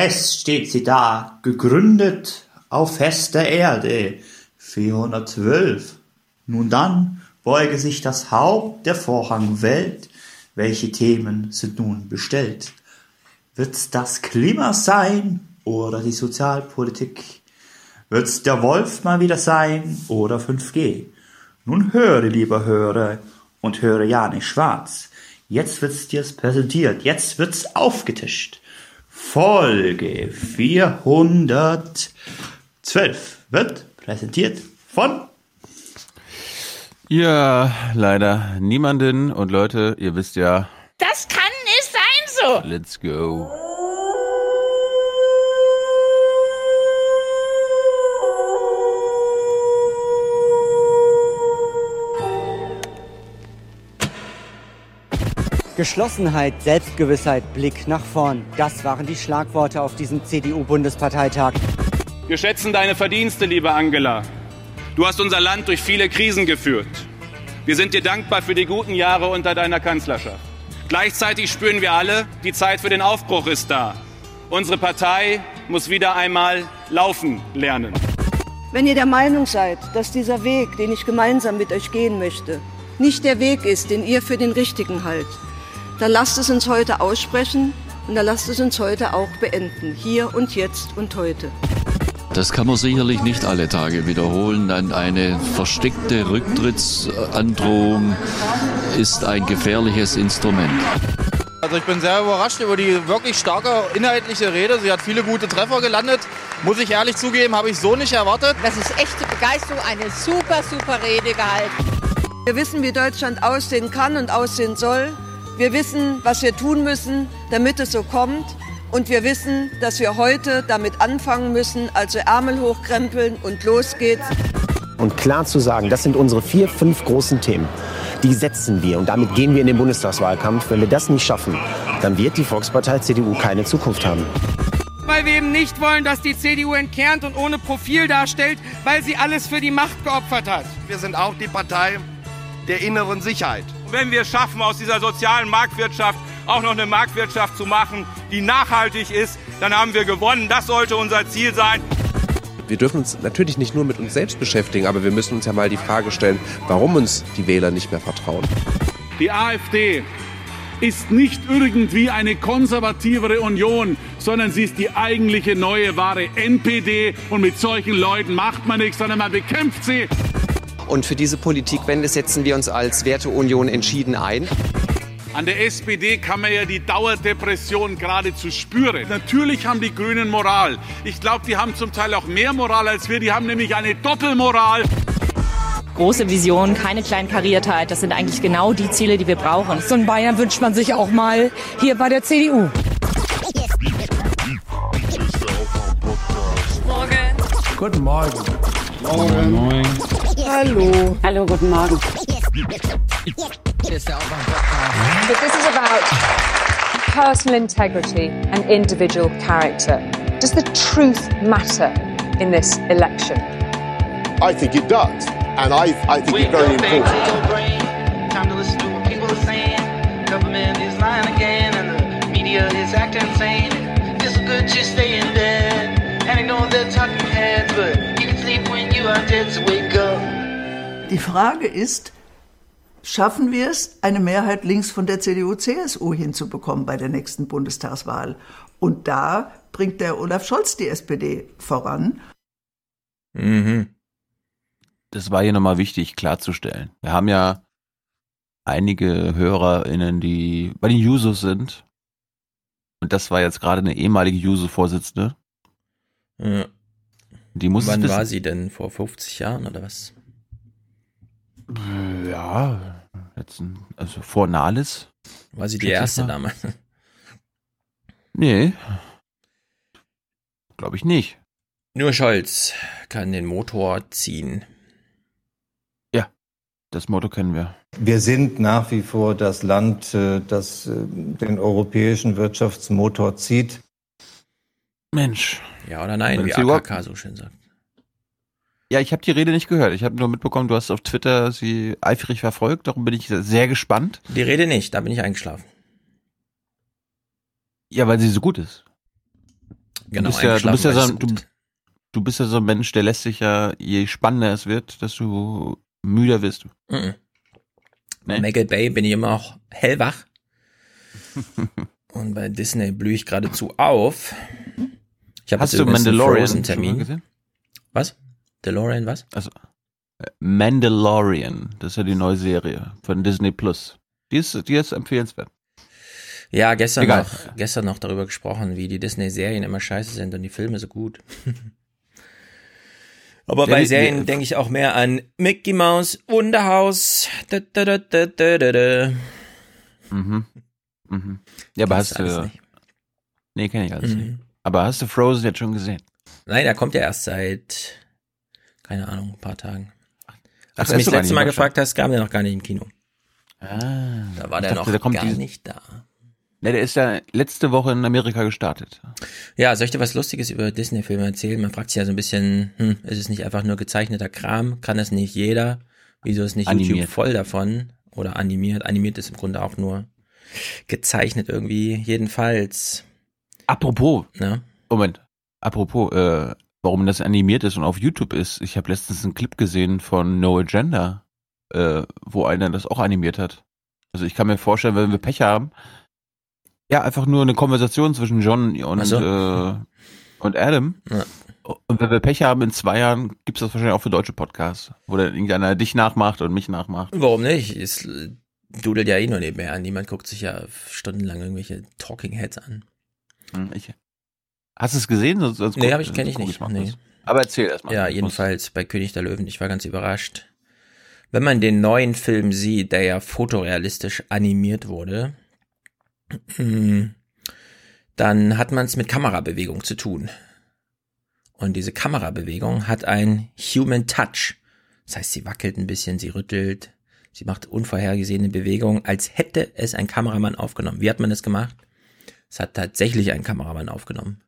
Fest steht sie da, gegründet auf fester Erde. 412. Nun dann beuge sich das Haupt der Vorhangwelt. Welche Themen sind nun bestellt? Wird's das Klima sein oder die Sozialpolitik? Wird's der Wolf mal wieder sein oder 5G? Nun höre, lieber Hörer, und höre ja nicht schwarz. Jetzt wird's dir's präsentiert, jetzt wird's aufgetischt. Folge 412 wird präsentiert von Ja, leider niemanden. Und Leute, ihr wisst ja, Das kann nicht sein so. let's go. Geschlossenheit, Selbstgewissheit, Blick nach vorn. Das waren die Schlagworte auf diesem CDU-Bundesparteitag. Wir schätzen deine Verdienste, liebe Angela. Du hast unser Land durch viele Krisen geführt. Wir sind dir dankbar für die guten Jahre unter deiner Kanzlerschaft. Gleichzeitig spüren wir alle, die Zeit für den Aufbruch ist da. Unsere Partei muss wieder einmal laufen lernen. Wenn ihr der Meinung seid, dass dieser Weg, den ich gemeinsam mit euch gehen möchte, nicht der Weg ist, den ihr für den richtigen haltet, dann lasst es uns heute aussprechen und dann lasst es uns heute auch beenden. Hier und jetzt und heute. Das kann man sicherlich nicht alle Tage wiederholen. Ein- Eine versteckte Rücktrittsandrohung ist ein gefährliches Instrument. Also ich bin sehr überrascht über die wirklich starke inhaltliche Rede. Sie hat viele gute Treffer gelandet. Muss ich ehrlich zugeben, habe ich so nicht erwartet. Das ist echte Begeisterung, eine super, super Rede gehalten. Wir wissen, wie Deutschland aussehen kann und aussehen soll. Wir wissen, was wir tun müssen, damit es so kommt. Und wir wissen, dass wir heute damit anfangen müssen, also Ärmel hochkrempeln und los geht's. Und klar zu sagen, das sind unsere vier, fünf großen Themen. Die setzen wir und damit gehen wir in den Bundestagswahlkampf. Wenn wir das nicht schaffen, dann wird die Volkspartei CDU keine Zukunft haben. Weil wir eben nicht wollen, dass die CDU entkernt und ohne Profil darstellt, weil sie alles für die Macht geopfert hat. Wir sind auch die Partei der inneren Sicherheit. Wenn wir es schaffen, aus dieser sozialen Marktwirtschaft auch noch eine Marktwirtschaft zu machen, die nachhaltig ist, dann haben wir gewonnen. Das sollte unser Ziel sein. Wir dürfen uns natürlich nicht nur mit uns selbst beschäftigen, aber wir müssen uns ja mal die Frage stellen, warum uns die Wähler nicht mehr vertrauen. Die AfD ist nicht irgendwie eine konservativere Union, sondern sie ist die eigentliche neue wahre NPD und mit solchen Leuten macht man nichts, sondern man bekämpft sie. Und für diese Politikwende setzen wir uns als Werteunion entschieden ein. An der SPD kann man ja die Dauerdepression geradezu spüren. Natürlich haben die Grünen Moral. Ich glaube, die haben zum Teil auch mehr Moral als wir. Die haben nämlich eine Doppelmoral. Große Vision, keine Kleinkariertheit, das sind eigentlich genau die Ziele, die wir brauchen. So ein Bayern wünscht man sich auch mal hier bei der CDU. Morgen. Guten Morgen. Morgen. Moin. Hallo. Hallo, guten Morgen. So this is about personal integrity and individual character. Does the truth matter in this election? I think it does. And I, I think it's very important. Time to listen to what people are saying. Government is lying again, and the media is acting insane. It's good to stay in Die Frage ist, schaffen wir es, eine Mehrheit links von der CDU-CSU hinzubekommen bei der nächsten Bundestagswahl? Und da bringt der Olaf Scholz die SPD voran. Mhm. Das war hier nochmal wichtig klarzustellen. Wir haben ja einige HörerInnen, die bei den Jusos sind. Und das war jetzt gerade eine ehemalige Juso-Vorsitzende. Ja. Die muss Wann war sie denn? Vor 50 Jahren oder was? Ja, jetzt, also vor Nahles. War sie die erste damals? Nee. Glaube ich nicht. Nur Scholz kann den Motor ziehen. Ja, das Motto kennen wir. Wir sind nach wie vor das Land, äh, das äh, den europäischen Wirtschaftsmotor zieht. Mensch. Ja oder nein, Wenn wie AKK so schön sagt. Ja, ich habe die Rede nicht gehört. Ich habe nur mitbekommen, du hast auf Twitter sie eifrig verfolgt. Darum bin ich sehr gespannt. Die Rede nicht, da bin ich eingeschlafen. Ja, weil sie so gut ist. Genau, du bist ja, du bist ja so, es du, du bist ja so ein Mensch, der lässt sich ja, je spannender es wird, desto müder wirst du. Mhm. Bei Michael Bay bin ich immer auch hellwach. Und bei Disney blühe ich geradezu auf. Ich habe Hast du Mandalorian Termin. gesehen? Was? DeLorean was? Also äh, Mandalorian, das ist ja die neue Serie von Disney Plus. Die ist, die ist empfehlenswert. Ja, gestern Egal. noch, gestern noch darüber gesprochen, wie die Disney-Serien immer scheiße sind und die Filme so gut. Aber bei Serien denke ich auch mehr an Mickey Mouse, Wunderhaus. Da, da, da, da, da, da, da. Mhm. Mhm. Ja, aber hast du. nicht? Nee, kenne ich alles Mhm. nicht. Aber hast du Frozen jetzt schon gesehen? Nein, der kommt ja erst seit, keine Ahnung, ein paar Tagen. Ach, Als du mich das letzte Mal gefragt hast, kam der noch gar nicht im Kino. Ah, Da war der dachte, noch der gar nicht da. Ne, der ist ja letzte Woche in Amerika gestartet. Ja, soll ich dir was Lustiges über Disney-Filme erzählen? Man fragt sich ja so ein bisschen, hm, ist es nicht einfach nur gezeichneter Kram? Kann das nicht jeder? Wieso ist nicht Animiert. YouTube voll davon? Oder animiert? Animiert ist im Grunde auch nur gezeichnet irgendwie. Jedenfalls. Apropos, Ne? Moment, apropos, äh, warum das animiert ist und auf YouTube ist. Ich habe letztens einen Clip gesehen von No Agenda, äh, wo einer das auch animiert hat. Also ich kann mir vorstellen, wenn wir Pech haben, ja, einfach nur eine Konversation zwischen John und, so. äh, und Adam. Ja. Und wenn wir Pech haben, in zwei Jahren gibt's das wahrscheinlich auch für deutsche Podcasts, wo dann irgendeiner dich nachmacht und mich nachmacht. Warum nicht? Es dudelt ja eh nur nebenher an. Niemand guckt sich ja stundenlang irgendwelche Talking Heads an. Hm, Ich, hast du es gesehen? Sonst, sonst Nee, ich, kenn sonst ich nicht. mal Nee. Aber erzähl erstmal. Ja, jedenfalls bei König der Löwen. Ich war ganz überrascht. Wenn man den neuen Film sieht, der ja fotorealistisch animiert wurde, dann hat man es mit Kamerabewegung zu tun. Und diese Kamerabewegung hat ein Human Touch. Das heißt, sie wackelt ein bisschen, sie rüttelt, sie macht unvorhergesehene Bewegungen, als hätte es ein Kameramann aufgenommen. Wie hat man das gemacht? Es hat tatsächlich ein Kameramann aufgenommen.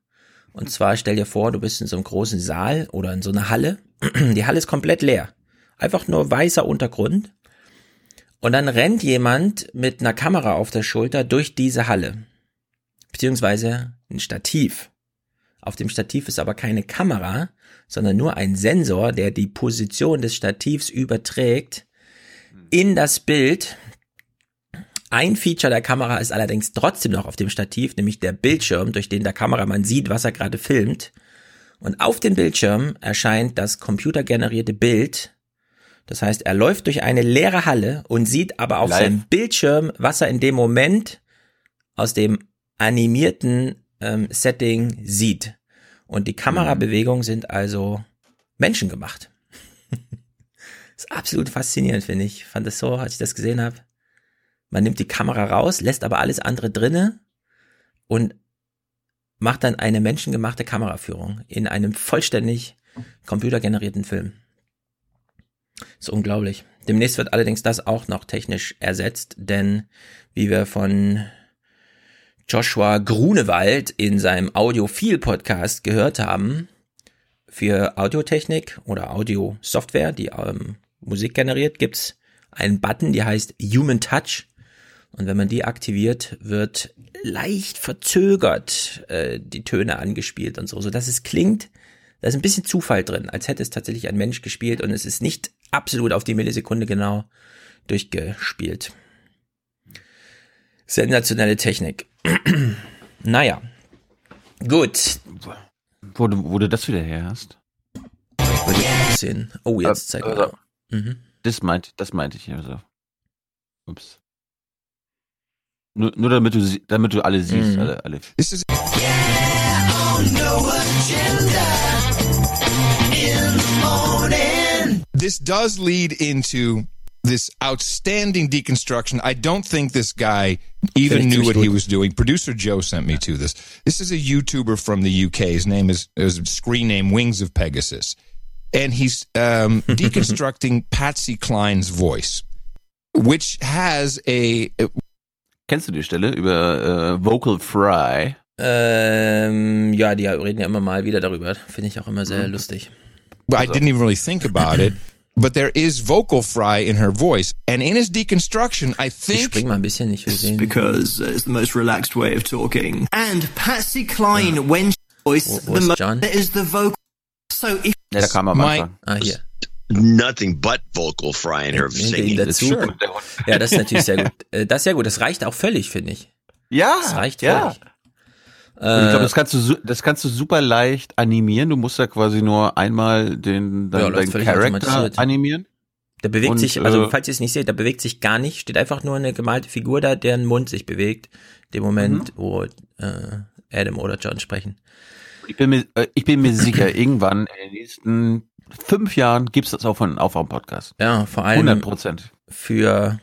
Und zwar stell dir vor, du bist in so einem großen Saal oder in so einer Halle. Die Halle ist komplett leer. Einfach nur weißer Untergrund. Und dann rennt jemand mit einer Kamera auf der Schulter durch diese Halle. Beziehungsweise ein Stativ. Auf dem Stativ ist aber keine Kamera, sondern nur ein Sensor, der die Position des Stativs überträgt in das Bild. Ein Feature der Kamera ist allerdings trotzdem noch auf dem Stativ, nämlich der Bildschirm, durch den der Kameramann sieht, was er gerade filmt. Und auf dem Bildschirm erscheint das computergenerierte Bild. Das heißt, er läuft durch eine leere Halle und sieht aber auf Live. seinem Bildschirm, was er in dem Moment aus dem animierten ähm, Setting sieht. Und die Kamerabewegungen sind also menschengemacht. ist absolut faszinierend, finde ich. Fand es so, als ich das gesehen habe. Man nimmt die Kamera raus, lässt aber alles andere drinne und macht dann eine menschengemachte Kameraführung in einem vollständig computergenerierten Film. Ist unglaublich. Demnächst wird allerdings das auch noch technisch ersetzt, denn wie wir von Joshua Grunewald in seinem Audiophil-Podcast gehört haben, für Audiotechnik oder Audiosoftware, die ähm, Musik generiert, gibt's einen Button, die heißt Human Touch. Und wenn man die aktiviert, wird leicht verzögert äh, die Töne angespielt und so, so dass es klingt, da ist ein bisschen Zufall drin, als hätte es tatsächlich ein Mensch gespielt und es ist nicht absolut auf die Millisekunde genau durchgespielt. Sensationelle Technik. naja. Gut. Wo du, wo du das wieder her hast. Oh, jetzt zeig mal. Also, Mhm. Das meinte, das meinte ich also. Ups. Nur, nur damit du damit du alle siehst, Mhm. alle, alle. This is This does lead into this outstanding deconstruction. I don't think this guy even knew what he was doing. Producer Joe sent me to this. This is a YouTuber from the UK. His name is his screen name Wings of Pegasus, and he's um, deconstructing Patsy Cline's voice, which has a Kennst du die Stelle über äh, Vocal Fry? Ähm, ja, die reden ja immer mal wieder darüber. Finde ich auch immer sehr lustig. I didn't even really think about it, but there is vocal fry in her voice, and in his deconstruction, I Ich think spring mal ein bisschen, ich will sehen. because it's the most relaxed way of talking. And Patsy Cline, when Wo, wo ist John? is the vocal. So if Ja, da kam er am Anfang. Ah, hier. Nothing but vocal fry in her singing. dazu. Ja, das ist natürlich sehr gut. Äh, Das ist sehr gut. Das reicht auch völlig, finde ich. Ja, Das reicht ja. völlig. Und ich glaube, Äh, das kannst du das kannst du super leicht animieren. Du musst ja quasi nur einmal den Ja, deinen, Charakter animieren. Der bewegt Und, sich, also äh, falls ihr es nicht seht, da bewegt sich gar nicht, steht einfach nur eine gemalte Figur da, deren Mund sich bewegt, dem Moment, Mhm. wo äh, Adam oder John sprechen. Ich bin mir, ich bin mir sicher, irgendwann in den nächsten fünf Jahren gibt's das auch von auf dem Podcast. Ja, vor allem 100 Prozent. für,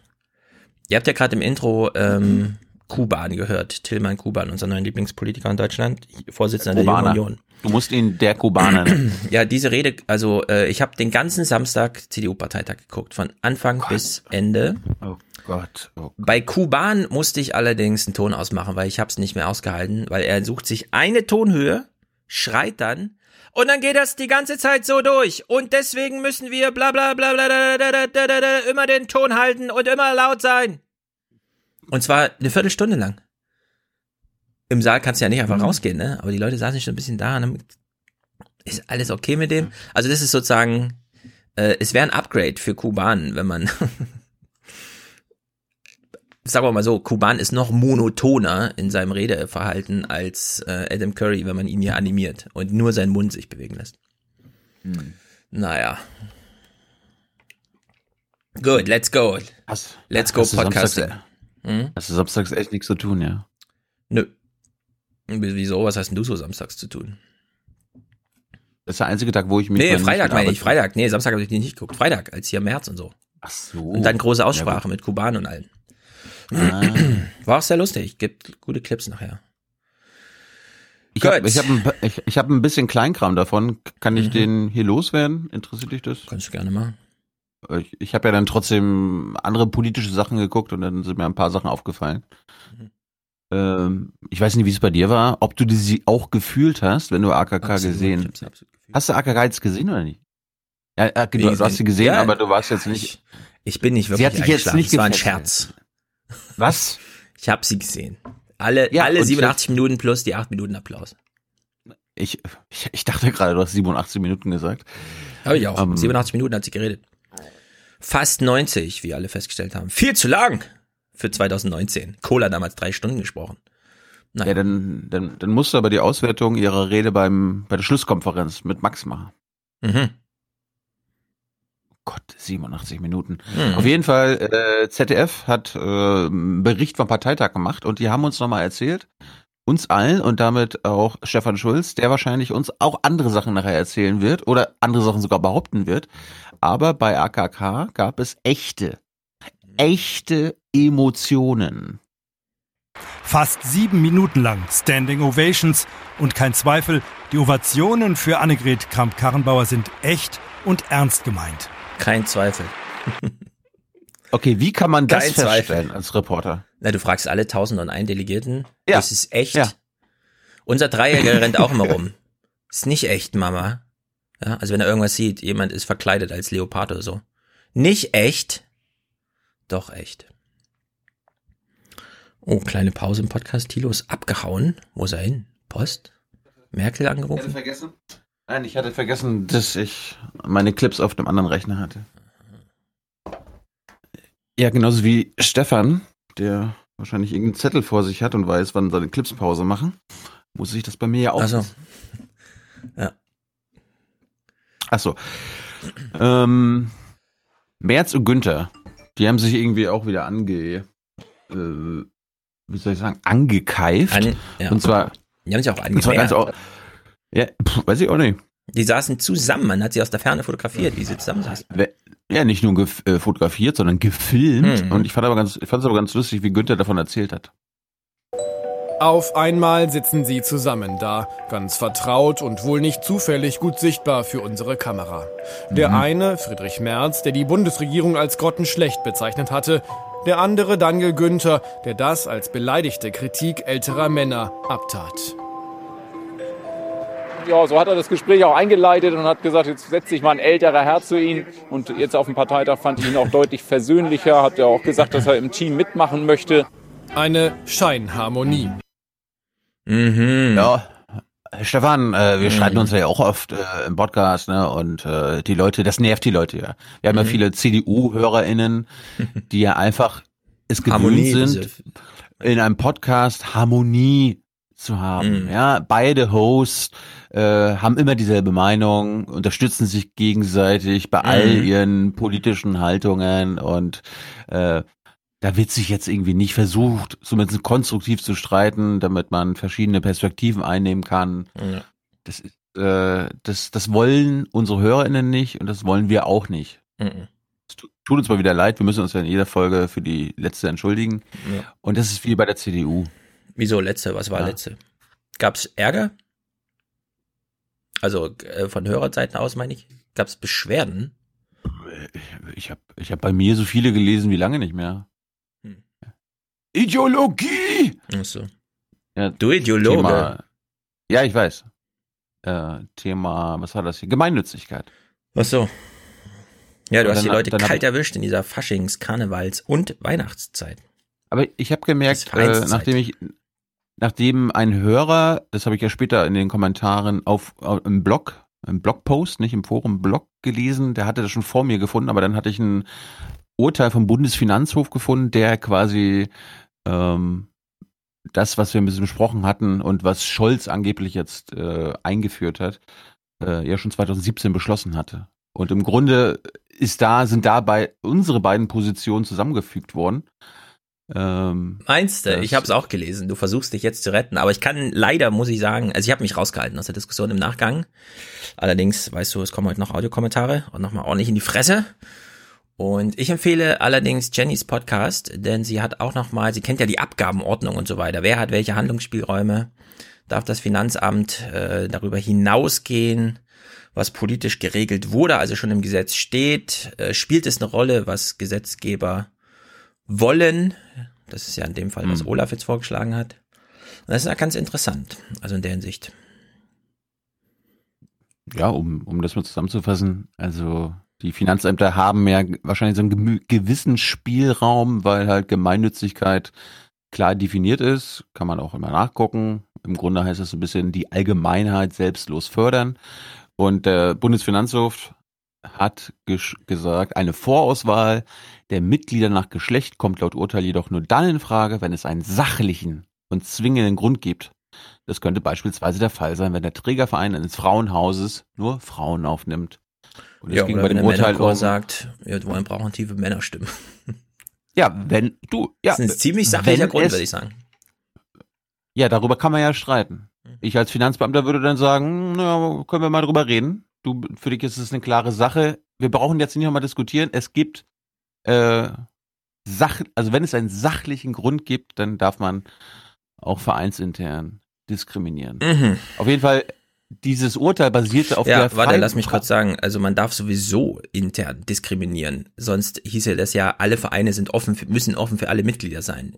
ihr habt ja gerade im Intro ähm, Kuban gehört, Tillmann Kuban, unser neuer Lieblingspolitiker in Deutschland, Vorsitzender der Kubaner. Jungen Union. Du musst ihn der Kubaner nennen. Ja, diese Rede, also äh, ich habe den ganzen Samstag CDU-Parteitag geguckt, von Anfang bis Ende. Oh Gott. Oh. Bei Kuban musste ich allerdings einen Ton ausmachen, weil ich habe es nicht mehr ausgehalten, weil er sucht sich eine Tonhöhe, schreit dann und dann geht das die ganze Zeit so durch und deswegen müssen wir bla bla bla bla da, da, da, immer den Ton halten und immer laut sein. Und zwar eine Viertelstunde lang. Im Saal kannst du ja nicht einfach rausgehen, ne? Aber die Leute saßen schon ein bisschen da und haben, ist alles okay mit dem? Also das ist sozusagen, äh, es wäre ein Upgrade für Kubanen, wenn man sagen wir mal so, Kuban ist noch monotoner in seinem Redeverhalten als äh, Adam Curry, wenn man ihn hier animiert und nur seinen Mund sich bewegen lässt. Hm. Naja. Gut, let's go. Hast, Let's go Podcasting. Samstags, Hm? hast du samstags echt nichts zu tun, ja? Nö. Wieso? Was hast denn du so samstags zu tun? Das ist der einzige Tag, wo ich mich. Nee, Freitag meine ich. Freitag. Nee, Samstag habe ich die nicht geguckt. Freitag, als hier März und so. Ach so. Und dann große Ja, Aussprache gut. mit Kuban und allen. Ah. War auch sehr lustig. Gibt gute Clips nachher. Ich habe ich hab ein, ich, ich hab ein bisschen Kleinkram davon. Kann ich Mhm. den hier loswerden? Interessiert dich das? Kannst du gerne machen. Ich, ich habe ja dann trotzdem andere politische Sachen geguckt und dann sind mir ein paar Sachen aufgefallen. Mhm. Ähm, ich weiß nicht, wie es bei dir war, ob du die sie auch gefühlt hast, wenn du AKK Absolut, gesehen gefühlt. hast. du AKK jetzt gesehen oder nicht? Ja, äh, du, du hast sie gesehen, Ja, aber du warst jetzt nicht. Ich, bin nicht Sie wirklich hat dich jetzt nicht Es war ein. Scherz. Was? Ich habe sie gesehen. Alle, Ja, alle und 87 Minuten plus die 8 Minuten Applaus. Ich, ich, ich dachte gerade, du hast 87 Minuten gesagt. Habe ich auch. Ähm, 87 Minuten hat sie geredet. Fast 90, wie alle festgestellt haben. Viel zu lang für 2019. Cola damals drei Stunden gesprochen. Ja, dann, dann, dann musst du aber die Auswertung ihrer Rede beim, bei der Schlusskonferenz mit Max machen. Mhm. Gott, 87 Minuten. Mhm. Auf jeden Fall, äh, ZDF hat äh, einen Bericht vom Parteitag gemacht und die haben uns nochmal erzählt, uns allen und damit auch Stefan Schulz, der wahrscheinlich uns auch andere Sachen nachher erzählen wird oder andere Sachen sogar behaupten wird. Aber bei AKK gab es echte, echte Emotionen. Fast sieben Minuten lang Standing Ovations und kein Zweifel, die Ovationen für Annegret Kramp-Karrenbauer sind echt und ernst gemeint. Kein Zweifel. Okay, wie kann man das Kein Zweifel. feststellen als Reporter? Na, du fragst alle 1001 Delegierten. Ja. Das ist echt. Ja. Unser Dreijähriger rennt auch immer rum. Ist nicht echt, Mama. Ja, also wenn er irgendwas sieht, jemand ist verkleidet als Leopard oder so. Nicht echt. Doch echt. Oh, kleine Pause im Podcast. Thilo ist abgehauen. Wo ist er hin? Post? Merkel angerufen? vergessen? Nein, ich hatte vergessen, dass ich meine Clips auf dem anderen Rechner hatte. Ja, genauso wie Stefan, der wahrscheinlich irgendeinen Zettel vor sich hat und weiß, wann seine Clips Pause machen, muss ich das bei mir ja auch. Ach so. wissen. Ja. Ach so. Ähm, Merz und Günther, die haben sich irgendwie auch wieder ange, äh, wie soll ich sagen, angekeift. An- ja. Und zwar, Die haben sich auch und ja, pf, weiß ich auch nicht. Die saßen zusammen. Man hat sie aus der Ferne fotografiert, wie sie zusammen saßen. We- Ja, nicht nur gef äh, fotografiert, sondern gefilmt. Mhm. Und ich fand aber ganz, ich fand es aber ganz lustig, wie Günther davon erzählt hat. Auf einmal sitzen sie zusammen da, ganz vertraut und wohl nicht zufällig gut sichtbar für unsere Kamera. Der Mhm. eine, Friedrich Merz, der die Bundesregierung als grottenschlecht bezeichnet hatte, der andere Daniel Günther, der das als beleidigte Kritik älterer Männer abtat. Ja, so hat er das Gespräch auch eingeleitet und hat gesagt, jetzt setzt sich mal ein älterer Herr zu ihm. Und jetzt auf dem Parteitag fand ich ihn auch deutlich versöhnlicher, hat er auch gesagt, dass er im Team mitmachen möchte. Eine Scheinharmonie. Mhm. Ja, Stefan, äh, wir Mhm. streiten uns ja auch oft äh, im Podcast, ne? Und äh, die Leute, das nervt die Leute ja. Wir haben ja Mhm. viele CDU-HörerInnen, die ja einfach es gewöhnt Harmonie sind, in einem Podcast Harmonie zu haben. Mhm. Ja, beide Hosts äh, haben immer dieselbe Meinung, unterstützen sich gegenseitig bei all Mhm. ihren politischen Haltungen und äh, da wird sich jetzt irgendwie nicht versucht, zumindest konstruktiv zu streiten, damit man verschiedene Perspektiven einnehmen kann. Ja. Das ist, äh, das, das wollen unsere HörerInnen nicht und das wollen wir auch nicht. Mhm. Es tu- tut uns mal wieder leid, wir müssen uns ja in jeder Folge für die letzte entschuldigen. Ja. Und das ist wie bei der CDU. Wieso letzte? Was war Ja. letzte? Gab's Ärger? Also äh, von Hörerseiten aus meine ich. Gab's Beschwerden? Ich habe ich hab bei mir so viele gelesen wie lange nicht mehr. Hm. Ideologie! Ach so. Ja, Du Ideologe. Thema, ja, ich weiß. Äh, Thema, was war das hier? Gemeinnützigkeit. Ach so. Ja, du Und hast die dann- Leute dann hab- kalt erwischt in dieser Faschings-, Karnevals- und Weihnachtszeit. Aber ich habe gemerkt, äh, nachdem ich, nachdem ein Hörer, das habe ich ja später in den Kommentaren auf, auf im Blog, im Blogpost, nicht im Forum, Blog gelesen, der hatte das schon vor mir gefunden, aber dann hatte ich ein Urteil vom Bundesfinanzhof gefunden, der quasi ähm, das, was wir ein bisschen besprochen hatten und was Scholz angeblich jetzt äh, eingeführt hat, äh, ja schon 2017 beschlossen hatte. Und im Grunde ist da, sind dabei unsere beiden Positionen zusammengefügt worden. Ähm, Meinst du? Ich habe es auch gelesen. Du versuchst dich jetzt zu retten, aber ich kann leider, muss ich sagen, also ich habe mich rausgehalten aus der Diskussion im Nachgang. Allerdings, weißt du, es kommen heute noch Audiokommentare und nochmal ordentlich in die Fresse. Und ich empfehle allerdings Jennys Podcast, denn sie hat auch nochmal, sie kennt ja die Abgabenordnung und so weiter. Wer hat welche Handlungsspielräume? Darf das Finanzamt äh, darüber hinausgehen? was politisch geregelt wurde, also schon im Gesetz steht, äh, spielt es eine Rolle, was Gesetzgeber wollen. Das ist ja in dem Fall, was Mhm. Olaf jetzt vorgeschlagen hat. Und das ist ja ganz interessant, also in der Hinsicht. ja, um, um das mal zusammenzufassen, also die Finanzämter haben ja wahrscheinlich so einen gewissen Spielraum, weil halt Gemeinnützigkeit klar definiert ist, kann man auch immer nachgucken. Im Grunde heißt das so ein bisschen die Allgemeinheit selbstlos fördern. Und der Bundesfinanzhof hat gesagt, eine Vorauswahl der Mitglieder nach Geschlecht kommt laut Urteil jedoch nur dann in Frage, wenn es einen sachlichen und zwingenden Grund gibt. Das könnte beispielsweise der Fall sein, wenn der Trägerverein eines Frauenhauses nur Frauen aufnimmt. Und es Ja, ging bei dem der Urteil um, sagt, wir brauchen tiefe Männerstimmen. ja, wenn du, ja, das ist ein ziemlich sachlicher Grund, es- würde ich sagen. Ja, darüber kann man ja streiten. Mhm. Ich als Finanzbeamter würde dann sagen, na, können wir mal drüber reden. Du, für dich ist es eine klare Sache. Wir brauchen jetzt nicht nochmal diskutieren. Es gibt äh, Sach, also wenn es einen sachlichen Grund gibt, dann darf man auch vereinsintern diskriminieren. Mhm. Auf jeden Fall, dieses Urteil basierte auf ja, der warte, freien- lass mich kurz sagen. Also man darf sowieso intern diskriminieren. Sonst hieße das ja, alle Vereine sind offen, für, müssen offen für alle Mitglieder sein.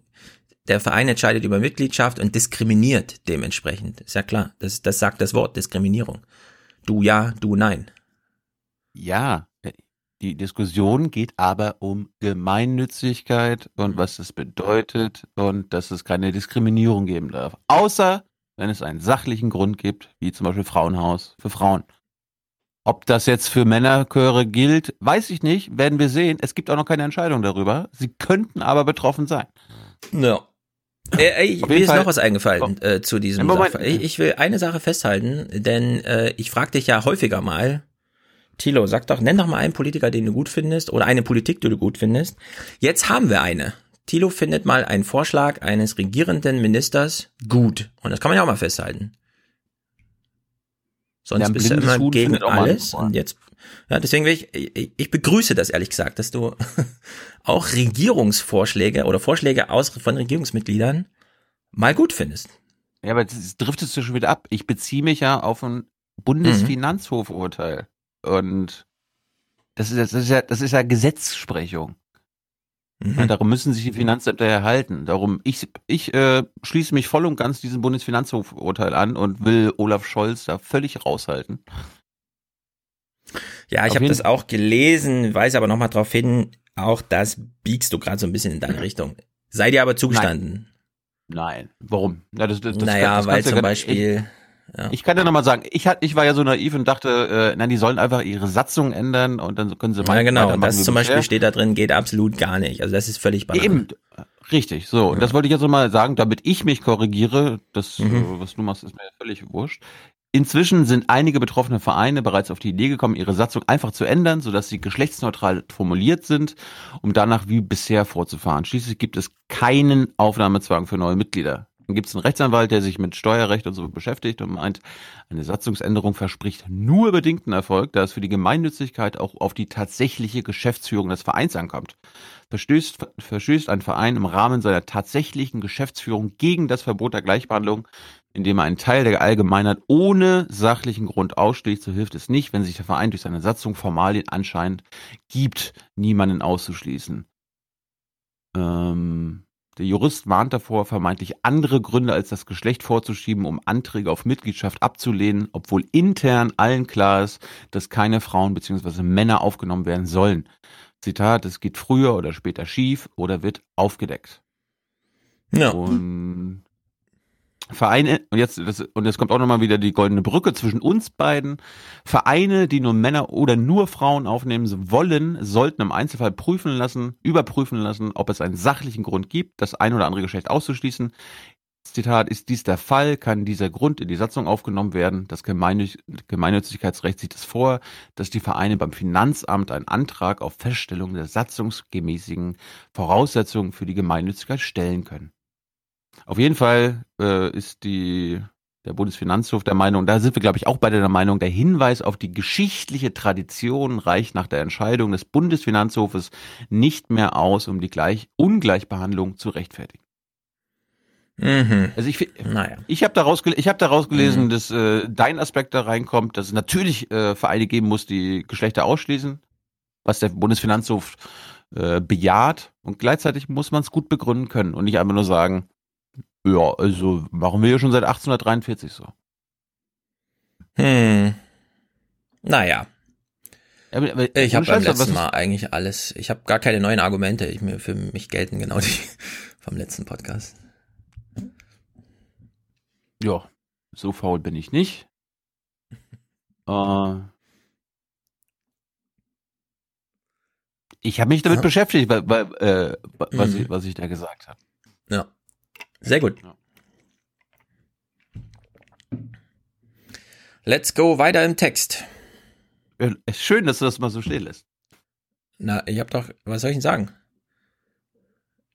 Der Verein entscheidet über Mitgliedschaft und diskriminiert dementsprechend. Ist ja klar. Das, das sagt das Wort Diskriminierung. Du ja, du nein. Ja, die Diskussion geht aber um Gemeinnützigkeit und was das bedeutet und dass es keine Diskriminierung geben darf. Außer wenn es einen sachlichen Grund gibt, wie zum Beispiel Frauenhaus für Frauen. Ob das jetzt für Männerchöre gilt, weiß ich nicht, werden wir sehen. Es gibt auch noch keine Entscheidung darüber. Sie könnten aber betroffen sein. Ja. Äh, Auf mir jeden ist Fall- noch was eingefallen äh, zu diesem. Sachverhalt. Ich, ich will eine Sache festhalten, denn äh, ich frage dich ja häufiger mal, Thilo, sag doch, nenn doch mal einen Politiker, den du gut findest oder eine Politik, die du gut findest. Jetzt haben wir eine. Thilo findet mal einen Vorschlag eines regierenden Ministers gut. Und das kann man ja auch mal festhalten. Sonst Ja, bist du immer gegen alles. Und jetzt, ja, deswegen will ich, ich, ich begrüße das ehrlich gesagt, dass du auch Regierungsvorschläge oder Vorschläge aus von Regierungsmitgliedern mal gut findest. Ja, aber das driftest du schon wieder ab. Ich beziehe mich ja auf ein Bundesfinanzhofurteil. Und das ist, ja- das ist ja, das ist ja Gesetzsprechung. Ja, darum müssen sich die Finanzämter erhalten. Darum, ich, ich äh, schließe mich voll und ganz diesem Bundesfinanzhofurteil an und will Olaf Scholz da völlig raushalten. Ja, ich habe das auch gelesen, weise aber nochmal darauf hin, auch das biegst du gerade so ein bisschen in deine Richtung. Sei dir aber zugestanden. Nein. Warum? Ja, das, das, naja, das weil zum Beispiel, Ja. Ich kann ja nochmal sagen, ich, hat, ich war ja so naiv und dachte, äh, nein, die sollen einfach ihre Satzung ändern und dann können sie Ja, genau. Das zum Beispiel steht da drin, geht absolut gar nicht. Also das ist völlig banal. Eben, richtig, so. Und das wollte ich jetzt nochmal sagen, damit ich mich korrigiere, das, Mhm. äh, was du machst, ist mir völlig wurscht. Inzwischen sind einige betroffene Vereine bereits auf die Idee gekommen, ihre Satzung einfach zu ändern, sodass sie geschlechtsneutral formuliert sind, um danach wie bisher vorzufahren. Schließlich gibt es keinen Aufnahmezwang für neue Mitglieder. Dann gibt es einen Rechtsanwalt, der sich mit Steuerrecht und so beschäftigt und meint, eine Satzungsänderung verspricht nur bedingten Erfolg, da es für die Gemeinnützigkeit auch auf die tatsächliche Geschäftsführung des Vereins ankommt. Verstößt, verstößt ein Verein im Rahmen seiner tatsächlichen Geschäftsführung gegen das Verbot der Gleichbehandlung, indem er einen Teil der Allgemeinheit ohne sachlichen Grund ausschließt, so hilft es nicht, wenn sich der Verein durch seine Satzung Formalien anscheinend gibt, niemanden auszuschließen. Ähm, der Jurist warnt davor, vermeintlich andere Gründe als das Geschlecht vorzuschieben, um Anträge auf Mitgliedschaft abzulehnen, obwohl intern allen klar ist, dass keine Frauen bzw. Männer aufgenommen werden sollen. Zitat, es geht früher oder später schief oder wird aufgedeckt. Ja. Und Vereine, und jetzt, das, und jetzt kommt auch nochmal wieder die goldene Brücke zwischen uns beiden. Vereine, die nur Männer oder nur Frauen aufnehmen wollen, sollten im Einzelfall prüfen lassen, überprüfen lassen, ob es einen sachlichen Grund gibt, das ein oder andere Geschlecht auszuschließen. Zitat, ist dies der Fall, kann dieser Grund in die Satzung aufgenommen werden. Das Gemeinnütz Gemeinnützigkeitsrecht sieht es vor, dass die Vereine beim Finanzamt einen Antrag auf Feststellung der satzungsgemäßigen Voraussetzungen für die Gemeinnützigkeit stellen können. Auf jeden Fall äh, ist die, der Bundesfinanzhof der Meinung, da sind wir, glaube ich, auch beide der Meinung, der Hinweis auf die geschichtliche Tradition reicht nach der Entscheidung des Bundesfinanzhofes nicht mehr aus, um die Gleich Ungleichbehandlung zu rechtfertigen. Mhm. Also ich, Naja. ich habe daraus, ich hab daraus gelesen, Mhm. dass äh, dein Aspekt da reinkommt, dass es natürlich äh, Vereine geben muss, die Geschlechter ausschließen, was der Bundesfinanzhof äh, bejaht und gleichzeitig muss man es gut begründen können und nicht einfach nur sagen, ja, also machen wir ja schon seit 1843 so. Hm. Naja. Aber, aber, Ich habe beim letzten Mal eigentlich alles. Ich habe gar keine neuen Argumente. Ich, mir, für mich gelten genau die vom letzten Podcast. Ja, so faul bin ich nicht. Äh, ich habe mich damit Ja. beschäftigt, weil, weil, äh, was, Mhm. ich, was ich da gesagt habe. Ja. Sehr gut. Let's go weiter im Text. Ja, schön, dass du das mal so stehen lässt. Na, ich habe doch, was soll ich denn sagen?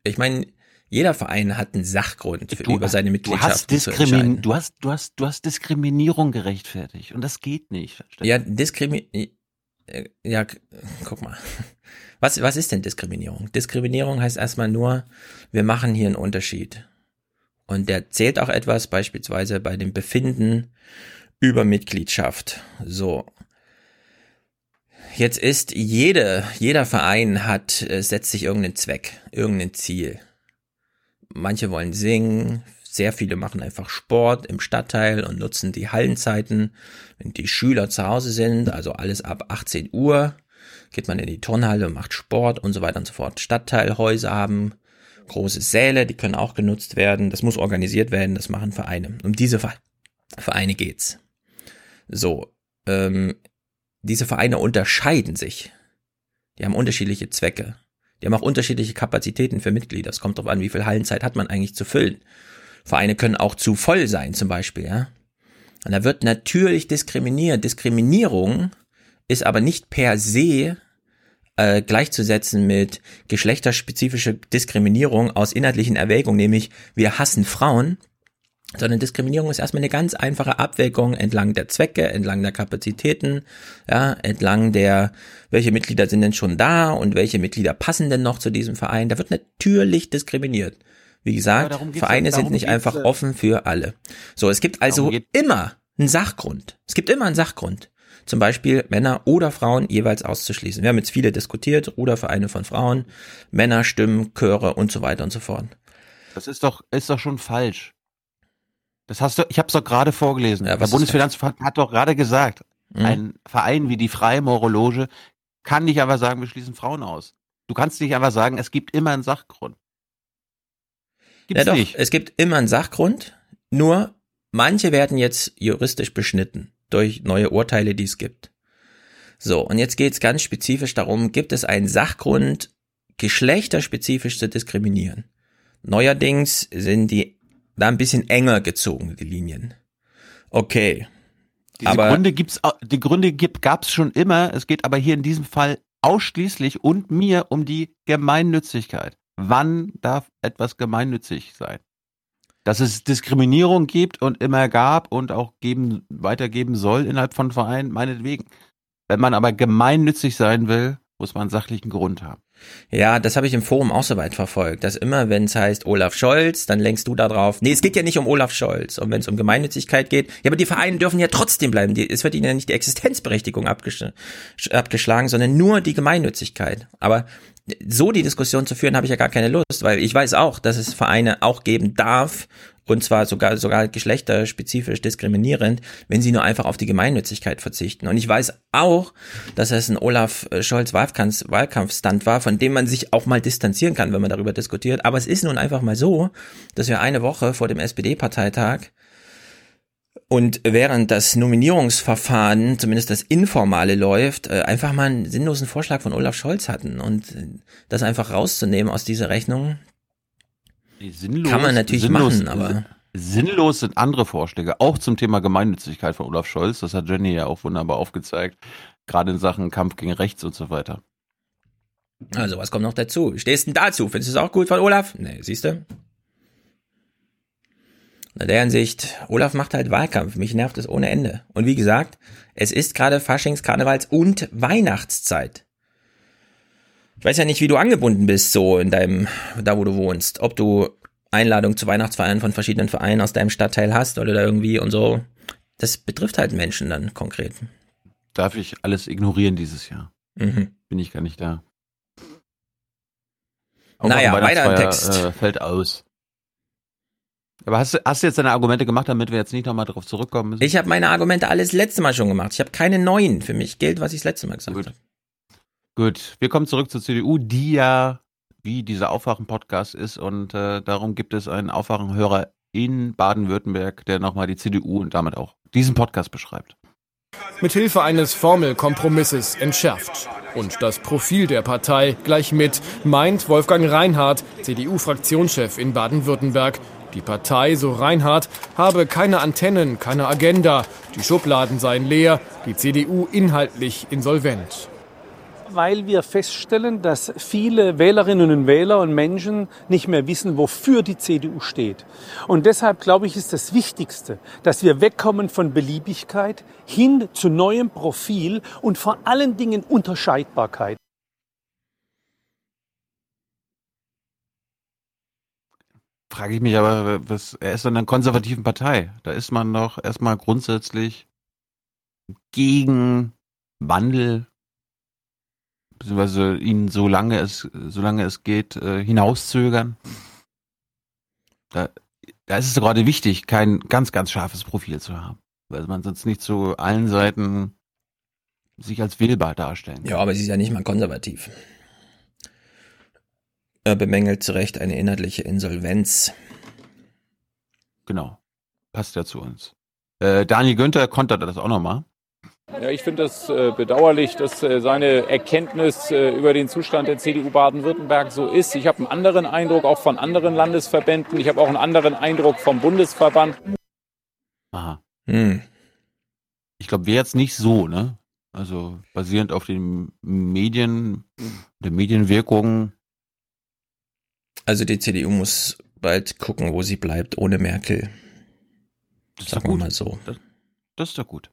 Ich meine, jeder Verein hat einen Sachgrund für, über seine Du Mitgliedschaften hast, zu Diskrimi du, hast, du, hast, du hast Diskriminierung gerechtfertigt und das geht nicht. Ja, Diskrimi äh, ja, guck mal. Was, was ist denn Diskriminierung? Diskriminierung heißt erstmal nur, wir machen hier einen Unterschied. Und der zählt auch etwas, beispielsweise bei dem Befinden über Mitgliedschaft. So. Jetzt ist jede, jeder Verein hat, äh, setzt sich irgendeinen Zweck, irgendein Ziel. Manche wollen singen, sehr viele machen einfach Sport im Stadtteil und nutzen die Hallenzeiten. Wenn die Schüler zu Hause sind, also alles ab 18 Uhr, geht man in die Turnhalle und macht Sport und so weiter und so fort. Stadtteilhäuser haben große Säle, die können auch genutzt werden. Das muss organisiert werden, das machen Vereine. Um diese Ve- Vereine geht's. So, ähm, diese Vereine unterscheiden sich. Die haben unterschiedliche Zwecke. Die haben auch unterschiedliche Kapazitäten für Mitglieder. Es kommt darauf an, wie viel Hallenzeit hat man eigentlich zu füllen. Vereine können auch zu voll sein, zum Beispiel, ja. Und da wird natürlich diskriminiert. Diskriminierung ist aber nicht per se äh, gleichzusetzen mit geschlechterspezifischer Diskriminierung aus inhaltlichen Erwägungen, nämlich wir hassen Frauen, sondern Diskriminierung ist erstmal eine ganz einfache Abwägung entlang der Zwecke, entlang der Kapazitäten, ja, entlang der, welche Mitglieder sind denn schon da und welche Mitglieder passen denn noch zu diesem Verein. Da wird natürlich diskriminiert. Wie gesagt, Vereine sind nicht einfach ja. offen für alle. So, es gibt also immer einen Sachgrund. Es gibt immer einen Sachgrund. Zum Beispiel Männer oder Frauen jeweils auszuschließen. Wir haben jetzt viele diskutiert, Rudervereine von Frauen, Männer, Stimmen, Chöre und so weiter und so fort. Das ist doch, ist doch schon falsch. Das hast du, ich habe es doch gerade vorgelesen. Ja, Der Bundesfinanzhof hat doch gerade gesagt, Mhm. ein Verein wie die Freie Morologe kann nicht einfach sagen, wir schließen Frauen aus. Du kannst nicht einfach sagen, es gibt immer einen Sachgrund. Gibt's ja doch, nicht. es gibt immer einen Sachgrund, nur manche werden jetzt juristisch beschnitten durch neue Urteile, die es gibt. So, und jetzt geht es ganz spezifisch darum, gibt es einen Sachgrund, geschlechterspezifisch zu diskriminieren? Neuerdings sind die da ein bisschen enger gezogen, die Linien. Okay. Diese aber Gründe gibt's, die Gründe gibt, gab's schon immer. Es geht aber hier in diesem Fall ausschließlich und mir um die Gemeinnützigkeit. Wann darf etwas gemeinnützig sein? Dass es Diskriminierung gibt und immer gab und auch geben, weitergeben soll innerhalb von Vereinen, meinetwegen. Wenn man aber gemeinnützig sein will, muss man einen sachlichen Grund haben. Ja, das habe ich im Forum auch so weit verfolgt, dass immer, wenn es heißt Olaf Scholz, dann lenkst du da drauf. Nee, es geht ja nicht um Olaf Scholz. Und wenn es um Gemeinnützigkeit geht, ja, aber die Vereine dürfen ja trotzdem bleiben. Die, es wird ihnen ja nicht die Existenzberechtigung abgesch abgeschlagen, sondern nur die Gemeinnützigkeit. Aber so die Diskussion zu führen, habe ich ja gar keine Lust, weil ich weiß auch, dass es Vereine auch geben darf, und zwar sogar sogar geschlechterspezifisch diskriminierend, wenn sie nur einfach auf die Gemeinnützigkeit verzichten. Und ich weiß auch, dass es ein Olaf äh, Scholz Wahlkampf, Wahlkampfstand war, von dem man sich auch mal distanzieren kann, wenn man darüber diskutiert. Aber es ist nun einfach mal so, dass wir eine Woche vor dem SPD-Parteitag und während das Nominierungsverfahren, zumindest das informale läuft, äh, einfach mal einen sinnlosen Vorschlag von Olaf Scholz hatten. Und äh, das einfach rauszunehmen aus dieser Rechnung, Sinnlos, Kann man natürlich machen, aber- Sinnlos sind andere Vorschläge, auch zum Thema Gemeinnützigkeit von Olaf Scholz. Das hat Jenny ja auch wunderbar aufgezeigt. Gerade in Sachen Kampf gegen Rechts und so weiter. Also, was kommt noch dazu? Stehst denn dazu? Findest du es auch gut von Olaf? Nee, siehst du? In der Hinsicht, Olaf macht halt Wahlkampf. Mich nervt es ohne Ende. Und wie gesagt, es ist gerade Faschings-, Karnevals- und Weihnachtszeit. Ich weiß ja nicht, wie du angebunden bist, so in deinem, da wo du wohnst. Ob du Einladung zu Weihnachtsfeiern von verschiedenen Vereinen aus deinem Stadtteil hast oder da irgendwie und so. Das betrifft halt Menschen dann konkret. Darf ich alles ignorieren dieses Jahr? Mhm. Bin ich gar nicht da. Naja, auf dem weiter im Text. Äh, fällt aus. Aber hast du, hast du jetzt deine Argumente gemacht, damit wir jetzt nicht nochmal drauf zurückkommen müssen? Ich habe meine Argumente alles letzte Mal schon gemacht. Ich habe keine neuen. Für mich gilt, was ich das letzte Mal gesagt habe. Gut, wir kommen zurück zur CDU, die ja wie dieser Aufwachen-Podcast ist und äh, darum gibt es einen Aufwachen-Hörer in Baden-Württemberg, der nochmal die CDU und damit auch diesen Podcast beschreibt. Mithilfe eines Formelkompromisses entschärft. Und das Profil der Partei gleich mit, meint Wolfgang Reinhardt, CDU-Fraktionschef in Baden-Württemberg. Die Partei, so Reinhardt, habe keine Antennen, keine Agenda. Die Schubladen seien leer, die CDU inhaltlich insolvent. weil wir feststellen, dass viele Wählerinnen und Wähler und Menschen nicht mehr wissen, wofür die CDU steht. Und deshalb glaube ich, ist das Wichtigste, dass wir wegkommen von Beliebigkeit hin zu neuem Profil und vor allen Dingen Unterscheidbarkeit. Frage ich mich aber, was, er ist in einer konservativen Partei. Da ist man doch erstmal grundsätzlich gegen Wandel, beziehungsweise ihn solange es, solange es geht, äh, hinauszögern. Da, da ist es gerade wichtig, kein ganz, ganz scharfes Profil zu haben, weil man sonst nicht zu allen Seiten sich als wählbar darstellen kann. Ja, aber sie ist ja nicht mal konservativ. Er bemängelt zu Recht eine inhaltliche Insolvenz. Genau. Passt ja zu uns. Äh, Daniel Günther kontert das auch nochmal. Ja, ich finde es äh, bedauerlich, dass äh, seine Erkenntnis äh, über den Zustand der CDU Baden-Württemberg so ist. Ich habe einen anderen Eindruck auch von anderen Landesverbänden. Ich habe auch einen anderen Eindruck vom Bundesverband. Aha. Hm. Ich glaube, wäre jetzt nicht so, ne? Also basierend auf den Medien, der Medienwirkung. Also die CDU muss bald gucken, wo sie bleibt, ohne Merkel. Das Sagen wir mal so. Das, das ist doch gut.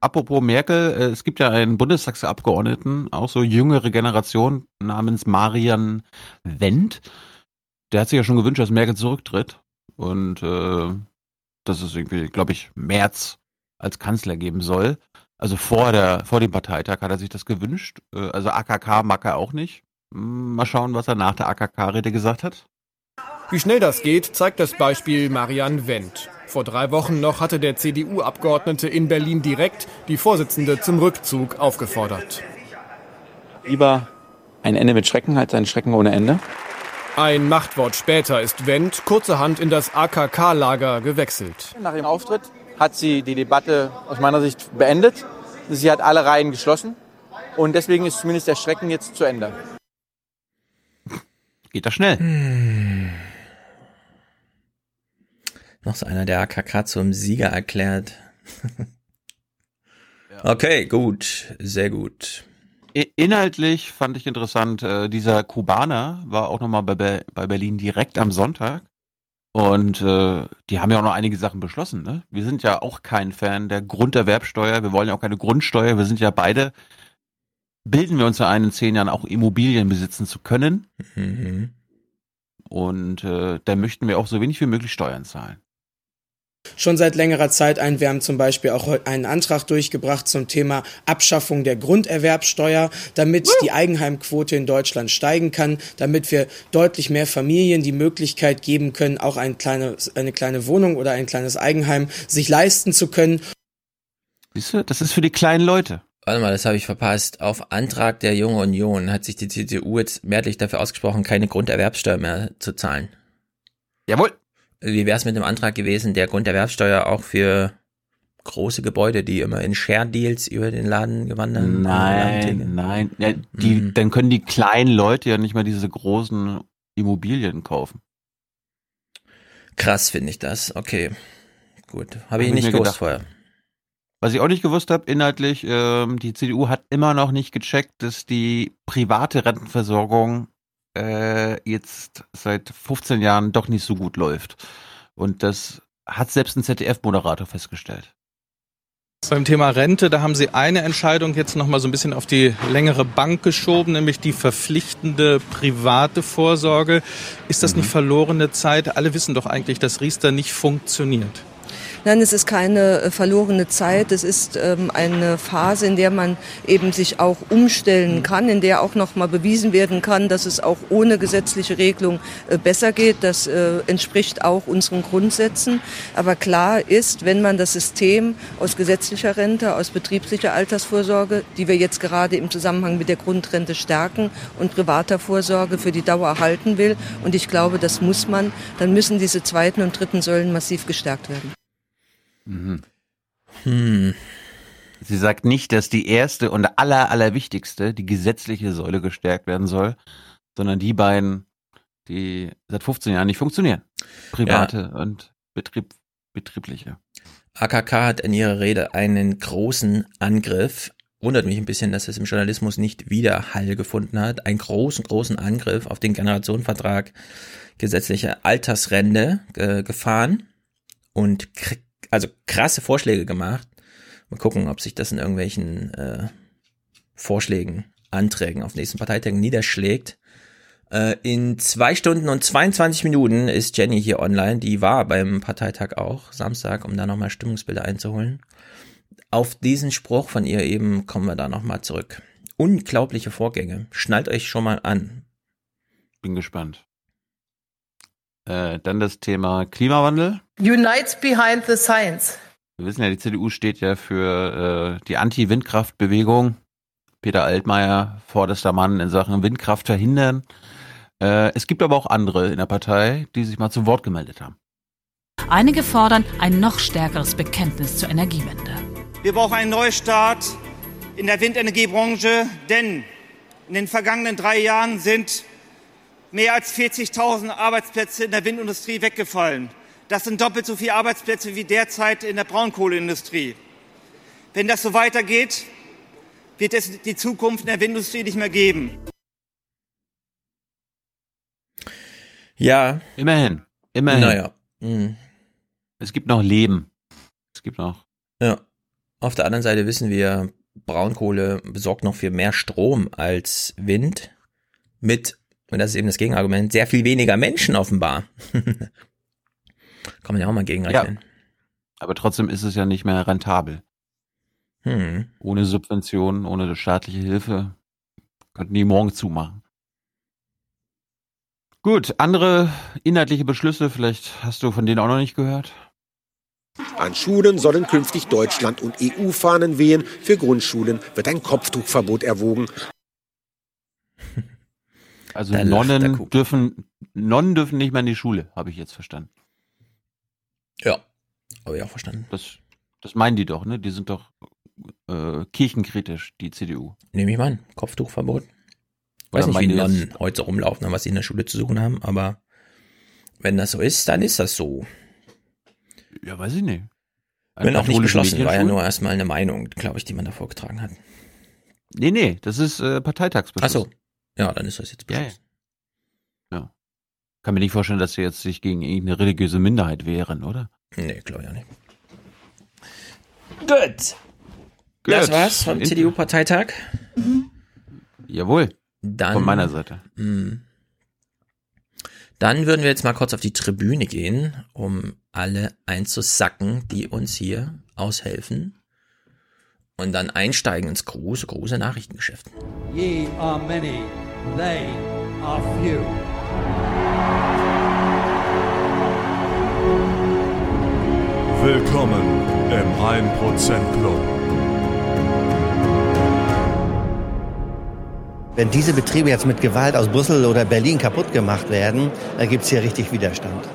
Apropos Merkel, äh, es gibt ja einen Bundestagsabgeordneten, auch so jüngere Generation, namens Marian Wendt. Der hat sich ja schon gewünscht, dass Merkel zurücktritt. Und äh, dass es irgendwie, glaube ich, März als Kanzler geben soll. Also vor der, vor dem Parteitag hat er sich das gewünscht. Äh, also AKK mag er auch nicht. Mal schauen, was er nach der AKK-Rede gesagt hat. Wie schnell das geht, zeigt das Beispiel Marianne Wendt. Vor drei Wochen noch hatte der CDU-Abgeordnete in Berlin direkt die Vorsitzende zum Rückzug aufgefordert. Lieber ein Ende mit Schrecken als ein Schrecken ohne Ende? Ein Machtwort später ist Wendt kurzerhand in das AKK-Lager gewechselt. Nach ihrem Auftritt hat sie die Debatte aus meiner Sicht beendet. Sie hat alle Reihen geschlossen. Und deswegen ist zumindest der Schrecken jetzt zu Ende. Geht das schnell? Hm. Noch so einer, der AKK zum Sieger erklärt. okay, gut, sehr gut. Inhaltlich fand ich interessant, äh, dieser Kubaner war auch nochmal bei, Be bei Berlin direkt am Sonntag. Und äh, die haben ja auch noch einige Sachen beschlossen. Ne? Wir sind ja auch kein Fan der Grunderwerbsteuer. Wir wollen ja auch keine Grundsteuer. Wir sind ja beide, bilden wir uns ja ein, in zehn Jahren auch Immobilien besitzen zu können. Mhm. Und äh, da möchten wir auch so wenig wie möglich Steuern zahlen schon seit längerer Zeit ein. Wir haben zum Beispiel auch einen Antrag durchgebracht zum Thema Abschaffung der Grunderwerbsteuer, damit die Eigenheimquote in Deutschland steigen kann, damit wir deutlich mehr Familien die Möglichkeit geben können, auch ein kleine, eine kleine Wohnung oder ein kleines Eigenheim sich leisten zu können. Siehst du, das ist für die kleinen Leute. Warte mal, das habe ich verpasst. Auf Antrag der Jungen Union hat sich die CDU jetzt mehrheitlich dafür ausgesprochen, keine Grunderwerbsteuer mehr zu zahlen. Jawohl. Wie wäre es mit dem Antrag gewesen, der Grunderwerbsteuer auch für große Gebäude, die immer in Share-Deals über den Laden gewandert Nein, nein. Ja, die, mhm. Dann können die kleinen Leute ja nicht mehr diese großen Immobilien kaufen. Krass finde ich das. Okay, gut. Habe ich nicht gewusst gedacht. vorher. Was ich auch nicht gewusst habe, inhaltlich, ähm, die CDU hat immer noch nicht gecheckt, dass die private Rentenversorgung äh, jetzt seit 15 Jahren doch nicht so gut läuft. Und das hat selbst ein ZDF-Moderator festgestellt. Beim Thema Rente, da haben Sie eine Entscheidung jetzt nochmal so ein bisschen auf die längere Bank geschoben, nämlich die verpflichtende private Vorsorge. Ist das mhm. nicht verlorene Zeit? Alle wissen doch eigentlich, dass Riester nicht funktioniert. Nein, es ist keine äh, verlorene Zeit. Es ist ähm, eine Phase, in der man eben sich auch umstellen kann, in der auch noch mal bewiesen werden kann, dass es auch ohne gesetzliche Regelung äh, besser geht. Das äh, entspricht auch unseren Grundsätzen. Aber klar ist, wenn man das System aus gesetzlicher Rente, aus betrieblicher Altersvorsorge, die wir jetzt gerade im Zusammenhang mit der Grundrente stärken und privater Vorsorge für die Dauer erhalten will, und ich glaube, das muss man, dann müssen diese zweiten und dritten Säulen massiv gestärkt werden. Mhm. Hm. Sie sagt nicht, dass die erste und aller, allerwichtigste, die gesetzliche Säule gestärkt werden soll, sondern die beiden, die seit 15 Jahren nicht funktionieren. Private ja. und Betrieb, betriebliche. AKK hat in ihrer Rede einen großen Angriff. Wundert mich ein bisschen, dass es im Journalismus nicht wieder Hall gefunden hat. Einen großen, großen Angriff auf den Generationenvertrag gesetzliche Altersrente äh, gefahren und also krasse Vorschläge gemacht. Mal gucken, ob sich das in irgendwelchen äh, Vorschlägen, Anträgen auf nächsten Parteitagen niederschlägt. Äh, in zwei Stunden und 22 Minuten ist Jenny hier online. Die war beim Parteitag auch, Samstag, um da nochmal Stimmungsbilder einzuholen. Auf diesen Spruch von ihr eben kommen wir da nochmal zurück. Unglaubliche Vorgänge. Schnallt euch schon mal an. Bin gespannt. Äh, dann das Thema Klimawandel. Unites behind the science. Wir wissen ja, die CDU steht ja für äh, die Anti-Windkraftbewegung. Peter Altmaier, vorderster Mann in Sachen Windkraft verhindern. Äh, es gibt aber auch andere in der Partei, die sich mal zu Wort gemeldet haben. Einige fordern ein noch stärkeres Bekenntnis zur Energiewende. Wir brauchen einen Neustart in der Windenergiebranche, denn in den vergangenen drei Jahren sind mehr als 40.000 Arbeitsplätze in der Windindustrie weggefallen. Das sind doppelt so viele Arbeitsplätze wie derzeit in der Braunkohleindustrie. Wenn das so weitergeht, wird es die Zukunft in der Windindustrie nicht mehr geben. Ja. Immerhin. Immerhin. Naja. Mhm. Es gibt noch Leben. Es gibt noch. Ja. Auf der anderen Seite wissen wir, Braunkohle besorgt noch für mehr Strom als Wind mit und das ist eben das Gegenargument, sehr viel weniger Menschen offenbar. Kann man ja auch mal gegenrechnen. Ja. Aber trotzdem ist es ja nicht mehr rentabel. Hm. Ohne Subventionen, ohne staatliche Hilfe könnten die morgen zumachen. Gut, andere inhaltliche Beschlüsse, vielleicht hast du von denen auch noch nicht gehört. An Schulen sollen künftig Deutschland- und EU-Fahnen wehen. Für Grundschulen wird ein Kopftuchverbot erwogen. Also Da Nonnen dürfen, Nonnen dürfen nicht mehr in die Schule, habe ich jetzt verstanden. Ja, habe ich auch verstanden. Das, das meinen die doch, ne? Die sind doch äh, kirchenkritisch, die CDU. Nehme ich mal an. Kopftuchverbot. Weiß Oder nicht, wie Nonnen heute rumlaufen haben, was sie in der Schule zu suchen haben, aber wenn das so ist, dann ist das so. Ja, weiß ich nicht. An Wenn auch nicht beschlossen, war ja nur erstmal eine Meinung, glaube ich, die man da vorgetragen hat. Nee, nee, das ist äh, Parteitagsbeschluss. Ach so. Ja, dann ist das jetzt Ja, ja. ja. Kann mir nicht vorstellen, dass sie jetzt sich gegen irgendeine religiöse Minderheit wehren, oder? Nee, glaube ich auch nicht. Gut. Das Gut. war's vom CDU-Parteitag. Jawohl. Dann, Von meiner Seite. Mm. Dann würden wir jetzt mal kurz auf die Tribüne gehen, um alle einzusacken, die uns hier aushelfen. Und dann einsteigen ins große, große Nachrichtengeschäft. Ye are many, they are few. Willkommen im 1% Club. Wenn diese Betriebe jetzt mit Gewalt aus Brüssel oder Berlin kaputt gemacht werden, dann gibt's hier richtig Widerstand.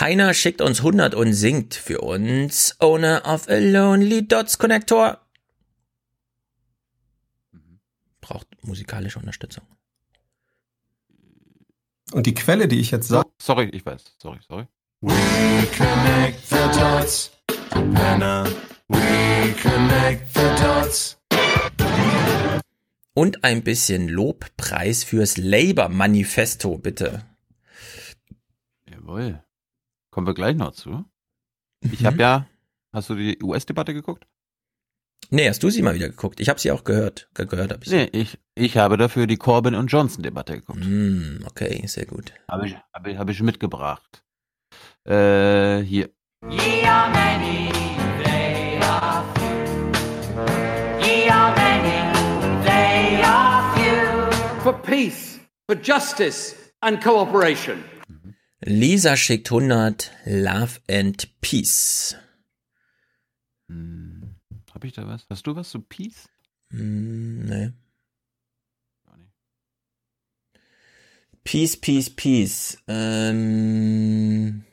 Heiner schickt uns 100 und singt für uns Owner of a Lonely Dots Connector. Braucht musikalische Unterstützung. Und die Quelle, die ich jetzt sage. Sorry, ich weiß. Sorry, sorry. We connect the dots. Penner. We connect the dots. Und ein bisschen Lobpreis fürs Labour-Manifesto, bitte. Jawohl. Kommen wir gleich noch zu. Ich Mhm. habe ja, hast du die US-Debatte geguckt? Nee, hast du sie mal wieder geguckt? Ich habe sie auch gehört. Ge gehört habe ich sie. Nee, ich, ich habe dafür die Corbyn und Johnson-Debatte geguckt. Mm, okay, sehr gut. Habe ich, habe ich, habe ich mitgebracht. Äh, hier. Ye are many, they are few. Ye are many, they are few. For peace, for justice and cooperation. Lisa schickt 100 Love and Peace. Hm, habe ich da was? Hast du was zu Peace? Mm, nee. Peace, Peace, Peace. Ähm,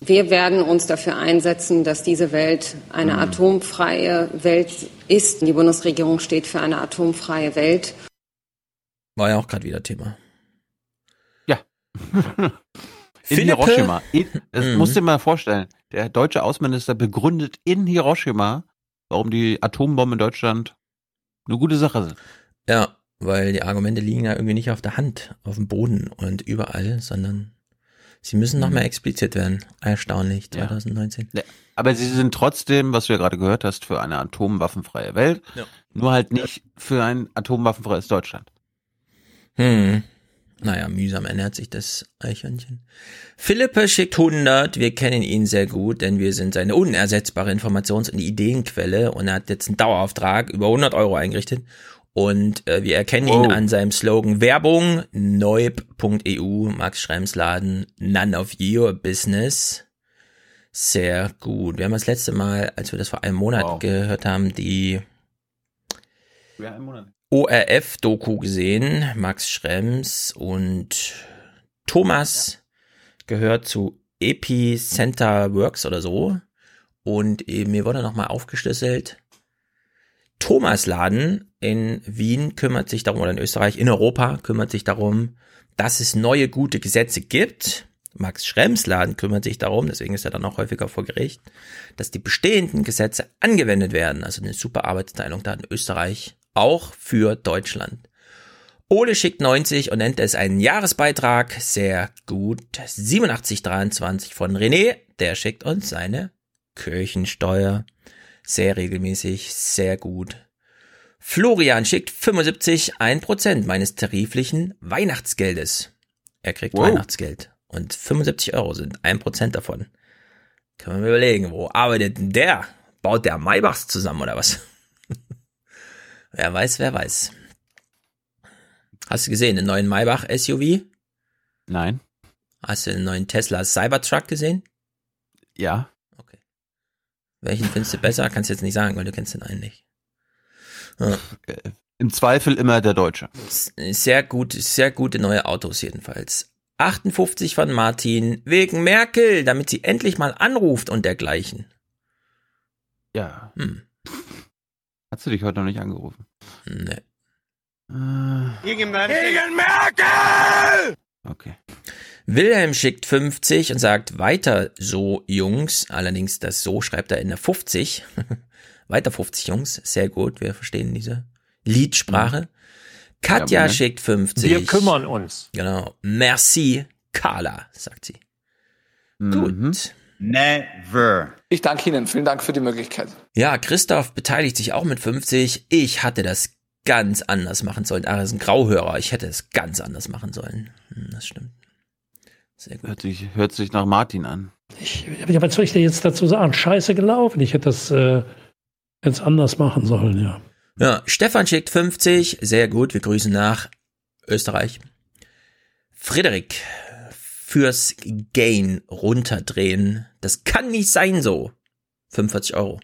Wir werden uns dafür einsetzen, dass diese Welt eine atomfreie Welt ist. Die Bundesregierung steht für eine atomfreie Welt. war ja auch gerade wieder Thema. Ja. In Philippe? Hiroshima. In, das Mhm. musst du dir mal vorstellen. Der deutsche Außenminister begründet in Hiroshima, warum die Atombomben in Deutschland eine gute Sache sind. Ja, weil die Argumente liegen ja irgendwie nicht auf der Hand, auf dem Boden und überall, sondern sie müssen noch Mhm. mehr explizit werden. Erstaunlich, Ja. 2019. Ja, Aber sie sind trotzdem, was du ja gerade gehört hast, für eine atomwaffenfreie Welt. Ja. Nur halt nicht für ein atomwaffenfreies Deutschland. Hm. Naja, mühsam ernährt sich das Eichhörnchen. Philippe schickt 100. Wir kennen ihn sehr gut, denn wir sind seine unersetzbare Informations- und Ideenquelle und er hat jetzt einen Dauerauftrag über 100 Euro eingerichtet. Und äh, wir erkennen ihn Wow. an seinem Slogan Werbung, neub.eu, Max Schrems Laden, none of your business. Sehr gut. Wir haben das letzte Mal, als wir das vor einem Monat Wow. gehört haben, die Ja, einen Monat. ORF-Doku gesehen. Max Schrems und Thomas gehört zu Epicenter Works oder so. Und mir wurde nochmal aufgeschlüsselt. Thomas Laden in Wien kümmert sich darum, oder in Österreich, in Europa kümmert sich darum, dass es neue gute Gesetze gibt. Max Schrems Laden kümmert sich darum, deswegen ist er dann auch häufiger vor Gericht, dass die bestehenden Gesetze angewendet werden. Also eine super Arbeitsteilung da in Österreich, auch für Deutschland. Ole schickt 90 und nennt es einen Jahresbeitrag. Sehr gut. 8723 von René. Der schickt uns seine Kirchensteuer. Sehr regelmäßig. Sehr gut. Florian schickt 75, 1% meines tariflichen Weihnachtsgeldes. Er kriegt Wow. Weihnachtsgeld. Und 75 Euro sind 1% davon. Können wir überlegen, wo arbeitet denn der? Baut der Maybachs zusammen oder was? Wer weiß, wer weiß. Hast du gesehen, den neuen Maybach SUV? Nein. Hast du den neuen Tesla Cybertruck gesehen? Ja. Welchen findest du besser? Kannst du jetzt nicht sagen, weil du kennst den einen nicht. Ja. Im Zweifel immer der Deutsche. Sehr gut, sehr gute neue Autos jedenfalls. 58 von Martin, wegen Merkel, damit sie endlich mal anruft und dergleichen. Ja. Hm. Hast du dich heute noch nicht angerufen? Nee. Äh, Gegen Merkel! okay. Wilhelm schickt 50 und sagt weiter so Jungs, allerdings das so schreibt er in der 50. weiter 50 Jungs, sehr gut, wir verstehen diese Liedsprache. Katja Ja, schickt 50. Wir kümmern uns. Genau. Merci, Carla, sagt sie. Mhm. Gut. Never. Ich danke Ihnen. Vielen Dank für die Möglichkeit. Ja, Christoph beteiligt sich auch mit 50. Ich hatte das ganz anders machen sollen. Ah, das ist ein Grauhörer. Ich hätte es ganz anders machen sollen. Hm, Das stimmt. Sehr gut. Hört sich, hört sich nach Martin an. Ja, was soll ich dir jetzt dazu sagen? Scheiße gelaufen. Ich hätte das äh, jetzt anders machen sollen, ja. Ja, Stefan schickt 50. Sehr gut. Wir grüßen nach Österreich. Frederik fürs Gain runterdrehen. Das kann nicht sein so. 45 Euro.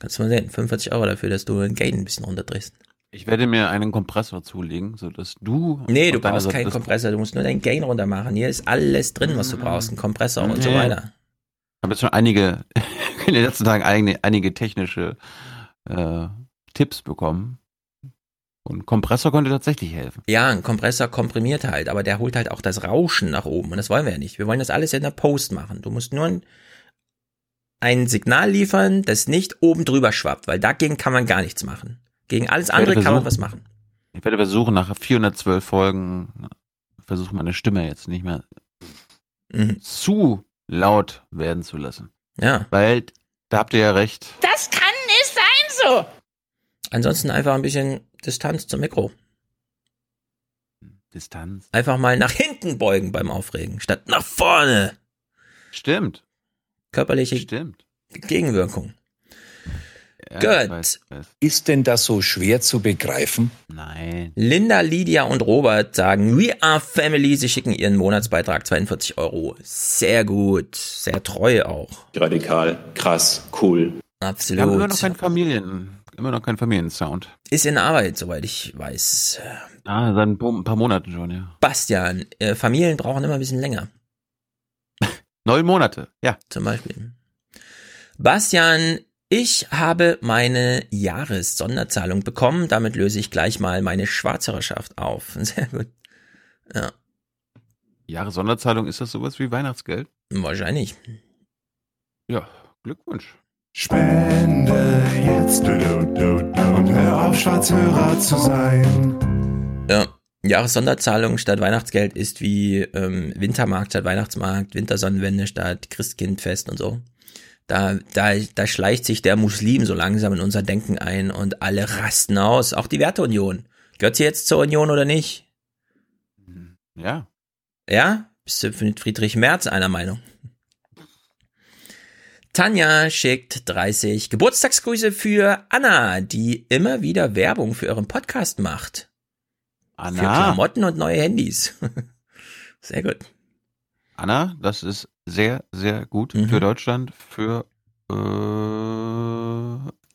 Kannst du mal sehen. 45 Euro dafür, dass du den Gain ein bisschen runterdrehst. Ich werde mir einen Kompressor zulegen, sodass du. Nee, du brauchst keinen Kompressor. Du musst nur deinen Gain runter machen. Hier ist alles drin, was du brauchst. Ein Kompressor und so Nee. weiter. Ich habe jetzt schon einige, in den letzten Tagen einige, einige technische äh, Tipps bekommen. Und Kompressor konnte tatsächlich helfen. Ja, ein Kompressor komprimiert halt, aber der holt halt auch das Rauschen nach oben. Und das wollen wir ja nicht. Wir wollen das alles in der Post machen. Du musst nur ein, ein Signal liefern, das nicht oben drüber schwappt, weil dagegen kann man gar nichts machen. Gegen alles andere kann man was machen. Ich werde versuchen, nach 412 Folgen, versuche meine Stimme jetzt nicht mehr Mhm. zu laut werden zu lassen. Ja. Weil, da habt ihr ja recht. Das kann nicht sein so. Ansonsten einfach ein bisschen Distanz zum Mikro. Distanz. Einfach mal nach hinten beugen beim Aufregen, statt nach vorne. Stimmt. Körperliche Stimmt. Gegenwirkung. Ja, Gut. weiß, weiß. Ist denn das so schwer zu begreifen? Nein. Linda, Lydia und Robert sagen, we are family. Sie schicken ihren Monatsbeitrag 42 Euro. Sehr gut. Sehr treu auch. Radikal, krass, cool. Wir haben immer noch Absolut. kein Familien, immer noch kein Familiensound. Ist in Arbeit, soweit ich weiß. Ah, seit ein paar Monaten schon, ja. Bastian, äh, Familien brauchen immer ein bisschen länger. Neun Monate, ja. Zum Beispiel. Bastian, ich habe meine Jahressonderzahlung bekommen. Damit löse ich gleich mal meine Schwarzhörerschaft auf. Sehr gut. Ja, Jahressonderzahlung, ist das sowas wie Weihnachtsgeld? wahrscheinlich. Ja, Glückwunsch. Spende jetzt du, du, du, du, und hör auf, Schwarzhörer zu sein. Ja. Jahressonderzahlung statt Weihnachtsgeld ist wie ähm, Wintermarkt statt Weihnachtsmarkt, Wintersonnenwende statt Christkindfest und so. Da, da, da schleicht sich der Muslim so langsam in unser Denken ein und alle rasten aus. Auch die Werteunion. Gehört sie jetzt zur Union oder nicht? Ja. Ja? Bist du mit Friedrich Merz einer Meinung? Tanja schickt 30 Geburtstagsgrüße für Anna, die immer wieder Werbung für ihren Podcast macht. Für Anna, Klamotten und neue Handys. Sehr gut. Anna, das ist sehr, sehr gut Mhm. für Deutschland, für äh,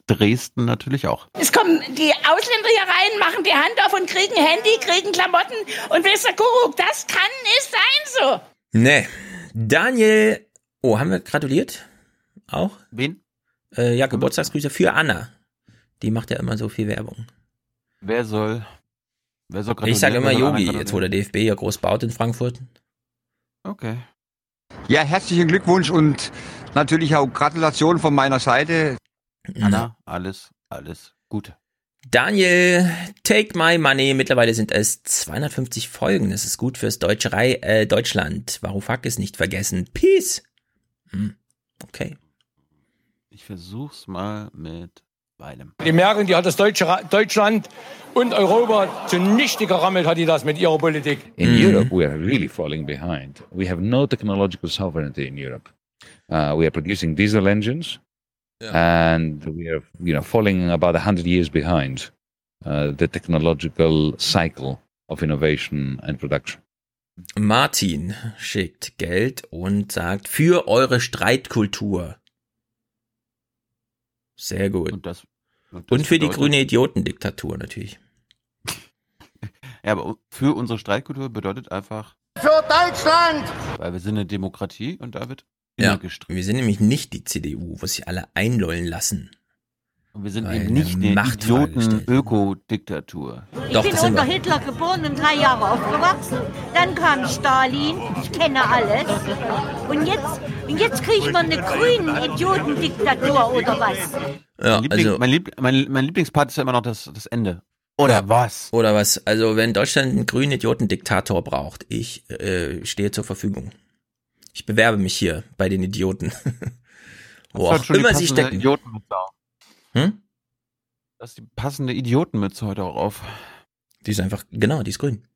Dresden natürlich auch. Es kommen die Ausländer hier rein, machen die Hand auf und kriegen Handy, kriegen Klamotten und der Kuckuck? Das kann nicht sein so. Nee. Daniel, oh, haben wir gratuliert? Auch? Wen? Äh, ja, Geburtstagsgrüße für Anna. Die macht ja immer so viel Werbung. Wer soll, wer soll Ich sage immer Yogi, jetzt wo der DFB ja groß baut in Frankfurt. Okay. Ja, herzlichen Glückwunsch und natürlich auch Gratulation von meiner Seite. Anna, alles, alles Gute. Daniel, Take My Money. Mittlerweile sind es 250 Folgen. Das ist gut fürs Deutscherei, äh, Deutschland. Varoufakis nicht vergessen. Peace. Hm. Okay. Versuch's mal mit beidem. Die Merkel, die hat das deutsche Ra Deutschland und Europa zunichte gerammelt, hat die das mit ihrer Politik. In Europe, we are really falling behind. We have no technological sovereignty in Europe. Uh, we are producing diesel engines, and we are, you know, falling about hundred years behind uh, the technological cycle of innovation and production. Martin schickt Geld und sagt, für eure Streitkultur. Sehr gut. Und, das, und, das und für die grüne Idiotendiktatur natürlich. ja, aber für unsere Streitkultur bedeutet einfach. Für Deutschland! Weil wir sind eine Demokratie und da wird immer ja, gestritten. Wir sind nämlich nicht die CDU, was sich alle einlollen lassen. Und wir sind Weil eben nicht eine Idioten-Ökodiktatur. Ich Doch, bin unter. Hitler geboren und drei Jahre aufgewachsen. Dann kam Stalin, ich kenne alles. Und jetzt, und jetzt kriegt man eine grüne Idiotendiktatur oder was? Ja, mein, Liebling, also, mein, Lieb, mein, mein Lieblingspart ist ja immer noch das, das Ende. Oder was? Oder was? Also, wenn Deutschland einen grünen Idiotendiktator braucht, ich äh, stehe zur Verfügung. Ich bewerbe mich hier bei den Idioten. Wo auch immer sie stecken. Idiotenmütze auf? Hm? Das ist die passende Idiotenmütze heute auch auf. Die ist einfach, genau, die ist grün.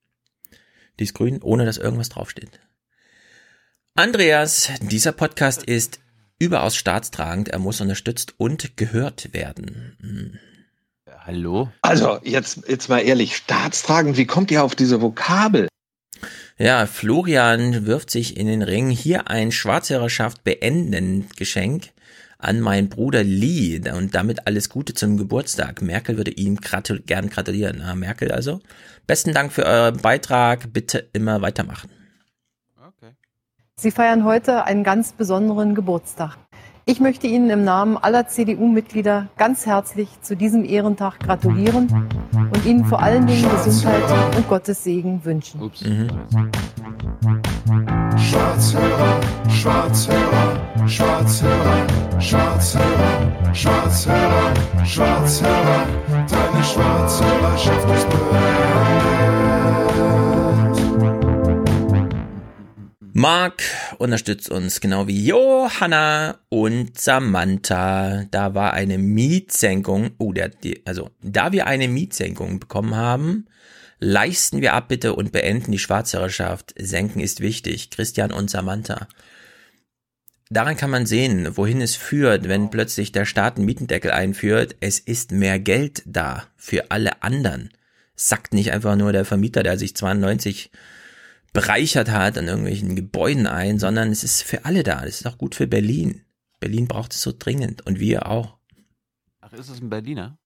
Die ist grün, ohne dass irgendwas draufsteht. Andreas, dieser Podcast ist überaus staatstragend. Er muss unterstützt und gehört werden. Hm. Hallo? Also, jetzt, jetzt mal ehrlich, staatstragend, wie kommt ihr auf diese Vokabel? Ja, Florian wirft sich in den Ring. Hier ein Schwarzhörerschaft beenden Geschenk an meinen Bruder Lee und damit alles Gute zum Geburtstag. Merkel würde ihm gratul gern gratulieren. Ah, Merkel also. Besten Dank für euren Beitrag. Bitte immer weitermachen. Sie feiern heute einen ganz besonderen Geburtstag. Ich möchte Ihnen im Namen aller CDU-Mitglieder ganz herzlich zu diesem Ehrentag gratulieren und Ihnen vor allen Dingen Gesundheit und Gottes Segen wünschen. Schwarzhörer, Schwarzhörer, Schwarzhörer, Schwarzhörer, Schwarzhörer, Schwarzhörer, deine Schwarzhörerschaft ist Marc unterstützt uns genau wie Johanna und Samantha. Da war eine Mietsenkung. Oh, der, die, also da wir eine Mietsenkung bekommen haben, leisten wir ab bitte und beenden die Schwarzhörerschaft. Senken ist wichtig. Christian und Samantha. Daran kann man sehen, wohin es führt, wenn plötzlich der Staat einen Mietendeckel einführt. Es ist mehr Geld da für alle anderen. Sackt nicht einfach nur der Vermieter, der sich 92 bereichert hat an irgendwelchen Gebäuden ein, sondern es ist für alle da. Es ist auch gut für Berlin. Berlin braucht es so dringend und wir auch. Ach, ist es ein Berliner?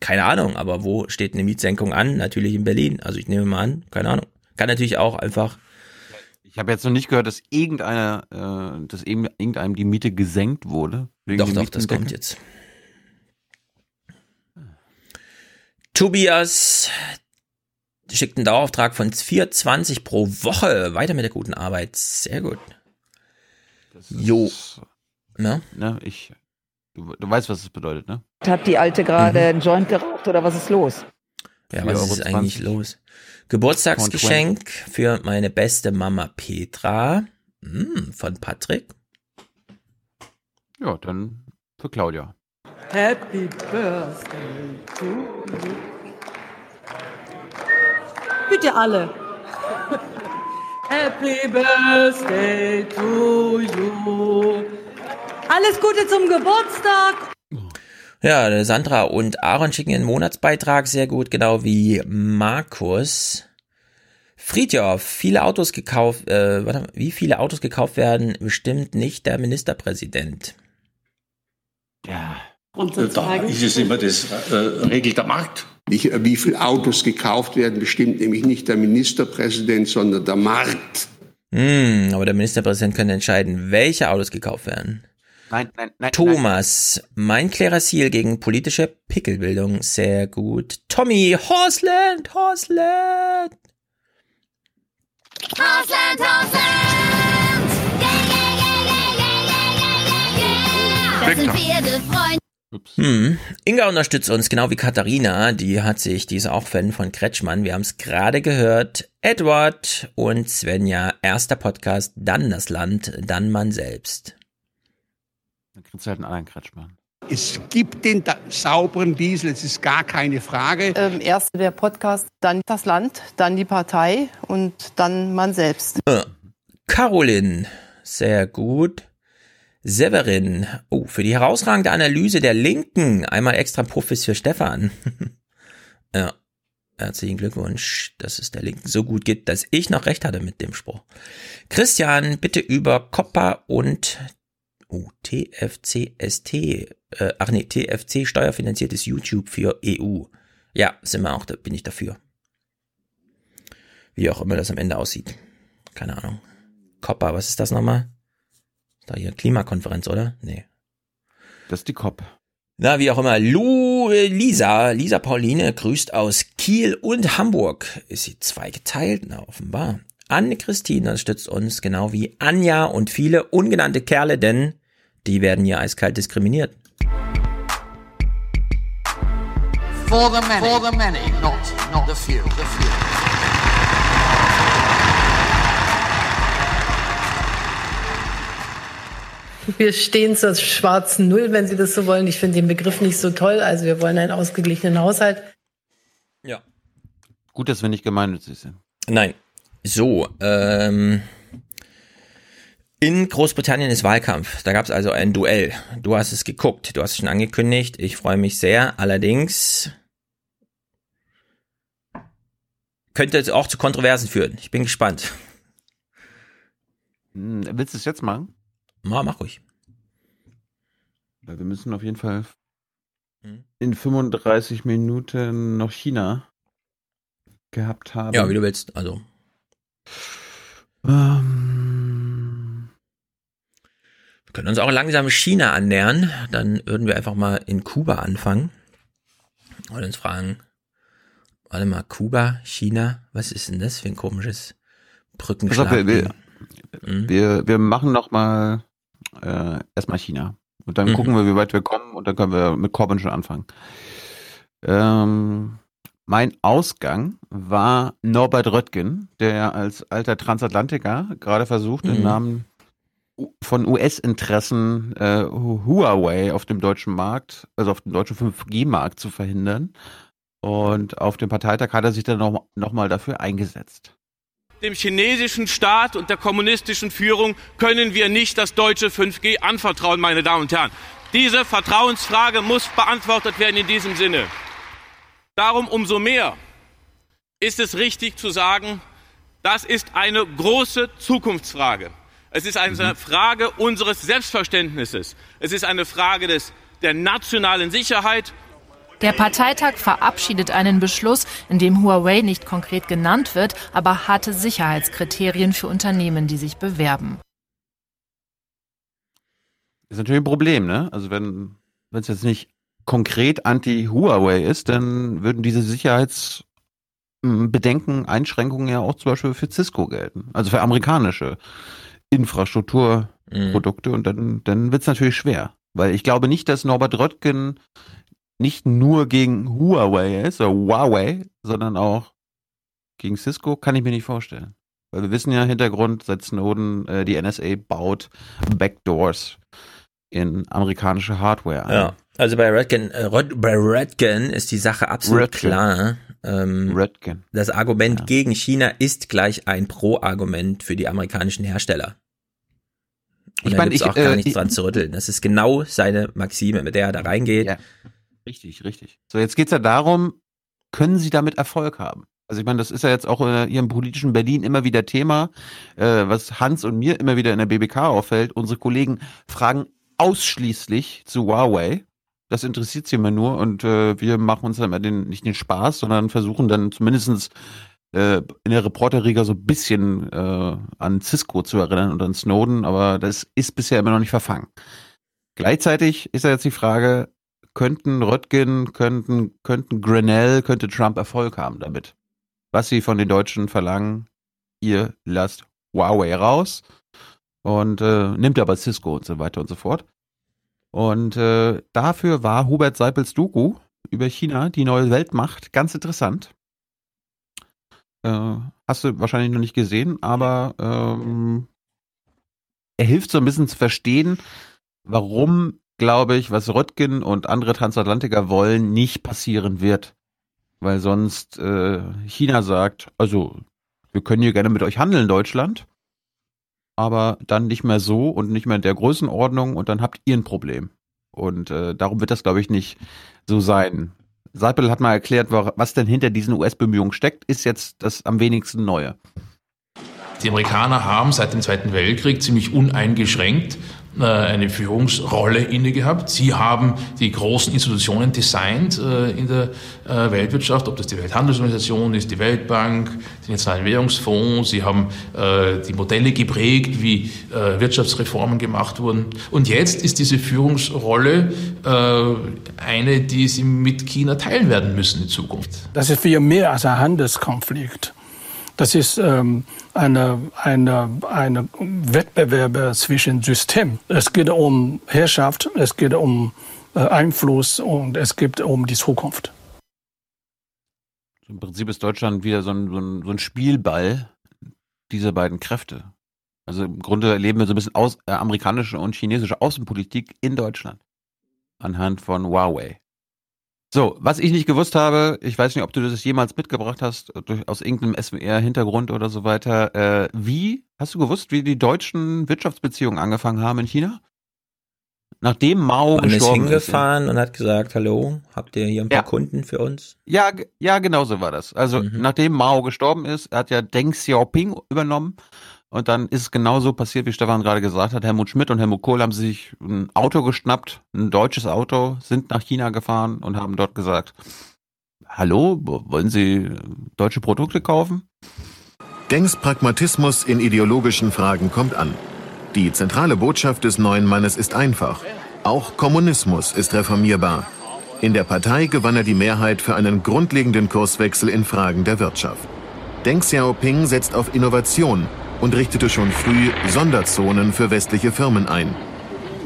Keine Ahnung, aber wo steht eine Mietsenkung an? Natürlich in Berlin. Also ich nehme mal an, keine Ahnung. Kann natürlich auch einfach. Ich habe jetzt noch nicht gehört, dass irgendeiner, äh, dass irgend- irgendeinem die Miete gesenkt wurde. Doch, doch, das kommt jetzt. Tobias schickt einen Dauerauftrag von 4,20 pro Woche. Weiter mit der guten Arbeit. Sehr gut. Jo. Ne? Ne, ich, du, du weißt, was es bedeutet, ne? Hat die Alte gerade einen Joint geraucht oder was ist los? Ja, was ist 4,20 eigentlich los? Geburtstagsgeschenk für meine beste Mama Petra hm, von Patrick. Ja, dann für Claudia. Happy Birthday to you. Bitte alle. Happy Birthday to you. Alles Gute zum Geburtstag. Ja, Sandra und Aaron schicken ihren Monatsbeitrag sehr gut, genau wie Markus. Friedjof, viele Autos gekauft, äh, warte, wie viele Autos gekauft werden, bestimmt nicht der Ministerpräsident. Ja. Da ist es immer das, äh, regelt der Markt. Nicht, wie viele Autos gekauft werden, bestimmt nämlich nicht der Ministerpräsident, sondern der Markt. Hm, aber der Ministerpräsident könnte entscheiden, welche Autos gekauft werden. Nein, nein, nein. Thomas, mein Klerasil gegen politische Pickelbildung, sehr gut. Tommy, Horsland, Horsland. Hausland, Hausland! Das sind Pferdefreunde. Hm. Inga unterstützt uns, genau wie Katharina. Die hat sich, die ist auch Fan von Kretschmann. Wir haben es gerade gehört. Edward und Svenja, erster Podcast, dann das Land, dann man selbst. Dann kriegst du halt einen anderen Kretschmann. Es gibt den sauberen Diesel, es ist gar keine Frage. Ähm, erst der Podcast, dann das Land, dann die Partei und dann man selbst. Äh, Caroline, sehr gut. Severin, oh, für die herausragende Analyse der Linken, einmal extra Profis für Stefan. ja, herzlichen Glückwunsch, dass es der Linken so gut geht, dass ich noch recht hatte mit dem Spruch. Christian, bitte über Coppa und oh, TFCST, äh, ach nee, TFC steuerfinanziertes YouTube für EU. Ja, sind wir auch, da bin ich dafür. Wie auch immer das am Ende aussieht. Keine Ahnung. COPPA, was ist das nochmal? Da hier Klimakonferenz, oder? Nee. Das ist die COP. Na, wie auch immer. Lu, äh, Lisa, Lisa Pauline grüßt aus Kiel und Hamburg. Ist sie zweigeteilt? Na, offenbar. Anne-Christine unterstützt uns genau wie Anja und viele ungenannte Kerle, denn die werden hier eiskalt diskriminiert. For the many, for the many, not, not the few. The few. Wir stehen zur schwarzen Null, wenn Sie das so wollen. Ich finde den Begriff nicht so toll. Also wir wollen einen ausgeglichenen Haushalt. Ja. Gut, dass wir nicht gemeinnützig sind. Nein. So, ähm, in Großbritannien ist Wahlkampf. Da gab es also ein Duell. Du hast es geguckt, du hast es schon angekündigt. Ich freue mich sehr. Allerdings könnte es auch zu Kontroversen führen. Ich bin gespannt. Hm, willst du es jetzt machen? Na, mach ruhig. Wir müssen auf jeden Fall Hm. in 35 Minuten noch China gehabt haben. Ja, wie du willst. Also. Ähm, Wir können uns auch langsam China annähern. Dann würden wir einfach mal in Kuba anfangen. Und uns fragen, warte mal, Kuba, China, was ist denn das für ein komisches auf, wir, Brückenschlag? wir, Mhm. wir, wir machen noch mal äh, erstmal China. Und dann Mhm. gucken wir, wie weit wir kommen und dann können wir mit Corbyn schon anfangen. Ähm, mein Ausgang war Norbert Röttgen, der als alter Transatlantiker gerade versucht, im Mhm. Namen U- von US-Interessen äh, Huawei auf dem deutschen Markt, also auf dem deutschen 5G-Markt zu verhindern. Und auf dem Parteitag hat er sich dann noch, noch mal dafür eingesetzt. Dem chinesischen Staat und der kommunistischen Führung können wir nicht das deutsche 5G anvertrauen, meine Damen und Herren. Diese Vertrauensfrage muss beantwortet werden in diesem Sinne. Darum umso mehr ist es richtig zu sagen, das ist eine große Zukunftsfrage. Es ist eine Frage unseres Selbstverständnisses. Es ist eine Frage des, der nationalen Sicherheit Der Parteitag verabschiedet einen Beschluss, in dem Huawei nicht konkret genannt wird, aber harte Sicherheitskriterien für Unternehmen, die sich bewerben. Ist natürlich ein Problem, ne? Also wenn wenn es jetzt nicht konkret anti-Huawei ist, dann würden diese Sicherheitsbedenken, Einschränkungen ja auch zum Beispiel für Cisco gelten. Also für amerikanische Infrastrukturprodukte und dann, dann wird es natürlich schwer. Weil ich glaube nicht, dass Norbert Röttgen nicht nur gegen Huawei ist oder Huawei, sondern auch gegen Cisco, kann ich mir nicht vorstellen. Weil wir wissen ja Hintergrund, seit Snowden äh, die NSA baut Backdoors in amerikanische Hardware ein. Ja, also bei Redgen, äh, bei Redgen ist die Sache absolut Redgen. klar. Ähm, Redgen. Das Argument gegen China ist gleich ein Pro-Argument für die amerikanischen Hersteller. Und Ich meine, ich, auch gar äh, nichts ich- dran zu rütteln. Das ist genau seine Maxime, mit der er da reingeht. Ja. Richtig, richtig. So, jetzt geht's ja darum, können Sie damit Erfolg haben? Also ich meine, das ist ja jetzt auch äh, hier im politischen Berlin immer wieder Thema, äh, was Hans und mir immer wieder in der BBK auffällt. Unsere Kollegen fragen ausschließlich zu Huawei. Das interessiert sie immer nur und äh, wir machen uns dann immer den, nicht den Spaß, sondern versuchen dann zumindestens äh, in der Reporterriga so ein bisschen äh, an Cisco zu erinnern und an Snowden, aber das ist bisher immer noch nicht verfangen. Gleichzeitig ist ja jetzt die Frage, könnten Röttgen, könnten, könnten Grenell, könnte Trump Erfolg haben damit? Was sie von den Deutschen verlangen, ihr lasst Huawei raus und äh, nimmt aber Cisco und so weiter und so fort. Und äh, dafür war Hubert Seipels Doku über China, die neue Weltmacht, ganz interessant. Äh, hast du wahrscheinlich noch nicht gesehen, aber ähm, er hilft so ein bisschen zu verstehen, warum, glaube ich, was Röttgen und andere Transatlantiker wollen, nicht passieren wird. Weil sonst äh, China sagt, also wir können hier gerne mit euch handeln, Deutschland, aber dann nicht mehr so und nicht mehr in der Größenordnung und dann habt ihr ein Problem. Und äh, darum wird das, glaube ich, nicht so sein. Seipel hat mal erklärt, wa- was denn hinter diesen US-Bemühungen steckt, ist jetzt das am wenigsten Neue. Die Amerikaner haben seit dem Zweiten Weltkrieg ziemlich uneingeschränkt eine Führungsrolle inne gehabt. Sie haben die großen Institutionen designt äh, in der äh, Weltwirtschaft, ob das die Welthandelsorganisation ist, die Weltbank, den Nationalen Währungsfonds. Sie haben die Modelle geprägt, wie Wirtschaftsreformen gemacht wurden. Und jetzt ist diese Führungsrolle eine, die Sie mit China teilen werden müssen in Zukunft. Das ist viel mehr als ein Handelskonflikt. Das ist ähm, eine, eine, eine Wettbewerb zwischen Systemen. Es geht um Herrschaft, es geht um äh, Einfluss und es geht um die Zukunft. Im Prinzip ist Deutschland wieder so ein, so ein, so ein Spielball dieser beiden Kräfte. Also im Grunde erleben wir so ein bisschen aus, äh, amerikanische und chinesische Außenpolitik in Deutschland anhand von Huawei. So, was ich nicht gewusst habe, ich weiß nicht, ob du das jemals mitgebracht hast, durch, aus irgendeinem SWR-Hintergrund oder so weiter. Äh, wie, hast du gewusst, wie die deutschen Wirtschaftsbeziehungen angefangen haben in China? Nachdem Mao Man gestorben ist hingefahren ist, und hat gesagt, hallo, habt ihr hier ein paar Ja. Kunden für uns? Ja, ja, genau so war das. Also Mhm. nachdem Mao gestorben ist, hat ja Deng Xiaoping übernommen und dann ist es genauso passiert, wie Stefan gerade gesagt hat. Helmut Schmidt und Helmut Kohl haben sich ein Auto geschnappt, ein deutsches Auto, sind nach China gefahren und haben dort gesagt, hallo, wo- wollen Sie deutsche Produkte kaufen? Dengs Pragmatismus in ideologischen Fragen kommt an. Die zentrale Botschaft des neuen Mannes ist einfach. Auch Kommunismus ist reformierbar. In der Partei gewann er die Mehrheit für einen grundlegenden Kurswechsel in Fragen der Wirtschaft. Deng Xiaoping setzt auf Innovation und richtete schon früh Sonderzonen für westliche Firmen ein.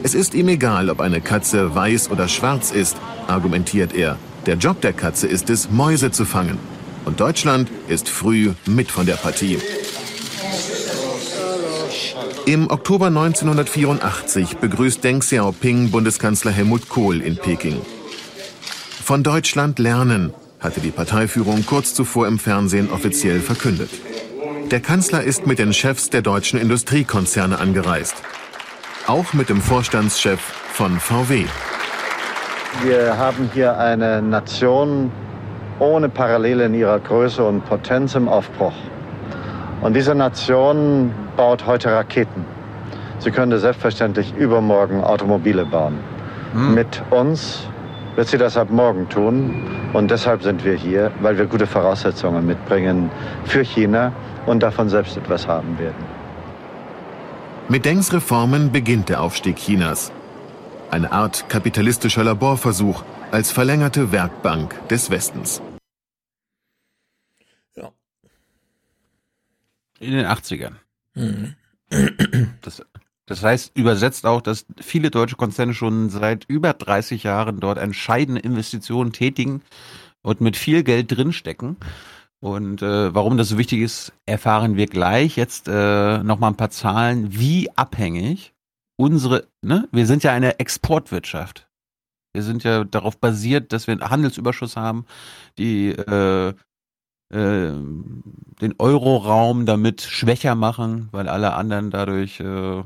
Es ist ihm egal, ob eine Katze weiß oder schwarz ist, argumentiert er. Der Job der Katze ist es, Mäuse zu fangen. Und Deutschland ist früh mit von der Partie. Im Oktober 1984 begrüßt Deng Xiaoping Bundeskanzler Helmut Kohl in Peking. Von Deutschland lernen, hatte die Parteiführung kurz zuvor im Fernsehen offiziell verkündet. Der Kanzler ist mit den Chefs der deutschen Industriekonzerne angereist. Auch mit dem Vorstandschef von VW. Wir haben hier eine Nation ohne Parallele in ihrer Größe und Potenz im Aufbruch. Und diese Nation baut heute Raketen. Sie könnte selbstverständlich übermorgen Automobile bauen. Mit uns wird sie das ab morgen tun. Und deshalb sind wir hier, weil wir gute Voraussetzungen mitbringen für China und davon selbst etwas haben werden. Mit Dengs Reformen beginnt der Aufstieg Chinas. Eine Art kapitalistischer Laborversuch als verlängerte Werkbank des Westens. In den 80ern. Mhm. Das, das heißt, übersetzt auch, dass viele deutsche Konzerne schon seit über 30 Jahren dort entscheidende Investitionen tätigen und mit viel Geld drinstecken. Und äh, warum das so wichtig ist, erfahren wir gleich. Jetzt äh, nochmal ein paar Zahlen, wie abhängig unsere, ne, wir sind ja eine Exportwirtschaft. Wir sind ja darauf basiert, dass wir einen Handelsüberschuss haben, die äh, äh, den Euroraum damit schwächer machen, weil alle anderen dadurch äh,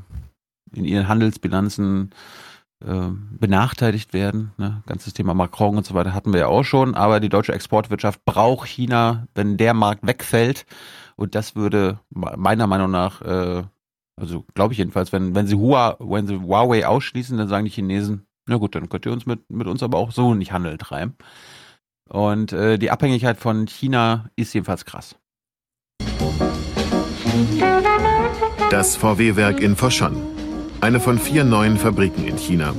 in ihren Handelsbilanzen benachteiligt werden. Ne? Ganzes Thema Macron und so weiter hatten wir ja auch schon, aber die deutsche Exportwirtschaft braucht China, wenn der Markt wegfällt. Und das würde meiner Meinung nach, äh, also glaube ich jedenfalls, wenn, wenn sie Hua, wenn sie Huawei ausschließen, dann sagen die Chinesen, na gut, dann könnt ihr uns mit, mit uns aber auch so nicht Handel treiben. Und äh, die Abhängigkeit von China ist jedenfalls krass. Das VW-Werk in Foshan. Eine von vier neuen Fabriken in China.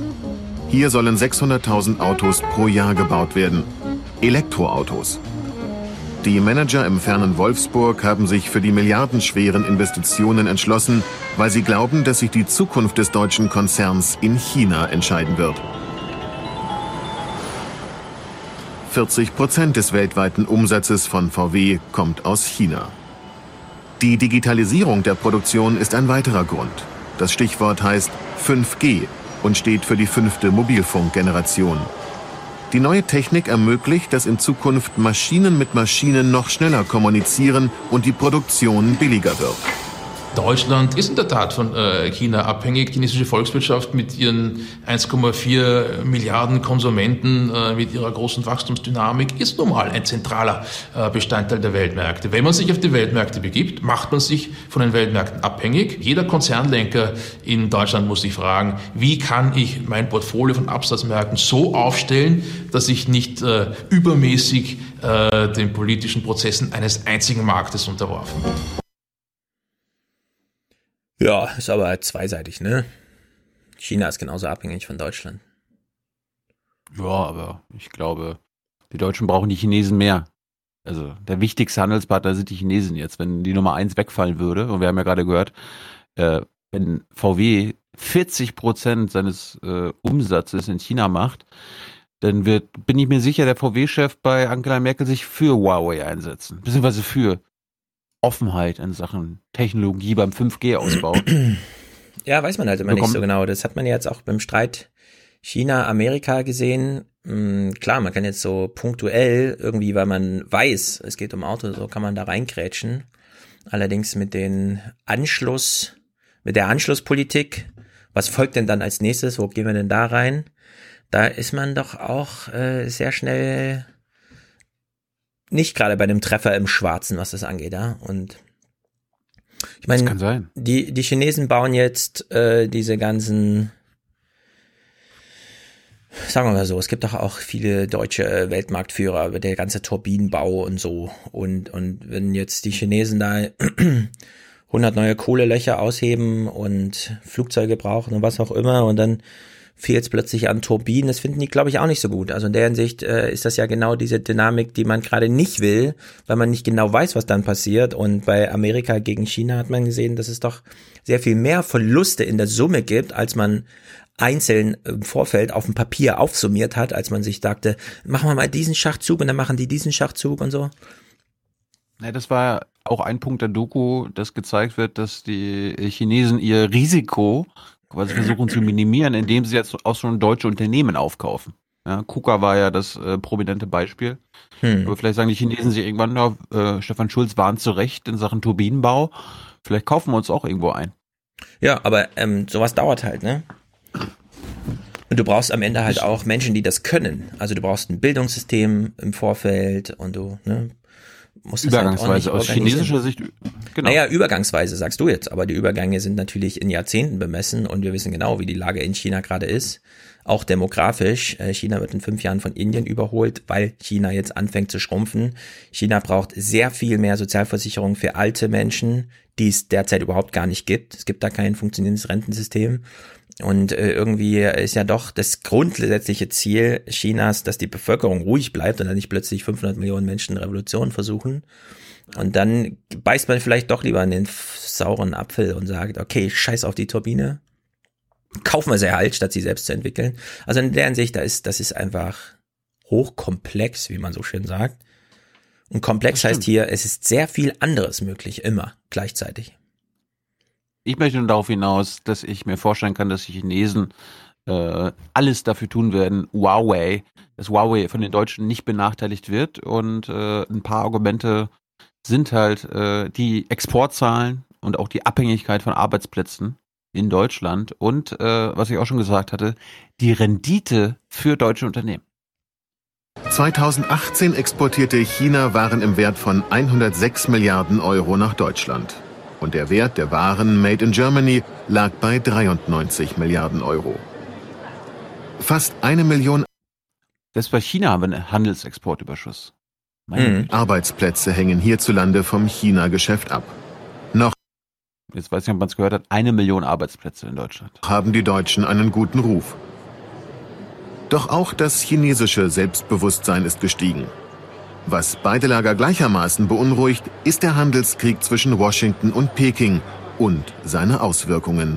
Hier sollen 600.000 Autos pro Jahr gebaut werden. Elektroautos. Die Manager im fernen Wolfsburg haben sich für die milliardenschweren Investitionen entschlossen, weil sie glauben, dass sich die Zukunft des deutschen Konzerns in China entscheiden wird. 40 Prozent des weltweiten Umsatzes von VW kommt aus China. Die Digitalisierung der Produktion ist ein weiterer Grund. Das Stichwort heißt 5G und steht für die fünfte Mobilfunkgeneration. Die neue Technik ermöglicht, dass in Zukunft Maschinen mit Maschinen noch schneller kommunizieren und die Produktion billiger wird. Deutschland ist in der Tat von äh, China abhängig. Die chinesische Volkswirtschaft mit ihren 1,4 Milliarden Konsumenten, äh, mit ihrer großen Wachstumsdynamik ist nun mal ein zentraler äh, Bestandteil der Weltmärkte. Wenn man sich auf die Weltmärkte begibt, macht man sich von den Weltmärkten abhängig. Jeder Konzernlenker in Deutschland muss sich fragen, wie kann ich mein Portfolio von Absatzmärkten so aufstellen, dass ich nicht übermäßig den politischen Prozessen eines einzigen Marktes unterworfen bin. Ja, ist aber zweiseitig, ne? China ist genauso abhängig von Deutschland. Ja, aber ich glaube, die Deutschen brauchen die Chinesen mehr. Also der wichtigste Handelspartner sind die Chinesen jetzt. Wenn die Nummer eins wegfallen würde, und wir haben ja gerade gehört, äh, wenn VW 40 Prozent seines äh, Umsatzes in China macht, dann wird, bin ich mir sicher, der VW-Chef bei Angela Merkel sich für Huawei einsetzen, beziehungsweise für Offenheit in Sachen Technologie beim 5G-Ausbau. Ja, weiß man halt immer nicht so genau. Das hat man jetzt auch beim Streit China-Amerika gesehen. Hm, klar, man kann jetzt so punktuell irgendwie, weil man weiß, es geht um Auto, so kann man da reinkrätschen. Allerdings mit den Anschluss, mit der Anschlusspolitik, was folgt denn dann als nächstes? Wo gehen wir denn da rein? Da ist man doch auch äh, sehr schnell nicht gerade bei einem Treffer im Schwarzen, was das angeht, ja. Und ich meine, die die Chinesen bauen jetzt äh, diese ganzen, sagen wir mal so, es gibt doch auch viele deutsche äh, Weltmarktführer, der ganze Turbinenbau und so. Und und wenn jetzt die Chinesen da 100 neue Kohlelöcher ausheben und Flugzeuge brauchen und was auch immer und dann fehlt es plötzlich an Turbinen. Das finden die, glaube ich, auch nicht so gut. Also in der Hinsicht äh, ist das ja genau diese Dynamik, die man gerade nicht will, weil man nicht genau weiß, was dann passiert. Und bei Amerika gegen China hat man gesehen, dass es doch sehr viel mehr Verluste in der Summe gibt, als man einzeln im Vorfeld auf dem Papier aufsummiert hat, als man sich dachte, machen wir mal diesen Schachzug und dann machen die diesen Schachzug und so. Ja, das war auch ein Punkt der Doku, dass gezeigt wird, dass die Chinesen ihr Risiko quasi versuchen zu minimieren, indem sie jetzt auch schon deutsche Unternehmen aufkaufen. Ja, KUKA war ja das äh, prominente Beispiel. Hm. Aber vielleicht sagen die Chinesen sich irgendwann, ja, äh, Stefan Schulz warnt zu Recht in Sachen Turbinenbau. Vielleicht kaufen wir uns auch irgendwo ein. Ja, aber ähm, sowas dauert halt, ne? Und du brauchst am Ende halt auch Menschen, die das können. Also du brauchst ein Bildungssystem im Vorfeld und du ne, muss halt Übergangsweise, halt aus chinesischer Sicht, genau. Naja, übergangsweise sagst du jetzt, aber die Übergänge sind natürlich in Jahrzehnten bemessen und wir wissen genau, wie die Lage in China gerade ist. Auch demografisch. Äh, China wird in fünf Jahren von Indien überholt, weil China jetzt anfängt zu schrumpfen. China braucht sehr viel mehr Sozialversicherung für alte Menschen, die es derzeit überhaupt gar nicht gibt. Es gibt da kein funktionierendes Rentensystem. Und äh, irgendwie ist ja doch das grundsätzliche Ziel Chinas, dass die Bevölkerung ruhig bleibt und dann nicht plötzlich 500 Millionen Menschen Revolution versuchen. Und dann beißt man vielleicht doch lieber in den sauren Apfel und sagt, okay, scheiß auf die Turbine. Kaufen wir sie halt, statt sie selbst zu entwickeln. Also in der Hinsicht, da ist, das ist einfach hochkomplex, wie man so schön sagt. Und komplex heißt hier, es ist sehr viel anderes möglich, immer gleichzeitig. Ich möchte nur darauf hinaus, dass ich mir vorstellen kann, dass die Chinesen äh, alles dafür tun werden, Huawei, dass Huawei von den Deutschen nicht benachteiligt wird. Und äh, ein paar Argumente sind halt äh, die Exportzahlen und auch die Abhängigkeit von Arbeitsplätzen in Deutschland und, äh, was ich auch schon gesagt hatte, die Rendite für deutsche Unternehmen. 2018 exportierte China Waren im Wert von 106 Milliarden Euro nach Deutschland und der Wert der Waren Made in Germany lag bei 93 Milliarden Euro. Fast eine Million Selbst bei China haben wir einen Handelsexportüberschuss. Mhm. Arbeitsplätze hängen hierzulande vom China-Geschäft ab. Noch Jetzt weiß ich nicht, ob man es gehört hat, eine Million Arbeitsplätze in Deutschland. Haben die Deutschen einen guten Ruf. Doch auch das chinesische Selbstbewusstsein ist gestiegen. Was beide Lager gleichermaßen beunruhigt, ist der Handelskrieg zwischen Washington und Peking und seine Auswirkungen.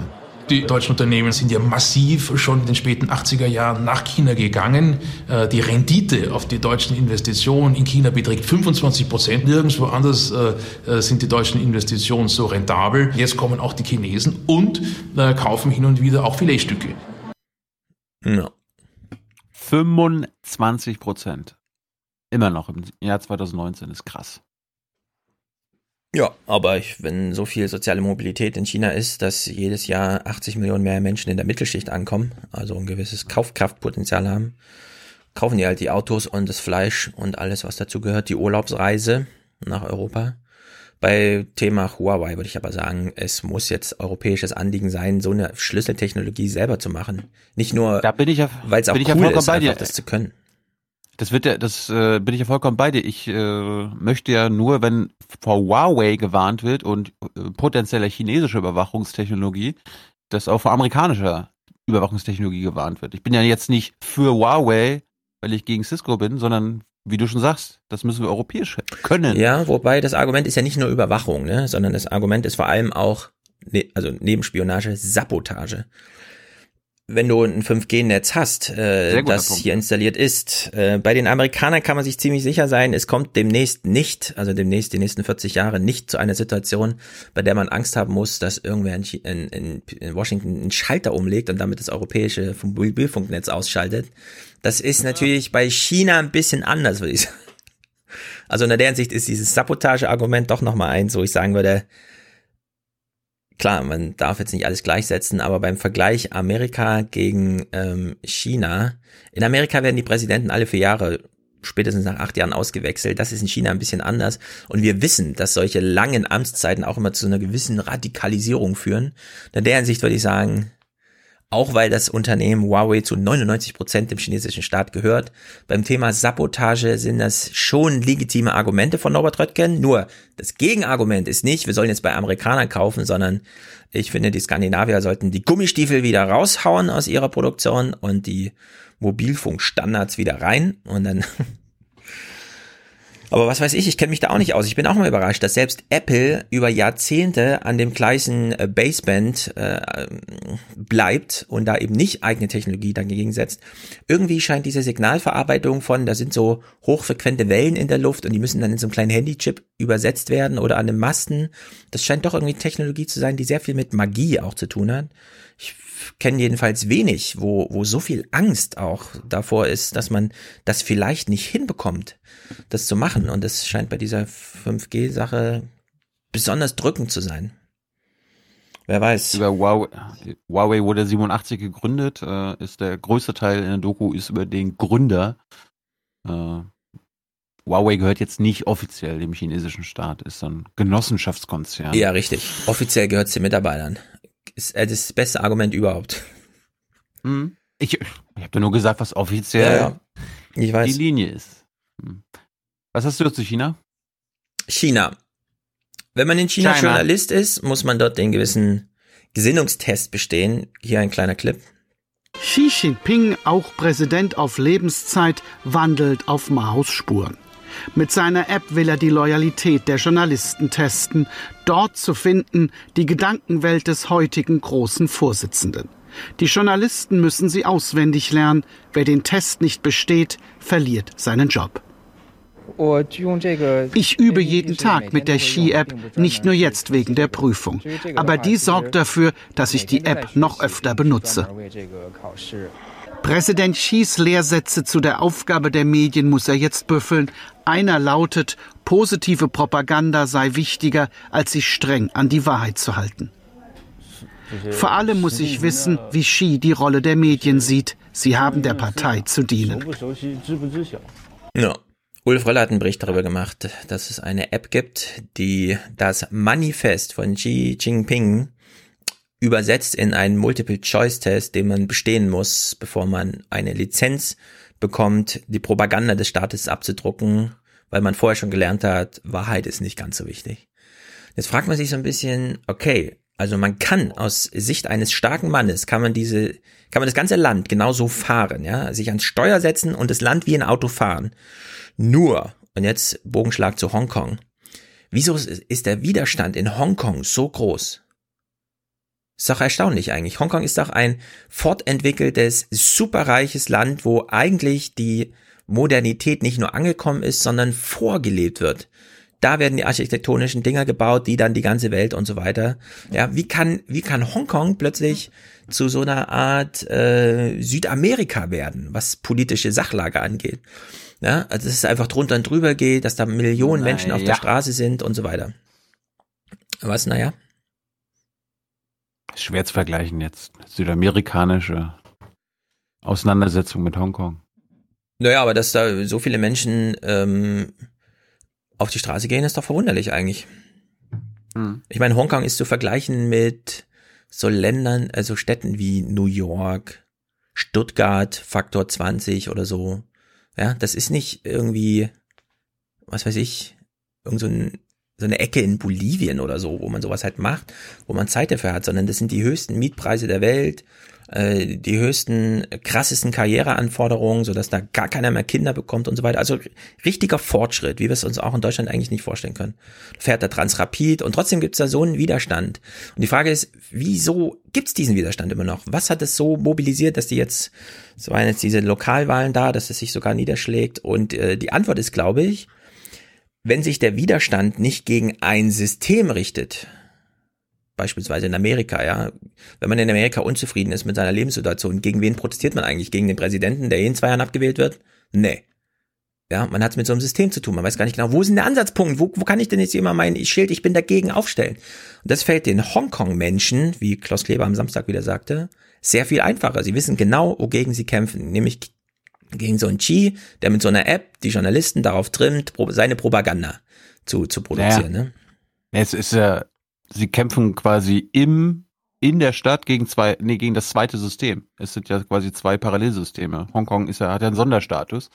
Die deutschen Unternehmen sind ja massiv schon in den späten 80er Jahren nach China gegangen. Äh, die Rendite auf die deutschen Investitionen in China beträgt 25 Prozent. Nirgendwo anders äh, äh, sind die deutschen Investitionen so rentabel. Jetzt kommen auch die Chinesen und kaufen hin und wieder auch Filetstücke. Ja. 25 Prozent. Immer noch im Jahr 2019 ist krass. Ja, aber ich, wenn so viel soziale Mobilität in China ist, dass jedes Jahr 80 Millionen mehr Menschen in der Mittelschicht ankommen, also ein gewisses Kaufkraftpotenzial haben, kaufen die halt die Autos und das Fleisch und alles, was dazu gehört, die Urlaubsreise nach Europa. Bei Thema Huawei würde ich aber sagen, es muss jetzt europäisches Anliegen sein, so eine Schlüsseltechnologie selber zu machen. Nicht nur, weil es auch cool ist, einfach das zu können. Das wird ja, das äh, bin ich ja vollkommen bei dir. Ich äh, möchte ja nur, wenn vor Huawei gewarnt wird und äh, potenzieller chinesischer Überwachungstechnologie, dass auch vor amerikanischer Überwachungstechnologie gewarnt wird. Ich bin ja jetzt nicht für Huawei, weil ich gegen Cisco bin, sondern wie du schon sagst, das müssen wir europäisch können. Ja, wobei das Argument ist ja nicht nur Überwachung, ne, sondern das Argument ist vor allem auch, ne, also neben Spionage, Sabotage. Wenn du ein 5G-Netz hast, äh, das Punkt. hier installiert ist, äh, bei den Amerikanern kann man sich ziemlich sicher sein, es kommt demnächst nicht, also demnächst die nächsten 40 Jahre nicht zu einer Situation, bei der man Angst haben muss, dass irgendwer in, in, in, in Washington einen Schalter umlegt und damit das europäische Mobilfunknetz ausschaltet. Das ist natürlich bei China ein bisschen anders, würde ich sagen. Also unter der Hinsicht ist dieses Sabotage-Argument doch nochmal eins, wo ich sagen würde, klar, man darf jetzt nicht alles gleichsetzen, aber beim Vergleich Amerika gegen ähm, China, in Amerika werden die Präsidenten alle vier Jahre spätestens nach acht Jahren ausgewechselt. Das ist in China ein bisschen anders. Und wir wissen, dass solche langen Amtszeiten auch immer zu einer gewissen Radikalisierung führen. In der Hinsicht würde ich sagen, auch weil das Unternehmen Huawei zu 99 Prozent dem chinesischen Staat gehört. Beim Thema Sabotage sind das schon legitime Argumente von Norbert Röttgen. Nur das Gegenargument ist nicht, wir sollen jetzt bei Amerikanern kaufen, sondern ich finde, die Skandinavier sollten die Gummistiefel wieder raushauen aus ihrer Produktion und die Mobilfunkstandards wieder rein und dann aber was weiß ich, ich kenne mich da auch nicht aus. Ich bin auch mal überrascht, dass selbst Apple über Jahrzehnte an dem gleichen äh, Baseband äh, bleibt und da eben nicht eigene Technologie dagegen setzt. Irgendwie scheint diese Signalverarbeitung von, da sind so hochfrequente Wellen in der Luft und die müssen dann in so einem kleinen Handychip übersetzt werden oder an einem Masten. Das scheint doch irgendwie Technologie zu sein, die sehr viel mit Magie auch zu tun hat. Ich kenne jedenfalls wenig, wo, wo so viel Angst auch davor ist, dass man das vielleicht nicht hinbekommt, das zu machen. Und das scheint bei dieser 5G-Sache besonders drückend zu sein. Wer weiß. Über Huawei, Huawei wurde 87 gegründet, äh, ist der größte Teil in der Doku ist über den Gründer. Äh, Huawei gehört jetzt nicht offiziell dem chinesischen Staat, ist so ein Genossenschaftskonzern. Ja, richtig. Offiziell gehört es den Mitarbeitern. Ist äh, das beste Argument überhaupt. Hm. Ich, ich habe nur gesagt, was offiziell Ja, ja. Ich weiß. die Linie ist. Hm. Was hast du zu China? China. Wenn man in China, China. Journalist ist, muss man dort den gewissen Gesinnungstest bestehen. Hier ein kleiner Clip. Xi Jinping, auch Präsident auf Lebenszeit, wandelt auf Maos Spuren. Mit seiner App will er die Loyalität der Journalisten testen, dort zu finden die Gedankenwelt des heutigen großen Vorsitzenden. Die Journalisten müssen sie auswendig lernen. Wer den Test nicht besteht, verliert seinen Job. Ich übe jeden Tag mit der Xi-App, nicht nur jetzt wegen der Prüfung. Aber die sorgt dafür, dass ich die App noch öfter benutze. Präsident Xis Lehrsätze zu der Aufgabe der Medien muss er jetzt büffeln. Einer lautet, positive Propaganda sei wichtiger, als sich streng an die Wahrheit zu halten. Vor allem muss ich wissen, wie Xi die Rolle der Medien sieht. Sie haben der Partei zu dienen. Ja. Ulf Röller hat einen Bericht darüber gemacht, dass es eine App gibt, die das Manifest von Xi Jinping übersetzt in einen Multiple-Choice-Test, den man bestehen muss, bevor man eine Lizenz bekommt, die Propaganda des Staates abzudrucken, weil man vorher schon gelernt hat, Wahrheit ist nicht ganz so wichtig. Jetzt fragt man sich so ein bisschen, okay, also man kann aus Sicht eines starken Mannes, kann man diese, kann man das ganze Land genauso fahren, ja, sich ans Steuer setzen und das Land wie ein Auto fahren. Nur, und jetzt Bogenschlag zu Hongkong. Wieso ist der Widerstand in Hongkong so groß? Ist doch erstaunlich eigentlich. Hongkong ist doch ein fortentwickeltes, superreiches Land, wo eigentlich die Modernität nicht nur angekommen ist, sondern vorgelebt wird. Da werden die architektonischen Dinger gebaut, die dann die ganze Welt und so weiter. Ja, wie kann, wie kann Hongkong plötzlich zu so einer Art äh, Südamerika werden, was politische Sachlage angeht? Ja, also dass es einfach drunter und drüber geht, dass da Millionen Menschen auf ja. der Straße sind und so weiter. Was, naja? Schwer zu vergleichen jetzt. Südamerikanische Auseinandersetzung mit Hongkong. Naja, aber dass da so viele Menschen ähm, auf die Straße gehen, ist doch verwunderlich eigentlich. Hm. Ich meine, Hongkong ist zu vergleichen mit so Ländern, also Städten wie New York, Stuttgart, Faktor 20 oder so. Ja, das ist nicht irgendwie, was weiß ich, irgend so, ein, so eine Ecke in Bolivien oder so, wo man sowas halt macht, wo man Zeit dafür hat, sondern das sind die höchsten Mietpreise der Welt, äh, die höchsten, krassesten Karriereanforderungen, sodass da gar keiner mehr Kinder bekommt und so weiter. Also richtiger Fortschritt, wie wir es uns auch in Deutschland eigentlich nicht vorstellen können. Fährt da Transrapid und trotzdem gibt es da so einen Widerstand. Und die Frage ist, wieso gibt es diesen Widerstand immer noch? Was hat es so mobilisiert, dass die jetzt, so waren jetzt diese Lokalwahlen da, dass es sich sogar niederschlägt? Und äh, die Antwort ist, glaube ich, wenn sich der Widerstand nicht gegen ein System richtet, beispielsweise in Amerika, ja. Wenn man in Amerika unzufrieden ist mit seiner Lebenssituation, gegen wen protestiert man eigentlich? Gegen den Präsidenten, der in zwei Jahren abgewählt wird? Nee. Ja, man hat es mit so einem System zu tun. Man weiß gar nicht genau, wo ist denn der Ansatzpunkt? Wo, wo kann ich denn jetzt immer mein Schild, ich bin dagegen aufstellen? Und das fällt den Hongkong-Menschen, wie Klaus Kleber am Samstag wieder sagte, sehr viel einfacher. Sie wissen genau, wogegen sie kämpfen, nämlich gegen so einen Chi, der mit so einer App die Journalisten darauf trimmt, seine Propaganda zu, zu produzieren. Naja. Ne? Es ist ja, sie kämpfen quasi im in der Stadt gegen zwei, nee, gegen das zweite System. Es sind ja quasi zwei Parallelsysteme. Hongkong ist ja, hat ja einen Sonderstatus.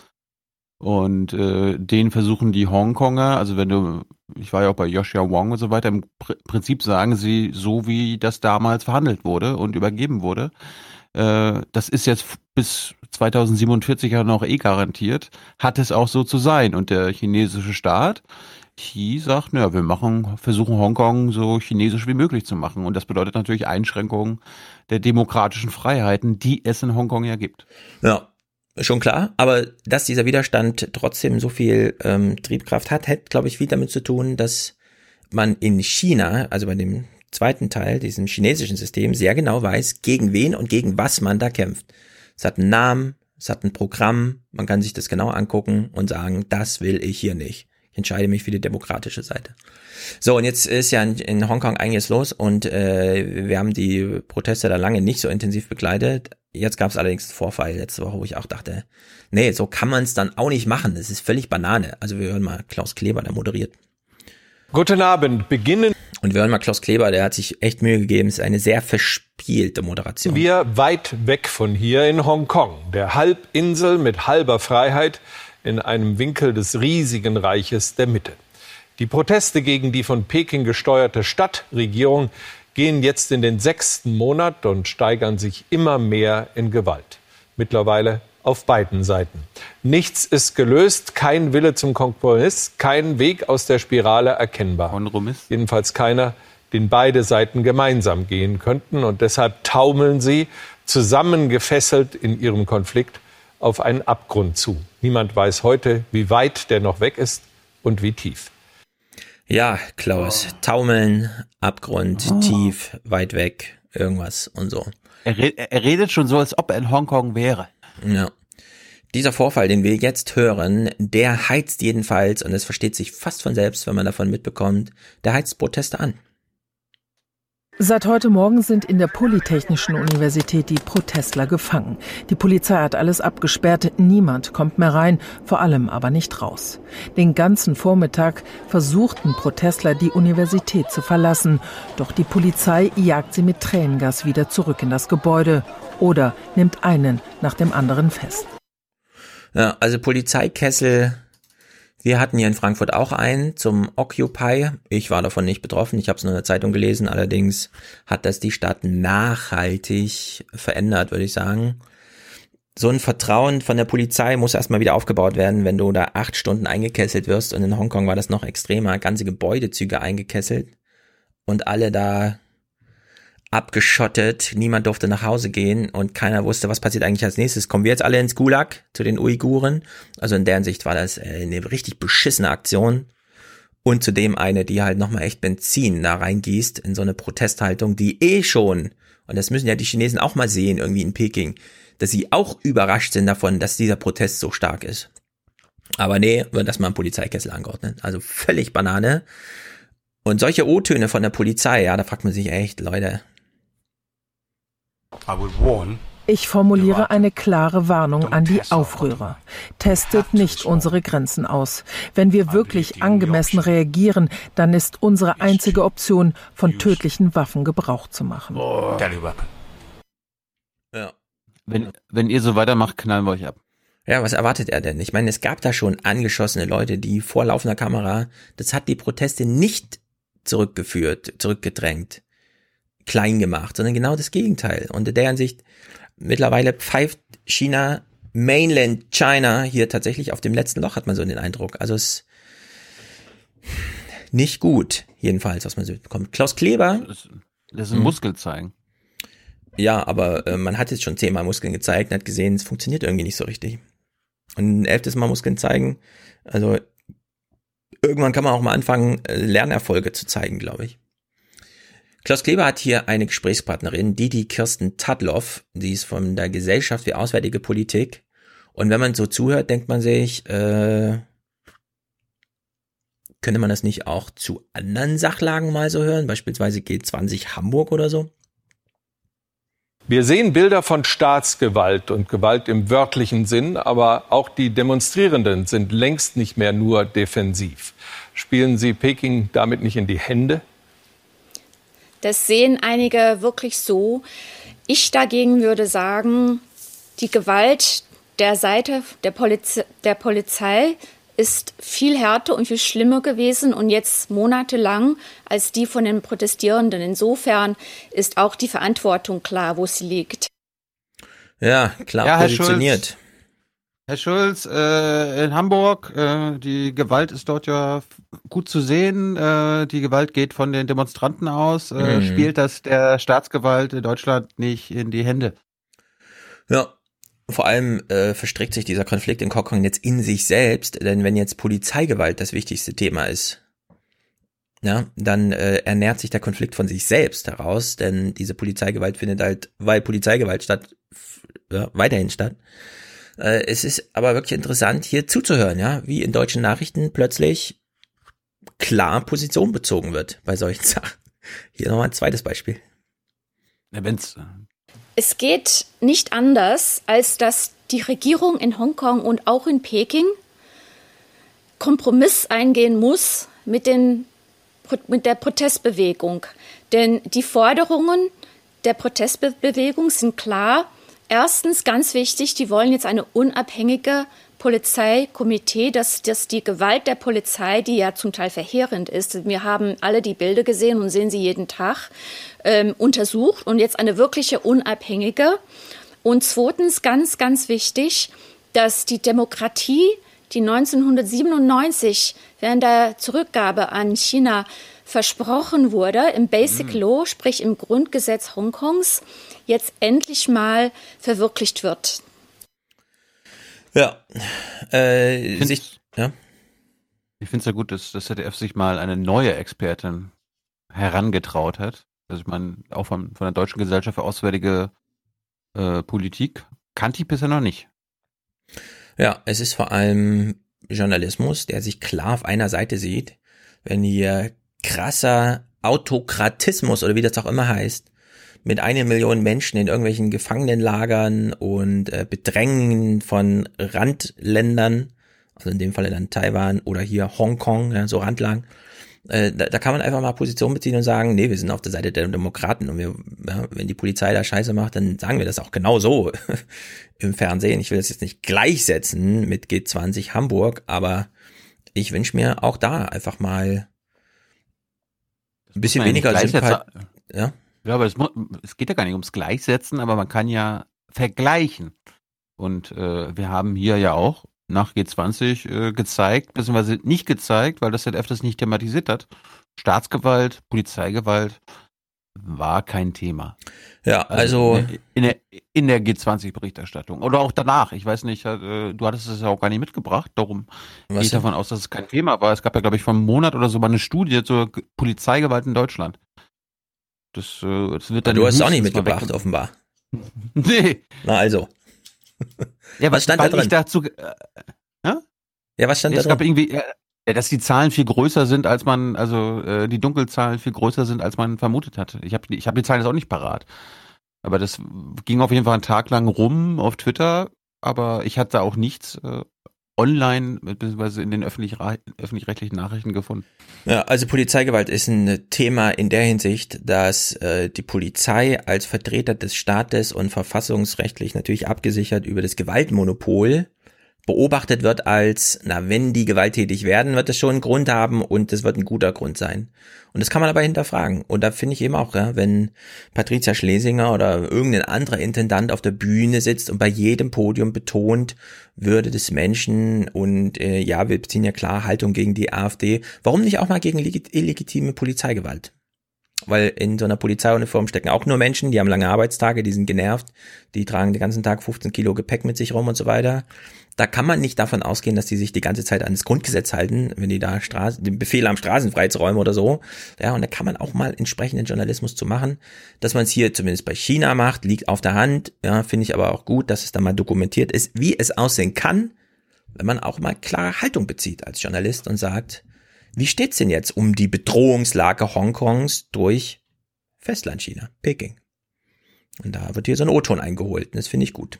Und äh, den versuchen die Hongkonger, also wenn du, ich war ja auch bei Joshua Wong und so weiter, im Pr Prinzip sagen sie, so wie das damals verhandelt wurde und übergeben wurde, äh, das ist jetzt bis 2047 ja noch eh garantiert, hat es auch so zu sein. Und der chinesische Staat, Xi sagt, naja, wir machen, versuchen Hongkong so chinesisch wie möglich zu machen. Und das bedeutet natürlich Einschränkungen der demokratischen Freiheiten, die es in Hongkong ja gibt. Ja, schon klar. Aber dass dieser Widerstand trotzdem so viel ähm, Triebkraft hat, hat, glaube ich, viel damit zu tun, dass man in China, also bei dem zweiten Teil, diesem chinesischen System, sehr genau weiß, gegen wen und gegen was man da kämpft. Es hat einen Namen, es hat ein Programm, man kann sich das genau angucken und sagen, das will ich hier nicht. Ich entscheide mich für die demokratische Seite. So, und jetzt ist ja in, in Hongkong einiges los und äh, wir haben die Proteste da lange nicht so intensiv begleitet. Jetzt gab es allerdings einen Vorfall letzte Woche, wo ich auch dachte, nee, so kann man es dann auch nicht machen. Das ist völlig Banane. Also wir hören mal Klaus Kleber, der moderiert. Guten Abend, beginnen. Und wir hören mal Klaus Kleber, der hat sich echt Mühe gegeben. Ist eine sehr verspielte Moderation. Wir weit weg von hier in Hongkong, der Halbinsel mit halber Freiheit in einem Winkel des riesigen Reiches der Mitte. Die Proteste gegen die von Peking gesteuerte Stadtregierung gehen jetzt in den sechsten Monat und steigern sich immer mehr in Gewalt. Mittlerweile auf beiden Seiten. Nichts ist gelöst, kein Wille zum Kompromiss, kein Weg aus der Spirale erkennbar. Jedenfalls keiner, den beide Seiten gemeinsam gehen könnten. Und deshalb taumeln sie, zusammengefesselt in ihrem Konflikt, auf einen Abgrund zu. Niemand weiß heute, wie weit der noch weg ist und wie tief. Ja, Klaus, taumeln, Abgrund, Oh. tief, weit weg, irgendwas und so. Er, er redet schon so, als ob er in Hongkong wäre. Ja. Dieser Vorfall, den wir jetzt hören, der heizt jedenfalls, und es versteht sich fast von selbst, wenn man davon mitbekommt, der heizt Proteste an. Seit heute Morgen sind in der Polytechnischen Universität die Protestler gefangen. Die Polizei hat alles abgesperrt, niemand kommt mehr rein, vor allem aber nicht raus. Den ganzen Vormittag versuchten Protestler die Universität zu verlassen, doch die Polizei jagt sie mit Tränengas wieder zurück in das Gebäude oder nimmt einen nach dem anderen fest. Ja, also Polizeikessel. Wir hatten hier in Frankfurt auch einen zum Occupy. Ich war davon nicht betroffen. Ich habe es nur in der Zeitung gelesen. Allerdings hat das die Stadt nachhaltig verändert, würde ich sagen. So ein Vertrauen von der Polizei muss erstmal wieder aufgebaut werden, wenn du da acht Stunden eingekesselt wirst. Und in Hongkong war das noch extremer. Ganze Gebäudezüge eingekesselt. Und alle da abgeschottet, niemand durfte nach Hause gehen und keiner wusste, was passiert eigentlich als nächstes. Kommen wir jetzt alle ins Gulag zu den Uiguren? Also in deren Sicht war das äh, eine richtig beschissene Aktion und zudem eine, die halt nochmal echt Benzin da reingießt in so eine Protesthaltung, die eh schon, und das müssen ja die Chinesen auch mal sehen, irgendwie in Peking, dass sie auch überrascht sind davon, dass dieser Protest so stark ist. Aber nee, wird das mal ein Polizeikessel angeordnet. Also völlig Banane. Und solche O-Töne von der Polizei, ja, da fragt man sich echt, Leute. Ich formuliere eine klare Warnung an die Aufrührer. Testet nicht unsere Grenzen aus. Wenn wir wirklich angemessen reagieren, dann ist unsere einzige Option, von tödlichen Waffen Gebrauch zu machen. Ja. Wenn, wenn ihr so weitermacht, knallen wir euch ab. Ja, was erwartet er denn? Ich meine, es gab da schon angeschossene Leute, die vor laufender Kamera, das hat die Proteste nicht zurückgeführt, zurückgedrängt, klein gemacht, sondern genau das Gegenteil. Und in der Hinsicht, mittlerweile pfeift China, Mainland China hier tatsächlich auf dem letzten Loch, hat man so den Eindruck. Also es nicht gut, jedenfalls, was man so bekommt. Klaus Kleber. Das, das ist ein Muskel zeigen. Ja, aber äh, man hat jetzt schon zehnmal Muskeln gezeigt und hat gesehen, es funktioniert irgendwie nicht so richtig. Und ein elftes Mal Muskeln zeigen, also irgendwann kann man auch mal anfangen, äh, Lernerfolge zu zeigen, glaube ich. Klaus Kleber hat hier eine Gesprächspartnerin, Didi Kirsten Tadloff, die ist von der Gesellschaft für Auswärtige Politik. Und wenn man so zuhört, denkt man sich, äh, könnte man das nicht auch zu anderen Sachlagen mal so hören, beispielsweise G20 Hamburg oder so? Wir sehen Bilder von Staatsgewalt und Gewalt im wörtlichen Sinn, aber auch die Demonstrierenden sind längst nicht mehr nur defensiv. Spielen Sie Peking damit nicht in die Hände? Das sehen einige wirklich so. Ich dagegen würde sagen, die Gewalt der Seite der, Poliz der Polizei ist viel härter und viel schlimmer gewesen und jetzt monatelang als die von den Protestierenden. Insofern ist auch die Verantwortung klar, wo sie liegt. Ja, klar Ja, positioniert. Herr Schulz, äh, in Hamburg, äh, die Gewalt ist dort ja gut zu sehen. Äh, die Gewalt geht von den Demonstranten aus. Äh, Mhm. Spielt das der Staatsgewalt in Deutschland nicht in die Hände? Ja, vor allem äh, verstrickt sich dieser Konflikt in Hongkong jetzt in sich selbst, denn wenn jetzt Polizeigewalt das wichtigste Thema ist, ja, dann äh, ernährt sich der Konflikt von sich selbst heraus, denn diese Polizeigewalt findet halt, weil Polizeigewalt statt, ja, weiterhin statt. Äh, es ist aber wirklich interessant, hier zuzuhören, ja, wie in deutschen Nachrichten plötzlich klar Position bezogen wird bei solchen Sachen. Hier nochmal ein zweites Beispiel. Ja, wenn's, Es geht nicht anders, als dass die Regierung in Hongkong und auch in Peking Kompromiss eingehen muss mit, den, mit der Protestbewegung. Denn die Forderungen der Protestbewegung sind klar. Erstens, ganz wichtig, die wollen jetzt eine unabhängige Polizeikomitee, dass, dass die Gewalt der Polizei, die ja zum Teil verheerend ist, wir haben alle die Bilder gesehen und sehen sie jeden Tag, ähm, untersucht und jetzt eine wirkliche unabhängige. Und zweitens, ganz, ganz wichtig, dass die Demokratie, die 1997 während der Zurückgabe an China versprochen wurde, im Basic Law, sprich im Grundgesetz Hongkongs, jetzt endlich mal verwirklicht wird. Ja, äh, sich, ja. Ich finde es ja gut, dass das ZDF sich mal eine neue Expertin herangetraut hat. Also ich meine, auch von, von der Deutschen Gesellschaft für Auswärtige äh, Politik kannte ich bisher noch nicht. Ja, es ist vor allem Journalismus, der sich klar auf einer Seite sieht. Wenn hier krasser Autokratismus oder wie das auch immer heißt, mit einer Million Menschen in irgendwelchen Gefangenenlagern und äh, Bedrängen von Randländern, also in dem Falle dann Taiwan oder hier Hongkong, ja, so Randlagen, äh, da, da kann man einfach mal Position beziehen und sagen, nee, wir sind auf der Seite der Demokraten und wir, ja, wenn die Polizei da Scheiße macht, dann sagen wir das auch genau so im Fernsehen. Ich will das jetzt nicht gleichsetzen mit G20 Hamburg, aber ich wünsche mir auch da einfach mal ein bisschen weniger Sympathie. gleichsetzen. Ja. Ja, aber es, es geht ja gar nicht ums Gleichsetzen, aber man kann ja vergleichen. Und äh, wir haben hier ja auch nach G20 äh, gezeigt, beziehungsweise nicht gezeigt, weil das ZDF das nicht thematisiert hat. Staatsgewalt, Polizeigewalt war kein Thema. Ja, also- in der, in der G20-Berichterstattung oder auch danach. Ich weiß nicht, äh, du hattest es ja auch gar nicht mitgebracht. Darum gehe ich davon aus, dass es kein Thema war. Es gab ja, glaube ich, vor einem Monat oder so mal eine Studie zur Polizeigewalt in Deutschland. Das, äh, das wird dann Du hast es auch nicht mitgebracht, offenbar. Nee. Na also. Ja, was stand da drin? ich dazu, äh, Ja, was stand es da gab drin? irgendwie, äh, Ja, dass die Zahlen viel größer sind, als man, also äh, die Dunkelzahlen viel größer sind, als man vermutet hatte. Ich habe ich hab die Zahlen jetzt auch nicht parat. Aber das ging auf jeden Fall einen Tag lang rum auf Twitter, aber ich hatte auch nichts äh, online bzw. in den öffentlich-rechtlichen Nachrichten gefunden. Ja, also Polizeigewalt ist ein Thema in der Hinsicht, dass äh, die Polizei als Vertreter des Staates und verfassungsrechtlich natürlich abgesichert über das Gewaltmonopol beobachtet wird als, na, wenn die gewalttätig werden, wird es schon einen Grund haben und es wird ein guter Grund sein. Und das kann man aber hinterfragen. Und da finde ich eben auch, ja, wenn Patricia Schlesinger oder irgendein anderer Intendant auf der Bühne sitzt und bei jedem Podium betont, Würde des Menschen und äh, ja, wir beziehen ja klar Haltung gegen die AfD, warum nicht auch mal gegen illegitime Polizeigewalt? weil in so einer Polizeiuniform stecken auch nur Menschen, die haben lange Arbeitstage, die sind genervt, die tragen den ganzen Tag 15 Kilo Gepäck mit sich rum und so weiter. Da kann man nicht davon ausgehen, dass die sich die ganze Zeit an das Grundgesetz halten, wenn die da Straßen, den Befehl haben, Straßen freizuräumen oder so. Ja, und da kann man auch mal entsprechenden Journalismus zu machen. Dass man es hier zumindest bei China macht, liegt auf der Hand. Ja, finde ich aber auch gut, dass es da mal dokumentiert ist, wie es aussehen kann, wenn man auch mal klare Haltung bezieht als Journalist und sagt, wie steht's denn jetzt um die Bedrohungslage Hongkongs durch Festlandchina, Peking? Und da wird hier so ein O-Ton eingeholt. Und das finde ich gut.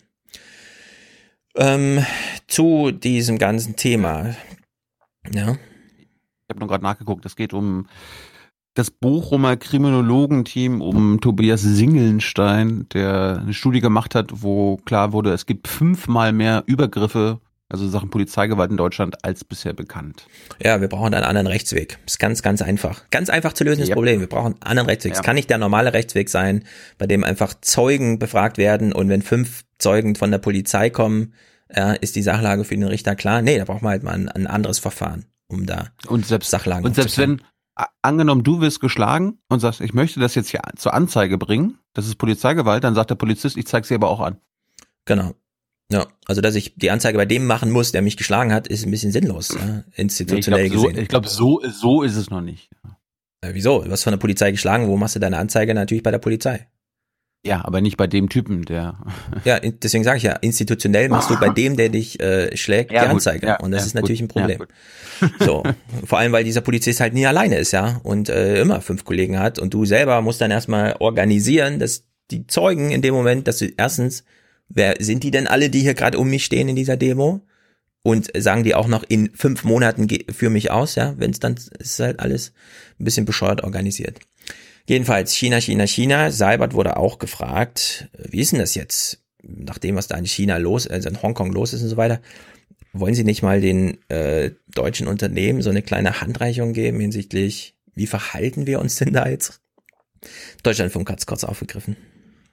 Ähm, zu diesem ganzen Thema. Ja. Ich habe nur gerade nachgeguckt. Es geht um das Bochumer Kriminologenteam um Tobias Singelnstein, der eine Studie gemacht hat, wo klar wurde, es gibt fünfmal mehr Übergriffe also Sachen Polizeigewalt in Deutschland als bisher bekannt. Ja, wir brauchen einen anderen Rechtsweg. Ist ganz, ganz einfach. Ganz einfach zu lösen das ja. Problem. Wir brauchen einen anderen Rechtsweg. Es kann nicht der normale Rechtsweg sein, bei dem einfach Zeugen befragt werden und wenn fünf Zeugen von der Polizei kommen, ja, ist die Sachlage für den Richter klar. Nee, da braucht man halt mal ein, ein anderes Verfahren, um da und selbst, Sachlagen Und selbst wenn, angenommen, du wirst geschlagen und sagst, ich möchte das jetzt hier zur Anzeige bringen, das ist Polizeigewalt, dann sagt der Polizist, ich zeige sie aber auch an. Genau. Ja, also dass ich die Anzeige bei dem machen muss, der mich geschlagen hat, ist ein bisschen sinnlos, ja, institutionell ich glaub, gesehen. So, ich glaube, so, so ist es noch nicht. Äh, wieso? Du hast von der Polizei geschlagen, wo machst du deine Anzeige? Natürlich bei der Polizei. Ja, aber nicht bei dem Typen, der. Ja, deswegen sage ich ja, institutionell machst du bei dem, der dich äh, schlägt, ja, die Anzeige. Ja, und das ja, ist natürlich gut, ein Problem. so, vor allem, weil dieser Polizist halt nie alleine ist, ja, und äh, immer fünf Kollegen hat und du selber musst dann erstmal organisieren, dass die Zeugen in dem Moment, dass du erstens wer sind die denn alle, die hier gerade um mich stehen in dieser Demo? Und sagen die auch noch in fünf Monaten für mich aus, ja, wenn es dann ist halt alles ein bisschen bescheuert organisiert. Jedenfalls China, China, China. Seibert wurde auch gefragt, wie ist denn das jetzt, nach dem, was da in China los, also in Hongkong los ist und so weiter. Wollen Sie nicht mal den äh, deutschen Unternehmen so eine kleine Handreichung geben hinsichtlich, wie verhalten wir uns denn da jetzt? Deutschlandfunk hat es kurz aufgegriffen.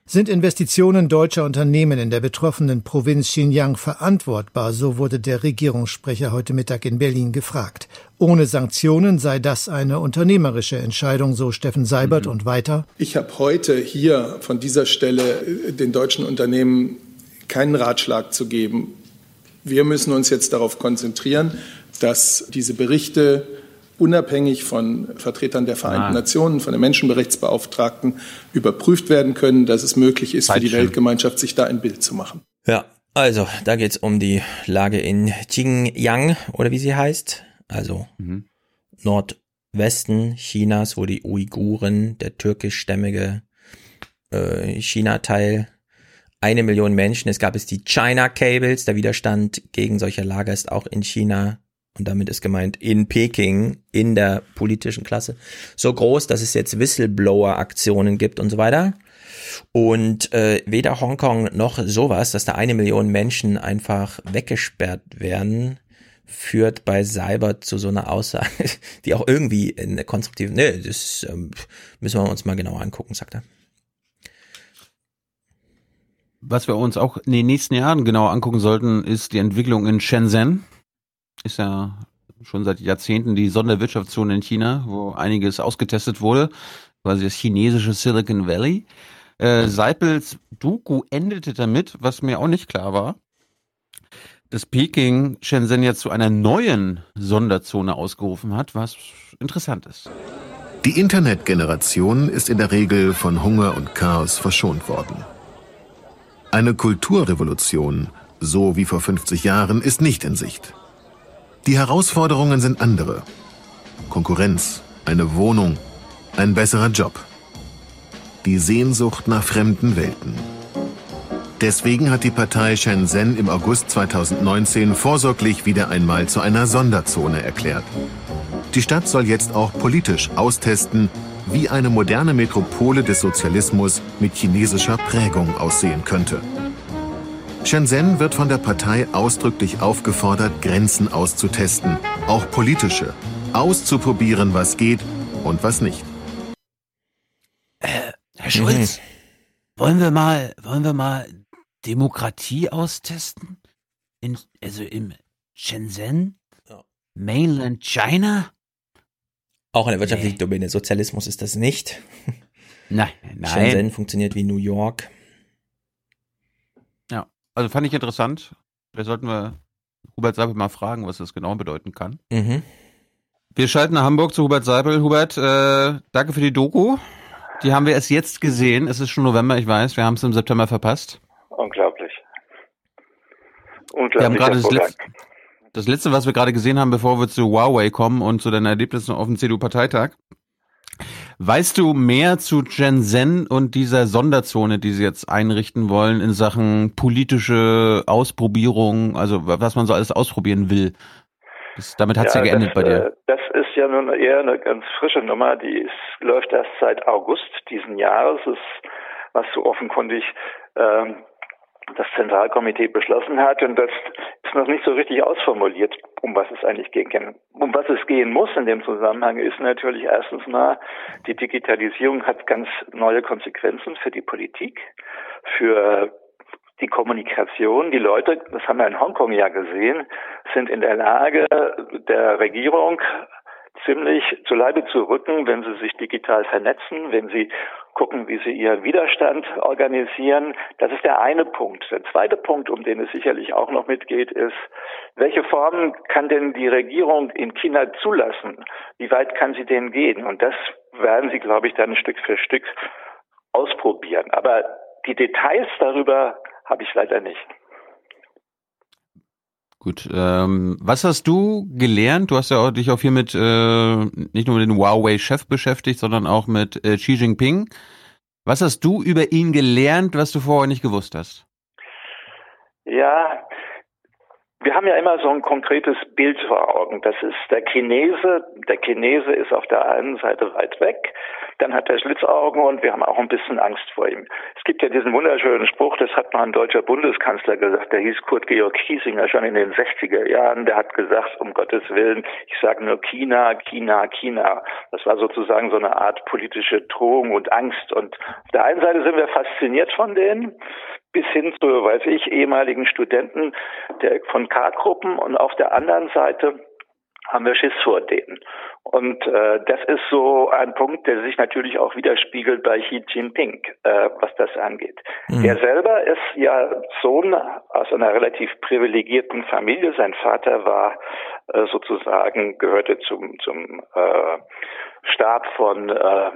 Sind Investitionen deutscher Unternehmen in der betroffenen Provinz Xinjiang verantwortbar? So wurde der Regierungssprecher heute Mittag in Berlin gefragt. Ohne Sanktionen sei das eine unternehmerische Entscheidung, so Steffen Seibert mhm. und weiter. Ich habe heute hier von dieser Stelle äh, den deutschen Unternehmen keinen Ratschlag zu geben. Wir müssen uns jetzt darauf konzentrieren, dass diese Berichte unabhängig von Vertretern der Vereinten ah. Nationen, von den Menschenrechtsbeauftragten überprüft werden können, dass es möglich ist, für die Weltgemeinschaft sich da ein Bild zu machen. Ja, also da geht es um die Lage in Xinjiang oder wie sie heißt, also mhm. Nordwesten Chinas, wo die Uiguren, der türkischstämmige äh, China-Teil, eine Million Menschen. Es gab es die China Cables. Der Widerstand gegen solche Lager ist auch in China und damit ist gemeint in Peking, in der politischen Klasse, so groß, dass es jetzt Whistleblower-Aktionen gibt und so weiter. Und äh, weder Hongkong noch sowas, dass da eine Million Menschen einfach weggesperrt werden, führt bei Cyber zu so einer Aussage, die auch irgendwie eine konstruktive, ne, das ähm, müssen wir uns mal genauer angucken, sagt er. Was wir uns auch in den nächsten Jahren genau angucken sollten, ist die Entwicklung in Shenzhen ist ja schon seit Jahrzehnten die Sonderwirtschaftszone in China, wo einiges ausgetestet wurde, quasi das chinesische Silicon Valley. Äh, Seipels Doku endete damit, was mir auch nicht klar war, dass Peking Shenzhen jetzt zu einer neuen Sonderzone ausgerufen hat, was interessant ist. Die Internetgeneration ist in der Regel von Hunger und Chaos verschont worden. Eine Kulturrevolution, so wie vor 50 Jahren, ist nicht in Sicht. Die Herausforderungen sind andere. Konkurrenz, eine Wohnung, ein besserer Job. Die Sehnsucht nach fremden Welten. Deswegen hat die Partei Shenzhen im August 2019 vorsorglich wieder einmal zu einer Sonderzone erklärt. Die Stadt soll jetzt auch politisch austesten, wie eine moderne Metropole des Sozialismus mit chinesischer Prägung aussehen könnte. Shenzhen wird von der Partei ausdrücklich aufgefordert, Grenzen auszutesten, auch politische, auszuprobieren, was geht und was nicht. Äh, Herr Schulz, mhm. wollen wir mal, wollen wir mal Demokratie austesten? In, also im Shenzhen? Ja. Mainland China? Auch eine wirtschaftliche nee. Domäne. Sozialismus ist das nicht. Nein, nein. Shenzhen funktioniert wie New York. Also fand ich interessant. Vielleicht sollten wir Hubert Seibel mal fragen, was das genau bedeuten kann. Mhm. Wir schalten nach Hamburg zu Hubert Seibel. Hubert, äh, danke für die Doku. Die haben wir erst jetzt gesehen. Es ist schon November, ich weiß. Wir haben es im September verpasst. Unglaublich. Unglaublich. Wir haben gerade das letzte, das letzte, was wir gerade gesehen haben, bevor wir zu Huawei kommen und zu deinen Erlebnissen auf dem CDU-Parteitag. Weißt du mehr zu Shenzhen und dieser Sonderzone, die sie jetzt einrichten wollen in Sachen politische Ausprobierung, also was man so alles ausprobieren will? Das, damit hat es ja, ja, geendet das, bei dir. Äh, das ist ja nun eher eine ganz frische Nummer, die ist, läuft erst seit August diesen Jahres, ist, was so offenkundig ähm, das Zentralkomitee beschlossen hat und das ist noch nicht so richtig ausformuliert, um was es eigentlich gehen kann. Um was es gehen muss in dem Zusammenhang ist natürlich erstens mal, die Digitalisierung hat ganz neue Konsequenzen für die Politik, für die Kommunikation. Die Leute, das haben wir in Hongkong ja gesehen, sind in der Lage, der Regierung ziemlich zu Leibe zu rücken, wenn sie sich digital vernetzen, wenn sie gucken, wie sie ihren Widerstand organisieren. Das ist der eine Punkt. Der zweite Punkt, um den es sicherlich auch noch mitgeht, ist, welche Formen kann denn die Regierung in China zulassen? Wie weit kann sie denn gehen? Und das werden sie, glaube ich, dann Stück für Stück ausprobieren. Aber die Details darüber habe ich leider nicht. Gut, ähm, was hast du gelernt? Du hast ja auch dich auch viel mit äh, nicht nur mit dem Huawei-Chef beschäftigt, sondern auch mit äh, Xi Jinping. Was hast du über ihn gelernt, was du vorher nicht gewusst hast? Ja, wir haben ja immer so ein konkretes Bild vor Augen. Das ist der Chinese. Der Chinese ist auf der einen Seite weit weg, dann hat er Schlitzaugen und wir haben auch ein bisschen Angst vor ihm. Es gibt ja diesen wunderschönen Spruch, das hat mal ein deutscher Bundeskanzler gesagt, der hieß Kurt Georg Kiesinger schon in den 60er Jahren. Der hat gesagt, um Gottes Willen, ich sage nur China, China, China. Das war sozusagen so eine Art politische Drohung und Angst. Und auf der einen Seite sind wir fasziniert von denen bis hin zu, weiß ich, ehemaligen Studenten der, von K-Gruppen und auf der anderen Seite haben wir Schiss vor denen. Und äh, das ist so ein Punkt, der sich natürlich auch widerspiegelt bei Xi Jinping, äh, was das angeht. Mhm. Er selber ist ja Sohn aus einer relativ privilegierten Familie. Sein Vater war äh, sozusagen, gehörte zum, zum äh, Stab von äh,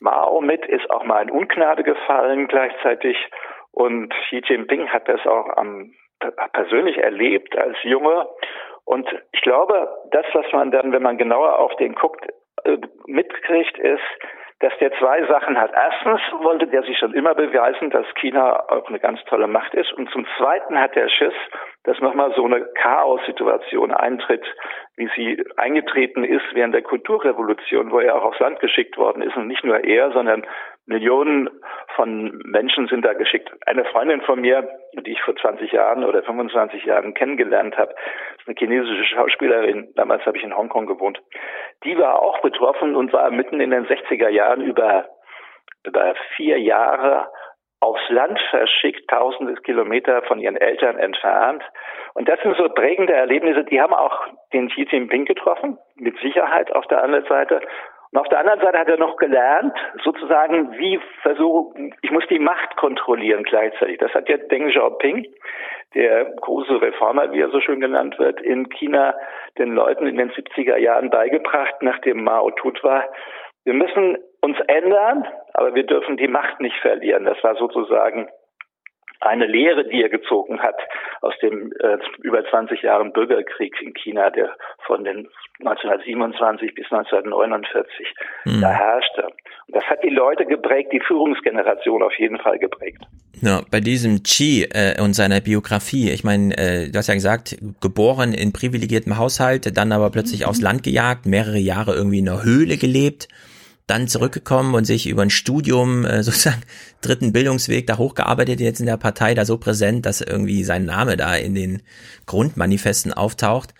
Mao mit, ist auch mal in Ungnade gefallen gleichzeitig und Xi Jinping hat das auch am, persönlich erlebt als Junge. Und ich glaube, das, was man dann, wenn man genauer auf den guckt, äh, mitkriegt, ist, dass der zwei Sachen hat. Erstens wollte der sich schon immer beweisen, dass China auch eine ganz tolle Macht ist. Und zum Zweiten hat der Schiss, dass nochmal so eine Chaos-Situation eintritt, wie sie eingetreten ist während der Kulturrevolution, wo er auch aufs Land geschickt worden ist. Und nicht nur er, sondern Millionen von Menschen sind da geschickt. Eine Freundin von mir, die ich vor 20 Jahren oder 25 Jahren kennengelernt habe, ist eine chinesische Schauspielerin. Damals habe ich in Hongkong gewohnt. Die war auch betroffen und war mitten in den 60er Jahren über, über vier Jahre aufs Land verschickt, tausende Kilometer von ihren Eltern entfernt. Und das sind so prägende Erlebnisse, die haben auch den Xi Jinping getroffen, mit Sicherheit auf der anderen Seite. Und auf der anderen Seite hat er noch gelernt, sozusagen, wie versuchen, ich muss die Macht kontrollieren gleichzeitig. Das hat ja Deng Xiaoping, der große Reformer, wie er so schön genannt wird, in China den Leuten in den 70er Jahren beigebracht, nachdem Mao tot war. Wir müssen uns ändern, aber wir dürfen die Macht nicht verlieren. Das war sozusagen eine Lehre, die er gezogen hat aus dem äh, über 20 Jahren Bürgerkrieg in China, der von den 1927 bis 1949 mhm. da herrschte. Und das hat die Leute geprägt, die Führungsgeneration auf jeden Fall geprägt. Ja, bei diesem Chi äh, und seiner Biografie, ich meine, äh, du hast ja gesagt, geboren in privilegiertem Haushalt, dann aber plötzlich mhm. aufs Land gejagt, mehrere Jahre irgendwie in einer Höhle gelebt dann zurückgekommen und sich über ein Studium, äh, sozusagen dritten Bildungsweg da hochgearbeitet, jetzt in der Partei da so präsent, dass irgendwie sein Name da in den Grundmanifesten auftaucht.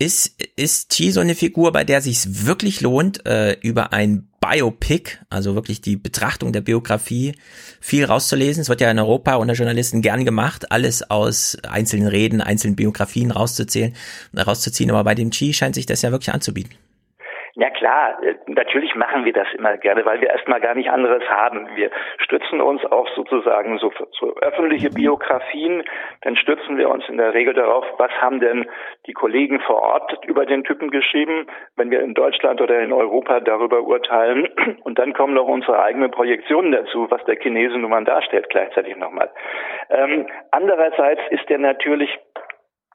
Ist, ist Chi so eine Figur, bei der sich wirklich lohnt, äh, über ein Biopic, also wirklich die Betrachtung der Biografie, viel rauszulesen? Es wird ja in Europa unter Journalisten gern gemacht, alles aus einzelnen Reden, einzelnen Biografien rauszuzählen, rauszuziehen, aber bei dem Chi scheint sich das ja wirklich anzubieten. Ja klar, äh, natürlich machen wir das immer gerne, weil wir erstmal gar nicht anderes haben. Wir stützen uns auf sozusagen so, so öffentliche Biografien, dann stützen wir uns in der Regel darauf, was haben denn die Kollegen vor Ort über den Typen geschrieben, wenn wir in Deutschland oder in Europa darüber urteilen. Und dann kommen noch unsere eigenen Projektionen dazu, was der Chinese nun mal darstellt gleichzeitig nochmal. Ähm, andererseits ist er natürlich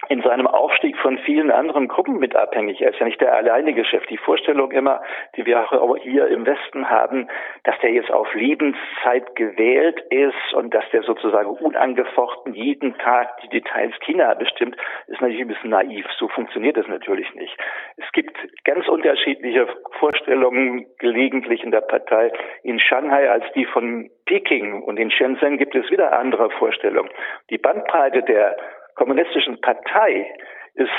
in seinem Aufstieg von vielen anderen Gruppen mit abhängig. Er ist ja nicht der alleinige Chef. Die Vorstellung immer, die wir auch hier im Westen haben, dass der jetzt auf Lebenszeit gewählt ist und dass der sozusagen unangefochten jeden Tag die Details China bestimmt, ist natürlich ein bisschen naiv. So funktioniert das natürlich nicht. Es gibt ganz unterschiedliche Vorstellungen gelegentlich in der Partei. In Shanghai als die von Peking und in Shenzhen gibt es wieder andere Vorstellungen. Die Bandbreite der kommunistischen Partei ist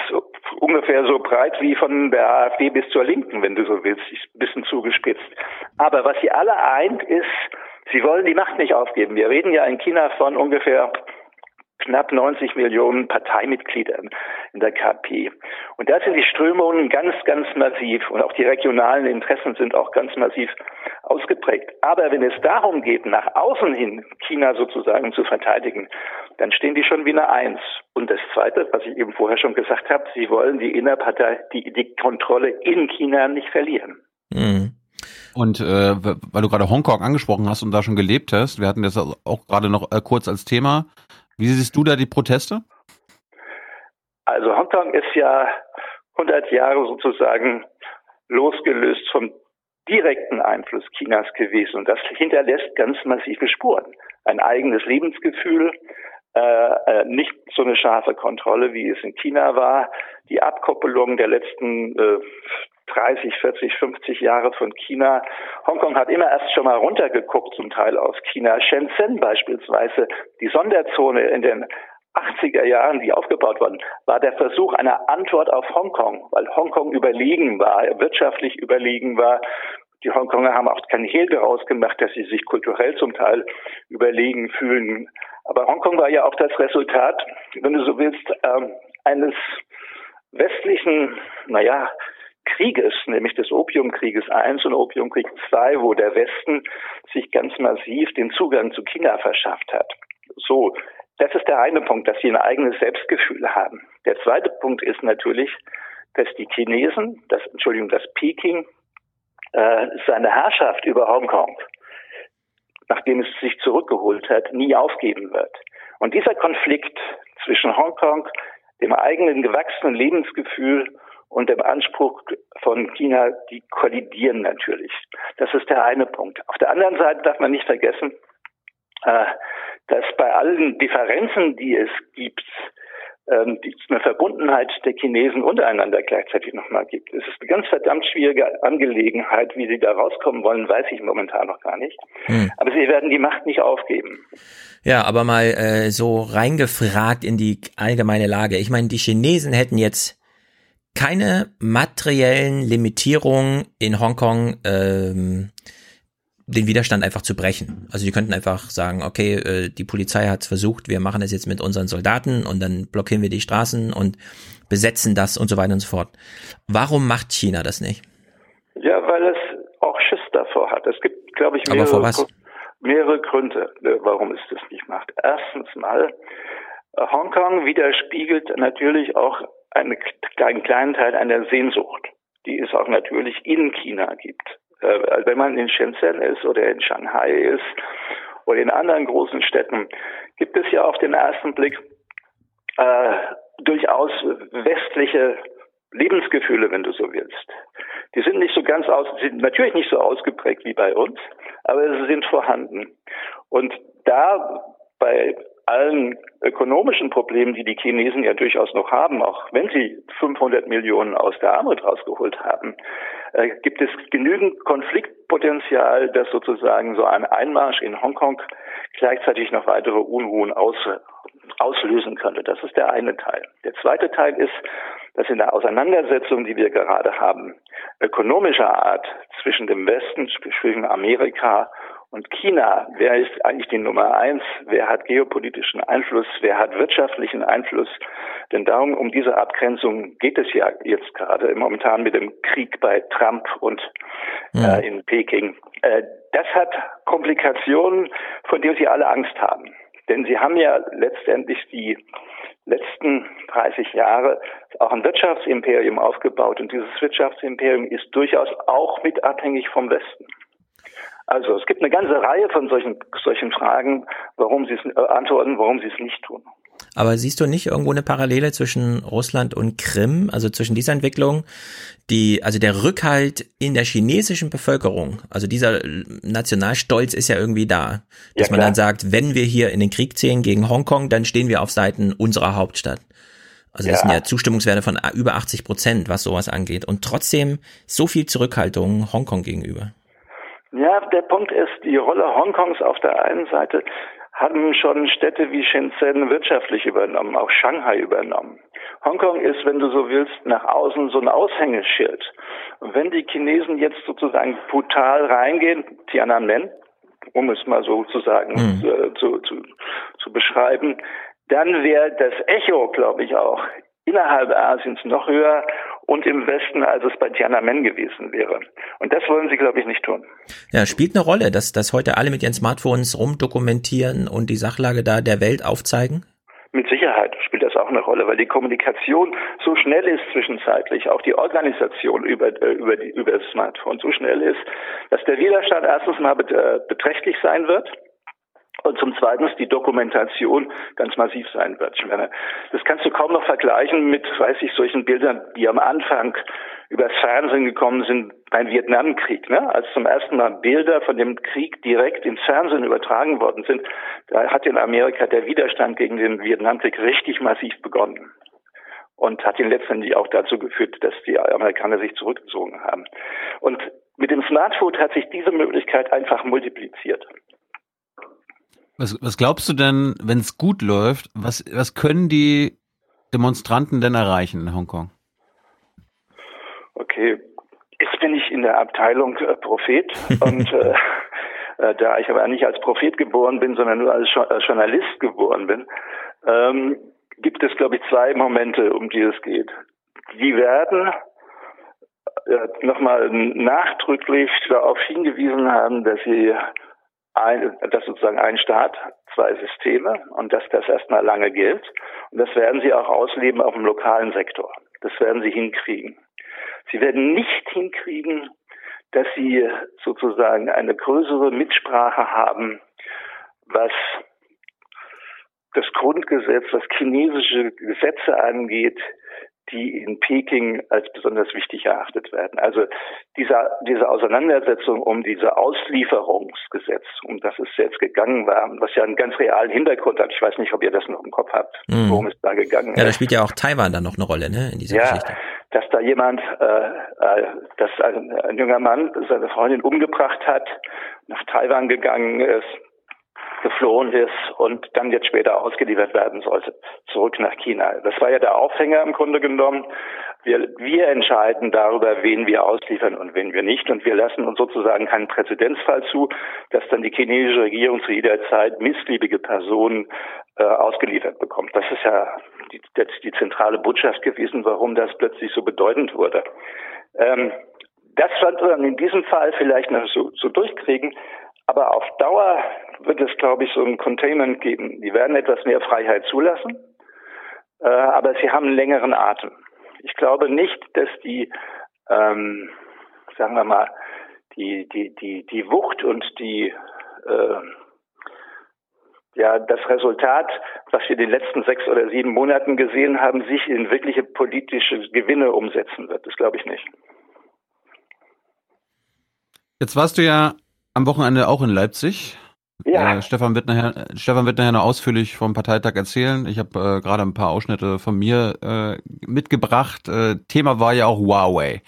ungefähr so breit wie von der AfD bis zur Linken, wenn du so willst, ein bisschen zugespitzt. Aber was sie alle eint, ist, sie wollen die Macht nicht aufgeben. Wir reden ja in China von ungefähr knapp 90 Millionen Parteimitgliedern in der KP. Und da sind die Strömungen ganz, ganz massiv und auch die regionalen Interessen sind auch ganz massiv ausgeprägt. Aber wenn es darum geht, nach außen hin China sozusagen zu verteidigen, dann stehen die schon wie eine Eins. Und das Zweite, was ich eben vorher schon gesagt habe, sie wollen die Innerpartei, die, die Kontrolle in China nicht verlieren. Mhm. Und äh, weil du gerade Hongkong angesprochen hast und da schon gelebt hast, wir hatten das auch gerade noch äh, kurz als Thema. Wie siehst du da die Proteste? Also Hongkong ist ja 100 Jahre sozusagen losgelöst vom direkten Einfluss Chinas gewesen. Und das hinterlässt ganz massive Spuren. Ein eigenes Lebensgefühl, äh, äh, nicht so eine scharfe Kontrolle, wie es in China war. Die Abkoppelung der letzten äh, 30, 40, 50 Jahre von China. Hongkong hat immer erst schon mal runtergeguckt, zum Teil aus China. Shenzhen beispielsweise, die Sonderzone in den 80er Jahren, die aufgebaut wurden, war der Versuch einer Antwort auf Hongkong, weil Hongkong überlegen war, wirtschaftlich überlegen war. Die Hongkonger haben auch kein Hehl daraus gemacht, dass sie sich kulturell zum Teil überlegen fühlen. Aber Hongkong war ja auch das Resultat, wenn du so willst, äh, eines westlichen, naja, Krieges, nämlich des Opiumkrieges I und Opiumkrieg II, wo der Westen sich ganz massiv den Zugang zu China verschafft hat. So, das ist der eine Punkt, dass sie ein eigenes Selbstgefühl haben. Der zweite Punkt ist natürlich, dass die Chinesen, das, Entschuldigung, dass Peking äh, seine Herrschaft über Hongkong, nachdem es sich zurückgeholt hat, nie aufgeben wird. Und dieser Konflikt zwischen Hongkong, dem eigenen gewachsenen Lebensgefühl und dem Anspruch von China, die kollidieren natürlich. Das ist der eine Punkt. Auf der anderen Seite darf man nicht vergessen, äh, dass bei allen Differenzen, die es gibt, ähm, die eine Verbundenheit der Chinesen untereinander gleichzeitig nochmal gibt. Es ist eine ganz verdammt schwierige Angelegenheit. Wie sie da rauskommen wollen, weiß ich momentan noch gar nicht. Hm. Aber sie werden die Macht nicht aufgeben. Ja, aber mal äh, so reingefragt in die allgemeine Lage. Ich meine, die Chinesen hätten jetzt keine materiellen Limitierungen in Hongkong ähm, den Widerstand einfach zu brechen. Also die könnten einfach sagen, okay, äh, die Polizei hat es versucht, wir machen es jetzt mit unseren Soldaten und dann blockieren wir die Straßen und besetzen das und so weiter und so fort. Warum macht China das nicht? Ja, weil es auch Schiss davor hat. Es gibt, glaube ich, mehrere, mehrere Gründe, äh, warum es das nicht macht. Erstens mal, äh, Hongkong widerspiegelt natürlich auch einen, einen kleinen Teil einer Sehnsucht, die es auch natürlich in China gibt. Äh, wenn man in Shenzhen ist oder in Shanghai ist oder in anderen großen Städten gibt es ja auf den ersten Blick äh, durchaus westliche Lebensgefühle, wenn du so willst. Die sind nicht so ganz aus, sind natürlich nicht so ausgeprägt wie bei uns, aber sie sind vorhanden. Und da bei allen ökonomischen Problemen, die die Chinesen ja durchaus noch haben, auch wenn sie 500 Millionen aus der Armut rausgeholt haben, äh, gibt es genügend Konfliktpotenzial, dass sozusagen so ein Einmarsch in Hongkong gleichzeitig noch weitere Unruhen aus, auslösen könnte. Das ist der eine Teil. Der zweite Teil ist, dass in der Auseinandersetzung, die wir gerade haben, ökonomischer Art zwischen dem Westen, zwischen Amerika und China, wer ist eigentlich die Nummer eins? Wer hat geopolitischen Einfluss? Wer hat wirtschaftlichen Einfluss? Denn darum, um diese Abgrenzung geht es ja jetzt gerade momentan mit dem Krieg bei Trump und ja. äh, in Peking. Äh, das hat Komplikationen, von denen Sie alle Angst haben. Denn Sie haben ja letztendlich die letzten 30 Jahre auch ein Wirtschaftsimperium aufgebaut und dieses Wirtschaftsimperium ist durchaus auch mit abhängig vom Westen. Also es gibt eine ganze Reihe von solchen, solchen Fragen, warum sie es äh, antworten, warum sie es nicht tun. Aber siehst du nicht irgendwo eine Parallele zwischen Russland und Krim, also zwischen dieser Entwicklung, die, also der Rückhalt in der chinesischen Bevölkerung, also dieser Nationalstolz ist ja irgendwie da, dass ja, man dann sagt, wenn wir hier in den Krieg ziehen gegen Hongkong, dann stehen wir auf Seiten unserer Hauptstadt. Also das ja. sind ja Zustimmungswerte von über 80 Prozent, was sowas angeht. Und trotzdem so viel Zurückhaltung Hongkong gegenüber. Ja, der Punkt ist, die Rolle Hongkongs auf der einen Seite haben schon Städte wie Shenzhen wirtschaftlich übernommen, auch Shanghai übernommen. Hongkong ist, wenn du so willst, nach außen so ein Aushängeschild. Und wenn die Chinesen jetzt sozusagen brutal reingehen, Tiananmen, um es mal so zu sagen, mhm. zu, zu, zu beschreiben, dann wäre das Echo, glaube ich, auch innerhalb Asiens noch höher und im Westen, als es bei Tiananmen gewesen wäre. Und das wollen sie, glaube ich, nicht tun. Ja, spielt eine Rolle, dass, dass heute alle mit ihren Smartphones rumdokumentieren und die Sachlage da der Welt aufzeigen? Mit Sicherheit spielt das auch eine Rolle, weil die Kommunikation so schnell ist zwischenzeitlich, auch die Organisation über, äh, über, die, über das Smartphone so schnell ist, dass der Widerstand erstens mal äh, beträchtlich sein wird und zum Zweiten die Dokumentation ganz massiv sein wird. Ich meine, das kannst du kaum noch vergleichen mit, weiß ich, solchen Bildern, die am Anfang übers Fernsehen gekommen sind beim Vietnamkrieg. Ne? Als zum ersten Mal Bilder von dem Krieg direkt ins Fernsehen übertragen worden sind, da hat in Amerika der Widerstand gegen den Vietnamkrieg richtig massiv begonnen und hat ihn letztendlich auch dazu geführt, dass die Amerikaner sich zurückgezogen haben. Und mit dem Smartphone hat sich diese Möglichkeit einfach multipliziert. Was, was glaubst du denn, wenn es gut läuft, was, was können die Demonstranten denn erreichen in Hongkong? Okay, jetzt bin ich in der Abteilung äh, Prophet und äh, äh, da ich aber nicht als Prophet geboren bin, sondern nur als, als Journalist geboren bin, ähm, gibt es, glaube ich, zwei Momente, um die es geht. Die werden äh, nochmal nachdrücklich darauf hingewiesen haben, dass sie ein, das sozusagen ein Staat, zwei Systeme und dass das erstmal lange gilt. Und das werden sie auch ausleben auf dem lokalen Sektor. Das werden sie hinkriegen. Sie werden nicht hinkriegen, dass sie sozusagen eine größere Mitsprache haben, was das Grundgesetz, was chinesische Gesetze angeht, die in Peking als besonders wichtig erachtet werden. Also dieser, diese Auseinandersetzung um diese Auslieferungsgesetz, um das es jetzt gegangen war, was ja einen ganz realen Hintergrund hat. Ich weiß nicht, ob ihr das noch im Kopf habt, mhm. worum es da gegangen ist. Ja, da spielt ja auch Taiwan dann noch eine Rolle, ne, in dieser ja, Geschichte. dass da jemand, äh, äh, dass ein, ein junger Mann seine Freundin umgebracht hat, nach Taiwan gegangen ist, geflohen ist und dann jetzt später ausgeliefert werden sollte, zurück nach China. Das war ja der Aufhänger im Grunde genommen. Wir, wir entscheiden darüber, wen wir ausliefern und wen wir nicht. Und wir lassen uns sozusagen keinen Präzedenzfall zu, dass dann die chinesische Regierung zu jeder Zeit missliebige Personen äh, ausgeliefert bekommt. Das ist ja die, die, zentrale Botschaft gewesen, warum das plötzlich so bedeutend wurde. Ähm, das wird man in diesem Fall vielleicht noch so, so durchkriegen, aber auf Dauer wird es, glaube ich, so ein Containment geben. Die werden etwas mehr Freiheit zulassen, äh, aber sie haben einen längeren Atem. Ich glaube nicht, dass die, ähm, sagen wir mal, die, die, die, die Wucht und die, äh, ja, das Resultat, was wir in den letzten sechs oder sieben Monaten gesehen haben, sich in wirkliche politische Gewinne umsetzen wird. Das glaube ich nicht. Jetzt warst du ja am Wochenende auch in Leipzig. Ja. Äh, Stefan, wird nachher, Stefan wird nachher noch ausführlich vom Parteitag erzählen. Ich habe äh, gerade ein paar Ausschnitte von mir äh, mitgebracht. Äh, Thema war ja auch Huawei.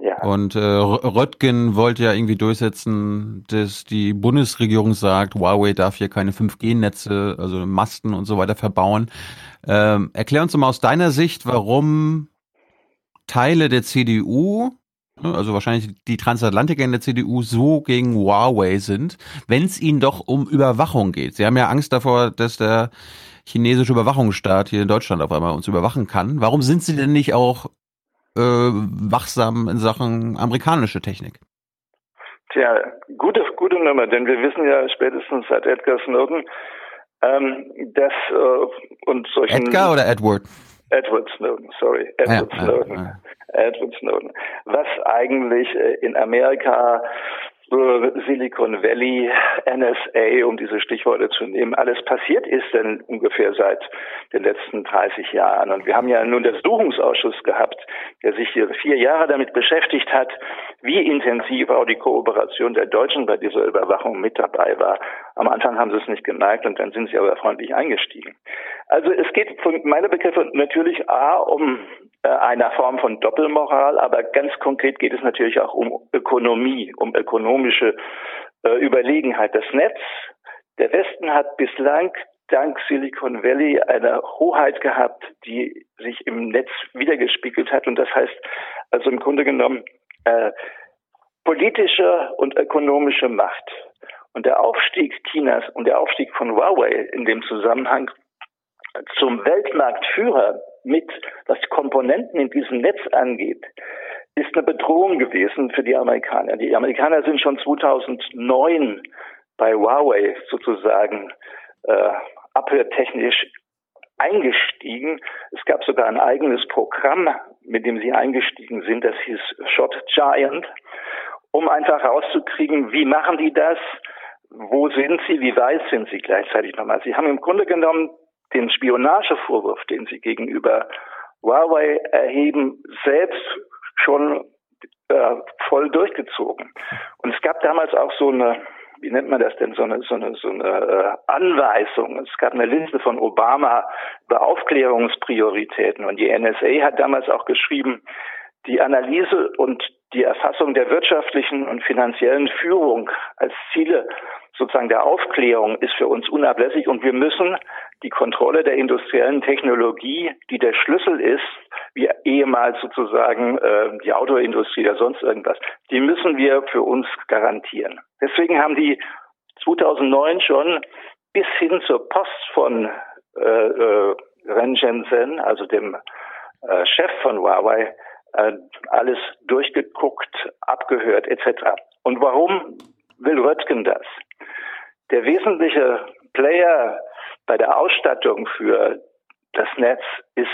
Ja. Und äh, Röttgen wollte ja irgendwie durchsetzen, dass die Bundesregierung sagt, Huawei darf hier keine 5G-Netze, also Masten und so weiter verbauen. Ähm, erklär uns doch mal aus deiner Sicht, warum Teile der CDU, also wahrscheinlich die Transatlantiker in der CDU, so gegen Huawei sind, wenn es ihnen doch um Überwachung geht. Sie haben ja Angst davor, dass der chinesische Überwachungsstaat hier in Deutschland auf einmal uns überwachen kann. Warum sind sie denn nicht auch äh, wachsam in Sachen amerikanische Technik? Tja, gute, gute Nummer, denn wir wissen ja spätestens seit Edgar Snowden, ähm, dass äh, und solchen Edgar oder Edward? Edward Snowden, sorry, Edward Ja, ja, Snowden, ja. Edward Snowden, was eigentlich äh, in Amerika Silicon Valley, NSA, um diese Stichworte zu nehmen, alles passiert ist denn ungefähr seit den letzten 30 Jahren. Und wir haben ja einen Untersuchungsausschuss gehabt, der sich hier vier Jahre damit beschäftigt hat, wie intensiv auch die Kooperation der Deutschen bei dieser Überwachung mit dabei war. Am Anfang haben sie es nicht gemerkt und dann sind sie aber freundlich eingestiegen. Also es geht von meiner Begriffe natürlich A um einer Form von Doppelmoral, aber ganz konkret geht es natürlich auch um Ökonomie, um ökonomische äh, Überlegenheit. Das Netz, der Westen hat bislang dank Silicon Valley eine Hoheit gehabt, die sich im Netz wiedergespiegelt hat. Und das heißt also im Grunde genommen äh, politische und ökonomische Macht. Und der Aufstieg Chinas und der Aufstieg von Huawei in dem Zusammenhang zum Weltmarktführer mit, was Komponenten in diesem Netz angeht, ist eine Bedrohung gewesen für die Amerikaner. Die Amerikaner sind schon 2009 bei Huawei sozusagen äh, abhörtechnisch eingestiegen. Es gab sogar ein eigenes Programm, mit dem sie eingestiegen sind, das hieß Shot Giant, um einfach rauszukriegen, wie machen die das, wo sind sie, wie weit sind sie gleichzeitig nochmal. Sie haben im Grunde genommen den Spionagevorwurf, den sie gegenüber Huawei erheben, selbst schon äh, voll durchgezogen. Und es gab damals auch so eine, wie nennt man das denn, so eine, so eine, so eine äh, Anweisung. Es gab eine Liste von Obama über Aufklärungsprioritäten und die NSA hat damals auch geschrieben, die Analyse und die Erfassung der wirtschaftlichen und finanziellen Führung als Ziele sozusagen der Aufklärung ist für uns unablässig und wir müssen die Kontrolle der industriellen Technologie, die der Schlüssel ist, wie ehemals sozusagen äh, die Autoindustrie oder sonst irgendwas, die müssen wir für uns garantieren. Deswegen haben die 2009 schon bis hin zur Post von äh, äh, Ren Shenzhen, also dem äh, Chef von Huawei, äh, alles durchgeguckt, abgehört etc. Und warum will Röttgen das? Der wesentliche Player bei der Ausstattung für das Netz ist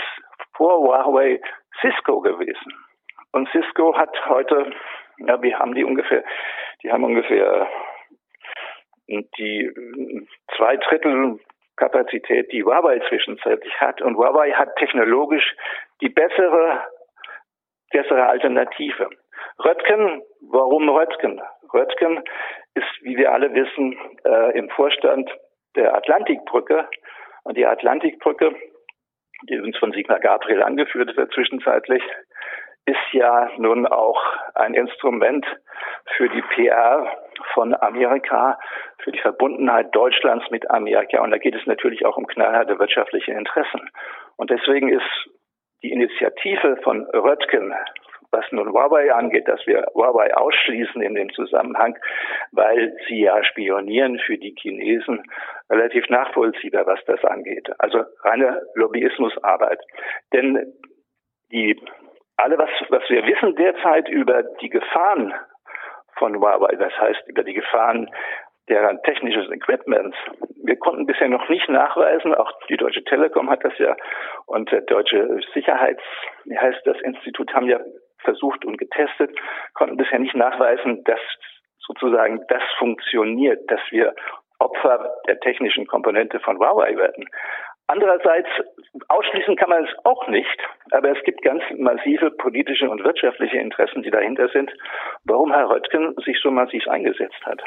vor Huawei Cisco gewesen. Und Cisco hat heute, ja, wir haben die ungefähr, die haben ungefähr die zwei Drittel Kapazität, die Huawei zwischenzeitlich hat. Und Huawei hat technologisch die bessere, bessere Alternative. Röttgen, warum Röttgen? Röttgen ist, wie wir alle wissen, äh, im Vorstand der Atlantikbrücke. Und die Atlantikbrücke, die übrigens von Sigmar Gabriel angeführt wird zwischenzeitlich, ist ja nun auch ein Instrument für die PR von Amerika, für die Verbundenheit Deutschlands mit Amerika. Und da geht es natürlich auch um knallharte wirtschaftliche Interessen. Und deswegen ist die Initiative von Röttgen, was nun Huawei angeht, dass wir Huawei ausschließen in dem Zusammenhang, weil sie ja spionieren für die Chinesen, relativ nachvollziehbar, was das angeht. Also reine Lobbyismusarbeit. Denn die alle, was, was wir wissen derzeit über die Gefahren von Huawei, das heißt über die Gefahren deren technisches Equipment. Wir konnten bisher noch nicht nachweisen, auch die Deutsche Telekom hat das ja und der Deutsche Sicherheits, wie heißt das Institut, haben ja versucht und getestet, konnten bisher nicht nachweisen, dass sozusagen das funktioniert, dass wir Opfer der technischen Komponente von Huawei werden. Andererseits, ausschließen kann man es auch nicht, aber es gibt ganz massive politische und wirtschaftliche Interessen, die dahinter sind, warum Herr Röttgen sich so massiv eingesetzt hat.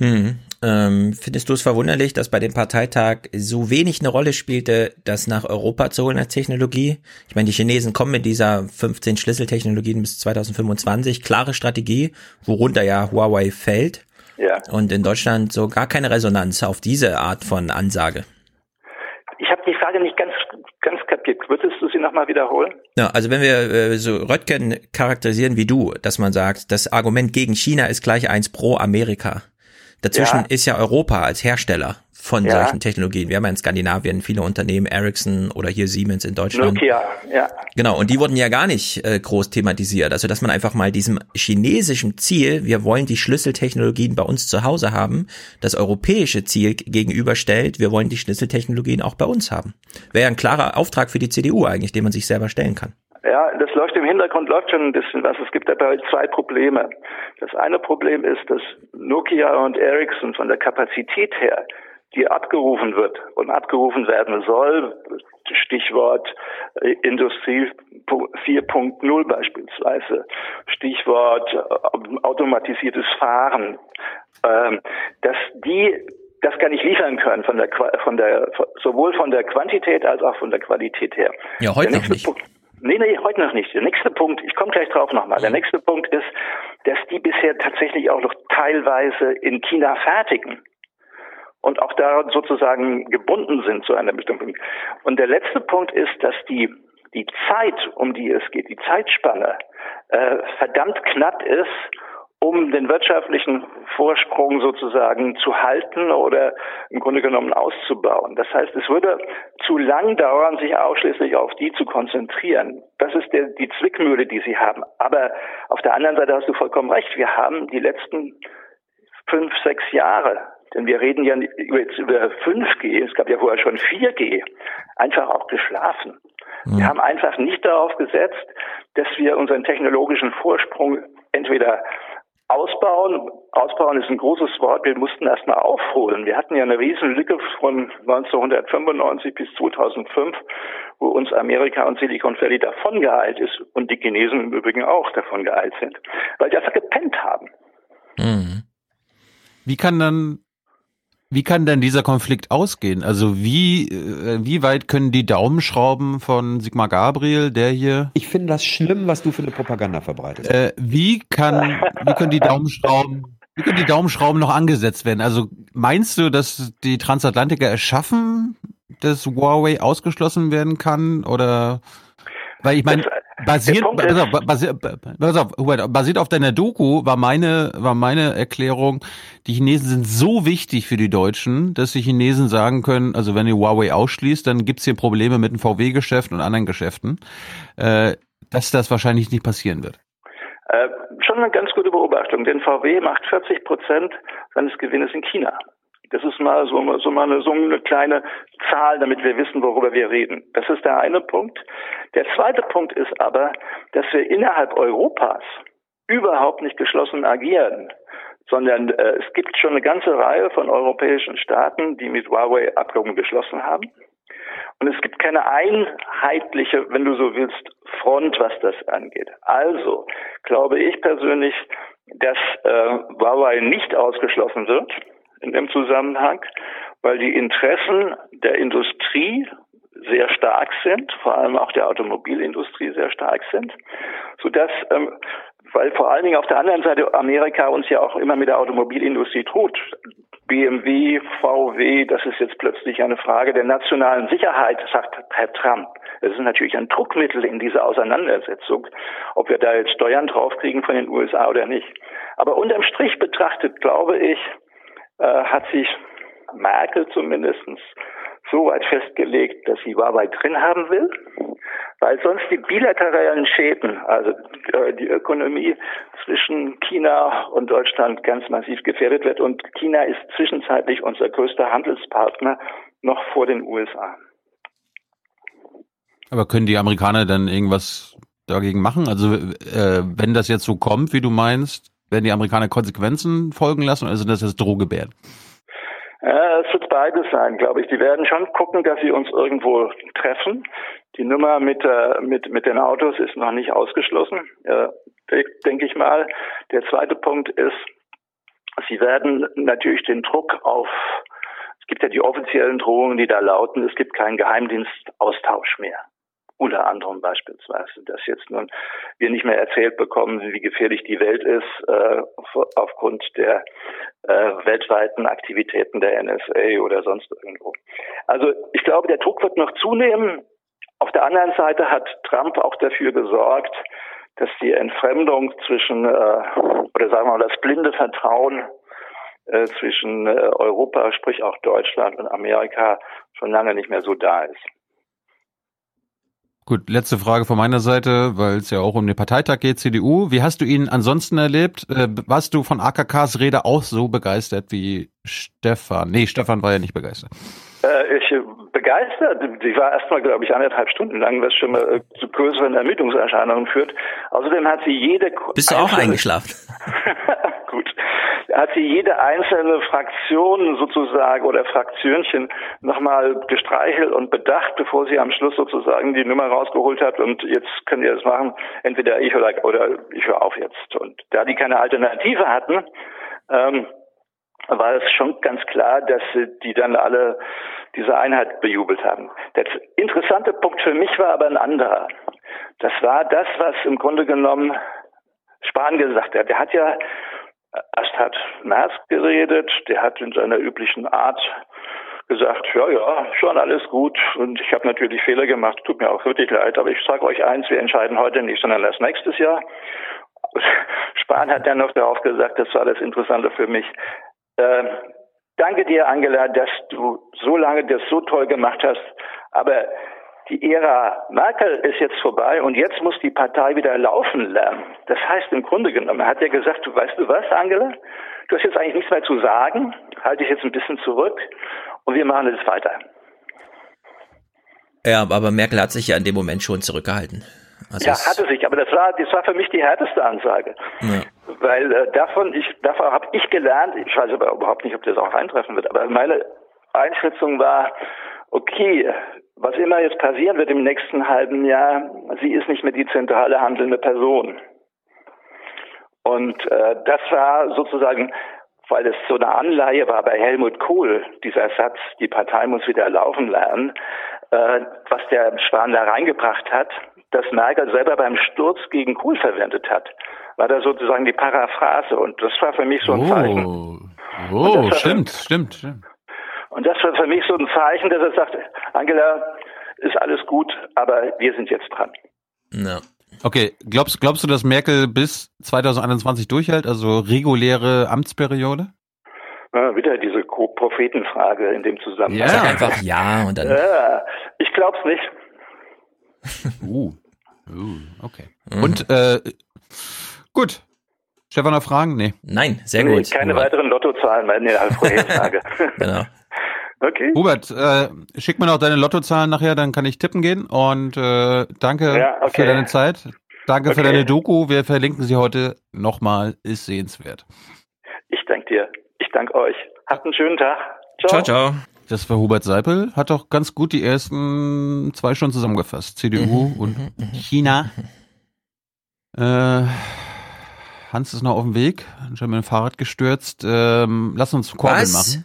Hm. Ähm, findest du es verwunderlich, dass bei dem Parteitag so wenig eine Rolle spielte, das nach Europa zu holen als Technologie? Ich meine, die Chinesen kommen mit dieser 15 Schlüsseltechnologien bis 2025, klare Strategie, worunter ja Huawei fällt. Ja. Und in Deutschland so gar keine Resonanz auf diese Art von Ansage. Ich habe die Frage nicht ganz ganz kapiert. Würdest du sie nochmal wiederholen? Ja, also wenn wir äh, so Röttgen charakterisieren wie du, dass man sagt, das Argument gegen China ist gleich eins pro Amerika. Dazwischen Ja. ist ja Europa als Hersteller von Ja. solchen Technologien. Wir haben ja in Skandinavien viele Unternehmen, Ericsson oder hier Siemens in Deutschland. Nokia, ja. Genau, und die wurden ja gar nicht äh, groß thematisiert. Also, dass man einfach mal diesem chinesischen Ziel, wir wollen die Schlüsseltechnologien bei uns zu Hause haben, das europäische Ziel gegenüberstellt, wir wollen die Schlüsseltechnologien auch bei uns haben. Wäre ja ein klarer Auftrag für die CDU eigentlich, den man sich selber stellen kann. Ja, das läuft im Hintergrund, läuft schon ein bisschen was. Es gibt dabei zwei Probleme. Das eine Problem ist, dass Nokia und Ericsson von der Kapazität her, die abgerufen wird und abgerufen werden soll, Stichwort äh, Industrie 4.0 beispielsweise, Stichwort äh, automatisiertes Fahren, ähm, dass die das gar nicht liefern können von der von der sowohl von der Quantität als auch von der Qualität her. Ja, heute noch nicht. Punkt, nee, nee, heute noch nicht. Der nächste Punkt, ich komme gleich drauf nochmal. Der nächste Punkt ist, dass die bisher tatsächlich auch noch teilweise in China fertigen und auch da sozusagen gebunden sind zu einer bestimmten. Und der letzte Punkt ist, dass die die Zeit, um die es geht, die Zeitspanne äh, verdammt knapp ist, um den wirtschaftlichen Vorsprung sozusagen zu halten oder im Grunde genommen auszubauen. Das heißt, es würde zu lang dauern, sich ausschließlich auf die zu konzentrieren. Das ist der, die Zwickmühle, die sie haben. Aber auf der anderen Seite hast du vollkommen recht. Wir haben die letzten fünf, sechs Jahre, denn wir reden ja jetzt über 5G, es gab ja vorher schon 4G, einfach auch geschlafen. Wir haben einfach nicht darauf gesetzt, dass wir unseren technologischen Vorsprung entweder ausbauen. Ausbauen ist ein großes Wort. Wir mussten erstmal aufholen. Wir hatten ja eine riesen Lücke von 1995 bis 2005, wo uns Amerika und Silicon Valley davon geeilt ist und die Chinesen im Übrigen auch davon geeilt sind, weil die einfach gepennt haben. Wie kann dann, wie kann denn dieser Konflikt ausgehen? Also wie, äh, wie weit können die Daumenschrauben von Sigmar Gabriel, der hier, Ich finde das schlimm, was du für eine Propaganda verbreitest. äh, wie kann, wie können die Daumenschrauben, wie können die Daumenschrauben noch angesetzt werden? Also meinst du, dass die Transatlantiker es schaffen, dass Huawei ausgeschlossen werden kann? Oder weil ich meine, basiert, auf, basiert, auf, Hubert, basiert auf deiner Doku war meine, war meine Erklärung, die Chinesen sind so wichtig für die Deutschen, dass die Chinesen sagen können, also wenn ihr Huawei ausschließt, dann gibt's hier Probleme mit dem VW-Geschäft und anderen Geschäften, äh, dass das wahrscheinlich nicht passieren wird. Äh, schon eine ganz gute Beobachtung, denn VW macht 40 Prozent seines Gewinnes in China. Das ist mal so, so mal eine, so eine kleine Zahl, damit wir wissen, worüber wir reden. Das ist der eine Punkt. Der zweite Punkt ist aber, dass wir innerhalb Europas überhaupt nicht geschlossen agieren, sondern äh, es gibt schon eine ganze Reihe von europäischen Staaten, die mit Huawei Abkommen geschlossen haben. Und es gibt keine einheitliche, wenn du so willst, Front, was das angeht. Also glaube ich persönlich, dass äh, Huawei nicht ausgeschlossen wird in dem Zusammenhang, weil die Interessen der Industrie sehr stark sind, vor allem auch der Automobilindustrie sehr stark sind, sodass, ähm, weil vor allen Dingen auf der anderen Seite Amerika uns ja auch immer mit der Automobilindustrie droht. BMW, VW, das ist jetzt plötzlich eine Frage der nationalen Sicherheit, sagt Herr Trump. Das ist natürlich ein Druckmittel in dieser Auseinandersetzung, ob wir da jetzt Steuern draufkriegen von den USA oder nicht. Aber unterm Strich betrachtet, glaube ich, äh, hat sich Merkel zumindestens so weit festgelegt, dass sie Huawei drin haben will, weil sonst die bilateralen Schäden, also äh, die Ökonomie zwischen China und Deutschland ganz massiv gefährdet wird. Und China ist zwischenzeitlich unser größter Handelspartner noch vor den USA. Aber können die Amerikaner dann irgendwas dagegen machen? Also äh, wenn das jetzt so kommt, wie du meinst, werden die Amerikaner Konsequenzen folgen lassen oder sind das jetzt Drohgebärden? Ja, es wird beides sein, glaube ich. Die werden schon gucken, dass sie uns irgendwo treffen. Die Nummer mit, äh, mit, mit den Autos ist noch nicht ausgeschlossen, äh, denke ich mal. Der zweite Punkt ist, sie werden natürlich den Druck auf, es gibt ja die offiziellen Drohungen, die da lauten, es gibt keinen Geheimdienstaustausch mehr unter anderem beispielsweise, dass jetzt nun wir nicht mehr erzählt bekommen, wie gefährlich die Welt ist äh, aufgrund der äh, weltweiten Aktivitäten der NSA oder sonst irgendwo. Also ich glaube, der Druck wird noch zunehmen. Auf der anderen Seite hat Trump auch dafür gesorgt, dass die Entfremdung zwischen, äh, oder sagen wir mal, das blinde Vertrauen äh, zwischen äh, Europa, sprich auch Deutschland und Amerika schon lange nicht mehr so da ist. Gut, letzte Frage von meiner Seite, weil es ja auch um den Parteitag geht, CDU. Wie hast du ihn ansonsten erlebt? Äh, warst du von AKKs Rede auch so begeistert wie Stefan? Nee, Stefan war ja nicht begeistert. Äh, ich begeistert. Die war erstmal, glaube ich, anderthalb Stunden lang, was schon mal äh, zu größeren Ermüdungserscheinungen führt. Außerdem hat sie jede. Bist du auch eingeschlafen? Hat sie jede einzelne Fraktion sozusagen oder Fraktionchen nochmal gestreichelt und bedacht, bevor sie am Schluss sozusagen die Nummer rausgeholt hat und jetzt könnt ihr das machen, entweder ich oder, oder ich höre auf jetzt. Und da die keine Alternative hatten, ähm, war es schon ganz klar, dass die dann alle diese Einheit bejubelt haben. Der interessante Punkt für mich war aber ein anderer. Das war das, was im Grunde genommen Spahn gesagt hat. Der hat ja Erst hat Merz geredet, der hat in seiner üblichen Art gesagt, ja, ja, schon alles gut und ich habe natürlich Fehler gemacht, tut mir auch wirklich leid, aber ich sage euch eins, wir entscheiden heute nicht, sondern erst nächstes Jahr. Spahn hat dann noch darauf gesagt, das war das Interessante für mich. Äh, danke dir, Angela, dass du so lange das so toll gemacht hast, aber die Ära Merkel ist jetzt vorbei und jetzt muss die Partei wieder laufen lernen. Das heißt im Grunde genommen, er hat ja gesagt, du weißt du was, Angela? Du hast jetzt eigentlich nichts mehr zu sagen, halte dich jetzt ein bisschen zurück und wir machen jetzt weiter. Ja, aber Merkel hat sich ja in dem Moment schon zurückgehalten. Also ja, hatte sich, aber das war, das war für mich die härteste Ansage. Ja. Weil äh, davon, ich, davon habe ich gelernt, ich weiß aber überhaupt nicht, ob das auch eintreffen wird, aber meine Einschätzung war, okay, was immer jetzt passieren wird im nächsten halben Jahr, sie ist nicht mehr die zentrale handelnde Person. Und äh, das war sozusagen, weil es so eine Anleihe war bei Helmut Kohl, dieser Satz, die Partei muss wieder laufen lernen, äh, was der Spahn da reingebracht hat, dass Merkel selber beim Sturz gegen Kohl verwendet hat, war da sozusagen die Paraphrase. Und das war für mich so ein Zeichen. Oh, oh stimmt, stimmt, stimmt. Und das war für mich so ein Zeichen, dass er sagt, Angela, ist alles gut, aber wir sind jetzt dran. Ja. Okay, glaubst, glaubst du, dass Merkel bis 2021 durchhält, also reguläre Amtsperiode? Ja, wieder diese Prophetenfrage in dem Zusammenhang. Ja, Sag einfach ja und dann. Ja, ich glaub's nicht. uh, uh okay. Mhm. Und äh, gut. Stefan noch Fragen? Nee. Nein, sehr gut. Nee, keine weiteren Lottozahlen bei der Vorhersage. genau. Okay. Hubert, äh, schick mir noch deine Lottozahlen nachher, dann kann ich tippen gehen. Und äh, danke ja, okay. für deine Zeit. Danke okay. für deine Doku. Wir verlinken sie heute nochmal. Ist sehenswert. Ich danke dir. Ich danke euch. Habt einen schönen Tag. Ciao, ciao. ciao. Das war Hubert Seipel, hat doch ganz gut die ersten zwei Stunden zusammengefasst. CDU mhm, und mhm, mhm. China. Äh, Hans ist noch auf dem Weg, schon mit dem Fahrrad gestürzt. Ähm, lass uns Korbel machen.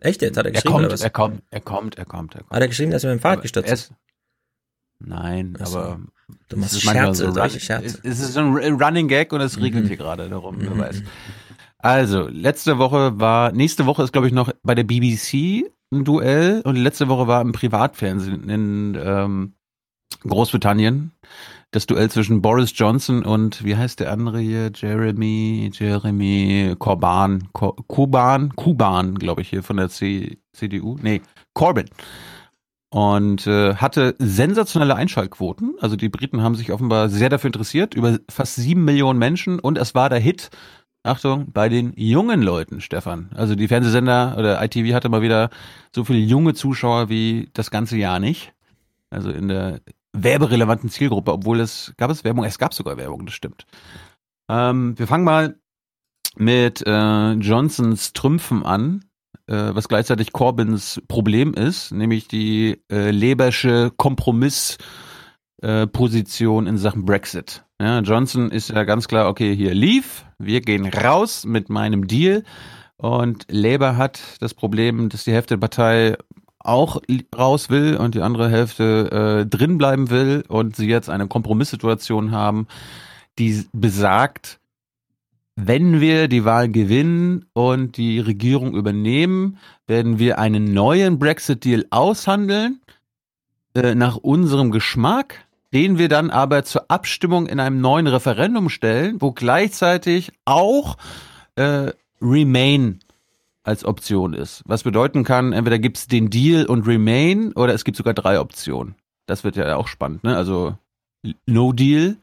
Echt jetzt? Hat er geschrieben er kommt, oder was? Er kommt, er kommt, er kommt, er kommt. Hat er geschrieben, dass er mit dem Fahrrad gestürzt ist? Nein, also, aber du machst Scherze, so Scherze. Es ist ein Running Gag und es regelt mhm. hier gerade darum, mhm. wer weiß. Also, letzte Woche war, nächste Woche ist glaube ich noch bei der BBC ein Duell und letzte Woche war im Privatfernsehen in ähm, Großbritannien das Duell zwischen Boris Johnson und wie heißt der andere hier? Jeremy, Jeremy Corban, Kuban, Kuban, glaube ich hier von der C, CDU. Nee, Corbyn. Und äh, hatte sensationelle Einschaltquoten. Also die Briten haben sich offenbar sehr dafür interessiert, über fast sieben Millionen Menschen. Und es war der Hit, Achtung, bei den jungen Leuten, Stefan. Also die Fernsehsender oder ITV hatte mal wieder so viele junge Zuschauer wie das ganze Jahr nicht. Also in der werberelevanten Zielgruppe, obwohl es, gab es Werbung? Es gab sogar Werbung, das stimmt. Ähm, wir fangen mal mit äh, Johnsons Trümpfen an. äh, was gleichzeitig Corbyns Problem ist, nämlich die äh, Lebersche Kompromissposition äh, in Sachen Brexit. Ja, Johnson ist ja ganz klar, okay, hier lief, wir gehen raus mit meinem Deal. Und Labour hat das Problem, dass die Hälfte der Partei auch raus will und die andere Hälfte äh, drin bleiben will und sie jetzt eine Kompromisssituation haben, die besagt, wenn wir die Wahl gewinnen und die Regierung übernehmen, werden wir einen neuen Brexit-Deal aushandeln, äh, nach unserem Geschmack, den wir dann aber zur Abstimmung in einem neuen Referendum stellen, wo gleichzeitig auch äh, Remain als Option ist. Was bedeuten kann, entweder gibt es den Deal und Remain oder es gibt sogar drei Optionen. Das wird ja auch spannend, ne? Also No Deal,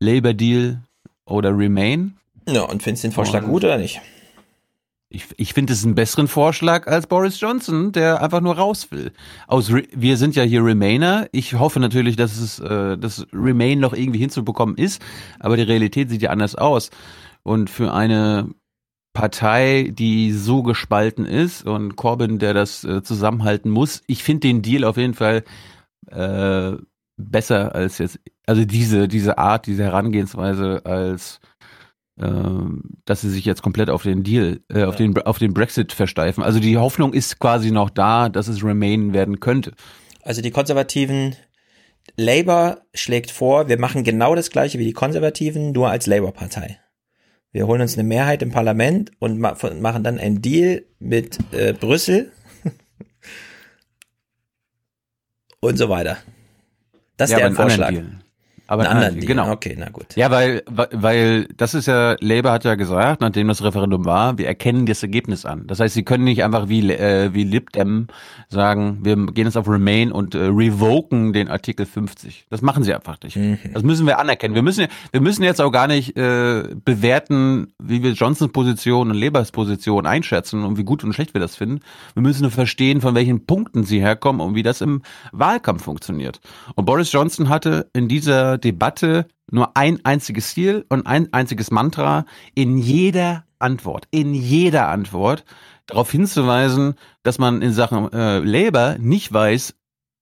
Labour Deal oder Remain. Ja, und findest du den Vorschlag und gut oder nicht? Ich, ich finde es einen besseren Vorschlag als Boris Johnson, der einfach nur raus will. Aus wir sind ja hier Remainer. Ich hoffe natürlich, dass es äh, das Remain noch irgendwie hinzubekommen ist, aber die Realität sieht ja anders aus. Und für eine Partei, die so gespalten ist und Corbyn, der das äh, zusammenhalten muss. Ich finde den Deal auf jeden Fall äh, besser als jetzt, also diese, diese Art, diese Herangehensweise als äh, dass sie sich jetzt komplett auf den Deal, äh, auf den auf den Brexit versteifen. Also die Hoffnung ist quasi noch da, dass es Remain werden könnte. Also die Konservativen Labour schlägt vor, wir machen genau das gleiche wie die Konservativen, nur als Labour-Partei. Wir holen uns eine Mehrheit im Parlament und ma machen dann einen Deal mit äh, Brüssel und so weiter. Das ist ja, deren Vorschlag. Aber einen anderen Deal. genau. Okay, na gut. Ja, weil, weil das ist ja, Labour hat ja gesagt, nachdem das Referendum war, wir erkennen das Ergebnis an. Das heißt, sie können nicht einfach wie, äh, wie Lib Dem sagen, wir gehen jetzt auf Remain und äh, revoken den Artikel 50. Das machen sie einfach nicht. Mhm. Das müssen wir anerkennen. Wir müssen, wir müssen jetzt auch gar nicht äh, bewerten, wie wir Johnsons Position und Labours Position einschätzen und wie gut und schlecht wir das finden. Wir müssen nur verstehen, von welchen Punkten sie herkommen und wie das im Wahlkampf funktioniert. Und Boris Johnson hatte in dieser Debatte nur ein einziges Ziel und ein einziges Mantra in jeder Antwort, in jeder Antwort darauf hinzuweisen, dass man in Sachen äh, Labour nicht weiß,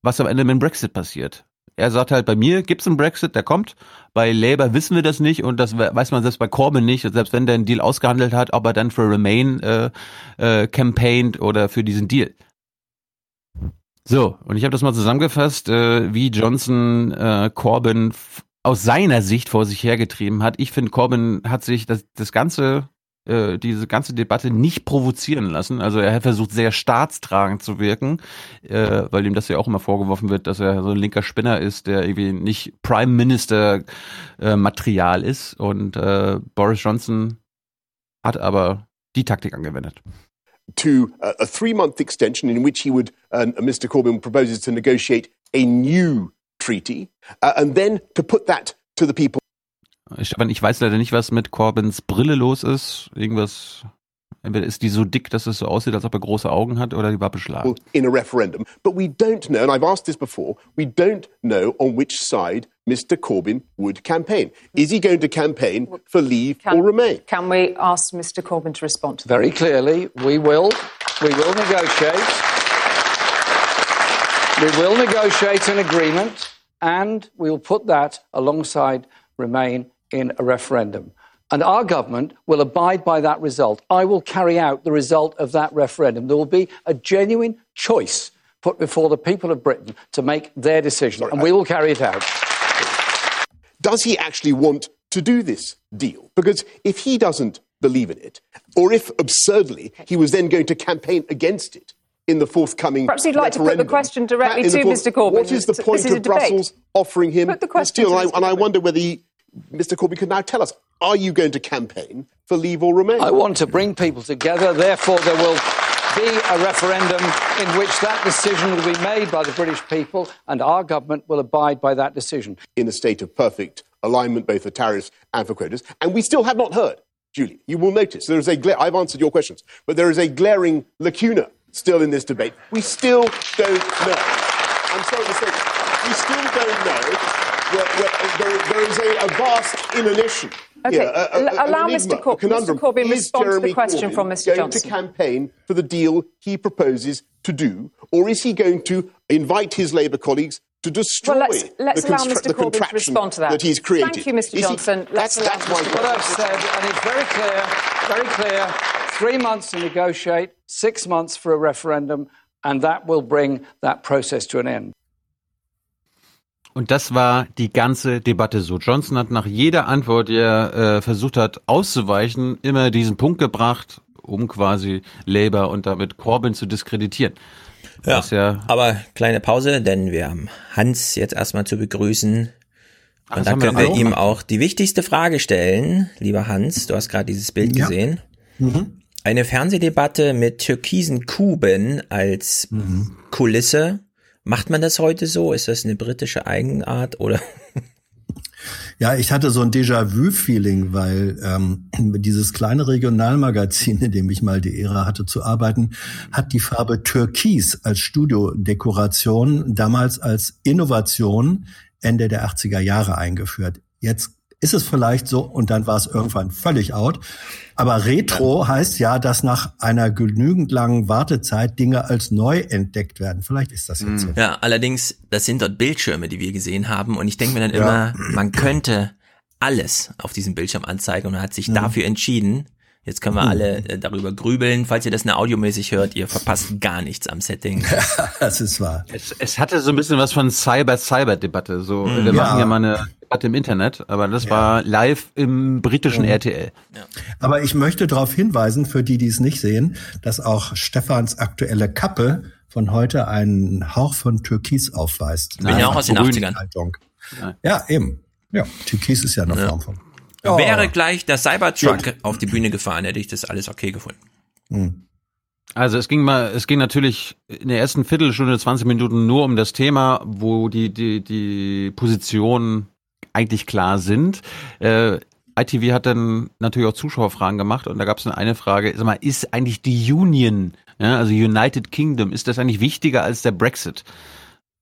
was am Ende mit dem Brexit passiert. Er sagt halt, bei mir gibt es einen Brexit, der kommt. Bei Labour wissen wir das nicht und das weiß man selbst bei Corbyn nicht. Selbst wenn der einen Deal ausgehandelt hat, ob er dann für Remain äh, äh, campaigned oder für diesen Deal. So, und ich habe das mal zusammengefasst, äh, wie Johnson äh, Corbyn aus seiner Sicht vor sich hergetrieben hat. Ich finde, Corbyn hat sich das, das ganze, äh, diese ganze Debatte nicht provozieren lassen. Also er hat versucht, sehr staatstragend zu wirken, äh, weil ihm das ja auch immer vorgeworfen wird, dass er so ein linker Spinner ist, der irgendwie nicht Prime Minister äh, Material ist. Und äh, Boris Johnson hat aber die Taktik angewendet. To a, three month extension in which he would, uh, Mr. Corbyn proposes to negotiate a new treaty, uh, and then to put that to the people. Stefan, ich weiß leider nicht, was mit Corbyns Brille los ist. Irgendwas Entweder ist die so dick, dass es so aussieht, als ob er große Augen hat, oder die war beschlagen. In a referendum. But we don't know, and I've asked this before, we don't know on which side Mr. Corbyn would campaign. Is he going to campaign for leave can, or remain? Can we ask Mr. Corbyn to respond to that? Very clearly, we will. We will negotiate. We will negotiate an agreement, and we will put that alongside remain in a referendum. And our government will abide by that result. I will carry out the result of that referendum. There will be a genuine choice put before the people of Britain to make their decision, and we will carry it out. Does he actually want to do this deal? Because if he doesn't believe in it, or if absurdly he was then going to campaign against it, in the forthcoming Perhaps you'd like to put the question directly to fourth, Mr Corbyn. What is the point of Brussels offering him this deal? And I, and I wonder whether he, Mr Corbyn could now tell us are you going to campaign for leave or remain? I want to bring people together. Therefore, there will be a referendum in which that decision will be made by the British people, and our government will abide by that decision. In a state of perfect alignment, both for tariffs and for quotas. And we still have not heard, Julie, you will notice there is a gla- I've answered your questions, but there is a glaring lacuna still in this debate. We still don't know. I'm sorry to say, we still don't know where, where there, there is a, a vast inanition. Okay, here, a, a, allow an Mr. Cor- Mr. Corbyn is respond to the question Corbyn from Mr. going Johnson. to campaign for the deal he proposes to do, or is he going to invite his Labour colleagues to destroy Well, let's, let's the, allow constra- Mr. the Corbyn to contraption respond to that. he's created? Thank you, Mr. Is he- Johnson. let's that's, allow that's my Mr. What I've said, and it's very clear, very clear. Three months to negotiate, six months for a referendum, and that will bring that process to an end. Und das war die ganze Debatte so. Johnson hat nach jeder Antwort, die er äh, versucht hat auszuweichen, immer diesen Punkt gebracht, um quasi Labour und damit Corbyn zu diskreditieren. Ja, ja aber kleine Pause, denn wir haben Hans jetzt erstmal zu begrüßen. Ach, Und das da haben wir können wir auch ihm gemacht. auch die wichtigste Frage stellen. Lieber Hans, du hast gerade dieses Bild Ja. gesehen. Mhm. Eine Fernsehdebatte mit türkisen Kuben als Mhm. Kulisse. Macht man das heute so? Ist das eine britische Eigenart oder? Ja, ich hatte so ein Déjà-vu-Feeling, weil ähm, dieses kleine Regionalmagazin, in dem ich mal die Ehre hatte zu arbeiten, hat die Farbe Türkis als Studiodekoration damals als Innovation Ende der 80er Jahre eingeführt. Jetzt ist es vielleicht so und dann war es irgendwann völlig out. Aber Retro heißt ja, dass nach einer genügend langen Wartezeit Dinge als neu entdeckt werden. Vielleicht ist das jetzt so. Ja, allerdings, das sind dort Bildschirme, die wir gesehen haben. Und ich denke mir dann Ja. immer, man könnte alles auf diesem Bildschirm anzeigen und man hat sich dafür entschieden. Jetzt können wir Hm. alle äh, darüber grübeln. Falls ihr das nur audiomäßig hört, ihr verpasst gar nichts am Setting. das ist wahr. Es, es hatte so ein bisschen was von Cyber-Cyber-Debatte. So, Mhm. wir machen Ja. ja mal eine Debatte im Internet, aber das war live im britischen Mhm. RTL. Aber ich möchte darauf hinweisen, für die, die es nicht sehen, dass auch Stefans aktuelle Kappe von heute einen Hauch von Türkis aufweist. Bin ja auch aus den Grün 80ern. Haltung. Ja, eben. Ja, Türkis ist ja eine Form von. Ja. Wäre gleich der Cybertruck auf die Bühne gefahren, hätte ich das alles okay gefunden. Hm. Also es ging mal, es ging natürlich in der ersten Viertelstunde, 20 Minuten nur um das Thema, wo die, die, die Positionen eigentlich klar sind. Äh, ITV hat dann natürlich auch Zuschauerfragen gemacht und da gab es dann eine Frage, sag mal, ist eigentlich die Union, ja, also United Kingdom, ist das eigentlich wichtiger als der Brexit?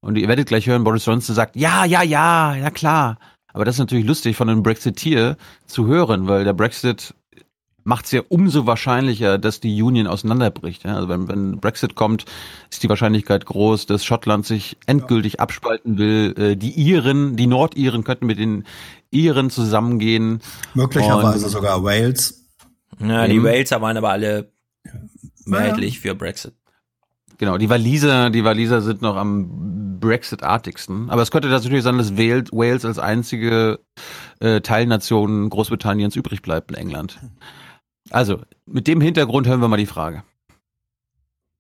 Und ihr werdet gleich hören, Boris Johnson sagt, ja, ja, ja, ja klar. Aber das ist natürlich lustig von einem Brexiteer zu hören, weil der Brexit macht es ja umso wahrscheinlicher, dass die Union auseinanderbricht. Ja? Also wenn, wenn Brexit kommt, ist die Wahrscheinlichkeit groß, dass Schottland sich endgültig abspalten will. Äh, Die Iren, die Nordiren könnten mit den Iren zusammengehen. Möglicherweise Und- sogar Wales. Ja, die. Waleser waren aber alle mehrheitlich für Brexit. Genau, die Waliser, die Waliser sind noch am Brexit-artigsten. Aber es könnte natürlich sein, dass Wales, Wales als einzige äh, Teilnation Großbritanniens übrig bleibt in England. Also, mit dem Hintergrund hören wir mal die Frage.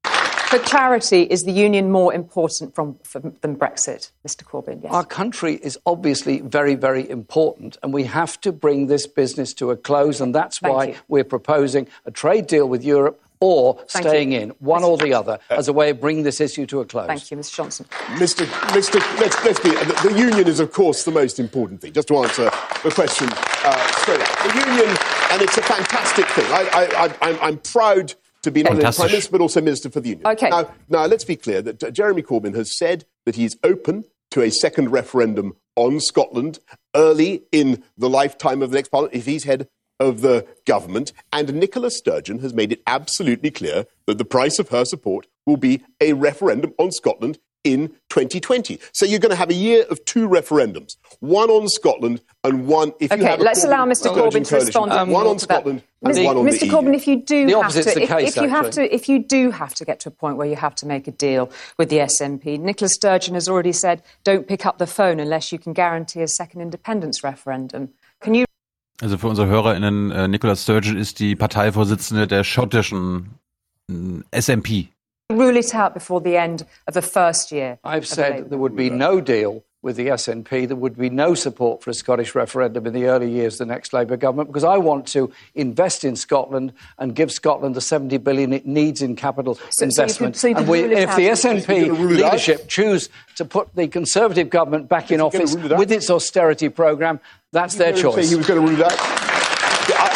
For clarity, is the union more important from, from, than Brexit, Mr. Corbyn? Yes. Our country is obviously very, very important, and we have to bring this business to a close, and that's Thank why you. we're proposing a trade deal with Europe or Thank staying you. in, one or the other, as a way of bringing this issue to a close. Thank you, Mr. Johnson. Mr. Mr. Let's, let's be. The, the union is, of course, the most important thing. Just to answer the question uh, straight up, the union, and it's a fantastic thing. I, I, I, I'm, I'm proud to be not only Fantastic. prime minister but also minister for the union. Okay. Now, now let's be clear that uh, Jeremy Corbyn has said that he's open to a second referendum on Scotland early in the lifetime of the next parliament if he's head of the government. And Nicola Sturgeon has made it absolutely clear that the price of her support will be a referendum on Scotland in 2020. So you're going to have a year of two referendums, one on Scotland and one if you Okay, have let's allow Mr. Corbyn to coalition, respond. one on. Scotland and Mr. one on Mr. the Corbyn, EU. if you do The have to, the if, case, if you have to, if you do have to get to a point where you have to make a deal with the SNP, Nicola Sturgeon has already said, don't pick up the phone unless you can guarantee a second independence referendum. Can you Also für unsere HörerInnen, äh, Nicola Sturgeon ist die Parteivorsitzende der schottischen äh, SMP. rule it out before the end of the first year? I've said there would be no deal with the SNP. There would be no support for a Scottish referendum in the early years of the next Labour government because I want to invest in Scotland and give Scotland the 70 billion it needs in capital So- so investment. so and we, if the You're SNP gonna rule it out? leadership choose to put the Conservative government back in office rule it out? with its austerity programme, that's their He say choice. He was going to rule it out. Yeah, I,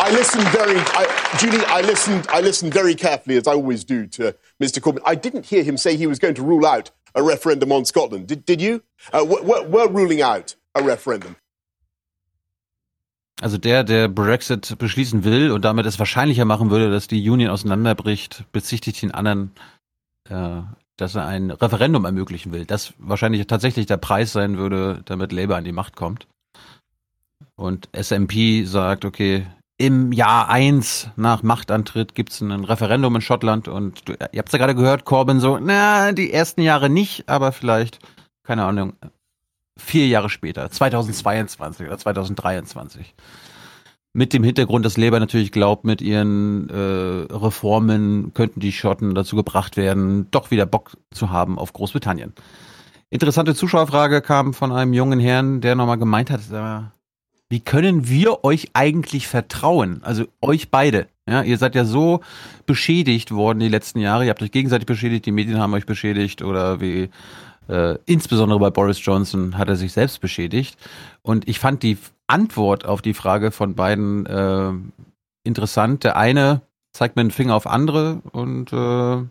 I, I, I listened very, I, Julie. I listened. I listened very carefully, as I always do, to Mr. Corbyn. I didn't hear him say he was going to rule out a referendum on Scotland. Did, did you? Uh, we're, we're ruling out a referendum. Also der, der Brexit beschließen will und damit es wahrscheinlicher machen würde, dass die Union auseinanderbricht, bezichtigt den anderen, äh, dass er ein Referendum ermöglichen will. Das wahrscheinlich tatsächlich der Preis sein würde, damit Labour an die Macht kommt. Und SMP sagt, okay, im Jahr eins nach Machtantritt gibt es ein Referendum in Schottland und du, ihr habt ja gerade gehört, Corbyn so, na, die ersten Jahre nicht, aber vielleicht, keine Ahnung, vier Jahre später, 2022 oder 2023. Mit dem Hintergrund, dass Labour natürlich glaubt, mit ihren äh, Reformen könnten die Schotten dazu gebracht werden, doch wieder Bock zu haben auf Großbritannien. Interessante Zuschauerfrage kam von einem jungen Herrn, der nochmal gemeint hat, wie können wir euch eigentlich vertrauen? Also euch beide. Ja, ihr seid ja so beschädigt worden die letzten Jahre. Ihr habt euch gegenseitig beschädigt, die Medien haben euch beschädigt oder wie äh, insbesondere bei Boris Johnson hat er sich selbst beschädigt. Und ich fand die Antwort auf die Frage von beiden äh, interessant. Der eine zeigt mir den Finger auf andere und äh,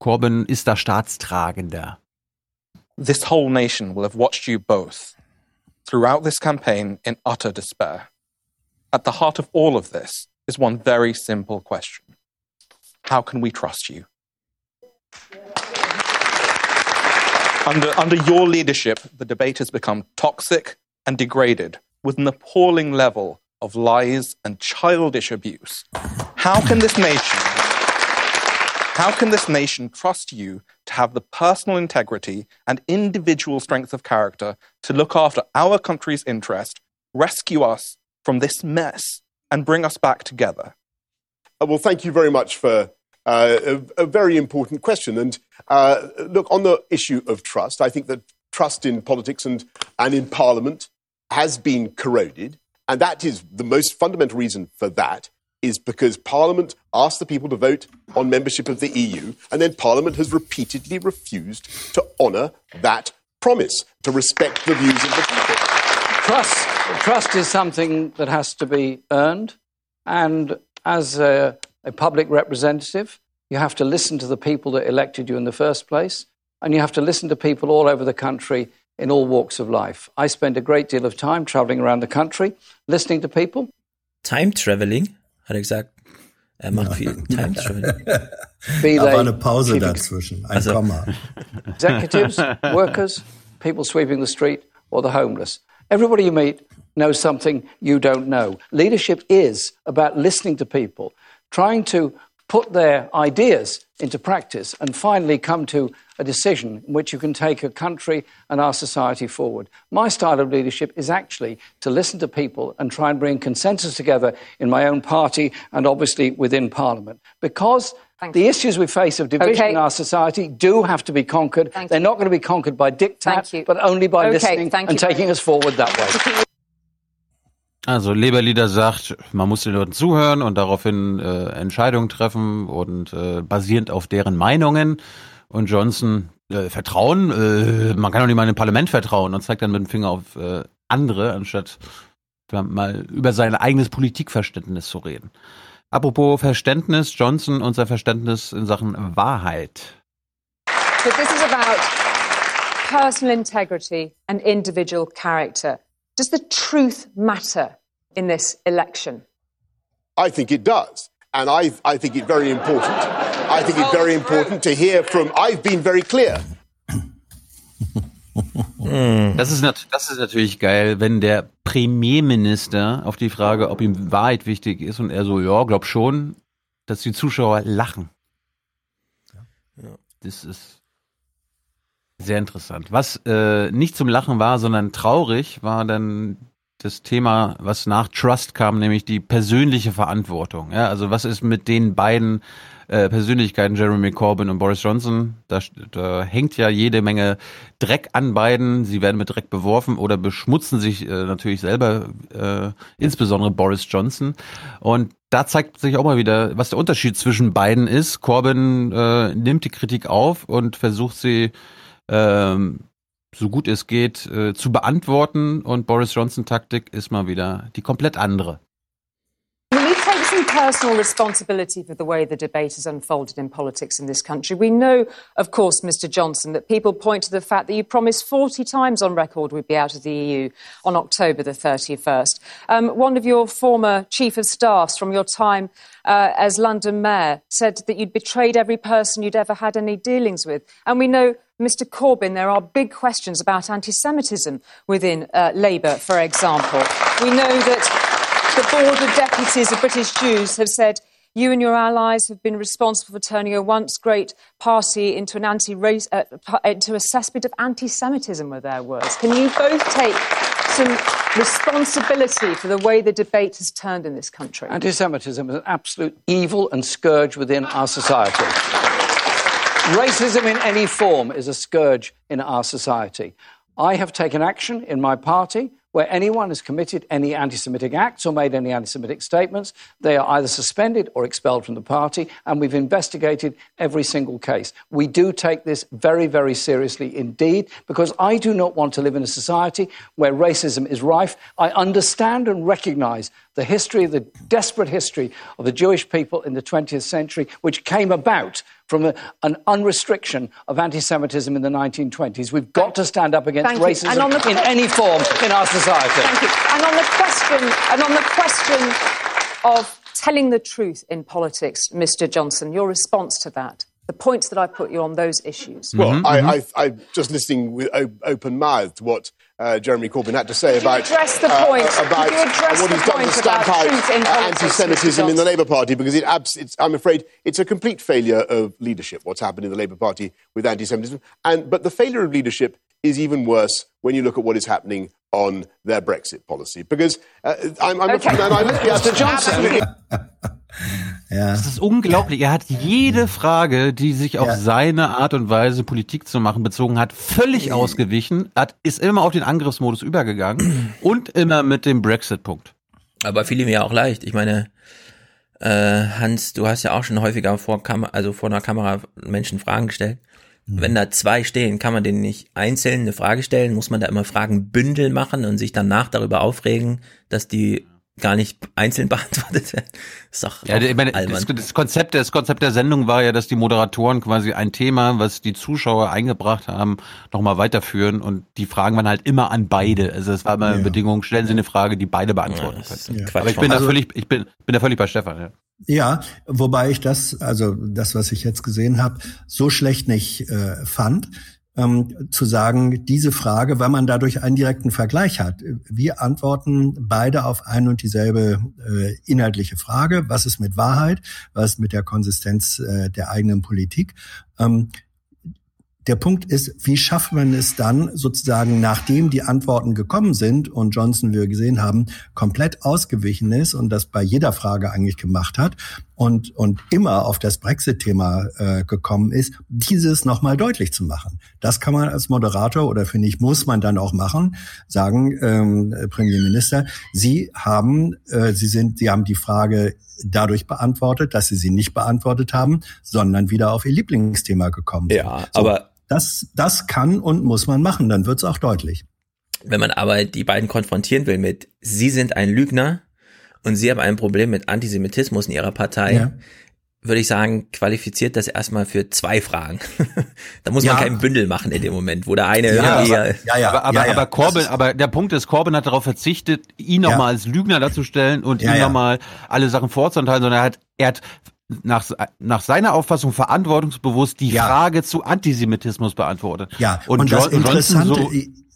Corbyn ist da staatstragender. This whole nation will have watched you both throughout this campaign in utter despair. At the heart of all of this is one very simple question How can we trust you? Under, under your leadership, the debate has become toxic and degraded with an appalling level of lies and childish abuse. How can this nation how can this nation trust you to have the personal integrity and individual strength of character to look after our country's interest, rescue us from this mess, and bring us back together? Uh, well, thank you very much for uh, a, a, very important question. And uh, look, on the issue of trust, I think that trust in politics and, and in Parliament has been corroded. And that is the most fundamental reason for that is because Parliament asked the people to vote on membership of the EU, and then Parliament has repeatedly refused to honour that promise, to respect the views of the people. Trust, trust is something that has to be earned, and as a, a public representative, you have to listen to the people that elected you in the first place, and you have to listen to people all over the country in all walks of life. I spend a great deal of time traveling around the country, listening to people. Time traveling? Hat er gesagt. Er macht viel Time Travel. Da war eine Pause dazwischen, ein also. Komma. Executives, workers, people sweeping the street or the homeless. Everybody you meet knows something you don't know. Leadership is about listening to people, trying to put their ideas into practice and finally come to a decision in which you can take a country and our society forward. My style of leadership is actually to listen to people and try and bring consensus together in my own party and obviously within Parliament. Because Thank the you. issues we face of division okay. in our society do have to be conquered. Thank They're you. not going to be conquered by diktat, but only by okay. listening Thank and taking us forward that way. Also Leberlieder sagt, man muss den Leuten zuhören und daraufhin äh, Entscheidungen treffen und äh, basierend auf deren Meinungen. Und Johnson, äh, Vertrauen, äh, man kann doch nicht mal im Parlament vertrauen und zeigt dann mit dem Finger auf äh, andere, anstatt mal über sein eigenes Politikverständnis zu reden. Apropos Verständnis, Johnson und sein Verständnis in Sachen Wahrheit. But this is about personal integrity and individual character. Does the truth matter in this election? I think it does. And I, I think it's very important. I think it's very important to hear from. I've been very clear. Das ist, das ist natürlich geil, wenn der Premierminister auf die Frage, ob ihm Wahrheit wichtig ist, und er so, ja, glaub schon, dass die Zuschauer lachen. Das ist sehr interessant. Was äh, nicht zum Lachen war, sondern traurig, war dann das Thema, was nach Trust kam, nämlich die persönliche Verantwortung. Ja, also was ist mit den beiden äh, Persönlichkeiten, Jeremy Corbyn und Boris Johnson? Da, da hängt ja jede Menge Dreck an beiden. Sie werden mit Dreck beworfen oder beschmutzen sich äh, natürlich selber, äh, insbesondere Boris Johnson. Und da zeigt sich auch mal wieder, was der Unterschied zwischen beiden ist. Corbyn äh, nimmt die Kritik auf und versucht sie ähm, so gut es geht äh, zu beantworten und Boris Johnson Taktik ist mal wieder die komplett andere. Personal responsibility for the way the debate has unfolded in politics in this country. We know, of course, Mr. Johnson, that people point to the fact that you promised 40 times on record we'd be out of the EU on October the 31st. Um, one of your former chief of staffs from your time uh, as London mayor said that you'd betrayed every person you'd ever had any dealings with. And we know Mr. Corbyn, there are big questions about anti Semitism within uh, Labour, for example. We know that the Board of Deputies of British Jews have said you and your allies have been responsible for turning a once great party into an anti-race, uh, into a cesspit of anti-Semitism, were their words. Can you both take some responsibility for the way the debate has turned in this country? Anti-Semitism is an absolute evil and scourge within our society. Racism in any form is a scourge in our society. I have taken action in my party where anyone has committed any anti Semitic acts or made any anti Semitic statements, they are either suspended or expelled from the party, and we've investigated every single case. We do take this very, very seriously indeed, because I do not want to live in a society where racism is rife. I understand and recognize the history, the desperate history of the Jewish people in the 20th century, which came about from a, an unrestriction of anti Semitism in the 1920s. We've got to stand up against racism the, in any form in our society. Thank you. And on the question, and on the question of telling the truth in politics, Mr. Johnson, your response to that? The points that I put you on those issues. Well, mm-hmm. I, I, I, just listening with open mouthed what uh, Jeremy Corbyn had to say about, address the uh, point? Uh, about what he's done to stamp out anti-Semitism in the Labour Party, because it abs- I'm afraid it's a complete failure of leadership. What's happened in the Labour Party with anti-Semitism, and but the failure of leadership is even worse when you look at what is happening on their Brexit policy. Because uh, I'm, I'm okay. a, I'm, Mr. Johnson. Ja. Das ist unglaublich. Er hat jede Frage, die sich auf ja. seine Art und Weise Politik zu machen bezogen hat, völlig ausgewichen, hat, ist immer auf den Angriffsmodus übergegangen und immer mit dem Brexit-Punkt. Aber fiel ihm ja auch leicht. Ich meine, äh, Hans, du hast ja auch schon häufiger vor, Kam also vor einer Kamera Menschen Fragen gestellt. Mhm. Wenn da zwei stehen, kann man denen nicht einzeln eine Frage stellen, muss man da immer Fragen Bündel machen und sich danach darüber aufregen, dass die gar nicht einzeln beantwortet werden. ist doch ja, ich meine, das, das, Konzept, das Konzept der Sendung war ja, dass die Moderatoren quasi ein Thema, was die Zuschauer eingebracht haben, nochmal weiterführen und die Fragen waren halt immer an beide. Also es war immer ja. eine Bedingung, stellen Sie eine Frage, die beide beantworten ja, können. Ja. Aber ich bin also, da völlig, ich bin, bin da völlig bei Stefan. Ja. Ja, wobei ich das, also das, was ich jetzt gesehen habe, so schlecht nicht äh, fand ähm, zu sagen, diese Frage, weil man dadurch einen direkten Vergleich hat. Wir antworten beide auf ein und dieselbe äh, inhaltliche Frage. Was ist mit Wahrheit? Was ist mit der Konsistenz äh, der eigenen Politik? Ähm, der Punkt ist, wie schafft man es dann sozusagen, nachdem die Antworten gekommen sind und Johnson, wie wir gesehen haben, komplett ausgewichen ist und das bei jeder Frage eigentlich gemacht hat und, und immer auf das Brexit-Thema äh, gekommen ist, dieses nochmal deutlich zu machen. Das kann man als Moderator oder finde ich, muss man dann auch machen, sagen, ähm, Premierminister, Sie haben, äh, Sie sind, Sie haben die Frage dadurch beantwortet, dass Sie sie nicht beantwortet haben, sondern wieder auf Ihr Lieblingsthema gekommen sind. Ja, so. aber das, das kann und muss man machen, dann wird es auch deutlich. Wenn man aber die beiden konfrontieren will mit, sie sind ein Lügner und sie haben ein Problem mit Antisemitismus in ihrer Partei, ja. würde ich sagen, qualifiziert das erstmal für zwei Fragen. da muss man kein Bündel machen in dem Moment, wo der eine ja, aber, ja, ja, aber, aber, ja, aber Corbyn, aber der Punkt ist, Corbyn hat darauf verzichtet, ihn nochmal als Lügner darzustellen und ihm nochmal alle Sachen vorzuenthalten, sondern er hat, er hat nach, nach seiner Auffassung verantwortungsbewusst die ja. Frage zu Antisemitismus beantwortet. Ja, und, und das Interessante, so,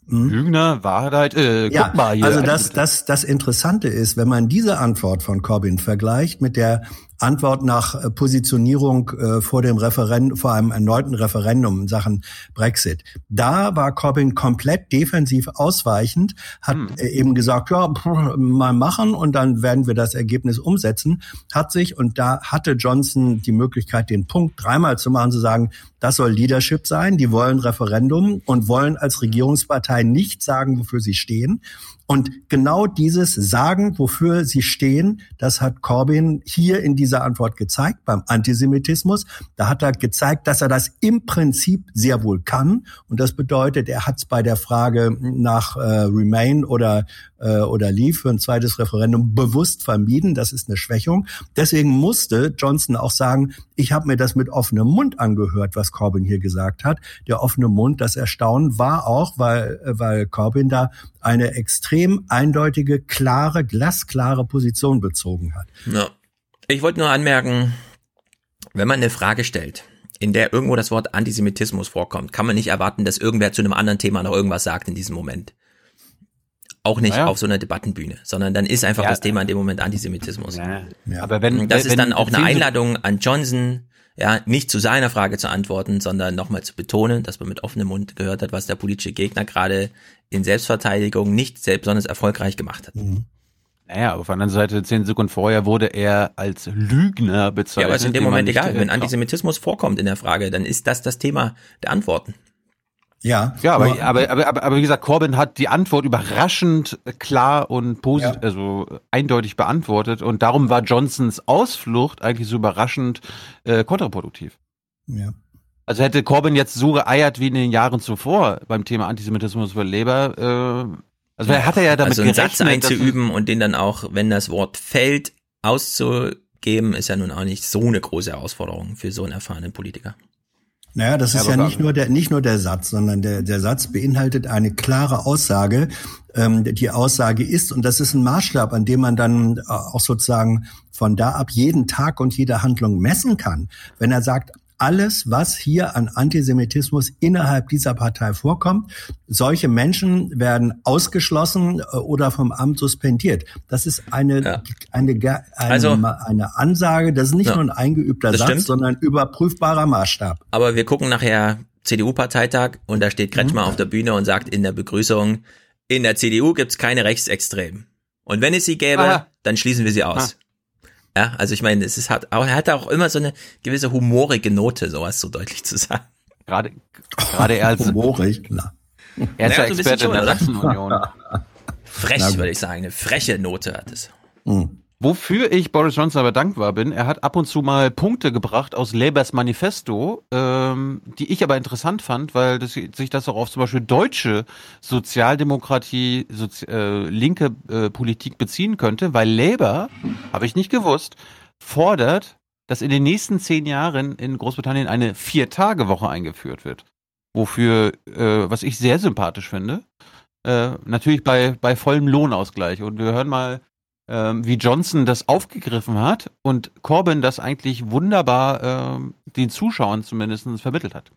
hm? Lügner, Wahrheit, äh, ja, guck mal hier. Also das, das, das Interessante ist, wenn man diese Antwort von Corbyn vergleicht mit der Antwort nach äh, Positionierung äh, vor dem Referendum, vor einem erneuten Referendum in Sachen Brexit. Da war Corbyn komplett defensiv ausweichend, hat hm. eben gesagt, ja, mal machen und dann werden wir das Ergebnis umsetzen, hat sich, und da hatte Johnson die Möglichkeit, den Punkt dreimal zu machen, zu sagen, das soll Leadership sein, die wollen Referendum und wollen als Regierungspartei nicht sagen, wofür sie stehen. Und genau dieses Sagen, wofür sie stehen, das hat Corbyn hier in dieser Antwort gezeigt beim Antisemitismus. Da hat er gezeigt, dass er das im Prinzip sehr wohl kann. Und das bedeutet, er hat es bei der Frage nach äh, Remain oder äh, oder Leave für ein zweites Referendum bewusst vermieden. Das ist eine Schwächung. Deswegen musste Johnson auch sagen, ich habe mir das mit offenem Mund angehört, was Corbyn hier gesagt hat. Der offene Mund, das Erstaunen war auch, weil, weil Corbyn da eine extrem eindeutige, klare, glasklare Position bezogen hat. Ja. Ich wollte nur anmerken, wenn man eine Frage stellt, in der irgendwo das Wort Antisemitismus vorkommt, kann man nicht erwarten, dass irgendwer zu einem anderen Thema noch irgendwas sagt in diesem Moment. Auch nicht Naja. auf so einer Debattenbühne, sondern dann ist einfach Ja. das Thema in dem Moment Antisemitismus. Ja. Aber wenn das wenn- ist dann auch eine Einladung an Johnson, ja, nicht zu seiner Frage zu antworten, sondern nochmal zu betonen, dass man mit offenem Mund gehört hat, was der politische Gegner gerade in Selbstverteidigung nicht selbst besonders erfolgreich gemacht hat. Naja, auf der anderen Seite, zehn Sekunden vorher wurde er als Lügner bezeichnet. Ja, aber ist in dem Moment egal. Wenn Antisemitismus vorkommt in der Frage, dann ist das das Thema der Antworten. Ja, Ja, aber, nur- aber, aber, aber, aber wie gesagt, Corbyn hat die Antwort überraschend klar und positiv, also eindeutig beantwortet und darum war Johnsons Ausflucht eigentlich so überraschend äh, kontraproduktiv. Ja. Also hätte Corbyn jetzt so geeiert wie in den Jahren zuvor beim Thema Antisemitismus für Labour, äh, also er hat er ja damit also einen gerechnet, Satz einzuüben und den dann auch, wenn das Wort fällt, auszugeben, ist ja nun auch nicht so eine große Herausforderung für so einen erfahrenen Politiker. Naja, das ist Ja, ja nicht nur der nicht nur der Satz, sondern der der Satz beinhaltet eine klare Aussage. Ähm, die Aussage ist und das ist ein Maßstab, an dem man dann äh, auch sozusagen von da ab jeden Tag und jede Handlung messen kann. Wenn er sagt, alles, was hier an Antisemitismus innerhalb dieser Partei vorkommt, solche Menschen werden ausgeschlossen äh, oder vom Amt suspendiert. Das ist eine eine, ge- eine, Also- eine Ansage. Das ist nicht Ja, nur ein eingeübter Satz, stimmt. sondern überprüfbarer Maßstab. Aber wir gucken nachher CDU-Parteitag und da steht Kretschmer auf der Bühne und sagt in der Begrüßung, in der CDU gibt's keine Rechtsextremen. Und wenn es sie gäbe, Aha. dann schließen wir sie aus. Ja, also ich meine, es ist hat, aber er hat auch immer so eine gewisse humorige Note, sowas so deutlich zu sagen. Gerade, gerade er als Humorig, klar. Er ist ja Ja, so ein bisschen Experte in der? Sachsenunion. Frech, würde ich sagen, eine freche Note hat es. Wofür ich Boris Johnson aber dankbar bin, er hat ab und zu mal Punkte gebracht aus Labours Manifesto, ähm, die ich aber interessant fand, weil das, sich das auch auf zum Beispiel deutsche Sozialdemokratie, Sozi äh, linke äh, Politik beziehen könnte, weil Labour, habe ich nicht gewusst, fordert, dass in den nächsten zehn Jahren in Großbritannien eine Vier-Tage-Woche eingeführt wird. Wofür, äh, was ich sehr sympathisch finde, äh, natürlich bei, bei vollem Lohnausgleich. Und wir hören mal, ähm, wie Johnson das aufgegriffen hat und Corbyn das eigentlich wunderbar ähm, den Zuschauern zumindest vermittelt hat.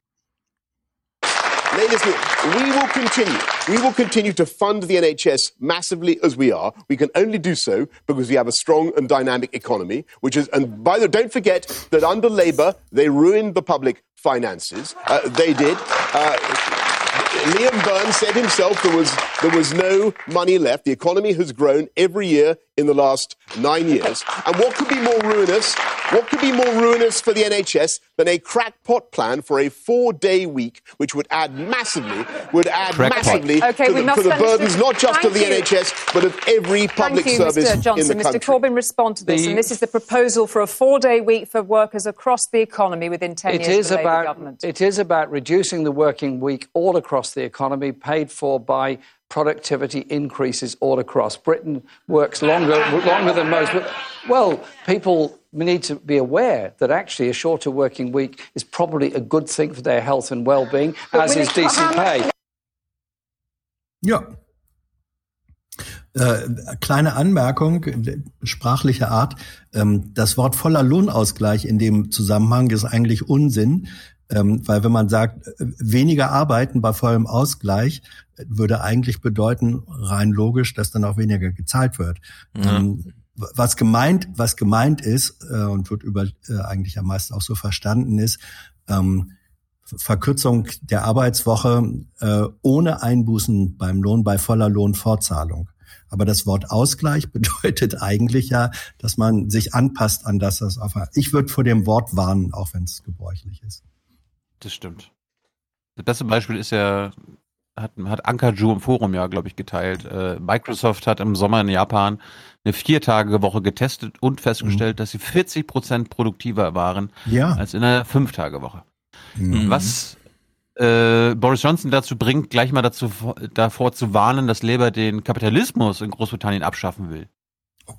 Ladies and gentlemen, we will continue. We will continue to fund the NHS massively as we are. We can only do so because we have a strong and dynamic economy, which is, and by the don't forget that under Labour, they ruined the public finances. Uh, they did. Uh, Liam Byrne said himself there was, there was no money left. The economy has grown every year in the last nine years. And what could be more ruinous? What could be more ruinous for the NHS than a crackpot plan for a four-day week, which would add massively, would add Crackpot. massively Okay, to, the, must to the let Mr. burdens not just of the you. NHS, but of every public Thank you, service Mr. in Johnson. the Mr. Corbyn, respond to this. The- and this is the proposal for a four-day week for workers across the economy within 10 It years is of the about government. it is about reducing the working week all across the economy, paid for by productivity increases all across. Britain works longer longer than most. But, well, people need to be aware that actually a shorter working week is probably a good thing for their health and well-being, But as is decent pay. Ja. Äh, kleine Anmerkung sprachlicher Art. Ähm, das Wort voller Lohnausgleich in dem Zusammenhang ist eigentlich Unsinn, ähm, weil wenn man sagt, äh, weniger arbeiten bei vollem Ausgleich, würde eigentlich bedeuten, rein logisch, dass dann auch weniger gezahlt wird. Ja. Ähm, was gemeint, was gemeint ist äh, und wird über äh, eigentlich am meisten auch so verstanden ist, ähm, Verkürzung der Arbeitswoche äh, ohne Einbußen beim Lohn bei voller Lohnfortzahlung. Aber das Wort Ausgleich bedeutet eigentlich ja, dass man sich anpasst an das, was auf. Ich würde vor dem Wort warnen, auch wenn es gebräuchlich ist. Das stimmt. Das beste Beispiel ist ja hat, hat Ankerju im Forum ja, glaube ich, geteilt. Äh, Microsoft hat im Sommer in Japan eine Vier-Tage-Woche getestet und festgestellt, mhm. dass sie 40 Prozent produktiver waren ja. als in einer Fünf-Tage-Woche. Mhm. Was äh, Boris Johnson dazu bringt, gleich mal dazu, davor zu warnen, dass Labour den Kapitalismus in Großbritannien abschaffen will.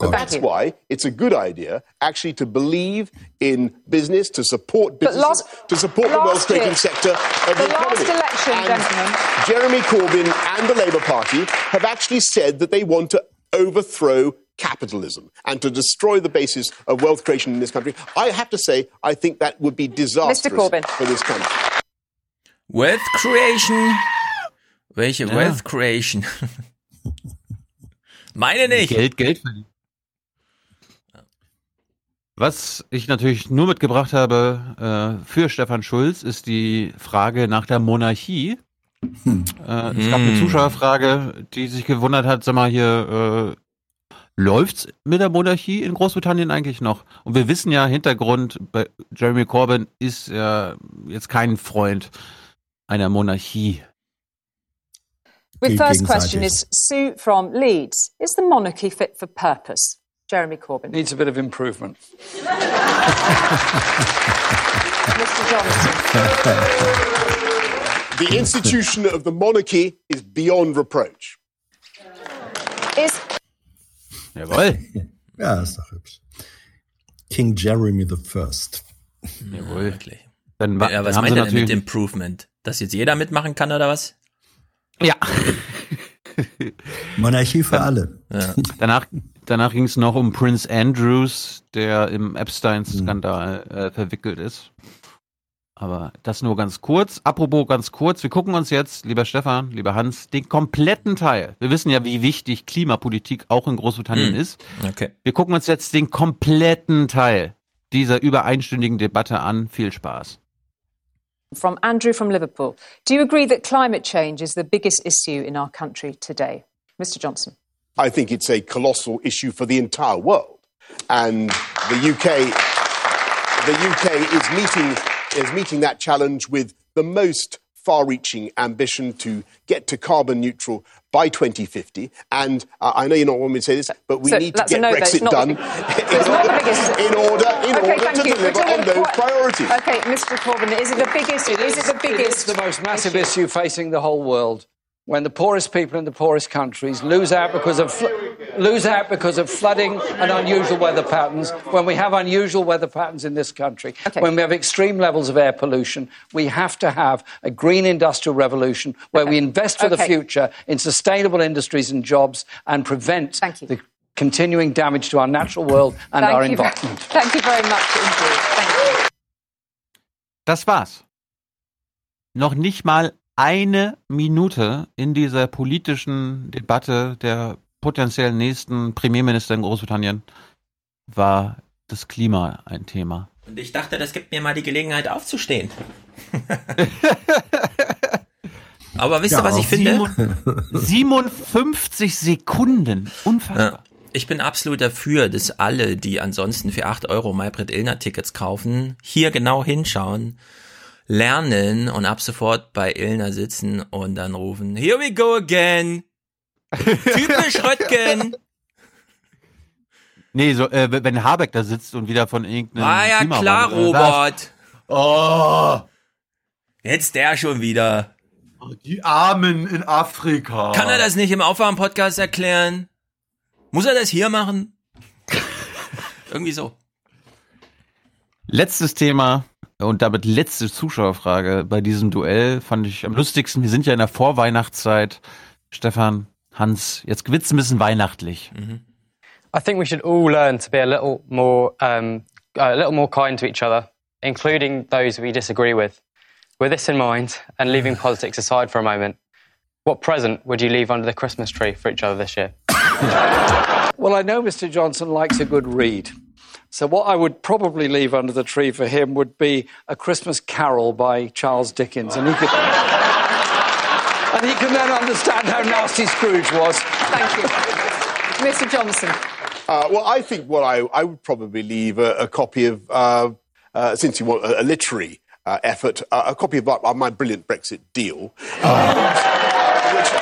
Oh That's why it's a good idea actually to believe in business, to support business, last, to support the wealth creating sector of the, the economy. Election, and gentlemen. Jeremy Corbyn and the Labour Party have actually said that they want to overthrow capitalism and to destroy the basis of wealth creation in this country. I have to say, I think that would be disastrous for this country. Wealth creation? Welche ja. Wealth creation? Meine nicht. Geld, Geld verdienen. Was ich natürlich nur mitgebracht habe äh, für Stefan Schulz, ist die Frage nach der Monarchie. Hm. Äh, es gab eine hm. Zuschauerfrage, die sich gewundert hat, sag mal hier, äh, läuft's mit der Monarchie in Großbritannien eigentlich noch? Und wir wissen ja, Hintergrund, bei Jeremy Corbyn ist ja jetzt kein Freund einer Monarchie. The first question is Sue from Leeds. Is the monarchy fit for purpose? Jeremy Corbyn. Needs a bit of improvement. Mr Johnson. the institution of the monarchy is beyond reproach. Is Jawohl. Ja, ist doch hübsch. King Jeremy the First. Jawohl. Wirklich. Dann, ja, was meint er denn mit Improvement? Dass jetzt jeder mitmachen kann oder was? Ja. Monarchie für alle. Ja. Danach, danach ging es noch um Prince Andrews, der im Epstein-Skandal äh, verwickelt ist. Aber das nur ganz kurz. Apropos ganz kurz, wir gucken uns jetzt, lieber Stefan, lieber Hans, den kompletten Teil. Wir wissen ja, wie wichtig Klimapolitik auch in Großbritannien hm. ist. Okay. Wir gucken uns jetzt den kompletten Teil dieser über einstündigen Debatte an. Viel Spaß. From Andrew from Liverpool. Do you agree that climate change is the biggest issue in our country today? Mr. Johnson. I think it's a colossal issue for the entire world. And the UK, the UK is meeting, is meeting that challenge with the most far reaching ambition to get to carbon neutral by 2050. And uh, I know you're not wanting me to say this, but we so need to get no, Brexit done in, in, order, in okay, order to you. deliver on those priorities. Okay, Mr. Corbyn, is it the biggest? It is, is, it the biggest? It is the most massive issue? issue facing the whole world when the poorest people in the poorest countries lose out because of lose out because of flooding and unusual weather patterns when we have unusual weather patterns in this country okay. when we have extreme levels of air pollution we have to have a green industrial revolution where okay. we invest for okay. the future in sustainable industries and jobs and prevent the continuing damage to our natural world and Thank our environment very, Thank you very much indeed. Thank you. Das war's. Noch nicht mal eine Minute in dieser politischen Debatte der potenziell nächsten Premierminister in Großbritannien war das Klima ein Thema. Und ich dachte, das gibt mir mal die Gelegenheit aufzustehen. Aber wisst ihr, ja, was ich finde? 57 Sekunden. Unfassbar. Ja, ich bin absolut dafür, dass alle, die ansonsten für 8 Euro Maybrit Illner Tickets kaufen, hier genau hinschauen lernen und ab sofort bei Ilna sitzen und dann rufen, here we go again. Typisch Röttgen. Nee, so, äh, wenn Habeck da sitzt und wieder von irgendeinem. Ah ja, klar, Robert. Oh. Jetzt der schon wieder. Die Armen in Afrika. Kann er das nicht im Aufwärm-Podcast erklären? Muss er das hier machen? Irgendwie so. Letztes Thema. Und damit letzte Zuschauerfrage bei diesem Duell fand ich am lustigsten. Wir sind ja in der Vorweihnachtszeit. Stefan, Hans, jetzt wird's ein bisschen weihnachtlich. Mhm. I think we should all learn to be a little more, um, a little more kind to each other, including those we disagree with. With this in mind, and leaving politics aside for a moment, what present would you leave under the Christmas tree for each other this year? well, I know Mr. Johnson likes a good read. So, what I would probably leave under the tree for him would be A Christmas Carol by Charles Dickens. And he could. and he can then understand how nasty Scrooge was. Thank you. Mr. Johnson. Uh, well, I think what I, I would probably leave a, a copy of, uh, uh, since you want a, a literary uh, effort, uh, a copy of my brilliant Brexit deal. Uh,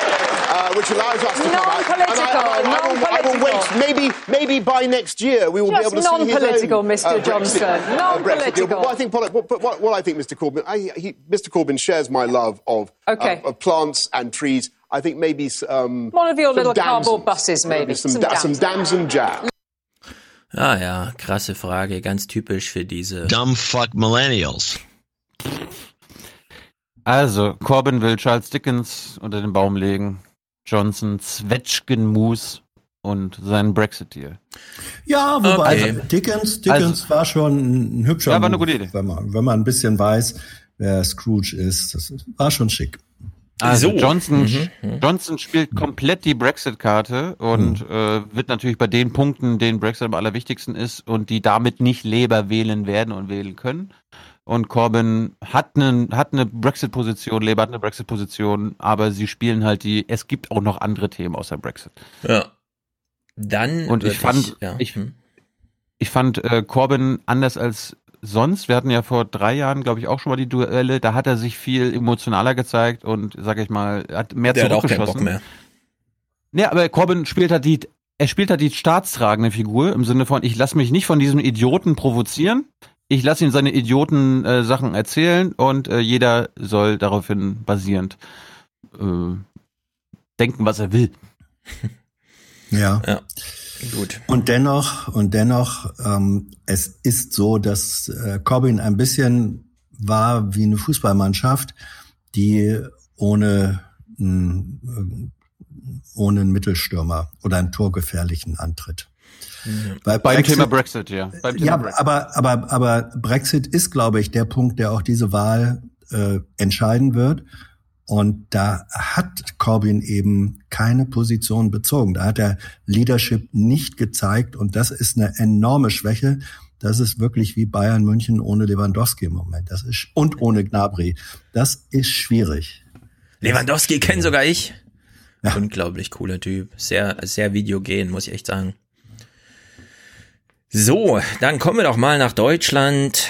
uh, which allows us to come out. And I, and I, I, will, I will wait. Maybe, maybe by next year we will Just be able to see his non-political, Mr. uh, Johnson. uh, Non-political. But what I think, what, what, what, what I think, Mr. Corbyn, I, he, Mr. Corbyn shares my love of, Okay. uh, of plants and trees. I think maybe um, One of your little damsons. cardboard buses, maybe. some, Some da, some damson jam. Ah ja, krasse Frage, ganz typisch für diese. Dumb fuck Millennials. Also, Corbyn will Charles Dickens unter den Baum legen, Johnson Zwetschgenmus und seinen Brexit-Deal. Ja, wobei Okay. Dickens, Dickens Also- war schon ein hübscher Ja, war eine gute Idee. Wenn man, wenn man ein bisschen weiß, wer Scrooge ist. Das war schon schick. Also So. Johnson, Mhm. Johnson spielt komplett die Brexit-Karte und äh, wird natürlich bei den Punkten, denen Brexit am allerwichtigsten ist und die damit nicht Labour wählen werden und wählen können. Und Corbyn hat eine hat eine Brexit-Position, Labour hat eine Brexit-Position, aber sie spielen halt die. Es gibt auch noch andere Themen außer Brexit. Ja. Dann Und ich fand, ja. ich, hm. ich fand äh, Corbyn anders als sonst. Wir hatten ja vor drei Jahren, glaube ich, auch schon mal die Duelle. Da hat er sich viel emotionaler gezeigt und, sag ich mal, hat mehr Der hat auch keinen zurückgeschossen. Bock mehr. Nee, aber Corbyn spielt halt die, er spielt halt die staatstragende Figur im Sinne von, ich lasse mich nicht von diesem Idioten provozieren. Ich lasse ihn seine Idioten äh, Sachen erzählen und äh, jeder soll daraufhin basierend äh, denken, was er will. Ja. ja. Gut. Und dennoch, und dennoch, ähm, es ist so, dass äh, Corbyn ein bisschen war wie eine Fußballmannschaft, die ohne, mh, ohne einen Mittelstürmer oder einen torgefährlichen antritt. Weil Beim Brexit- Thema Brexit, ja. Beim Thema ja, Brexit. aber, aber, aber Brexit ist, glaube ich, der Punkt, der auch diese Wahl äh, entscheiden wird. Und da hat Corbyn eben keine Position bezogen. Da hat er Leadership nicht gezeigt. Und das ist eine enorme Schwäche. Das ist wirklich wie Bayern München ohne Lewandowski im Moment. Das ist, und ohne Gnabry. Das ist schwierig. Lewandowski kenne sogar ich. Unglaublich cooler Typ. Sehr, sehr videogen, muss ich echt sagen. So, dann kommen wir doch mal nach Deutschland.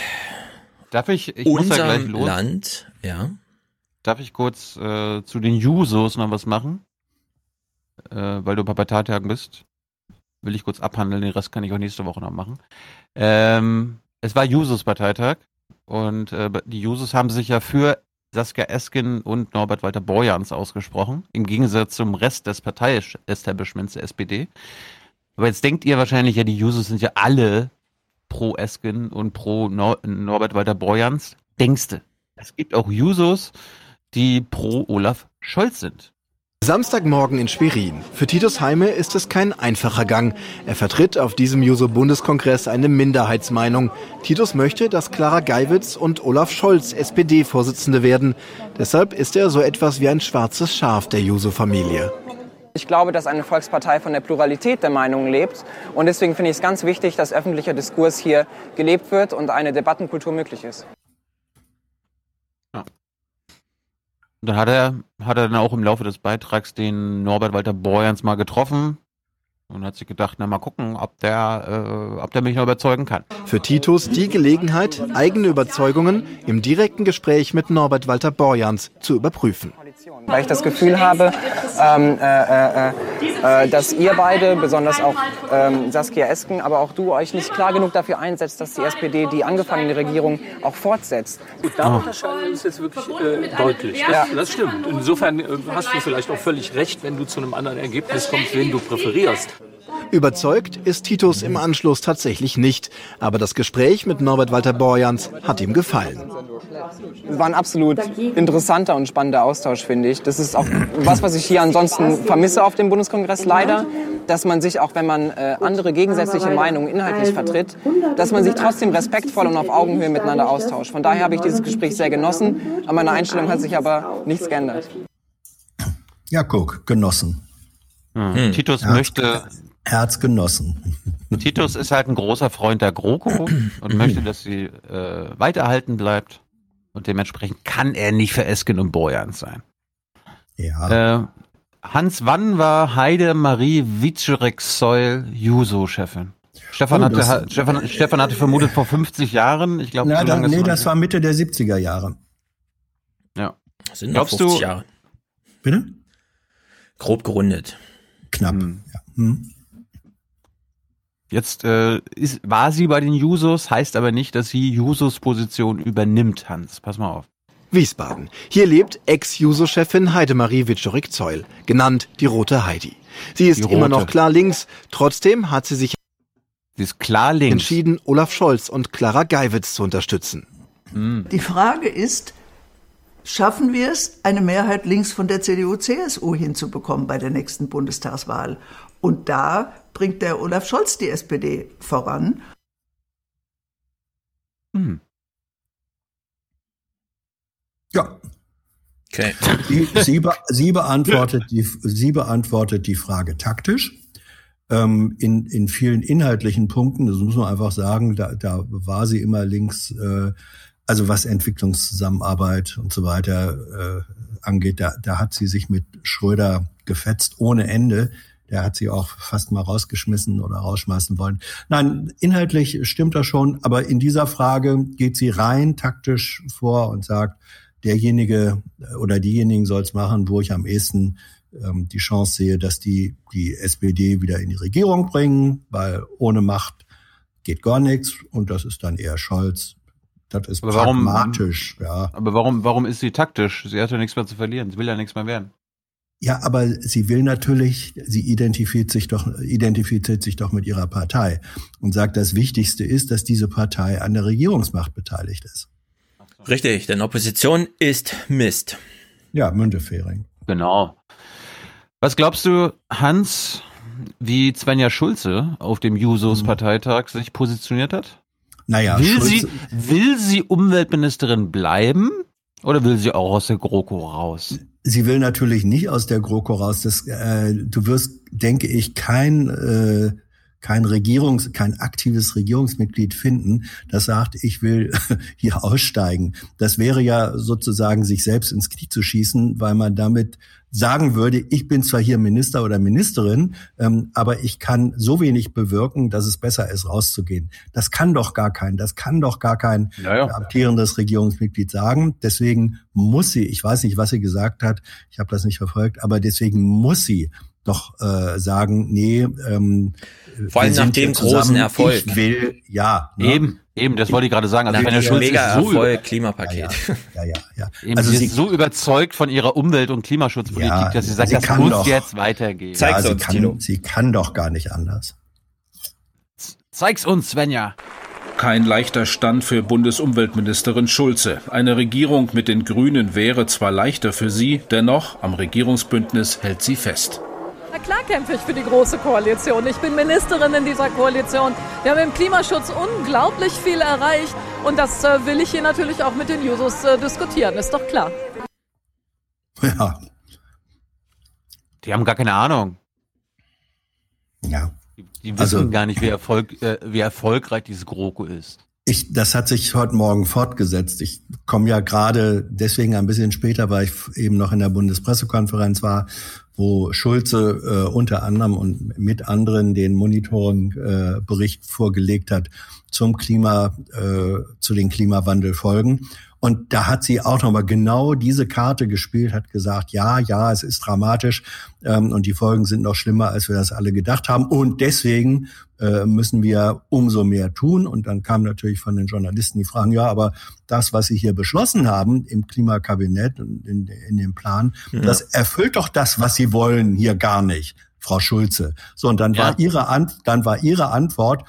Darf ich, ich muss ja gleich Unserem los. Land, ja. Darf ich kurz äh, zu den Jusos noch was machen? Äh, weil du Parteitagen bist. Will ich kurz abhandeln, den Rest kann ich auch nächste Woche noch machen. Ähm, es war Jusos Parteitag und äh, die Jusos haben sich ja für Saskia Esken und Norbert Walter Borjans ausgesprochen, im Gegensatz zum Rest des Partei-Establishments der SPD. Aber jetzt denkt ihr wahrscheinlich, ja, die Jusos sind ja alle pro Esken und pro Nor Norbert Walter Borjans. Denkste. Es gibt auch Jusos, die pro Olaf Scholz sind. Samstagmorgen in Schwerin. Für Titus Heime ist es kein einfacher Gang. Er vertritt auf diesem Juso-Bundeskongress eine Minderheitsmeinung. Titus möchte, dass Clara Geiwitz und Olaf Scholz SPD-Vorsitzende werden. Deshalb ist er so etwas wie ein schwarzes Schaf der Juso-Familie. Ich glaube, dass eine Volkspartei von der Pluralität der Meinungen lebt. Und deswegen finde ich es ganz wichtig, dass öffentlicher Diskurs hier gelebt wird und eine Debattenkultur möglich ist. Und dann hat er, hat er dann auch im Laufe des Beitrags den Norbert Walter Borjans mal getroffen und hat sich gedacht, na mal gucken, ob der, äh, ob der mich noch überzeugen kann. Für Titus die Gelegenheit, eigene Überzeugungen im direkten Gespräch mit Norbert Walter Borjans zu überprüfen. Weil ich das Gefühl habe, ähm, äh, äh, äh, dass ihr beide, besonders auch ähm, Saskia Esken, aber auch du, euch nicht klar genug dafür einsetzt, dass die SPD die angefangene Regierung auch fortsetzt. Gut, da unterscheiden wir uns jetzt wirklich äh, deutlich. Das, Ja. das stimmt. Insofern äh, hast du vielleicht auch völlig recht, wenn du zu einem anderen Ergebnis kommst, wen du präferierst. Überzeugt ist Titus im Anschluss tatsächlich nicht. Aber das Gespräch mit Norbert Walter Borjans hat ihm gefallen. Es war ein absolut interessanter und spannender Austausch, finde ich. Das ist auch was, was ich hier ansonsten vermisse auf dem Bundeskongress leider, dass man sich, auch wenn man äh, andere gegensätzliche Meinungen inhaltlich vertritt, dass man sich trotzdem respektvoll und auf Augenhöhe miteinander austauscht. Von daher habe ich dieses Gespräch sehr genossen. An meiner Einstellung hat sich aber nichts geändert. Ja, guck, genossen. Hm. Titus Herz- möchte, Genossen. Titus ist halt ein großer Freund der GroKo und möchte, dass sie äh, weiterhalten bleibt. Und dementsprechend kann er nicht für Esken und Borjans sein. Ja. Äh, Hans Wann war Heide Marie Wiczorek-Seul Juso-Chefin. Stefan, Oh, hatte, das- ha- Stefan, Stefan hatte vermutet vor 50 Jahren. Ich glaube, so da, lange ist nee, das war Mitte der 70er Jahre. Ja. Sind noch Glaubst 50 du, Jahre. Bitte? Grob gerundet. Knapp. Hm. Ja. Hm. Jetzt äh, ist, war sie bei den Jusos, heißt aber nicht, dass sie Jusos Position übernimmt, Hans. Pass mal auf. Wiesbaden. Hier lebt Ex-Juso-Chefin Heidemarie Witschorik-Zeul, genannt die Rote Heidi. Sie ist immer noch klar links, trotzdem hat sie sich Sie ist klar links. entschieden, Olaf Scholz und Clara Geiwitz zu unterstützen. Die Frage ist, schaffen wir es, eine Mehrheit links von der CDU-CSU hinzubekommen bei der nächsten Bundestagswahl? Und da bringt der Olaf Scholz die SPD voran. Hm. Ja. Okay. Sie, sie, be sie, beantwortet die, sie beantwortet die Frage taktisch. Ähm, in, in vielen inhaltlichen Punkten, das muss man einfach sagen, da, da war sie immer links, äh, also was Entwicklungszusammenarbeit und so weiter äh, angeht, da, da hat sie sich mit Schröder gefetzt ohne Ende. Der hat sie auch fast mal rausgeschmissen oder rausschmeißen wollen. Nein, inhaltlich stimmt das schon, aber in dieser Frage geht sie rein taktisch vor und sagt, derjenige oder diejenigen soll es machen, wo ich am ehesten ähm, die Chance sehe, dass die die SPD wieder in die Regierung bringen, weil ohne Macht geht gar nichts und das ist dann eher Scholz. Das ist Aber warum- pragmatisch, ja. Aber warum, warum ist sie taktisch? Sie hat ja nichts mehr zu verlieren. Sie will ja nichts mehr werden. Ja, aber sie will natürlich, sie identifiziert sich doch, identifiziert sich doch mit ihrer Partei und sagt, das Wichtigste ist, dass diese Partei an der Regierungsmacht beteiligt ist. Richtig, denn Opposition ist Mist. Ja, Müntefering. Genau. Was glaubst du, Hans, wie Svenja Schulze auf dem Jusos-Parteitag sich positioniert hat? Naja, will, Schulze- sie, will sie Umweltministerin bleiben oder will sie auch aus der GroKo raus? Sie will natürlich nicht aus der GroKo raus. Das, äh, du wirst, denke ich, kein äh, kein Regierungs, kein aktives Regierungsmitglied finden, das sagt, ich will hier aussteigen. Das wäre ja sozusagen sich selbst ins Knie zu schießen, weil man damit sagen würde, ich bin zwar hier Minister oder Ministerin, ähm, aber ich kann so wenig bewirken, dass es besser ist, rauszugehen. Das kann doch gar kein, das kann doch gar kein Ja, ja. amtierendes Regierungsmitglied sagen. Deswegen muss sie, ich weiß nicht, was sie gesagt hat, ich habe das nicht verfolgt, aber deswegen muss sie doch äh, sagen, nee, ähm, Vor allem nach dem großen. Erfolg. Ich will, ja. ne? Eben, eben, das wollte ich gerade sagen. Also dem Schulze mega ist so, Erfolg, Klimapaket. Ja, ja, ja. eben, Also sie, sie- ist so überzeugt von ihrer Umwelt- und Klimaschutzpolitik, Ja, dass sie sagt, sie das kann muss doch. jetzt weitergehen. ja, sie, kann, sie kann doch gar nicht anders. Zeig's uns, Svenja. Kein leichter Stand für Bundesumweltministerin Schulze. Eine Regierung mit den Grünen wäre zwar leichter für sie, dennoch am Regierungsbündnis hält sie fest. Klar kämpfe ich für die große Koalition. Ich bin Ministerin in dieser Koalition. Wir haben im Klimaschutz unglaublich viel erreicht. Und das äh, will ich hier natürlich auch mit den Jusos äh, diskutieren, ist doch klar. Ja. Die haben gar keine Ahnung. Ja. Die, die wissen Also- gar nicht, wie, Erfolg, äh, wie erfolgreich diese GroKo ist. Ich, das hat sich heute Morgen fortgesetzt. Ich komme ja gerade deswegen ein bisschen später, weil ich eben noch in der Bundespressekonferenz war, wo Schulze äh, unter anderem und mit anderen den Monitoring-Bericht äh, vorgelegt hat zum Klima, äh, zu den Klimawandelfolgen. Und da hat sie auch nochmal genau diese Karte gespielt, hat gesagt, ja, ja, es ist dramatisch ähm, und die Folgen sind noch schlimmer, als wir das alle gedacht haben. Und deswegen äh, müssen wir umso mehr tun. Und dann kam natürlich von den Journalisten die Fragen, ja, aber das, was Sie hier beschlossen haben im Klimakabinett und in, in dem Plan, Ja. das erfüllt doch das, was Sie wollen, hier gar nicht, Frau Schulze. So, und dann Ja. war ihre Ant dann war ihre Antwort,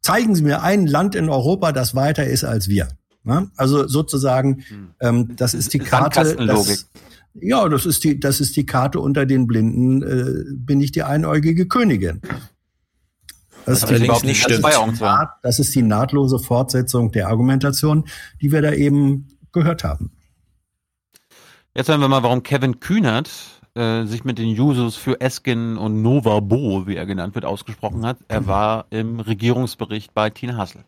zeigen Sie mir ein Land in Europa, das weiter ist als wir. Ne? Also sozusagen, ähm, das ist die Karte. Das, ja, das ist die, das ist die Karte unter den Blinden. Äh, bin ich die einäugige Königin. Das ist, allerdings die, nicht das, ist stimmt. die Naht- das ist die nahtlose Fortsetzung der Argumentation, die wir da eben gehört haben. Jetzt hören wir mal, warum Kevin Kühnert äh, sich mit den Jusos für Esken und Nova Bo, wie er genannt wird, ausgesprochen hat. Er war im Regierungsbericht bei Tina Hassel.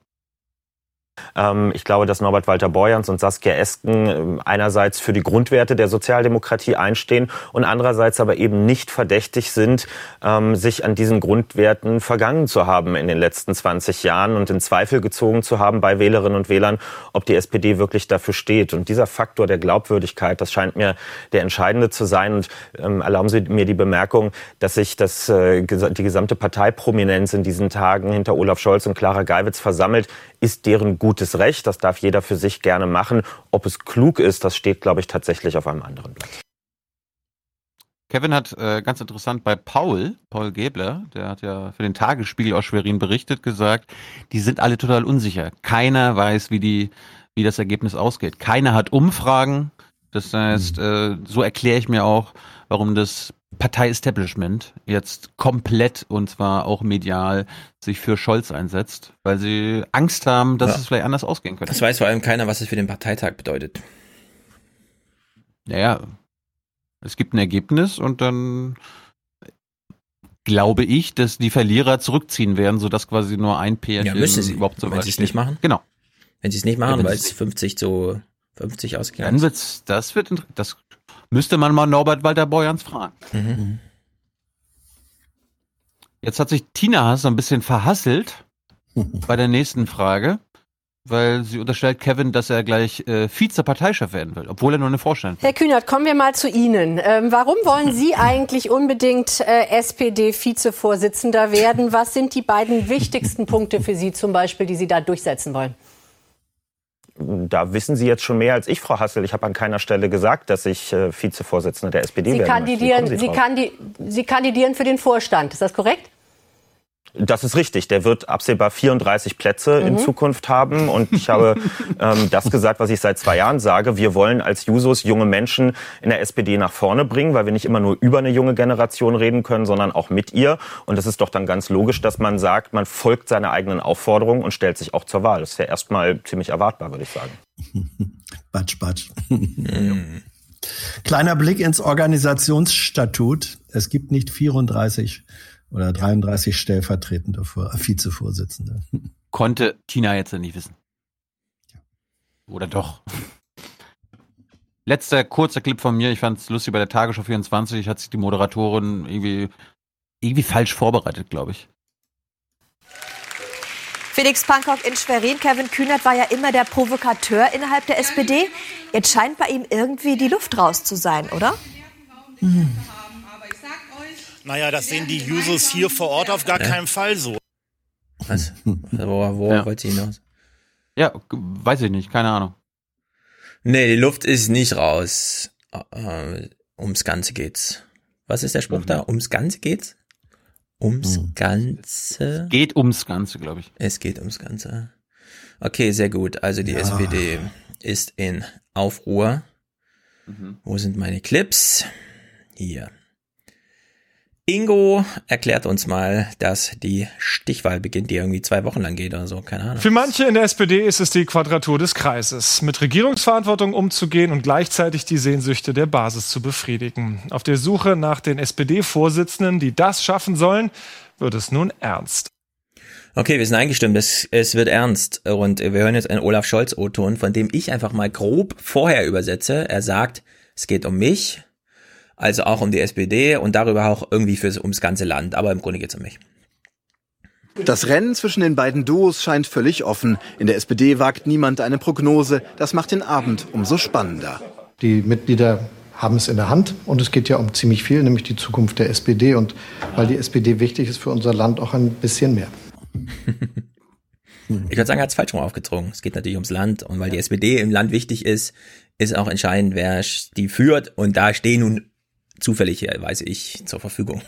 Ähm, ich glaube, dass Norbert Walter Borjans und Saskia Esken ähm, einerseits für die Grundwerte der Sozialdemokratie einstehen und andererseits aber eben nicht verdächtig sind, ähm, sich an diesen Grundwerten vergangen zu haben in den letzten 20 Jahren und in Zweifel gezogen zu haben bei Wählerinnen und Wählern, ob die SPD wirklich dafür steht. Und dieser Faktor der Glaubwürdigkeit, das scheint mir der entscheidende zu sein. Und erlauben Sie mir die Bemerkung, dass sich das, äh, die gesamte Parteiprominenz in diesen Tagen hinter Olaf Scholz und Clara Geiwitz versammelt, ist deren gutes Recht. Das darf jeder für sich gerne machen. Ob es klug ist, das steht, glaube ich, tatsächlich auf einem anderen Blatt. Kevin hat äh, ganz interessant bei Paul, Paul Gebler, der hat ja für den Tagesspiegel aus Schwerin berichtet, gesagt, die sind alle total unsicher. Keiner weiß, wie die, wie das Ergebnis ausgeht. Keiner hat Umfragen. Das heißt, äh, so erkläre ich mir auch, warum das Partei-Establishment jetzt komplett und zwar auch medial sich für Scholz einsetzt, weil sie Angst haben, dass Ja. es vielleicht anders ausgehen könnte. Das weiß vor allem keiner, was es für den Parteitag bedeutet. Naja, es gibt ein Ergebnis und dann glaube ich, dass die Verlierer zurückziehen werden, sodass quasi nur ein Pärchen Ja, müssen sie, überhaupt zur wenn sie es nicht machen. Genau. Wenn sie es nicht Ja, machen, wenn weil es 50 zu 50 ausgegangen Dann wird's, das wird, das müsste man mal Norbert Walter Borjans fragen. Mhm. Jetzt hat sich Tina so ein bisschen verhasselt bei der nächsten Frage, weil sie unterstellt Kevin, dass er gleich äh, Vize-Parteichef werden will, obwohl er nur eine Vorstand Herr Kühnert, kommen wir mal zu Ihnen. Ähm, warum wollen Sie eigentlich unbedingt äh, SPD-Vizevorsitzender werden? Was sind die beiden wichtigsten Punkte für Sie zum Beispiel, die Sie da durchsetzen wollen? Da wissen Sie jetzt schon mehr als ich, Frau Hassel. Ich habe an keiner Stelle gesagt, dass ich äh, Vizevorsitzender der SPD Sie werden kandidieren, Sie, kandi Sie kandidieren für den Vorstand. Ist das korrekt? Das ist richtig. Der wird absehbar 34 Plätze in Mhm. Zukunft haben. Und ich habe ähm, das gesagt, was ich seit zwei Jahren sage. Wir wollen als Jusos junge Menschen in der SPD nach vorne bringen, weil wir nicht immer nur über eine junge Generation reden können, sondern auch mit ihr. Und es ist doch dann ganz logisch, dass man sagt, man folgt seiner eigenen Aufforderung und stellt sich auch zur Wahl. Das ist ja erstmal ziemlich erwartbar, würde ich sagen. Batsch, batsch. Kleiner Blick ins Organisationsstatut. Es gibt nicht 34 oder 33 stellvertretende Vor- Vizevorsitzende. Konnte Tina jetzt ja nicht wissen. Oder doch? Letzter kurzer Clip von mir. Ich fand es lustig bei der Tagesschau 24 hat sich die Moderatorin irgendwie, irgendwie falsch vorbereitet, glaube ich. Felix Pankow in Schwerin, Kevin Kühnert war ja immer der Provokateur innerhalb der SPD. Jetzt scheint bei ihm irgendwie die Luft raus zu sein, oder? Naja, das sehen die Users hier vor Ort auf gar Ja. keinen Fall so. Was? Wo, wo Ja. wollt ihr hinaus? Ja, weiß ich nicht, keine Ahnung. Nee, die Luft ist nicht raus. Äh, ums Ganze geht's. Was ist der Spruch Mhm. da? Ums Ganze geht's? Ums Ganze? Geht ums Ganze, glaube ich. Es geht ums Ganze. Okay, sehr gut. Also die Ja. SPD ist in Aufruhr. Mhm. Wo sind meine Clips? Hier. Ingo erklärt uns mal, dass die Stichwahl beginnt, die irgendwie zwei Wochen lang geht oder so, keine Ahnung. Für manche in der SPD ist es die Quadratur des Kreises, mit Regierungsverantwortung umzugehen und gleichzeitig die Sehnsüchte der Basis zu befriedigen. Auf der Suche nach den SPD-Vorsitzenden, die das schaffen sollen, wird es nun ernst. Okay, wir sind eingestimmt, es, es wird ernst und wir hören jetzt einen Olaf Scholz O-Ton, von dem ich einfach mal grob vorher übersetze. Er sagt, es geht um mich, also auch um die SPD und darüber auch irgendwie fürs, ums ganze Land, aber im Grunde geht's um mich. Das Rennen zwischen den beiden Duos scheint völlig offen. In der SPD wagt niemand eine Prognose. Das macht den Abend umso spannender. Die Mitglieder haben es in der Hand und es geht ja um ziemlich viel, nämlich die Zukunft der SPD und weil die SPD wichtig ist für unser Land auch ein bisschen mehr. Ich würde sagen, er hat es falsch rum aufgezogen. Es geht natürlich ums Land und weil die SPD im Land wichtig ist, ist auch entscheidend, wer die führt und da stehen nun zufälligerweise ich zur Verfügung.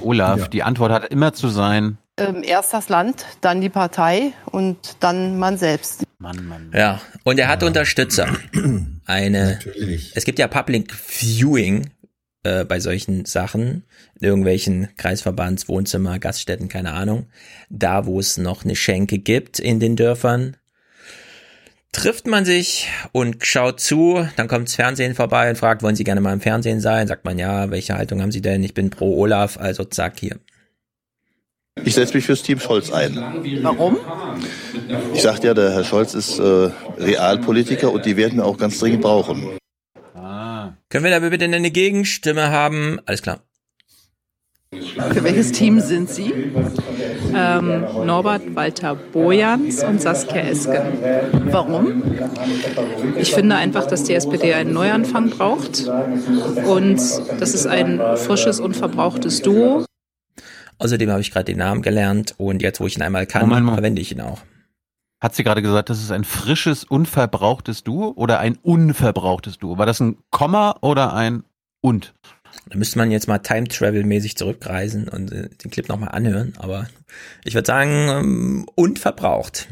Olaf, Ja. die Antwort hat immer zu sein, Ähm, erst das Land, dann die Partei und dann man selbst. Mann, Mann. Ja, und er hat Unterstützer. Eine, es gibt ja Public Viewing äh, bei solchen Sachen, in irgendwelchen Kreisverbands, Wohnzimmer, Gaststätten, keine Ahnung. Da, wo es noch eine Schenke gibt in den Dörfern, trifft man sich und schaut zu, dann kommt das Fernsehen vorbei und fragt, wollen Sie gerne mal im Fernsehen sein? Sagt man, ja, welche Haltung haben Sie denn? Ich bin pro Olaf, also zack, hier. Ich setze mich fürs Team Scholz ein. Warum? Ich sagte ja, der Herr Scholz ist äh, Realpolitiker und die werden wir auch ganz dringend brauchen. Ah. Können wir da bitte eine Gegenstimme haben? Alles klar. Für welches Team sind Sie? Ähm, Norbert Walter Bojans und Saskia Esken. Warum? Ich finde einfach, dass die SPD einen Neuanfang braucht und das ist ein frisches und verbrauchtes Duo. Außerdem habe ich gerade den Namen gelernt und jetzt, wo ich ihn einmal kann, verwende ich ihn auch. Hat sie gerade gesagt, das ist ein frisches, unverbrauchtes Duo oder ein unverbrauchtes Duo? War das ein Komma oder ein und? Da müsste man jetzt mal Time Travel mäßig zurückreisen und äh, den Clip nochmal anhören, aber ich würde sagen, ähm, unverbraucht.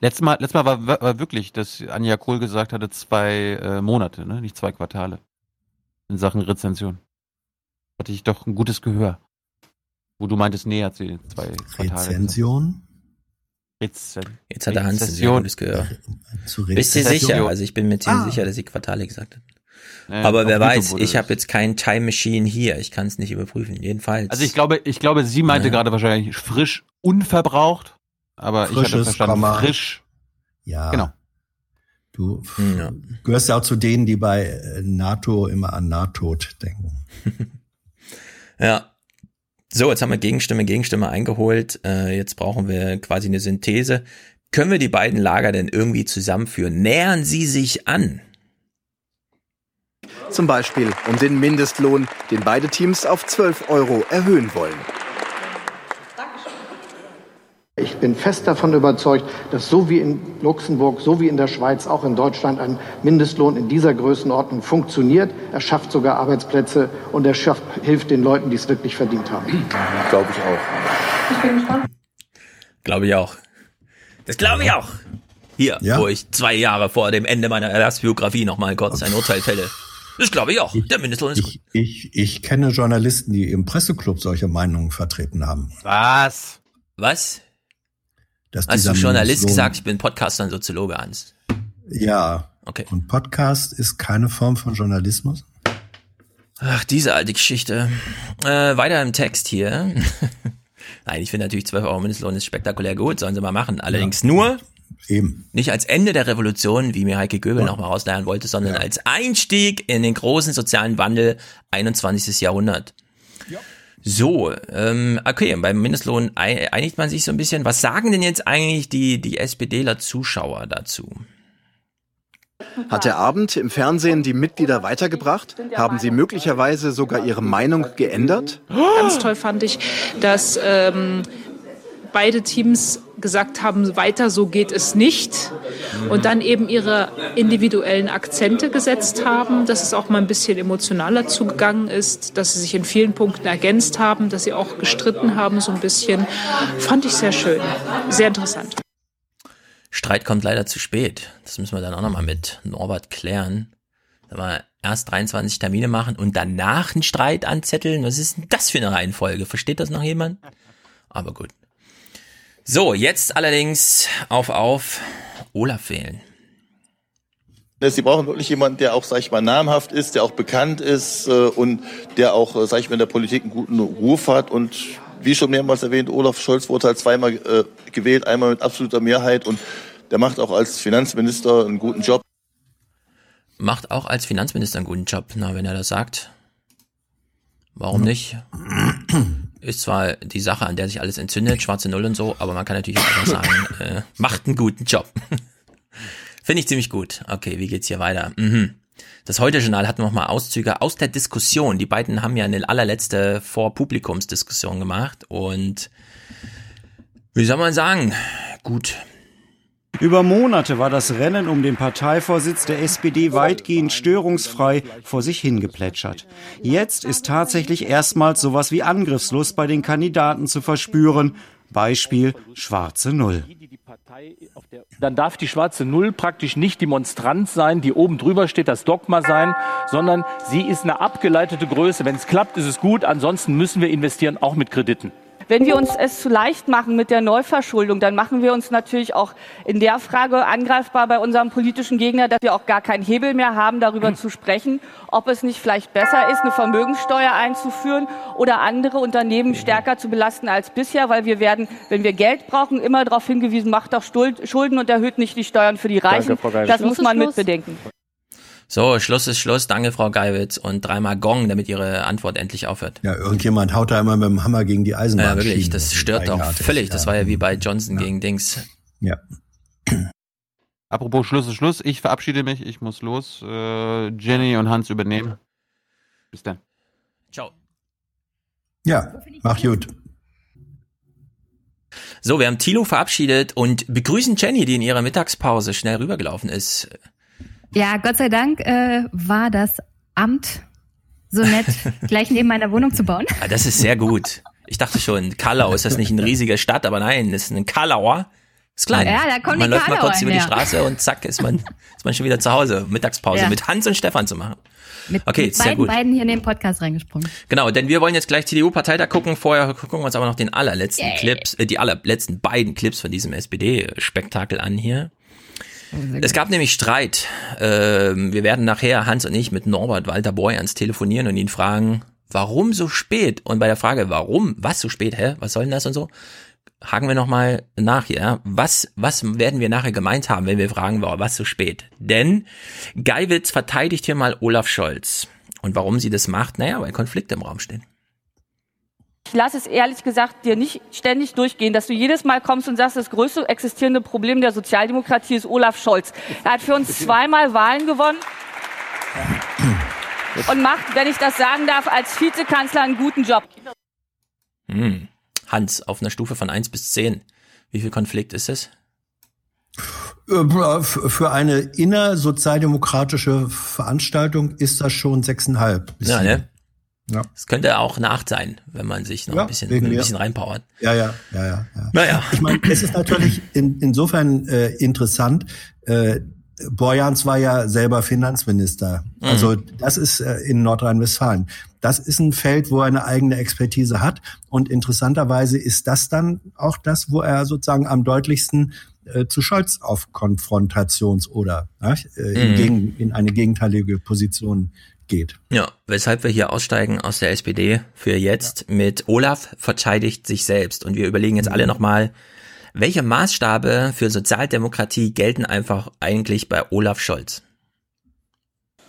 Letztes Mal, letztes Mal war, war wirklich, dass Anja Kohl gesagt hatte, zwei äh, Monate, ne? nicht zwei Quartale. In Sachen Rezension. Hatte ich doch ein gutes Gehör. Wo du meintest, nee, hat sie zwei Quartale. Rezension? Rezen Jetzt hat der Hans ein gutes Gehör. Bist du sicher? Also ich bin mir ziemlich Ah. sicher, dass sie Quartale gesagt hat. Ja, Aber wer weiß, ich habe jetzt kein Time Machine hier. Ich kann es nicht überprüfen. Jedenfalls. Also ich glaube, ich glaube, sie meinte Ja. gerade wahrscheinlich frisch, unverbraucht, aber ich hatte Frisches, verstanden, Komma. frisch. Ja. Genau. Du gehörst ja auch zu denen, die bei äh, NATO immer an Nahtod denken. Ja. So, jetzt haben wir Gegenstimme, Gegenstimme eingeholt. Äh, jetzt brauchen wir quasi eine Synthese. Können wir die beiden Lager denn irgendwie zusammenführen? Nähern sie sich an? Zum Beispiel um den Mindestlohn, den beide Teams auf 12 Euro erhöhen wollen. Ich bin fest davon überzeugt, dass so wie in Luxemburg, so wie in der Schweiz, auch in Deutschland ein Mindestlohn in dieser Größenordnung funktioniert. Er schafft sogar Arbeitsplätze und er schafft, hilft den Leuten, die es wirklich verdient haben. Glaube ich auch. Ich bin gespannt. Glaube ich auch. Das glaube ich auch. Hier, Ja. wo ich zwei Jahre vor dem Ende meiner Erwerbsbiografie noch mal kurz ein Urteil fälle. Das glaube ich auch. Der Mindestlohn ist gut. Ich, ich kenne Journalisten, die im Presseclub solche Meinungen vertreten haben. Was? Was? Dass Hast du Journalist Mindestlohn- gesagt? Ich bin Podcaster und Soziologe, Hans. Ja. Okay. Und Podcast ist keine Form von Journalismus? Ach, diese alte Geschichte. Äh, weiter im Text hier. Nein, ich finde natürlich 12 Euro Mindestlohn ist spektakulär gut, sollen sie mal machen. Allerdings nur Eben. nicht als Ende der Revolution, wie mir Heike Göbel noch mal rausleiern wollte, sondern als Einstieg in den großen sozialen Wandel 21. Jahrhundert. So, ähm, okay, beim Mindestlohn ei- einigt man sich so ein bisschen. Was sagen denn jetzt eigentlich die, die SPDler Zuschauer dazu? Hat der Abend im Fernsehen die Mitglieder weitergebracht? Haben sie möglicherweise sogar ihre Meinung geändert? Ganz toll fand ich, dass ähm, beide Teams gesagt haben, weiter so geht es nicht. Und dann eben ihre individuellen Akzente gesetzt haben, dass es auch mal ein bisschen emotionaler zugegangen ist, dass sie sich in vielen Punkten ergänzt haben, dass sie auch gestritten haben so ein bisschen. Fand ich sehr schön, sehr interessant. Streit kommt leider zu spät. Das müssen wir dann auch nochmal mit Norbert klären. Wir erst 23 Termine machen und danach einen Streit anzetteln, was ist denn das für eine Reihenfolge? Versteht das noch jemand? Aber gut. So, jetzt allerdings auf auf Olaf wählen. Sie brauchen wirklich jemanden, der auch, sag ich mal, namhaft ist, der auch bekannt ist äh, und der auch, äh, sag ich mal, in der Politik einen guten Ruf hat. Und wie schon mehrmals erwähnt, Olaf Scholz wurde halt zweimal äh, gewählt, einmal mit absoluter Mehrheit und der macht auch als Finanzminister einen guten Job. Macht auch als Finanzminister einen guten Job, na, wenn er das sagt. Warum nicht? Ist zwar die Sache, an der sich alles entzündet, schwarze Null und so, aber man kann natürlich auch einfach sagen, äh, macht einen guten Job. Finde ich ziemlich gut. Okay, wie geht's hier weiter? Mhm. Das Heute-Journal hat noch mal Auszüge aus der Diskussion. Die beiden haben ja eine allerletzte Vor-Publikums-Diskussion gemacht und wie soll man sagen? Gut. Über Monate war das Rennen um den Parteivorsitz der SPD weitgehend störungsfrei vor sich hingeplätschert. Jetzt ist tatsächlich erstmals sowas wie Angriffslust bei den Kandidaten zu verspüren. Beispiel schwarze Null. Dann darf die schwarze Null praktisch nicht die Monstranz sein, die oben drüber steht, das Dogma sein, sondern sie ist eine abgeleitete Größe. Wenn es klappt, ist es gut. Ansonsten müssen wir investieren, auch mit Krediten. Wenn wir uns es zu leicht machen mit der Neuverschuldung, dann machen wir uns natürlich auch in der Frage angreifbar bei unserem politischen Gegner, dass wir auch gar keinen Hebel mehr haben, darüber zu sprechen, ob es nicht vielleicht besser ist, eine Vermögenssteuer einzuführen oder andere Unternehmen stärker zu belasten als bisher, weil wir werden, wenn wir Geld brauchen, immer darauf hingewiesen, macht doch Schulden und erhöht nicht die Steuern für die Reichen. Danke, das muss man mitbedenken. So, Schluss ist Schluss. Danke, Frau Geiwitz. Und dreimal Gong, damit Ihre Antwort endlich aufhört. Ja, irgendjemand haut da immer mit dem Hammer gegen die Eisenbahn. Ja, wirklich. Das stört doch völlig. Das ja. war ja wie bei Johnson gegen Dings. Ja. Apropos Schluss ist Schluss. Ich verabschiede mich. Ich muss los. Äh, Jenny und Hans übernehmen. Bis dann. Ciao. Ja, mach gut. So, wir haben Thilo verabschiedet und begrüßen Jenny, die in ihrer Mittagspause schnell rübergelaufen ist. Ja, Gott sei Dank äh, war das Amt so nett, gleich neben meiner Wohnung zu bauen. Ah, das ist sehr gut. Ich dachte schon, Kallau, ist das nicht eine riesige Stadt? Aber nein, das ist ein Kalauer. Ist klein. Ja, da kommen man läuft mal kurz über die. Straße und zack, ist man, ist man schon wieder zu Hause. Mittagspause Ja. mit Hans und Stefan zu machen. Mit, Okay, mit sehr beiden, gut. beiden hier in den Podcast reingesprungen. Genau, denn wir wollen jetzt gleich CDU-Parteitag gucken. Vorher gucken wir uns aber noch den allerletzten Yay. Clips, äh, die allerletzten beiden Clips von diesem SPD-Spektakel an hier. Es gab nämlich Streit. Ähm, wir werden nachher, Hans und ich, mit Norbert Walter Borjans telefonieren und ihn fragen, warum so spät? Und bei der Frage, warum, was so spät, hä, was soll denn das und so, haken wir nochmal nach hier. ja. Was, was werden wir nachher gemeint haben, wenn wir fragen, warum, was so spät? Denn Geiwitz verteidigt hier mal Olaf Scholz. Und warum sie das macht? Naja, weil Konflikte im Raum stehen. Ich lasse es ehrlich gesagt dir nicht ständig durchgehen, dass du jedes Mal kommst und sagst, das größte existierende Problem der Sozialdemokratie ist Olaf Scholz. Er hat für uns zweimal Wahlen gewonnen und macht, wenn ich das sagen darf, als Vizekanzler einen guten Job. Hm. Hans, auf einer Stufe von 1 bis 10. Wie viel Konflikt ist es? Äh, Für eine innersozialdemokratische Veranstaltung ist das schon sechseinhalb. Ja, ne? Ja. Es könnte auch eine 8 sein, wenn man sich noch Ja, ein bisschen, ein bisschen reinpowert. Ja, ja, ja, ja. ja. Naja. Ich meine, es ist natürlich in, insofern äh, interessant. Äh, Borjans war ja selber Finanzminister. Mhm. Also das ist äh, in Nordrhein-Westfalen. Das ist ein Feld, wo er eine eigene Expertise hat. Und interessanterweise ist das dann auch das, wo er sozusagen am deutlichsten äh, zu Scholz auf Konfrontations- oder ja, äh, in, Mhm. gegen, in eine gegenteilige Position geht. Ja, weshalb wir hier aussteigen aus der SPD für jetzt mit Olaf verteidigt sich selbst. Und wir überlegen jetzt alle nochmal, welche Maßstabe für Sozialdemokratie gelten einfach eigentlich bei Olaf Scholz?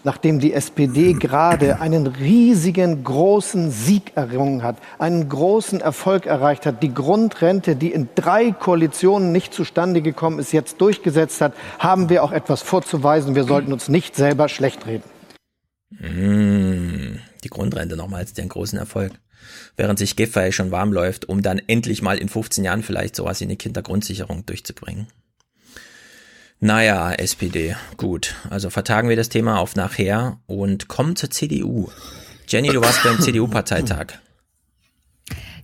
nachdem die SPD gerade einen riesigen, großen Sieg errungen hat, einen großen Erfolg erreicht hat, die Grundrente, die in drei Koalitionen nicht zustande gekommen ist, jetzt durchgesetzt hat, haben wir auch etwas vorzuweisen. Wir sollten uns nicht selber schlecht reden. Mm, die Grundrente nochmal als den großen Erfolg. Während sich Giffey schon warm läuft, um dann endlich mal in 15 Jahren vielleicht sowas wie eine Kindergrundsicherung durchzubringen. Naja, SPD, gut. Also vertagen wir das Thema auf nachher und kommen zur CDU. Jenny, du warst beim CDU-Parteitag.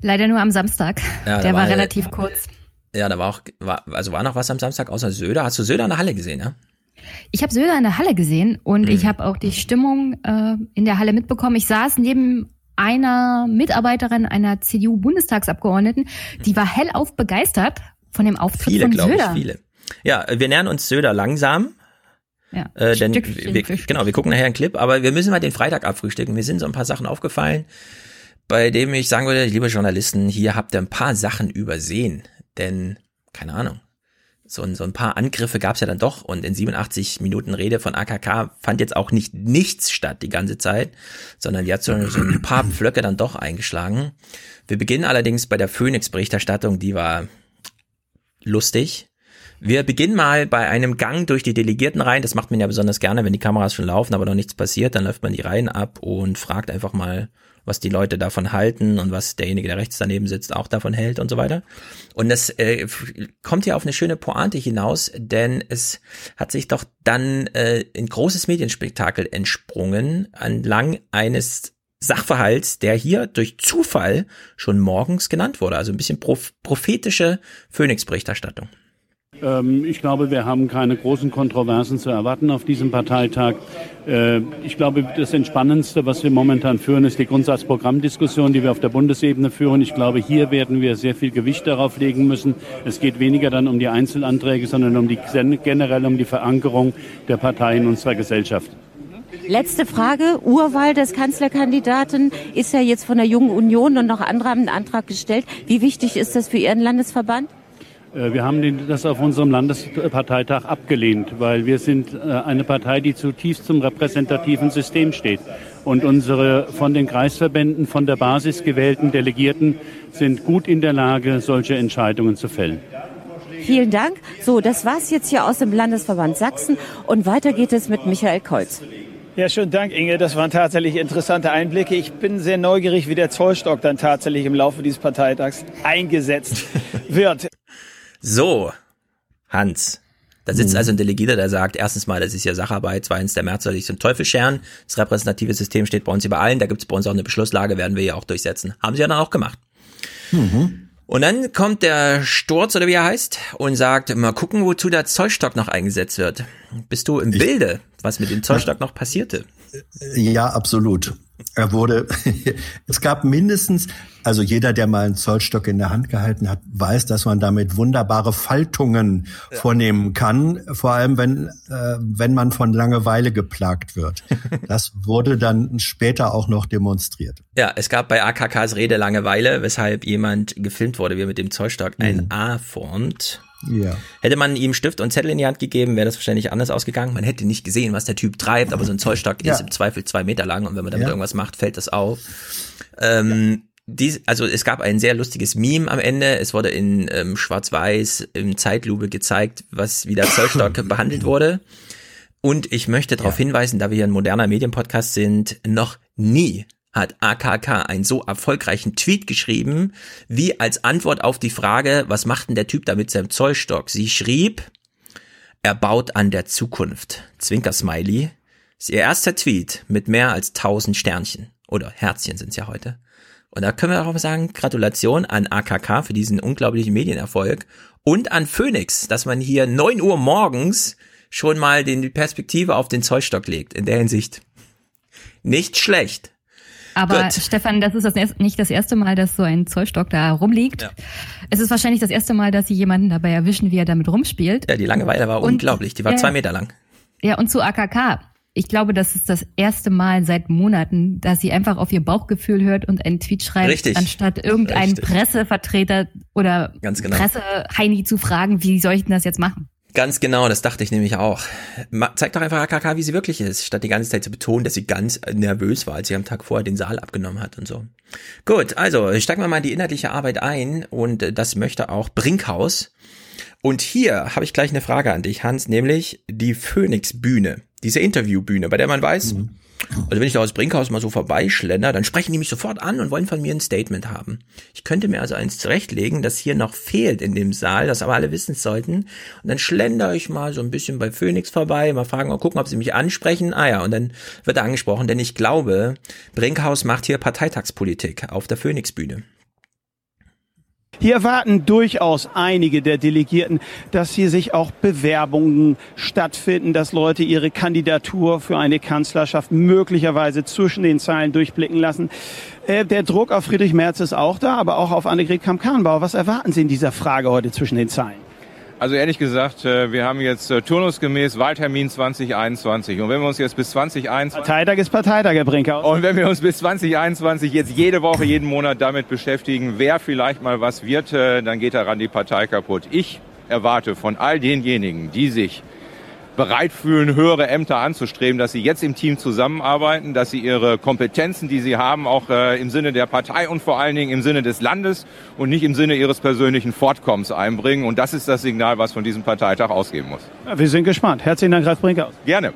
Leider nur am Samstag. Ja, Der war, war- relativ kurz. Ja, da war auch, war, also war noch was am Samstag außer Söder. Hast du Söder in der Halle gesehen, ja? Ich habe Söder in der Halle gesehen und Mhm. ich habe auch die Stimmung äh, in der Halle mitbekommen. Ich saß neben einer Mitarbeiterin einer CDU-Bundestagsabgeordneten, die war hellauf begeistert von dem Auftritt Viele, von glaube ich, Söder. viele. Ja, wir nähern uns Söder langsam. Ja, Äh, denn wir, genau, wir gucken nachher einen Clip, aber wir müssen mal den Freitag abfrühstücken. Mir sind so ein paar Sachen aufgefallen, bei dem ich sagen würde, liebe Journalisten, hier habt ihr ein paar Sachen übersehen. Denn, keine Ahnung, so, ein- so ein paar Angriffe gab's ja dann doch und in 87 Minuten Rede von AKK fand jetzt auch nicht nichts statt die ganze Zeit, sondern die hat so, so ein paar Pflöcke dann doch eingeschlagen. Wir beginnen allerdings bei der Phoenix-Berichterstattung, die war lustig. Wir beginnen mal bei einem Gang durch die Delegierten rein. Das macht man ja besonders gerne, wenn die Kameras schon laufen, aber noch nichts passiert. Dann läuft man die Reihen ab und fragt einfach mal, was die Leute davon halten und was derjenige, der rechts daneben sitzt, auch davon hält und so weiter. Und das äh, kommt ja auf eine schöne Pointe hinaus, denn es hat sich doch dann äh, ein großes Medienspektakel entsprungen entlang eines Sachverhalts, der hier durch Zufall schon morgens genannt wurde. Also ein bisschen proph prophetische Phoenix-Berichterstattung. Ähm, ich glaube, wir haben keine großen Kontroversen zu erwarten auf diesem Parteitag. Äh, ich glaube, das Entspannendste, was wir momentan führen, ist die Grundsatzprogrammdiskussion, die wir auf der Bundesebene führen. Ich glaube, hier werden wir sehr viel Gewicht darauf legen müssen. Es geht weniger dann um die Einzelanträge, sondern um die, generell um die Verankerung der Partei in unserer Gesellschaft. Letzte Frage. Urwahl des Kanzlerkandidaten ist ja jetzt von der Jungen Union und noch andere haben einen Antrag gestellt. Wie wichtig ist das für Ihren Landesverband? Äh, wir haben das auf unserem Landesparteitag abgelehnt, weil wir sind äh, eine Partei, die zutiefst zum repräsentativen System steht. Und unsere von den Kreisverbänden, von der Basis gewählten Delegierten sind gut in der Lage, solche Entscheidungen zu fällen. Vielen Dank. So, das war's jetzt hier aus dem Landesverband Sachsen und weiter geht es mit Michael Kolz. Ja, schönen Dank, Inge. Das waren tatsächlich interessante Einblicke. Ich bin sehr neugierig, wie der Zollstock dann tatsächlich im Laufe dieses Parteitags eingesetzt wird. So, Hans. Da sitzt Mhm. also ein Delegierter, der sagt, erstens mal, das ist ja Sacharbeit, zweitens, der März soll sich zum Teufel scheren. Das repräsentative System steht bei uns über allen, da gibt es bei uns auch eine Beschlusslage, werden wir ja auch durchsetzen. Haben sie ja dann auch gemacht. Mhm. Und dann kommt der Sturz, oder wie er heißt, und sagt, mal gucken, wozu der Zollstock noch eingesetzt wird. Bist du im Bilde, was mit dem Zollstock noch passierte? Ja, absolut. Er wurde, es gab mindestens, also jeder, der mal einen Zollstock in der Hand gehalten hat, weiß, dass man damit wunderbare Faltungen vornehmen kann, vor allem wenn, äh, wenn man von Langeweile geplagt wird. Das wurde dann später auch noch demonstriert. Ja, es gab bei AKKs Rede Langeweile, weshalb jemand gefilmt wurde, wie er mit dem Zollstock ein A formt. Ja. Hätte man ihm Stift und Zettel in die Hand gegeben, wäre das wahrscheinlich anders ausgegangen. Man hätte nicht gesehen, was der Typ treibt, aber so ein Zollstock Ja. ist im Zweifel zwei Meter lang und wenn man damit Ja. irgendwas macht, fällt das auf. Ähm, dies, also es gab ein sehr lustiges Meme am Ende. Es wurde in ähm, Schwarz-Weiß im Zeitlupe gezeigt, was wie der Zollstock behandelt wurde. Und ich möchte darauf hinweisen, da wir hier ein moderner Medienpodcast sind, noch nie hat AKK einen so erfolgreichen Tweet geschrieben, wie als Antwort auf die Frage, was macht denn der Typ da mit seinem Zollstock? Sie schrieb, er baut an der Zukunft. Zwinker-Smiley. Ist ihr erster Tweet mit mehr als 1000 Sternchen. Oder Herzchen sind's ja heute. Und da können wir auch mal sagen, Gratulation an AKK für diesen unglaublichen Medienerfolg und an Phoenix, dass man hier 9 Uhr morgens schon mal die Perspektive auf den Zollstock legt. In der Hinsicht. Nicht schlecht. Aber Gut. Stefan, das ist das nicht das erste Mal, dass so ein Zollstock da rumliegt. Ja. Es ist wahrscheinlich das erste Mal, dass sie jemanden dabei erwischen, wie er damit rumspielt. Ja, die Langeweile war Und- unglaublich. Die war ja, zwei. Meter lang. Ja, und zu AKK. Ich glaube, das ist das erste Mal seit Monaten, dass sie einfach auf ihr Bauchgefühl hört und einen Tweet schreibt, Richtig. anstatt irgendeinen Richtig. Pressevertreter oder Ganz genau. Presse-Heini zu fragen, wie soll ich denn das jetzt machen? Ganz genau, das dachte ich nämlich auch. Zeigt doch einfach AKK, wie sie wirklich ist, statt die ganze Zeit zu betonen, dass sie ganz nervös war, als sie am Tag vorher den Saal abgenommen hat und so. Gut, also steigen wir mal in die inhaltliche Arbeit ein und äh, das möchte auch Brinkhaus. Und hier habe ich gleich eine Frage an dich, Hans, nämlich die Phoenix-Bühne, diese Interviewbühne, bei der man weiß, also wenn ich da aus Brinkhaus mal so vorbeischlender, dann sprechen die mich sofort an und wollen von mir ein Statement haben. Ich könnte mir also eins zurechtlegen, das hier noch fehlt in dem Saal, das aber alle wissen sollten. Und dann schlender ich mal so ein bisschen bei Phoenix vorbei, mal fragen, mal gucken, ob sie mich ansprechen. Ah ja, und dann wird er angesprochen, denn ich glaube, Brinkhaus macht hier Parteitagspolitik auf der Phoenix-Bühne. Hier erwarten durchaus einige der Delegierten, dass hier sich auch Bewerbungen stattfinden, dass Leute ihre Kandidatur für eine Kanzlerschaft möglicherweise zwischen den Zeilen durchblicken lassen. Äh, der Druck auf Friedrich Merz ist auch da, aber auch auf Annegret Kamm-Karrenbauer. Was erwarten Sie in dieser Frage heute zwischen den Zeilen? Also ehrlich gesagt, äh, wir haben jetzt äh, turnusgemäß Wahltermin 2021. Und wenn wir uns jetzt bis 2021... Parteitag ist Parteitag, Herr Brinkhaus. Und wenn wir uns bis 2021 jetzt jede Woche, jeden Monat damit beschäftigen, wer vielleicht mal was wird, äh, dann geht daran die Partei kaputt. Ich erwarte von all denjenigen, die sich bereit fühlen, höhere Ämter anzustreben, dass sie jetzt im Team zusammenarbeiten, dass sie ihre Kompetenzen, die sie haben, auch äh, im Sinne der Partei und vor allen Dingen im Sinne des Landes und nicht im Sinne ihres persönlichen Fortkommens einbringen. Und das ist das Signal, was von diesem Parteitag ausgehen muss. Ja, wir sind gespannt. Herzlichen Dank, Ralf Brinkhaus. Gerne.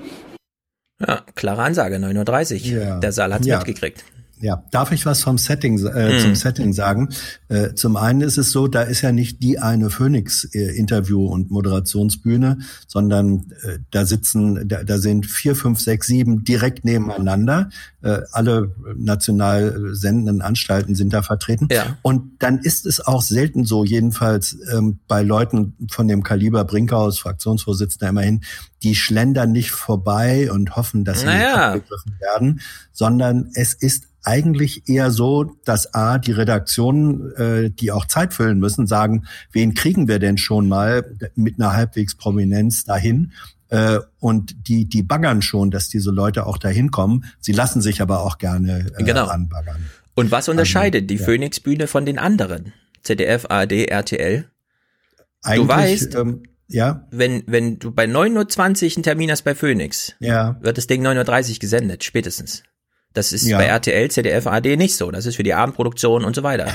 Ja, klare Ansage, 9.30 Uhr. Ja. Der Saal hat's Ja. mitgekriegt. Ja, darf ich was vom Setting äh, Mhm. zum Setting sagen? Äh, zum einen ist es so, da ist ja nicht die eine Phoenix-Interview- und Moderationsbühne, sondern äh, da sitzen, da, da sind vier, fünf, sechs, sieben direkt nebeneinander. Äh, alle national sendenden Anstalten sind da vertreten. Ja. Und dann ist es auch selten so, jedenfalls ähm, bei Leuten von dem Kaliber Brinkhaus, Fraktionsvorsitzender immerhin, die schlendern nicht vorbei und hoffen, dass sie Naja. abgegriffen werden, sondern es ist eigentlich eher so, dass A, die Redaktionen, äh, die auch Zeit füllen müssen, sagen, wen kriegen wir denn schon mal mit einer halbwegs Prominenz dahin? Äh, und die, die baggern schon, dass diese Leute auch dahin kommen. Sie lassen sich aber auch gerne äh, Genau. anbaggern. Und was unterscheidet die ja. Phoenix-Bühne von den anderen? ZDF, ARD, RTL? Eigentlich, du weißt, ähm, ja, wenn, wenn du bei 9.20 Uhr einen Termin hast bei Phoenix, ja. wird das Ding 9.30 Uhr gesendet, spätestens. Das ist Ja. bei RTL, ZDF, ARD nicht so. Das ist für die Abendproduktion und so weiter.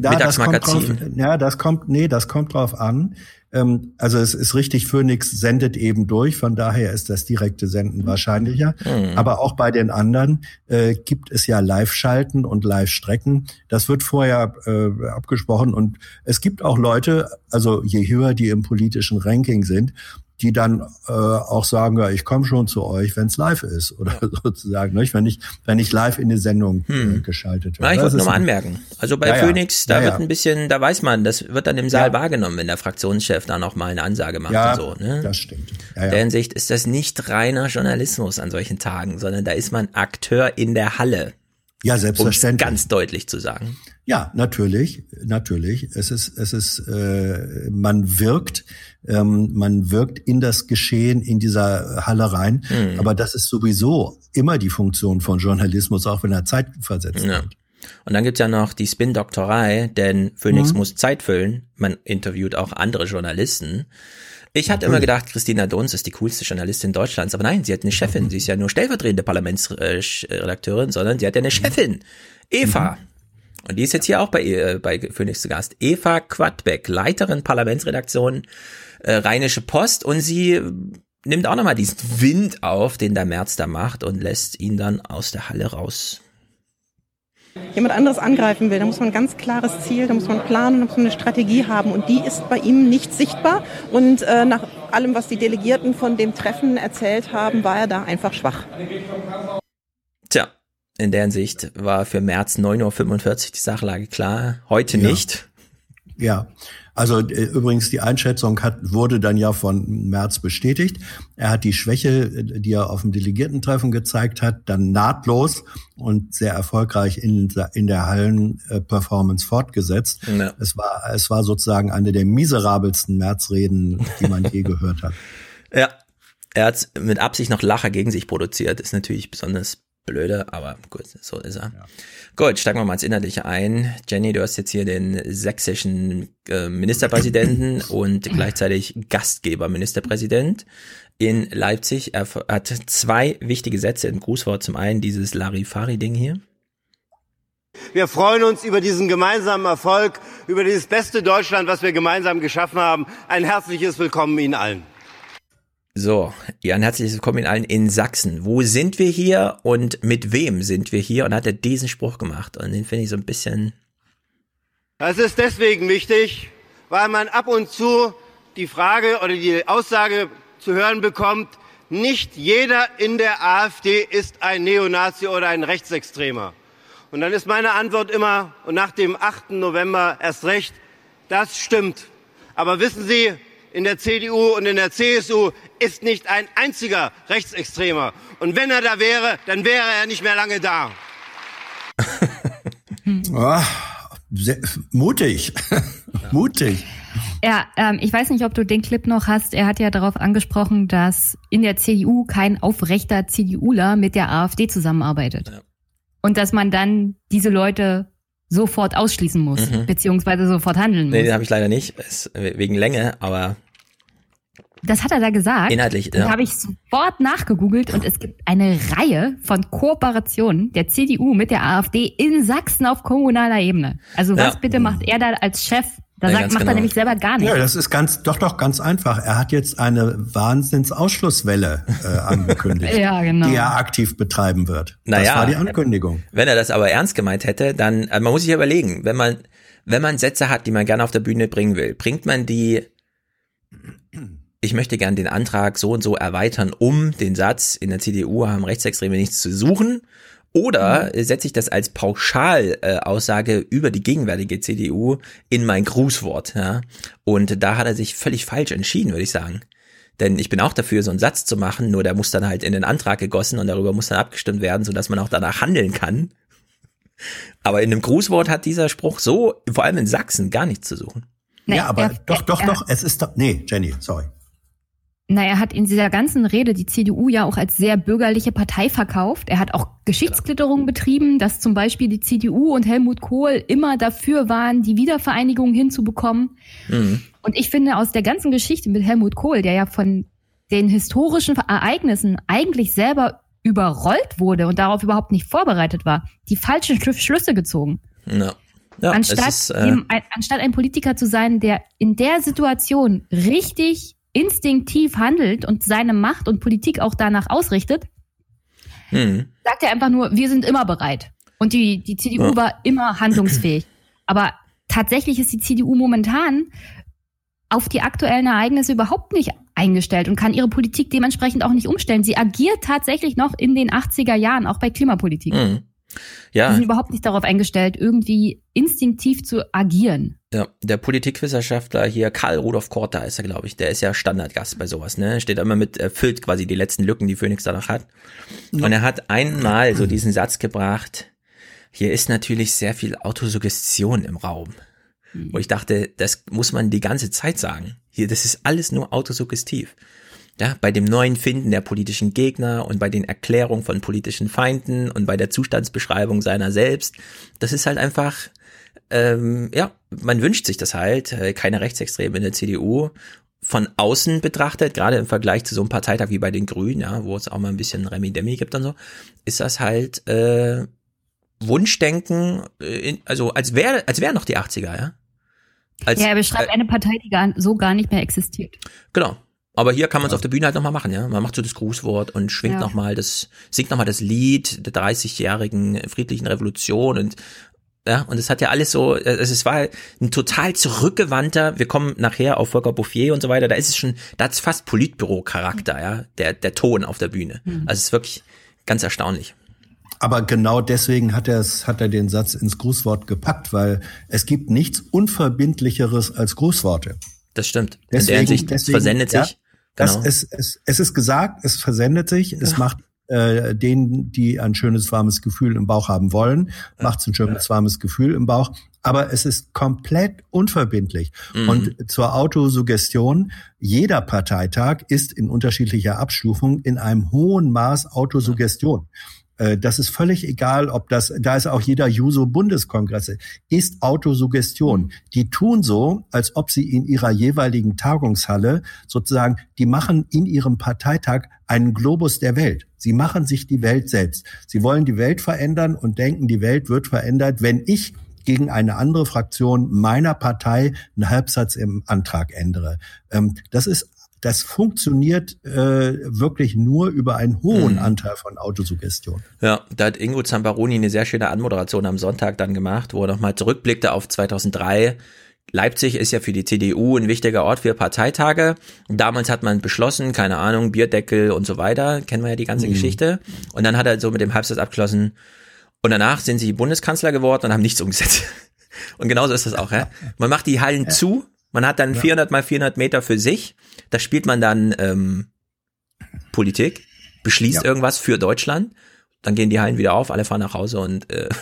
Ja, das kommt drauf, Mittagsmagazin. ja, das kommt, nee, das kommt drauf an. Ähm, also es ist richtig, Phoenix sendet eben durch, von daher ist das direkte Senden wahrscheinlicher. Mhm. Aber auch bei den anderen äh, gibt es ja Live-Schalten und Live-Strecken. Das wird vorher äh, abgesprochen und es gibt auch Leute, also je höher die im politischen Ranking sind, die dann äh, auch sagen, ja, ich komme schon zu euch, wenn es live ist oder sozusagen, nicht? wenn ich wenn ich live in die Sendung äh, geschaltet Na, werde. ich Das wollte ist nur mal ein- anmerken. Also bei Ja, ja. Phoenix, da Ja, wird ein bisschen, da weiß man, das wird dann im Saal wahrgenommen, wenn der Fraktionschef da noch mal eine Ansage macht Ja, und so. Ne? das stimmt. Ja, In der Hinsicht ist das nicht reiner Journalismus an solchen Tagen, sondern da ist man Akteur in der Halle. Ja, Um selbstverständlich. ganz deutlich zu sagen. Ja, natürlich, natürlich. Es ist, es ist, äh, man wirkt, ähm, man wirkt in das Geschehen in dieser Halle rein. Mhm. Aber das ist sowieso immer die Funktion von Journalismus, auch wenn er Zeit versetzt Ja. wird. Und dann gibt's ja noch die Spin-Doktorei, denn Phoenix Mhm. muss Zeit füllen. Man interviewt auch andere Journalisten. Ich hatte immer gedacht, Christina Dunz ist die coolste Journalistin Deutschlands, aber nein, sie hat eine Chefin. Sie ist ja nur stellvertretende Parlamentsredakteurin, sondern sie hat ja eine Chefin, Eva. Und die ist jetzt hier auch bei, äh, bei Phoenix zu Gast. Eva Quadbeck, Leiterin Parlamentsredaktion äh, Rheinische Post und sie äh, nimmt auch nochmal diesen Wind auf, den der Merz da macht und lässt ihn dann aus der Halle raus. jemand anderes angreifen will, da muss man ein ganz klares Ziel, da muss man planen, da muss man eine Strategie haben. Und die ist bei ihm nicht sichtbar. Und äh, nach allem, was die Delegierten von dem Treffen erzählt haben, war er da einfach schwach. Tja, in der Hinsicht war für März 9.45 Uhr die Sachlage klar. Heute Ja. nicht. Ja, also äh, übrigens die Einschätzung hat, wurde dann ja von Merz bestätigt. Er hat die Schwäche, äh, die er auf dem Delegiertentreffen gezeigt hat, dann nahtlos und sehr erfolgreich in, der- in der Hallen-Performance fortgesetzt. Ja. Es war, es war sozusagen eine der miserabelsten Märzreden, die man je gehört hat. Ja. Er hat mit Absicht noch Lacher gegen sich produziert. Ist natürlich besonders blöde, aber gut, so ist er. Gut, steigen wir mal ins Inhaltliche ein. Jenny, du hast jetzt hier den sächsischen äh, Ministerpräsidenten und gleichzeitig Gastgeberministerpräsident in Leipzig. Er hat zwei wichtige Sätze im Grußwort. Zum einen dieses Larifari-Ding hier. Wir freuen uns über diesen gemeinsamen Erfolg, über dieses beste Deutschland, was wir gemeinsam geschaffen haben. Ein herzliches Willkommen Ihnen allen. So, ja, ein herzliches Willkommen Ihnen allen in Sachsen. Wo sind wir hier und mit wem sind wir hier? Und hat er diesen Spruch gemacht. Und den finde ich so ein bisschen, Das ist deswegen wichtig, weil man ab und zu die Frage oder die Aussage zu hören bekommt, nicht jeder in der AfD ist ein Neonazi oder ein Rechtsextremer. Und dann ist meine Antwort immer, und nach dem 8. November erst recht, das stimmt. Aber wissen Sie, in der CDU und in der CSU ist nicht ein einziger Rechtsextremer. Und wenn er da wäre, dann wäre er nicht mehr lange da. Ah, sehr, mutig, mutig. Ja, ähm, ich weiß nicht, ob du den Clip noch hast. Er hat ja darauf angesprochen, dass in der CDU kein aufrechter CDUler mit der AfD zusammenarbeitet. Und dass man dann diese Leute sofort ausschließen muss, Mhm. beziehungsweise sofort handeln nee, muss. den habe ich leider nicht, ist wegen Länge, aber Das hat er da gesagt. Inhaltlich, ja. habe ich sofort nachgegoogelt und es gibt eine Reihe von Kooperationen der CDU mit der AfD in Sachsen auf kommunaler Ebene. Also was Ja. bitte macht er da als Chef Da sagt, macht er nämlich selber gar nichts. Ja, das ist ganz, doch, doch, ganz einfach. Er hat jetzt eine Wahnsinnsausschlusswelle äh, angekündigt, Ja, genau. die er aktiv betreiben wird. Naja. Das war die Ankündigung. Wenn er das aber ernst gemeint hätte, dann, äh, man muss sich überlegen, wenn man, wenn man Sätze hat, die man gerne auf der Bühne bringen will, bringt man die, ich möchte gern den Antrag so und so erweitern, um den Satz, in der CDU haben Rechtsextreme nichts zu suchen, oder äh, setze ich das als Pauschalaussage äh, über die gegenwärtige CDU in mein Grußwort, ja? Und da hat er sich völlig falsch entschieden, würde ich sagen. Denn ich bin auch dafür, so einen Satz zu machen, nur der muss dann halt in den Antrag gegossen und darüber muss dann abgestimmt werden, sodass man auch danach handeln kann. Aber in einem Grußwort hat dieser Spruch so, vor allem in Sachsen, gar nichts zu suchen. ja, aber er- doch, doch, er- doch, es ist doch, nee, Jenny, sorry. Na, er hat in dieser ganzen Rede die CDU ja auch als sehr bürgerliche Partei verkauft. Er hat auch Geschichtsklitterung betrieben, dass zum Beispiel die CDU und Helmut Kohl immer dafür waren, die Wiedervereinigung hinzubekommen. Mhm. Und ich finde, aus der ganzen Geschichte mit Helmut Kohl, der ja von den historischen Ereignissen eigentlich selber überrollt wurde und darauf überhaupt nicht vorbereitet war, die falschen Schlüsse gezogen. Ja. Ja, anstatt, ist, äh, ein, anstatt ein Politiker zu sein, der in der Situation richtig instinktiv handelt und seine Macht und Politik auch danach ausrichtet, hm. sagt er einfach nur, wir sind immer bereit. Und die, die CDU Ja. war immer handlungsfähig. Aber tatsächlich ist die CDU momentan auf die aktuellen Ereignisse überhaupt nicht eingestellt und kann ihre Politik dementsprechend auch nicht umstellen. Sie agiert tatsächlich noch in den 80er Jahren, auch bei Klimapolitik. Mhm. Ja, sind überhaupt nicht darauf eingestellt, irgendwie instinktiv zu agieren. Ja, der Politikwissenschaftler hier, Karl Rudolf Korter ist er, glaube ich, der ist ja Standardgast bei sowas, ne? Steht immer mit, er füllt quasi die letzten Lücken, die Phoenix da noch hat. Und er hat einmal so diesen Satz gebracht, hier ist natürlich sehr viel Autosuggestion im Raum. Wo ich dachte, das muss man die ganze Zeit sagen. Hier, das ist alles nur autosuggestiv. Ja, bei dem neuen Finden der politischen Gegner und bei den Erklärungen von politischen Feinden und bei der Zustandsbeschreibung seiner selbst, das ist halt einfach, ähm, ja, man wünscht sich das halt, äh, keine Rechtsextreme in der CDU. Von außen betrachtet, gerade im Vergleich zu so einem Parteitag wie bei den Grünen, ja, wo es auch mal ein bisschen Remi-Demi gibt und so, ist das halt äh, Wunschdenken, äh, in, also als wäre als wären noch die 80er, ja. Als, ja, er beschreibt äh, eine Partei, die gar, so gar nicht mehr existiert. Genau. Aber hier kann man es auf der Bühne halt nochmal machen, ja. Man macht so das Grußwort und schwingt Ja. noch nochmal das, singt nochmal das Lied der 30-jährigen friedlichen Revolution und ja, und es hat ja alles so, also es war ein total zurückgewandter, wir kommen nachher auf Volker Bouffier und so weiter, da ist es schon, da hat es fast Politbüro-Charakter, ja, der, der Ton auf der Bühne. Mhm. Also es ist wirklich ganz erstaunlich. Aber genau deswegen hat er es, hat er den Satz ins Grußwort gepackt, weil es gibt nichts Unverbindlicheres als Grußworte. Das stimmt. In der Hinsicht, es versendet ja, sich. Das Genau. es, es, es ist gesagt, es versendet sich, es macht äh, denen, die ein schönes, warmes Gefühl im Bauch haben wollen, macht es ein schönes, warmes Gefühl im Bauch. Aber es ist komplett unverbindlich. Mhm. Und zur Autosuggestion, jeder Parteitag ist in unterschiedlicher Abstufung in einem hohen Maß Autosuggestion. Äh, Das ist völlig egal, ob das, da ist auch jeder Juso-Bundeskongresse, ist Autosuggestion. Die tun so, als ob sie in ihrer jeweiligen Tagungshalle sozusagen, die machen in ihrem Parteitag einen Globus der Welt. Sie machen sich die Welt selbst. Sie wollen die Welt verändern und denken, die Welt wird verändert, wenn ich gegen eine andere Fraktion meiner Partei einen Halbsatz im Antrag ändere. Ähm, Das ist das funktioniert äh, wirklich nur über einen hohen Mhm. Anteil von Autosuggestion. Ja, da hat Ingo Zamparoni eine sehr schöne Anmoderation am Sonntag dann gemacht, wo er nochmal zurückblickte auf 2003. Leipzig ist ja für die CDU ein wichtiger Ort für Parteitage. Damals hat man beschlossen, keine Ahnung, Bierdeckel und so weiter, kennen wir ja die ganze Mhm. Geschichte. Und dann hat er so mit dem Halbsatz abgeschlossen. Und danach sind sie Bundeskanzler geworden und haben nichts umgesetzt. Und genauso ist das auch, ja. Man macht die Hallen zu, man hat dann 400 mal 400 Meter für sich. Da spielt man dann ähm, Politik, beschließt irgendwas für Deutschland. Dann gehen die Hallen wieder auf, alle fahren nach Hause und, äh,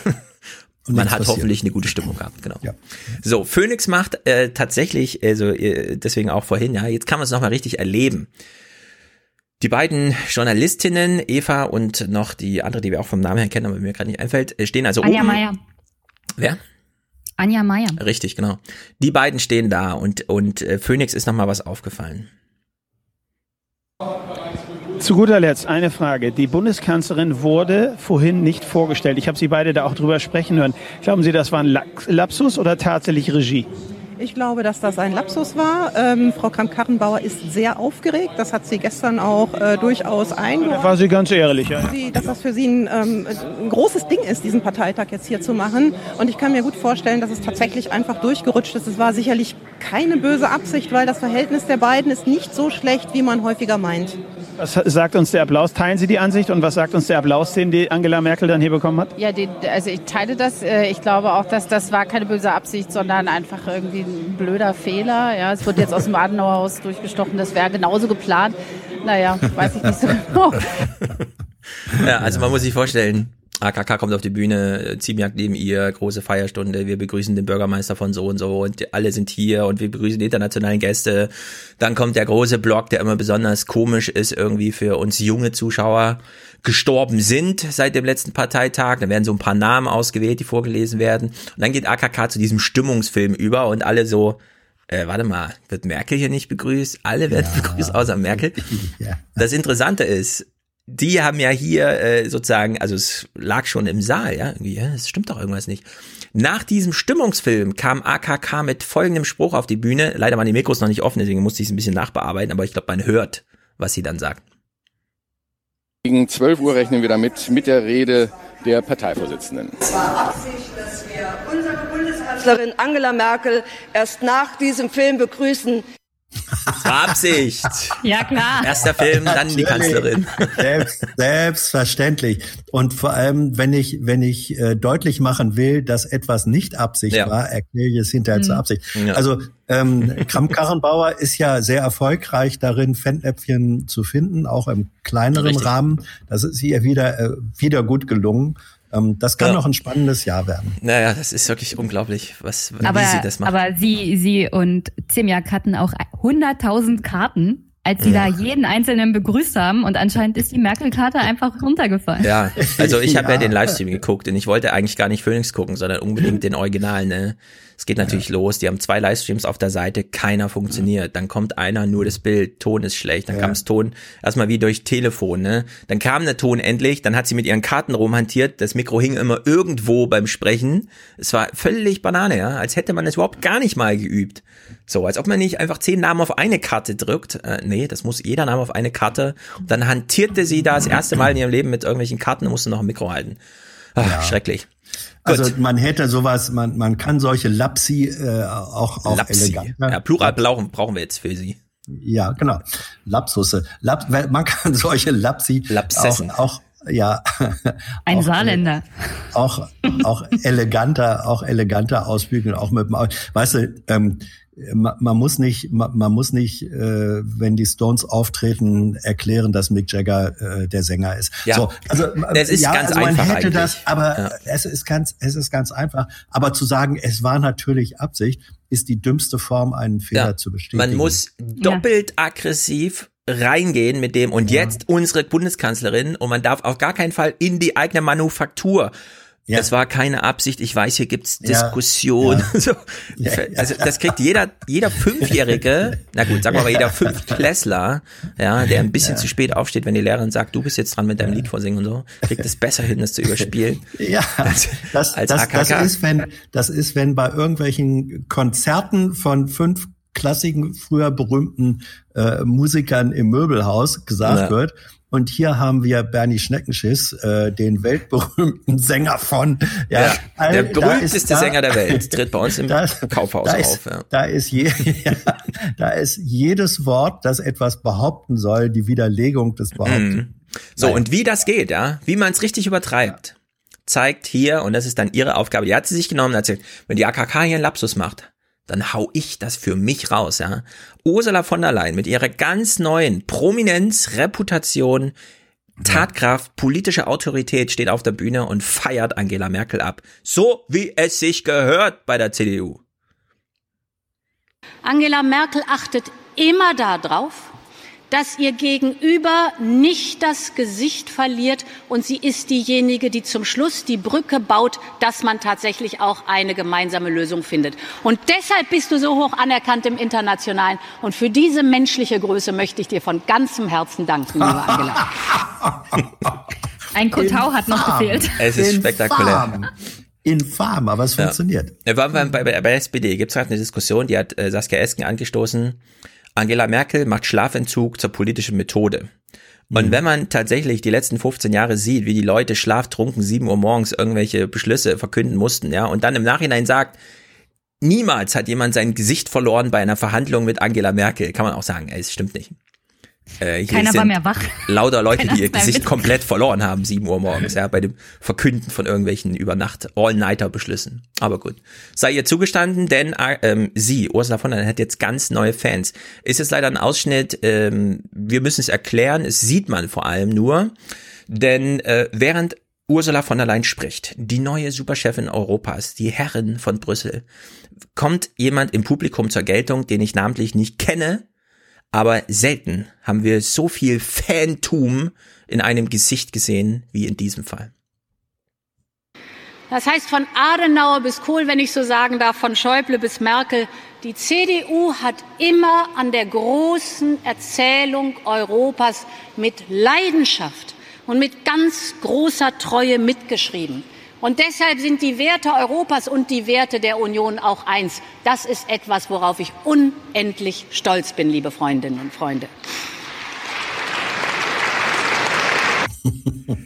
Und man hat passiert. hoffentlich eine gute Stimmung gehabt. Genau. So, Phoenix macht äh, tatsächlich, also äh, deswegen auch vorhin, ja, jetzt kann man es nochmal richtig erleben. Die beiden Journalistinnen, Eva und noch die andere, die wir auch vom Namen her kennen, aber mir gerade nicht einfällt, äh, stehen also Anja oben. Meier. Wer? Anja Meier. Richtig, genau. Die beiden stehen da und, und äh, Phoenix ist nochmal was aufgefallen. Zu guter Letzt eine Frage. Die Bundeskanzlerin wurde vorhin nicht vorgestellt. Ich habe Sie beide da auch drüber sprechen hören. Glauben Sie, das war ein Lapsus oder tatsächlich Regie? Ich glaube, dass das ein Lapsus war. Ähm, Frau Kramp-Karrenbauer ist sehr aufgeregt. Das hat sie gestern auch äh, durchaus eingeordnet. War sie ganz ehrlich. Ja. Sie, dass das für sie ein, ähm, ein großes Ding ist, diesen Parteitag jetzt hier zu machen. Und ich kann mir gut vorstellen, dass es tatsächlich einfach durchgerutscht ist. Es war sicherlich keine böse Absicht, weil das Verhältnis der beiden ist nicht so schlecht, wie man häufiger meint. Was sagt uns der Applaus? Teilen Sie die Ansicht und was sagt uns der Applaus, den die Angela Merkel dann hier bekommen hat? Ja, den, also ich teile das. Äh, Ich glaube auch, dass das war keine böse Absicht, sondern einfach irgendwie ein blöder Fehler. Ja, es wird jetzt aus dem Adenauerhaus durchgestochen. Das wäre genauso geplant. Naja, weiß ich nicht so genau. Ja, also man muss sich vorstellen, AKK kommt auf die Bühne, Ziemiak neben ihr, große Feierstunde, wir begrüßen den Bürgermeister von so und so und alle sind hier und wir begrüßen die internationalen Gäste. Dann kommt der große Block, der immer besonders komisch ist irgendwie für uns junge Zuschauer, gestorben sind seit dem letzten Parteitag. Da werden so ein paar Namen ausgewählt, die vorgelesen werden. Und dann geht AKK zu diesem Stimmungsfilm über und alle so, äh, warte mal, wird Merkel hier nicht begrüßt? Alle werden begrüßt, außer Merkel. Das Interessante ist, die haben ja hier äh, sozusagen, also es lag schon im Saal, ja, irgendwie, ja, es stimmt doch irgendwas nicht. Nach diesem Stimmungsfilm kam AKK mit folgendem Spruch auf die Bühne. Leider waren die Mikros noch nicht offen, deswegen musste ich es ein bisschen nachbearbeiten, aber ich glaube, man hört, was sie dann sagt. Gegen 12 Uhr rechnen wir damit mit der Rede der Parteivorsitzenden. Es war Absicht, dass wir unsere Bundeskanzlerin Angela Merkel erst nach diesem Film begrüßen. Das war Absicht. Ja, klar. Erster Film, dann die Kanzlerin. Selbst, selbstverständlich. Und vor allem, wenn ich, wenn ich äh, deutlich machen will, dass etwas nicht Absicht Ja. war, erkläre ich es hinterher zur Mhm. Absicht. Ja. Also ähm, Kramp-Karrenbauer ist ja sehr erfolgreich darin, Fettnäpfchen zu finden, auch im kleineren Richtig. Rahmen. Das ist ihr wieder, äh, wieder gut gelungen. Ähm, das kann Ja. noch ein spannendes Jahr werden. Naja, das ist wirklich unglaublich, was, Aber, wie sie das machen. aber sie, sie und Ziemiak hatten auch 100.000 Karten, als sie Ja. da jeden Einzelnen begrüßt haben. Und anscheinend ist die Merkel-Karte einfach runtergefallen. Ja, also ich habe ja. Ja. den Livestream geguckt und ich wollte eigentlich gar nicht Phoenix gucken, sondern unbedingt den Original, ne? Es geht natürlich los, die haben zwei Livestreams auf der Seite, keiner funktioniert. Dann kommt einer, nur das Bild, Ton ist schlecht, dann Ja. kam das Ton erstmal wie durch Telefon, ne? Dann kam der Ton endlich, dann hat sie mit ihren Karten rumhantiert, das Mikro hing immer irgendwo beim Sprechen. Es war völlig Banane, ja, als hätte man es überhaupt gar nicht mal geübt. So, als ob man nicht einfach zehn Namen auf eine Karte drückt. Äh, nee, das muss jeder Name auf eine Karte. Und dann hantierte sie da das erste Mal in ihrem Leben mit irgendwelchen Karten und musste noch ein Mikro halten. Ah, Schrecklich. Also man hätte sowas, man, man kann solche Lapsi äh, auch, auch Lapsi. eleganter. Ja, Plural brauchen, brauchen wir jetzt für sie. Ja, genau. Lapsusse. Lap, weil man kann solche Lapsi Lapsessen. auch, auch ja, Ein auch, Saarländer. auch auch eleganter, auch eleganter ausbügeln, auch mit dem, weißt du, ähm, man, man muss nicht, man, man muss nicht, äh, wenn die Stones auftreten, erklären, dass Mick Jagger äh, der Sänger ist. Ja. So, also Das ist ja, ganz also man einfach hätte das, eigentlich. aber Ja. es ist ganz, es ist ganz einfach. Aber zu sagen, es war natürlich Absicht, ist die dümmste Form, einen Fehler Ja, zu bestätigen. Man muss doppelt aggressiv reingehen mit dem und jetzt unsere Bundeskanzlerin und man darf auf gar keinen Fall in die eigene Manufaktur. Das war keine Absicht. Ich weiß, hier gibt's Ja. Diskussionen. Ja. So. Ja, Also das kriegt jeder, jeder Fünfjährige, na gut, sagen wir mal jeder Fünftklässler, ja, der ein bisschen Ja. zu spät aufsteht, wenn die Lehrerin sagt, du bist jetzt dran mit deinem Lied vorsingen und so, kriegt es besser hin, das zu überspielen. Ja, das, als das, das ist, wenn, das ist, wenn bei irgendwelchen Konzerten von fünf klassischen, früher berühmten äh, Musikern im Möbelhaus gesagt Ja. wird. Und hier haben wir Bernie Schneckenschiss, äh, den weltberühmten Sänger von, ja, Ja, der berühmteste da- Sänger der Welt tritt bei uns im da, Kaufhaus da ist, auf. Ja. Da ist, je, ja, da ist jedes Wort, das etwas behaupten soll, die Widerlegung des Behauptens. Mhm. So, und wie das geht, ja, wie man es richtig übertreibt, zeigt hier, und das ist dann ihre Aufgabe, die hat sie sich genommen und erzählt, wenn die AKK hier einen Lapsus macht, dann hau ich das für mich raus, ja. Ursula von der Leyen mit ihrer ganz neuen Prominenz, Reputation, Tatkraft, politische Autorität steht auf der Bühne und feiert Angela Merkel ab. So wie es sich gehört bei der CDU. Angela Merkel achtet immer darauf, dass ihr Gegenüber nicht das Gesicht verliert und sie ist diejenige, die zum Schluss die Brücke baut, dass man tatsächlich auch eine gemeinsame Lösung findet. Und deshalb bist du so hoch anerkannt im Internationalen. Und für diese menschliche Größe möchte ich dir von ganzem Herzen danken, liebe Angela. Ein Kotau hat noch gefehlt. Es ist spektakulär. infam, aber es Ja. funktioniert. Bei, bei, bei, bei der SPD gibt es gerade eine Diskussion, die hat äh, Saskia Esken angestoßen. Angela Merkel macht Schlafentzug zur politischen Methode. Und wenn man tatsächlich die letzten 15 Jahre sieht, wie die Leute schlaftrunken 7 Uhr morgens irgendwelche Beschlüsse verkünden mussten, ja, und dann im Nachhinein sagt, niemals hat jemand sein Gesicht verloren bei einer Verhandlung mit Angela Merkel, kann man auch sagen, ey, es stimmt nicht. Äh, Keiner war mehr wach. Lauter Leute, Keiner die ihr Gesicht komplett verloren haben, 7 Uhr morgens, ja, bei dem Verkünden von irgendwelchen Übernacht All-Nighter-Beschlüssen. Aber gut. Sei ihr zugestanden, denn äh, ähm, sie, Ursula von der Leyen, hat jetzt ganz neue Fans. Ist jetzt leider ein Ausschnitt, ähm, wir müssen es erklären, es sieht man vor allem nur, denn äh, während Ursula von der Leyen spricht, die neue Superchefin Europas, die Herrin von Brüssel, kommt jemand im Publikum zur Geltung, den ich namentlich nicht kenne, aber selten haben wir so viel Fantum in einem Gesicht gesehen wie in diesem Fall. Das heißt von Adenauer bis Kohl, wenn ich so sagen darf, von Schäuble bis Merkel. Die CDU hat immer an der großen Erzählung Europas mit Leidenschaft und mit ganz großer Treue mitgeschrieben. Und deshalb sind die Werte Europas und die Werte der Union auch eins. Das ist etwas, worauf ich unendlich stolz bin, liebe Freundinnen und Freunde.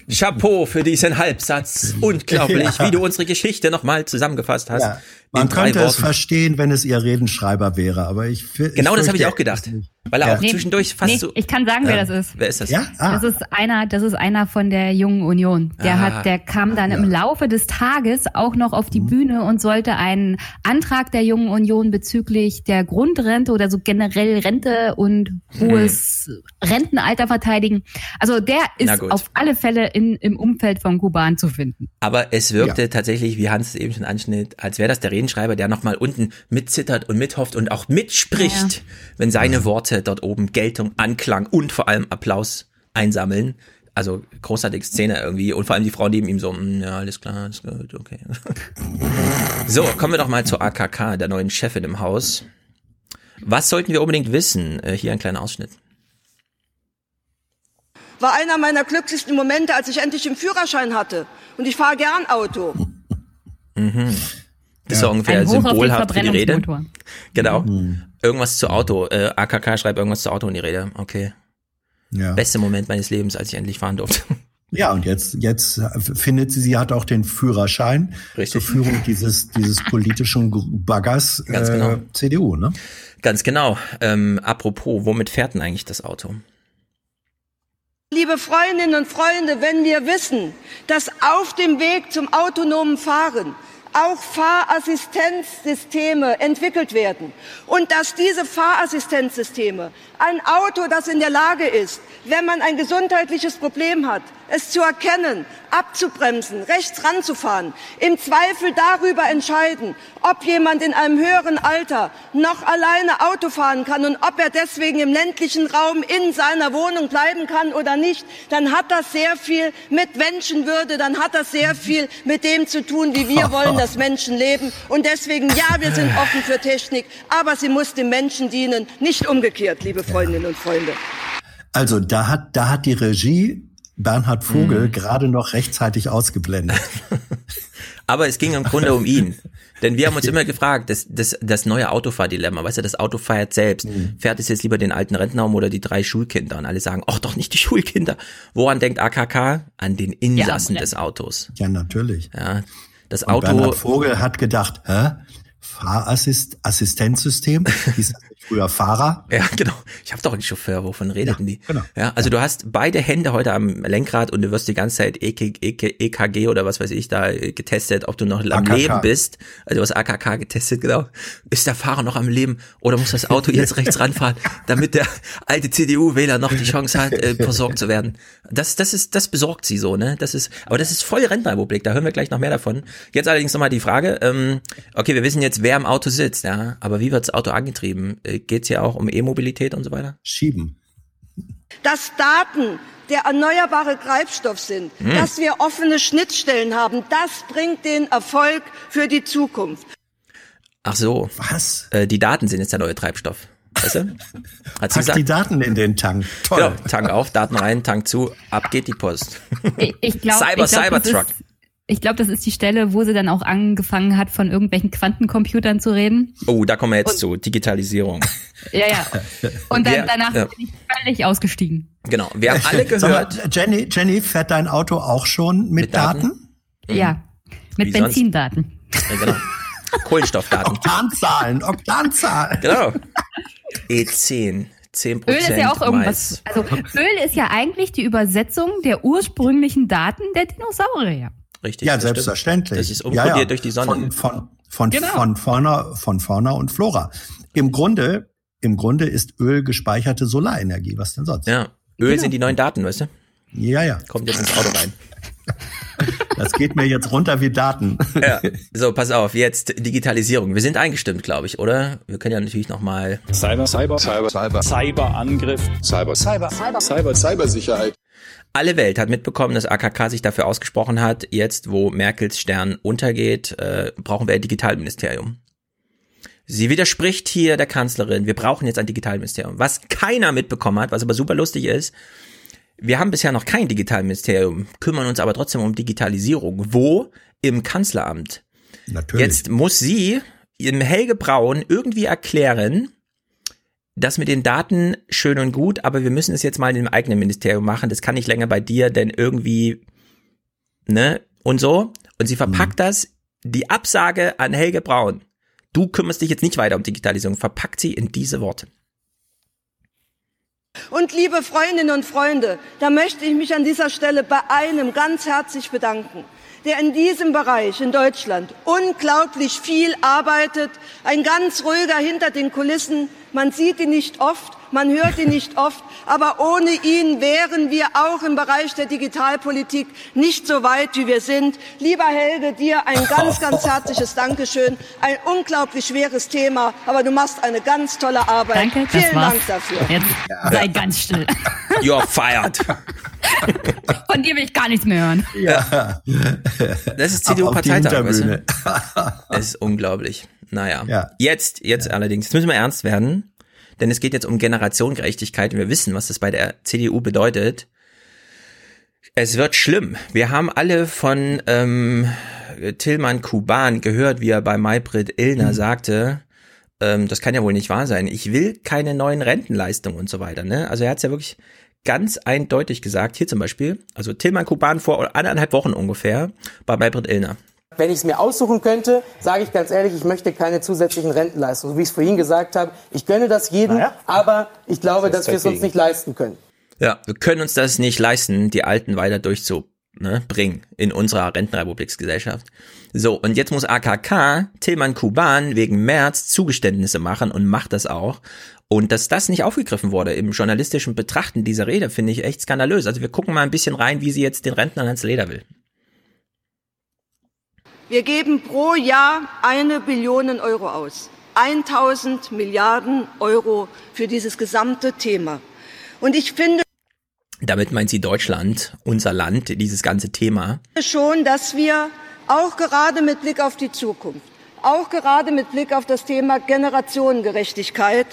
Chapeau für diesen Halbsatz. Unglaublich, Ja. wie du unsere Geschichte nochmal zusammengefasst hast. Ja. Man könnte es verstehen, wenn es ihr Redenschreiber wäre, aber ich fi- Genau das habe ich auch gedacht. Weil er Ja. auch zwischendurch fast nee, so. Ich kann sagen, wer das ist. Wer ist das? Ja? Ah. Das ist einer, das ist einer von der Jungen Union. Der Ah. hat, der kam dann im Laufe des Tages auch noch auf die Mhm. Bühne und sollte einen Antrag der Jungen Union bezüglich der Grundrente oder so generell Rente und hohes Rentenalter verteidigen. Also der ist auf alle Fälle in, im Umfeld von Kuban zu finden. Aber es wirkte tatsächlich, wie Hans es eben schon anschnitt, als wäre das der Redenschreiber, der nochmal unten mitzittert und mithofft und auch mitspricht, wenn seine Worte dort oben Geltung, Anklang und vor allem Applaus einsammeln. Also großartige Szene irgendwie und vor allem die Frau neben ihm so, "Mm, ja, alles klar, alles gut, okay. so, kommen wir doch mal zur AKK, der neuen Chefin im Haus. Was sollten wir unbedingt wissen? Äh, hier ein kleiner Ausschnitt. War einer meiner glücklichsten Momente, als ich endlich den Führerschein hatte. Und ich fahre gern Auto. Mhm. Das ist so ungefähr Ein symbolhaft für die Rede. Genau. Irgendwas zu Auto. Äh, AKK schreibt irgendwas zu Auto in die Rede. Okay. Ja. Beste Moment meines Lebens, als ich endlich fahren durfte. Ja, und jetzt, jetzt findet sie, sie hat auch den Führerschein zur Führung dieses, dieses politischen Baggers Ganz äh, genau. CDU, ne? Ganz genau. Ähm, apropos, womit fährt denn eigentlich das Auto? Liebe Freundinnen und Freunde, wenn wir wissen, dass auf dem Weg zum autonomen Fahren auch Fahrassistenzsysteme entwickelt werden und dass diese Fahrassistenzsysteme ein Auto, das in der Lage ist, wenn man ein gesundheitliches Problem hat, es zu erkennen, abzubremsen, rechts ranzufahren, im Zweifel darüber entscheiden, ob jemand in einem höheren Alter noch alleine Auto fahren kann und ob er deswegen im ländlichen Raum in seiner Wohnung bleiben kann oder nicht, dann hat das sehr viel mit Menschenwürde, dann hat das sehr viel mit dem zu tun, wie wir wollen, dass Menschen leben. Und deswegen, ja, wir sind offen für Technik, aber sie muss dem Menschen dienen, nicht umgekehrt, liebe Freundinnen und Freunde. Also da hat, da hat die Regie Bernhard Vogel Mhm. gerade noch rechtzeitig ausgeblendet. Aber es ging im Grunde um ihn. Denn wir haben uns immer gefragt, das, das, das neue Autofahrdilemma, weißt du, das Auto fährt selbst. Fährt es jetzt lieber den alten Rentner um oder die drei Schulkinder? Und alle sagen, ach doch nicht die Schulkinder. Woran denkt AKK? An den Insassen des Autos. Ja, natürlich. Ja, das Und Auto. Bernhard Vogel hat gedacht, hä? Nicht früher Fahrer? Ja, genau. Ich habe doch einen Chauffeur, wovon redeten die? genau. Ja, also du hast beide Hände heute am Lenkrad und du wirst die ganze Zeit EK, EK, EKG oder was weiß ich da äh, getestet, ob du noch am AKK. Leben bist. Also du hast AKK getestet, genau. Ist der Fahrer noch am Leben oder muss das Auto jetzt rechts ranfahren, damit der alte CDU-Wähler noch die Chance hat, äh, versorgt zu werden? Das, das ist, das besorgt sie so, ne? Das ist, aber das ist voll Rentenrepublik. Da hören wir gleich noch mehr davon. Jetzt allerdings nochmal die Frage. Ähm, okay, wir wissen jetzt, wer im Auto sitzt, ja. Aber wie wird das Auto angetrieben? Äh, Geht's hier auch um E-Mobilität und so weiter? Schieben. dass Daten der erneuerbare Treibstoff sind, Hm. dass wir offene Schnittstellen haben, das bringt den Erfolg für die Zukunft. Ach so. Was? Äh, die Daten sind jetzt der neue Treibstoff. Weißt du? Hat sie Pack die Daten in den Tank. Toll. Genau, Tank auf, Daten rein, Tank zu, ab geht die Post. Ich, ich glaube, Cyber, ich glaub, das Cybertruck. Ich glaube, das ist die Stelle, wo sie dann auch angefangen hat, von irgendwelchen Quantencomputern zu reden. Oh, da kommen wir jetzt Und- zu. Digitalisierung. Ja, ja. Und dann, Wir- danach ja. bin ich völlig ausgestiegen. Genau. Wir haben alle gehört. Jenny, Jenny, fährt dein Auto auch schon mit, Mit Daten? Daten? Ja. Mit Wie? Benzindaten. Ja, genau. Kohlenstoffdaten. Oktanzahlen, Oktanzahlen. Genau. E10. 10 Öl ist ja auch irgendwas. Also Öl ist ja eigentlich die Übersetzung der ursprünglichen Daten der Dinosaurier. Richtig. Ja, das stimmt. selbstverständlich. Das ist ja, umkodiert ja. durch die Sonne. Von, von, von, Genau. von, Fauna, von Fauna und Flora. Im Grunde, im Grunde ist Öl gespeicherte Solarenergie. Was denn sonst? Ja. Öl Genau. sind die neuen Daten, weißt du? Ja, ja. Kommt jetzt ins Auto rein. Das geht mir jetzt runter wie Daten. Ja. So, pass auf, jetzt Digitalisierung. Wir sind eingestimmt, glaube ich, oder? Wir können ja natürlich noch mal Cyber, Cyber, Cyber, Cyber, Cyberangriff, Cyber, Cyber, Cyber, Cyber, Cybersicherheit. Alle Welt hat mitbekommen, dass AKK sich dafür ausgesprochen hat. Jetzt, wo Merkels Stern untergeht, äh, brauchen wir ein Digitalministerium. Sie widerspricht hier der Kanzlerin, wir brauchen jetzt ein Digitalministerium. Was keiner mitbekommen hat, was aber super lustig ist, wir haben bisher noch kein Digitalministerium, kümmern uns aber trotzdem um Digitalisierung. Wo? Im Kanzleramt. Natürlich. Jetzt muss sie im Helge Braun irgendwie erklären, das mit den Daten schön und gut, aber wir müssen es jetzt mal in dem eigenen Ministerium machen. Das kann nicht länger bei dir, denn irgendwie, ne, und so. Und sie verpackt das, die Absage an Helge Braun. Du kümmerst dich jetzt nicht weiter um Digitalisierung, verpackt sie in diese Worte. Und liebe Freundinnen und Freunde, da möchte ich mich an dieser Stelle bei einem ganz herzlich bedanken, der in diesem Bereich in Deutschland unglaublich viel arbeitet, ein ganz ruhiger hinter den Kulissen. Man sieht ihn nicht oft, man hört ihn nicht oft, aber ohne ihn wären wir auch im Bereich der Digitalpolitik nicht so weit, wie wir sind. Lieber Helge, dir ein ganz, ganz herzliches Dankeschön. Ein unglaublich schweres Thema, aber du machst eine ganz tolle Arbeit. Danke, das Vielen war's. Dank dafür. Jetzt sei ganz still. You're fired. Von dir will ich gar nichts mehr hören. Ja. Das ist CDU-Parteitag, weißt Hinterbühne. du? Es ist unglaublich. Naja. Ja. Jetzt, jetzt allerdings, jetzt müssen wir ernst werden, denn es geht jetzt um Generationengerechtigkeit und wir wissen, was das bei der CDU bedeutet. Es wird schlimm. Wir haben alle von ähm, Tillmann Kuban gehört, wie er bei Maybrit Illner sagte, ähm, das kann ja wohl nicht wahr sein. Ich will keine neuen Rentenleistungen und so weiter. Ne? Also er hat es ja wirklich ganz eindeutig gesagt. Hier zum Beispiel, also Tillmann Kuban vor anderthalb Wochen ungefähr bei Maybrit Illner. Wenn ich es mir aussuchen könnte, sage ich ganz ehrlich, ich möchte keine zusätzlichen Rentenleistungen. So wie ich es vorhin gesagt habe, ich gönne das jedem, aber ich glaube, Das dass wir es uns nicht leisten können. Ja, wir können uns das nicht leisten, die Alten weiter durchzubringen in unserer Rentenrepubliksgesellschaft. So, und jetzt muss AKK Tilman Kuban wegen März Zugeständnisse machen und macht das auch. Und dass das nicht aufgegriffen wurde im journalistischen Betrachten dieser Rede, finde ich echt skandalös. Also wir gucken mal ein bisschen rein, wie sie jetzt den Rentnern ans Leder will. Wir geben pro Jahr eine Billion Euro aus. 1000 Milliarden Euro für dieses gesamte Thema. Und ich finde Damit meint sie Deutschland, unser Land, dieses ganze Thema. schon, dass wir auch gerade mit Blick auf die Zukunft, auch gerade mit Blick auf das Thema Generationengerechtigkeit,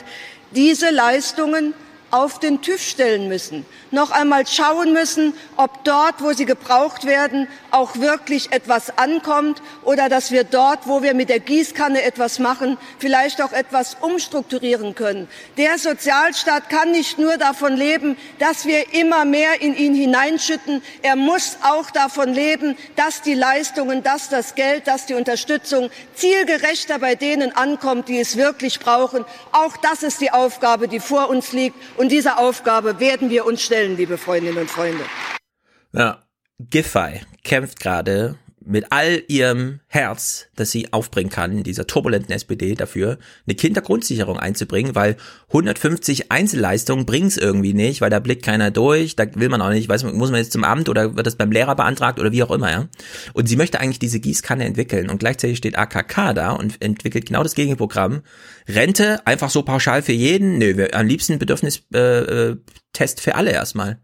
diese Leistungen auf den TÜV stellen müssen, noch einmal schauen müssen, ob dort, wo sie gebraucht werden, auch wirklich etwas ankommt oder dass wir dort, wo wir mit der Gießkanne etwas machen, vielleicht auch etwas umstrukturieren können. Der Sozialstaat kann nicht nur davon leben, dass wir immer mehr in ihn hineinschütten, er muss auch davon leben, dass die Leistungen, dass das Geld, dass die Unterstützung zielgerechter bei denen ankommt, die es wirklich brauchen. Auch das ist die Aufgabe, die vor uns liegt. Und dieser Aufgabe werden wir uns stellen, liebe Freundinnen und Freunde. Ja, Giffey kämpft gerade mit all ihrem Herz, das sie aufbringen kann, in dieser turbulenten SPD dafür, eine Kindergrundsicherung einzubringen, weil 150 Einzelleistungen bringt's irgendwie nicht, weil da blickt keiner durch, da will man auch nicht, weiß man, muss man jetzt zum Amt oder wird das beim Lehrer beantragt oder wie auch immer, ja. Und sie möchte eigentlich diese Gießkanne entwickeln und gleichzeitig steht AKK da und entwickelt genau das Gegenprogramm. Rente einfach so pauschal für jeden, nö, wir, am liebsten Bedürfnistest äh, äh, für alle erstmal.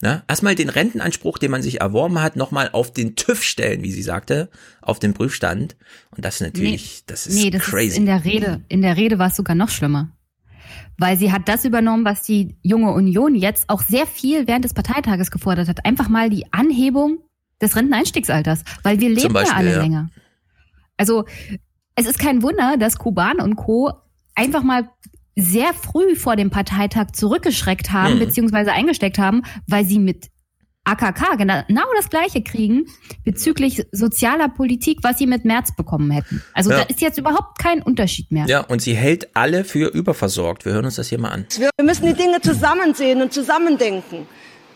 Ne? Erstmal den Rentenanspruch, den man sich erworben hat, nochmal auf den TÜV stellen, wie sie sagte, auf den Prüfstand. Und das ist natürlich, das ist nee, das crazy. ist in der Rede. In der Rede war es sogar noch schlimmer. Weil sie hat das übernommen, was die junge Union jetzt auch sehr viel während des Parteitages gefordert hat. Einfach mal die Anhebung des Renteneinstiegsalters, weil wir leben Beispiel, ja alle ja. länger. Also es ist kein Wunder, dass Kuban und Co. einfach mal sehr früh vor dem Parteitag zurückgeschreckt haben, Hm. beziehungsweise eingesteckt haben, weil sie mit AKK genau genau das Gleiche kriegen bezüglich sozialer Politik, was sie mit März bekommen hätten. Also Ja. da ist jetzt überhaupt kein Unterschied mehr. Ja, und sie hält alle für überversorgt. Wir hören uns das hier mal an. Wir müssen die Dinge zusammen sehen und zusammendenken.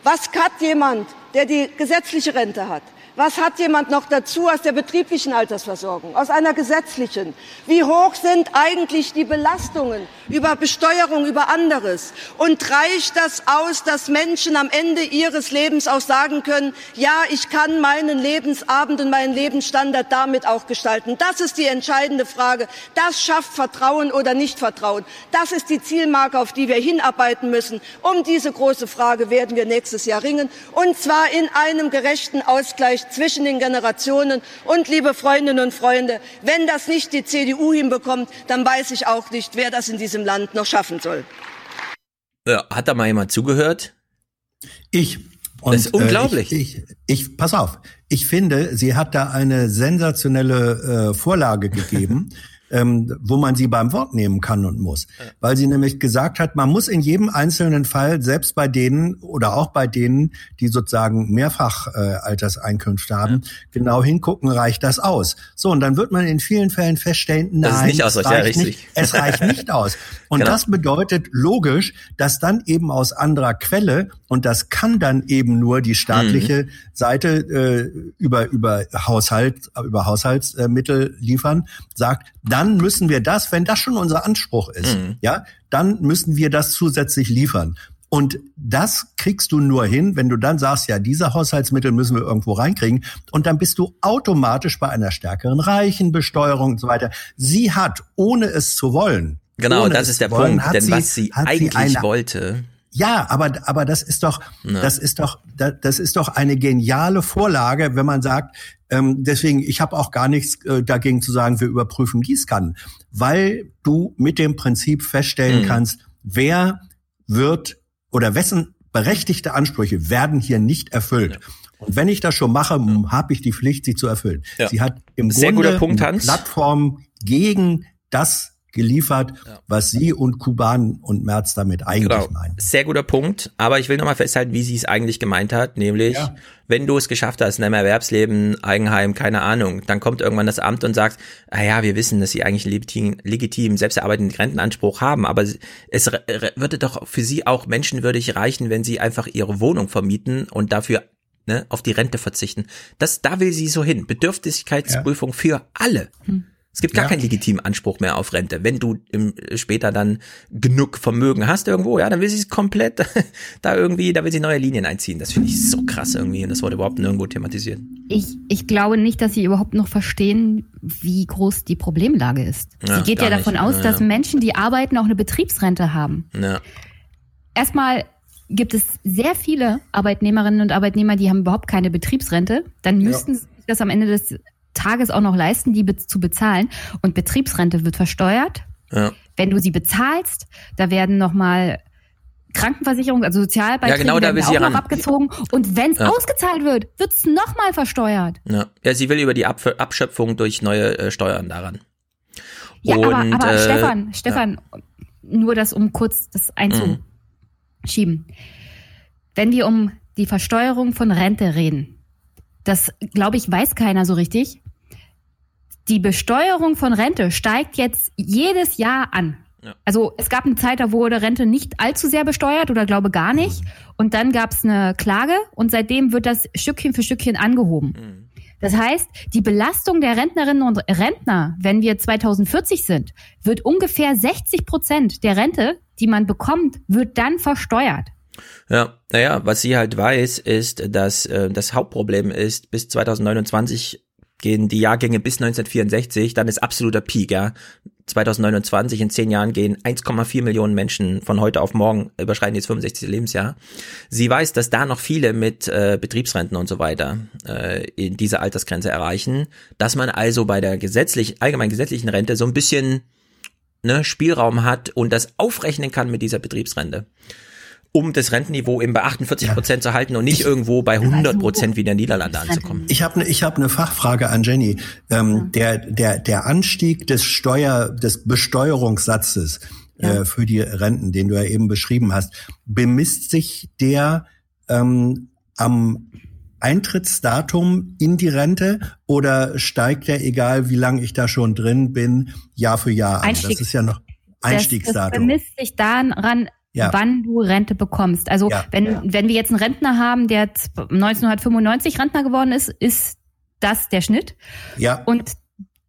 Was hat jemand, der die gesetzliche Rente hat? Was hat jemand noch dazu aus der betrieblichen Altersversorgung, aus einer gesetzlichen? Wie hoch sind eigentlich die Belastungen über Besteuerung, über anderes? Und reicht das aus, dass Menschen am Ende ihres Lebens auch sagen können, ja, ich kann meinen Lebensabend und meinen Lebensstandard damit auch gestalten? Das ist die entscheidende Frage. Das schafft Vertrauen oder nicht Vertrauen. Das ist die Zielmarke, auf die wir hinarbeiten müssen. Um diese große Frage werden wir nächstes Jahr ringen. Und zwar in einem gerechten Ausgleich zwischen den Generationen. Und liebe Freundinnen und Freunde, wenn das nicht die CDU hinbekommt, dann weiß ich auch nicht, wer das in diesem Land noch schaffen soll. Ja, hat da mal jemand zugehört? Ich. Das ist unglaublich. Äh, ich, ich, ich, pass auf. Ich finde, sie hat da eine sensationelle äh, Vorlage gegeben, ähm, wo man sie beim Wort nehmen kann und muss. Weil sie nämlich gesagt hat, man muss in jedem einzelnen Fall, selbst bei denen oder auch bei denen, die sozusagen mehrfach äh, Alterseinkünfte haben, genau hingucken, reicht das aus. So, und dann wird man in vielen Fällen feststellen, nein, Das ist nicht es ja, reicht richtig. nicht, es reicht nicht aus. Und Genau. das bedeutet logisch, dass dann eben aus anderer Quelle, und das kann dann eben nur die staatliche Seite äh, über, über Haushalt, über Haushaltsmittel liefern, sagt, dann müssen wir das, wenn das schon unser Anspruch ist, Mhm. ja, dann müssen wir das zusätzlich liefern. Und das kriegst du nur hin, wenn du dann sagst, ja, diese Haushaltsmittel müssen wir irgendwo reinkriegen. Und dann bist du automatisch bei einer stärkeren Reichenbesteuerung und so weiter. Sie hat, ohne es zu wollen, Genau, das ist der wollen, Punkt. Denn was sie eigentlich eine- wollte. Ja, aber, aber das ist doch, Ja. das ist doch, da- das ist doch eine geniale Vorlage, wenn man sagt, ähm, deswegen, ich habe auch gar nichts äh, dagegen zu sagen, wir überprüfen Gießkannen, weil du mit dem Prinzip feststellen Mhm. kannst, wer wird oder wessen berechtigte Ansprüche werden hier nicht erfüllt. Und wenn ich das schon mache, habe ich die Pflicht, sie zu erfüllen. Ja. Sie hat im Sehr Grunde guter Punkt. Plattform gegen das geliefert, was Sie und Kuban und Merz damit eigentlich Genau. meinen. Sehr guter Punkt. Aber ich will nochmal festhalten, wie sie es eigentlich gemeint hat. Nämlich, Ja. wenn du es geschafft hast in einem Erwerbsleben, Eigenheim, keine Ahnung, dann kommt irgendwann das Amt und sagt, ah ja, wir wissen, dass sie eigentlich einen legitim, legitim selbst erarbeitenden Rentenanspruch haben, aber es würde doch für sie auch menschenwürdig reichen, wenn sie einfach ihre Wohnung vermieten und dafür ne, auf die Rente verzichten. Das, da will sie so hin. Bedürftigkeitsprüfung für alle. Es gibt gar Ja. keinen legitimen Anspruch mehr auf Rente. Wenn du im, später dann genug Vermögen hast irgendwo, ja, dann will sie es komplett da irgendwie, da will sie neue Linien einziehen. Das finde ich so krass irgendwie und das wurde überhaupt nirgendwo thematisiert. Ich, ich glaube nicht, dass sie überhaupt noch verstehen, wie groß die Problemlage ist. Ja, sie geht ja davon nicht. aus, Ja, dass. Menschen, die arbeiten, auch eine Betriebsrente haben. Ja. Erstmal gibt es sehr viele Arbeitnehmerinnen und Arbeitnehmer, die haben überhaupt keine Betriebsrente. Dann Ja. müssten sie sich das am Ende des Tages auch noch leisten, die be zu bezahlen. Und Betriebsrente wird versteuert. Ja. Wenn du sie bezahlst, da werden nochmal Krankenversicherung, also Sozialbeiträge Ja, genau, da werden auch noch abgezogen. Und wenn es Ja. ausgezahlt wird, wird es nochmal versteuert. Ja. ja, sie will über die Ab Abschöpfung durch neue äh, Steuern daran. Ja, und, aber, aber äh, Stefan, Stefan, nur das, um kurz das einzuschieben. Wenn wir um die Versteuerung von Rente reden, das, glaube ich, weiß keiner so richtig. Die Besteuerung von Rente steigt jetzt jedes Jahr an. Ja. Also es gab eine Zeit, da wurde Rente nicht allzu sehr besteuert oder glaube gar nicht. Und dann gab es eine Klage und seitdem wird das Stückchen für Stückchen angehoben. Mhm. Das heißt, die Belastung der Rentnerinnen und Rentner, wenn wir 2040 sind, wird ungefähr 60 Prozent der Rente, die man bekommt, wird dann versteuert. Ja, naja, was sie halt weiß, ist, dass äh, das Hauptproblem ist, bis 2029 gehen die Jahrgänge bis 1964, dann ist absoluter Peak, ja. 2029, in zehn Jahren gehen 1,4 Millionen Menschen von heute auf morgen, überschreiten jetzt 65. Lebensjahr. Sie weiß, dass da noch viele mit äh, Betriebsrenten und so weiter äh, in diese Altersgrenze erreichen, dass man also bei der gesetzlich, allgemein gesetzlichen Rente so ein bisschen ne, Spielraum hat und das aufrechnen kann mit dieser Betriebsrente. Um das Rentenniveau eben bei 48 Prozent zu halten und nicht irgendwo bei 100 Prozent wie der Niederlande anzukommen. Ich habe eine ich hab ne Fachfrage an Jenny. Ähm, der, der, der Anstieg des Steuer, des Besteuerungssatzes äh, für die Renten, den du ja eben beschrieben hast, bemisst sich der ähm, am Eintrittsdatum in die Rente oder steigt der, egal wie lange ich da schon drin bin, Jahr für Jahr an? Einstieg- Das ist ja noch Das, das Einstiegsdatum. bemisst sich daran, Ja. wann du Rente bekommst. Also Ja. wenn, wenn wir jetzt einen Rentner haben, der z- 1995 Rentner geworden ist, ist das der Schnitt. Ja. Und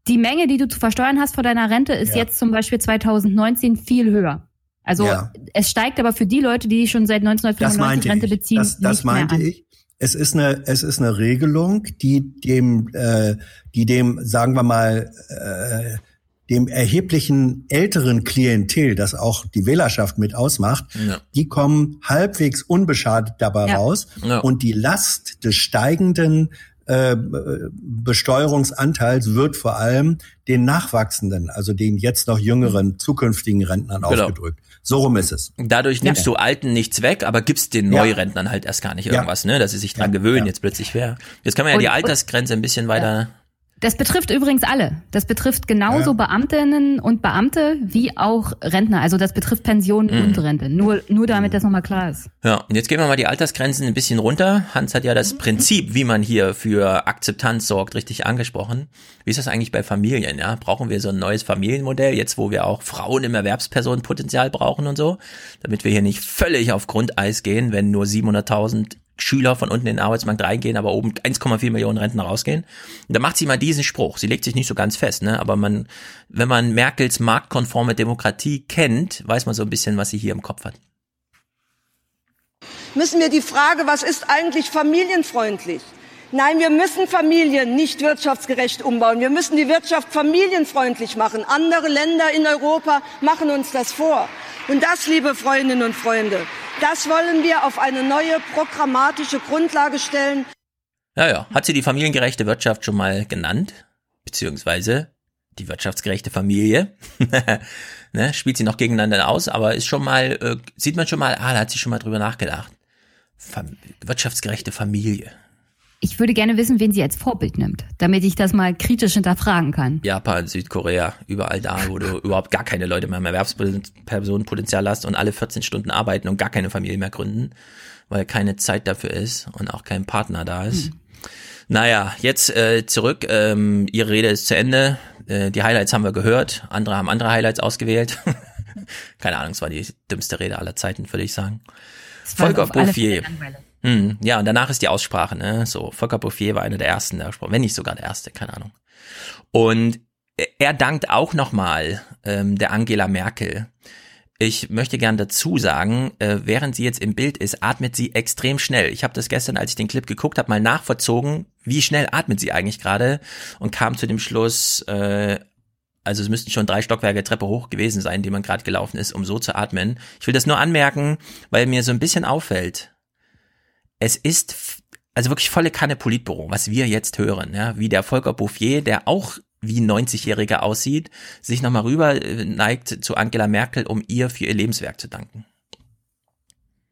die Menge, die du zu versteuern hast vor deiner Rente, ist Ja. jetzt zum Beispiel 2019 viel höher. Also Ja. es steigt aber für die Leute, die schon seit Das 1995 meinte Rente ich. beziehen, Das, das meinte ich. Es ist eine, es ist eine Regelung, die dem, äh, die dem, sagen wir mal, äh, dem erheblichen älteren Klientel, das auch die Wählerschaft mit ausmacht, Ja. die kommen halbwegs unbeschadet dabei Ja. raus. Ja. Und die Last des steigenden äh, Besteuerungsanteils wird vor allem den nachwachsenden, also den jetzt noch jüngeren zukünftigen Rentnern Genau. aufgedrückt. So rum ist es. Dadurch nimmst Ja. du Alten nichts weg, aber gibst den Ja. Neurentnern halt erst gar nicht Ja. irgendwas, ne, dass sie sich dran gewöhnen, jetzt plötzlich wer. Jetzt kann man ja Und- die Altersgrenze ein bisschen weiter. Das betrifft übrigens alle. Das betrifft genauso Ja. Beamtinnen und Beamte wie auch Rentner. Also das betrifft Pension Mhm. und Rente. Nur, nur damit das nochmal klar ist. Ja, und jetzt gehen wir mal die Altersgrenzen ein bisschen runter. Hans hat ja das Prinzip, wie man hier für Akzeptanz sorgt, richtig angesprochen. Wie ist das eigentlich bei Familien? Ja, brauchen wir so ein neues Familienmodell jetzt, wo wir auch Frauen im Erwerbspersonenpotenzial brauchen und so, damit wir hier nicht völlig auf Grundeis gehen, wenn nur 700.000 Schüler von unten in den Arbeitsmarkt reingehen, aber oben 1,4 Millionen Rentner rausgehen. Und da macht sie mal diesen Spruch. Sie legt sich nicht so ganz fest, ne? Aber man, wenn man Merkels marktkonforme Demokratie kennt, weiß man so ein bisschen, was sie hier im Kopf hat. müssen wir die Frage, was ist eigentlich familienfreundlich? Nein, wir müssen Familien nicht wirtschaftsgerecht umbauen. Wir müssen die Wirtschaft familienfreundlich machen. Andere Länder in Europa machen uns das vor. Und das, liebe Freundinnen und Freunde, das wollen wir auf eine neue programmatische Grundlage stellen. Ja, ja. Hat sie die familiengerechte Wirtschaft schon mal genannt? Beziehungsweise die wirtschaftsgerechte Familie? ne? Spielt sie noch gegeneinander aus, aber ist schon mal, äh, sieht man schon mal, ah, da hat sie schon mal drüber nachgedacht. Fam wirtschaftsgerechte Familie. Ich würde gerne wissen, wen sie als Vorbild nimmt, damit ich das mal kritisch hinterfragen kann. Japan, Südkorea, überall da, wo du überhaupt gar keine Leute mehr im Erwerbspersonenpotenzial hast und alle 14 Stunden arbeiten und gar keine Familie mehr gründen, weil keine Zeit dafür ist und auch kein Partner da ist. Naja, jetzt äh, zurück. Ähm, ihre Rede ist zu Ende. Äh, die Highlights haben wir gehört. Andere haben andere Highlights ausgewählt. Keine Ahnung, es war die dümmste Rede aller Zeiten, würde ich sagen. Volker Bouffier. Hm, ja, und danach ist die Aussprache, ne? So, Volker Bouffier war einer der ersten, der gesprochen, wenn nicht sogar der erste, keine Ahnung. Und er dankt auch nochmal ähm, der Angela Merkel. Ich möchte gern dazu sagen, äh, während sie jetzt im Bild ist, atmet sie extrem schnell. Ich habe das gestern, als ich den Clip geguckt habe, mal nachverzogen, wie schnell atmet sie eigentlich gerade und kam zu dem Schluss, äh, also es müssten schon drei Stockwerke Treppe hoch gewesen sein, die man gerade gelaufen ist, um so zu atmen. Ich will das nur anmerken, weil mir so ein bisschen auffällt. Es ist also wirklich volle Kanne Politbüro, was wir jetzt hören, ja, wie der Volker Bouffier, der auch wie ein 90-Jähriger aussieht, sich nochmal rüber äh, neigt zu Angela Merkel, um ihr für ihr Lebenswerk zu danken.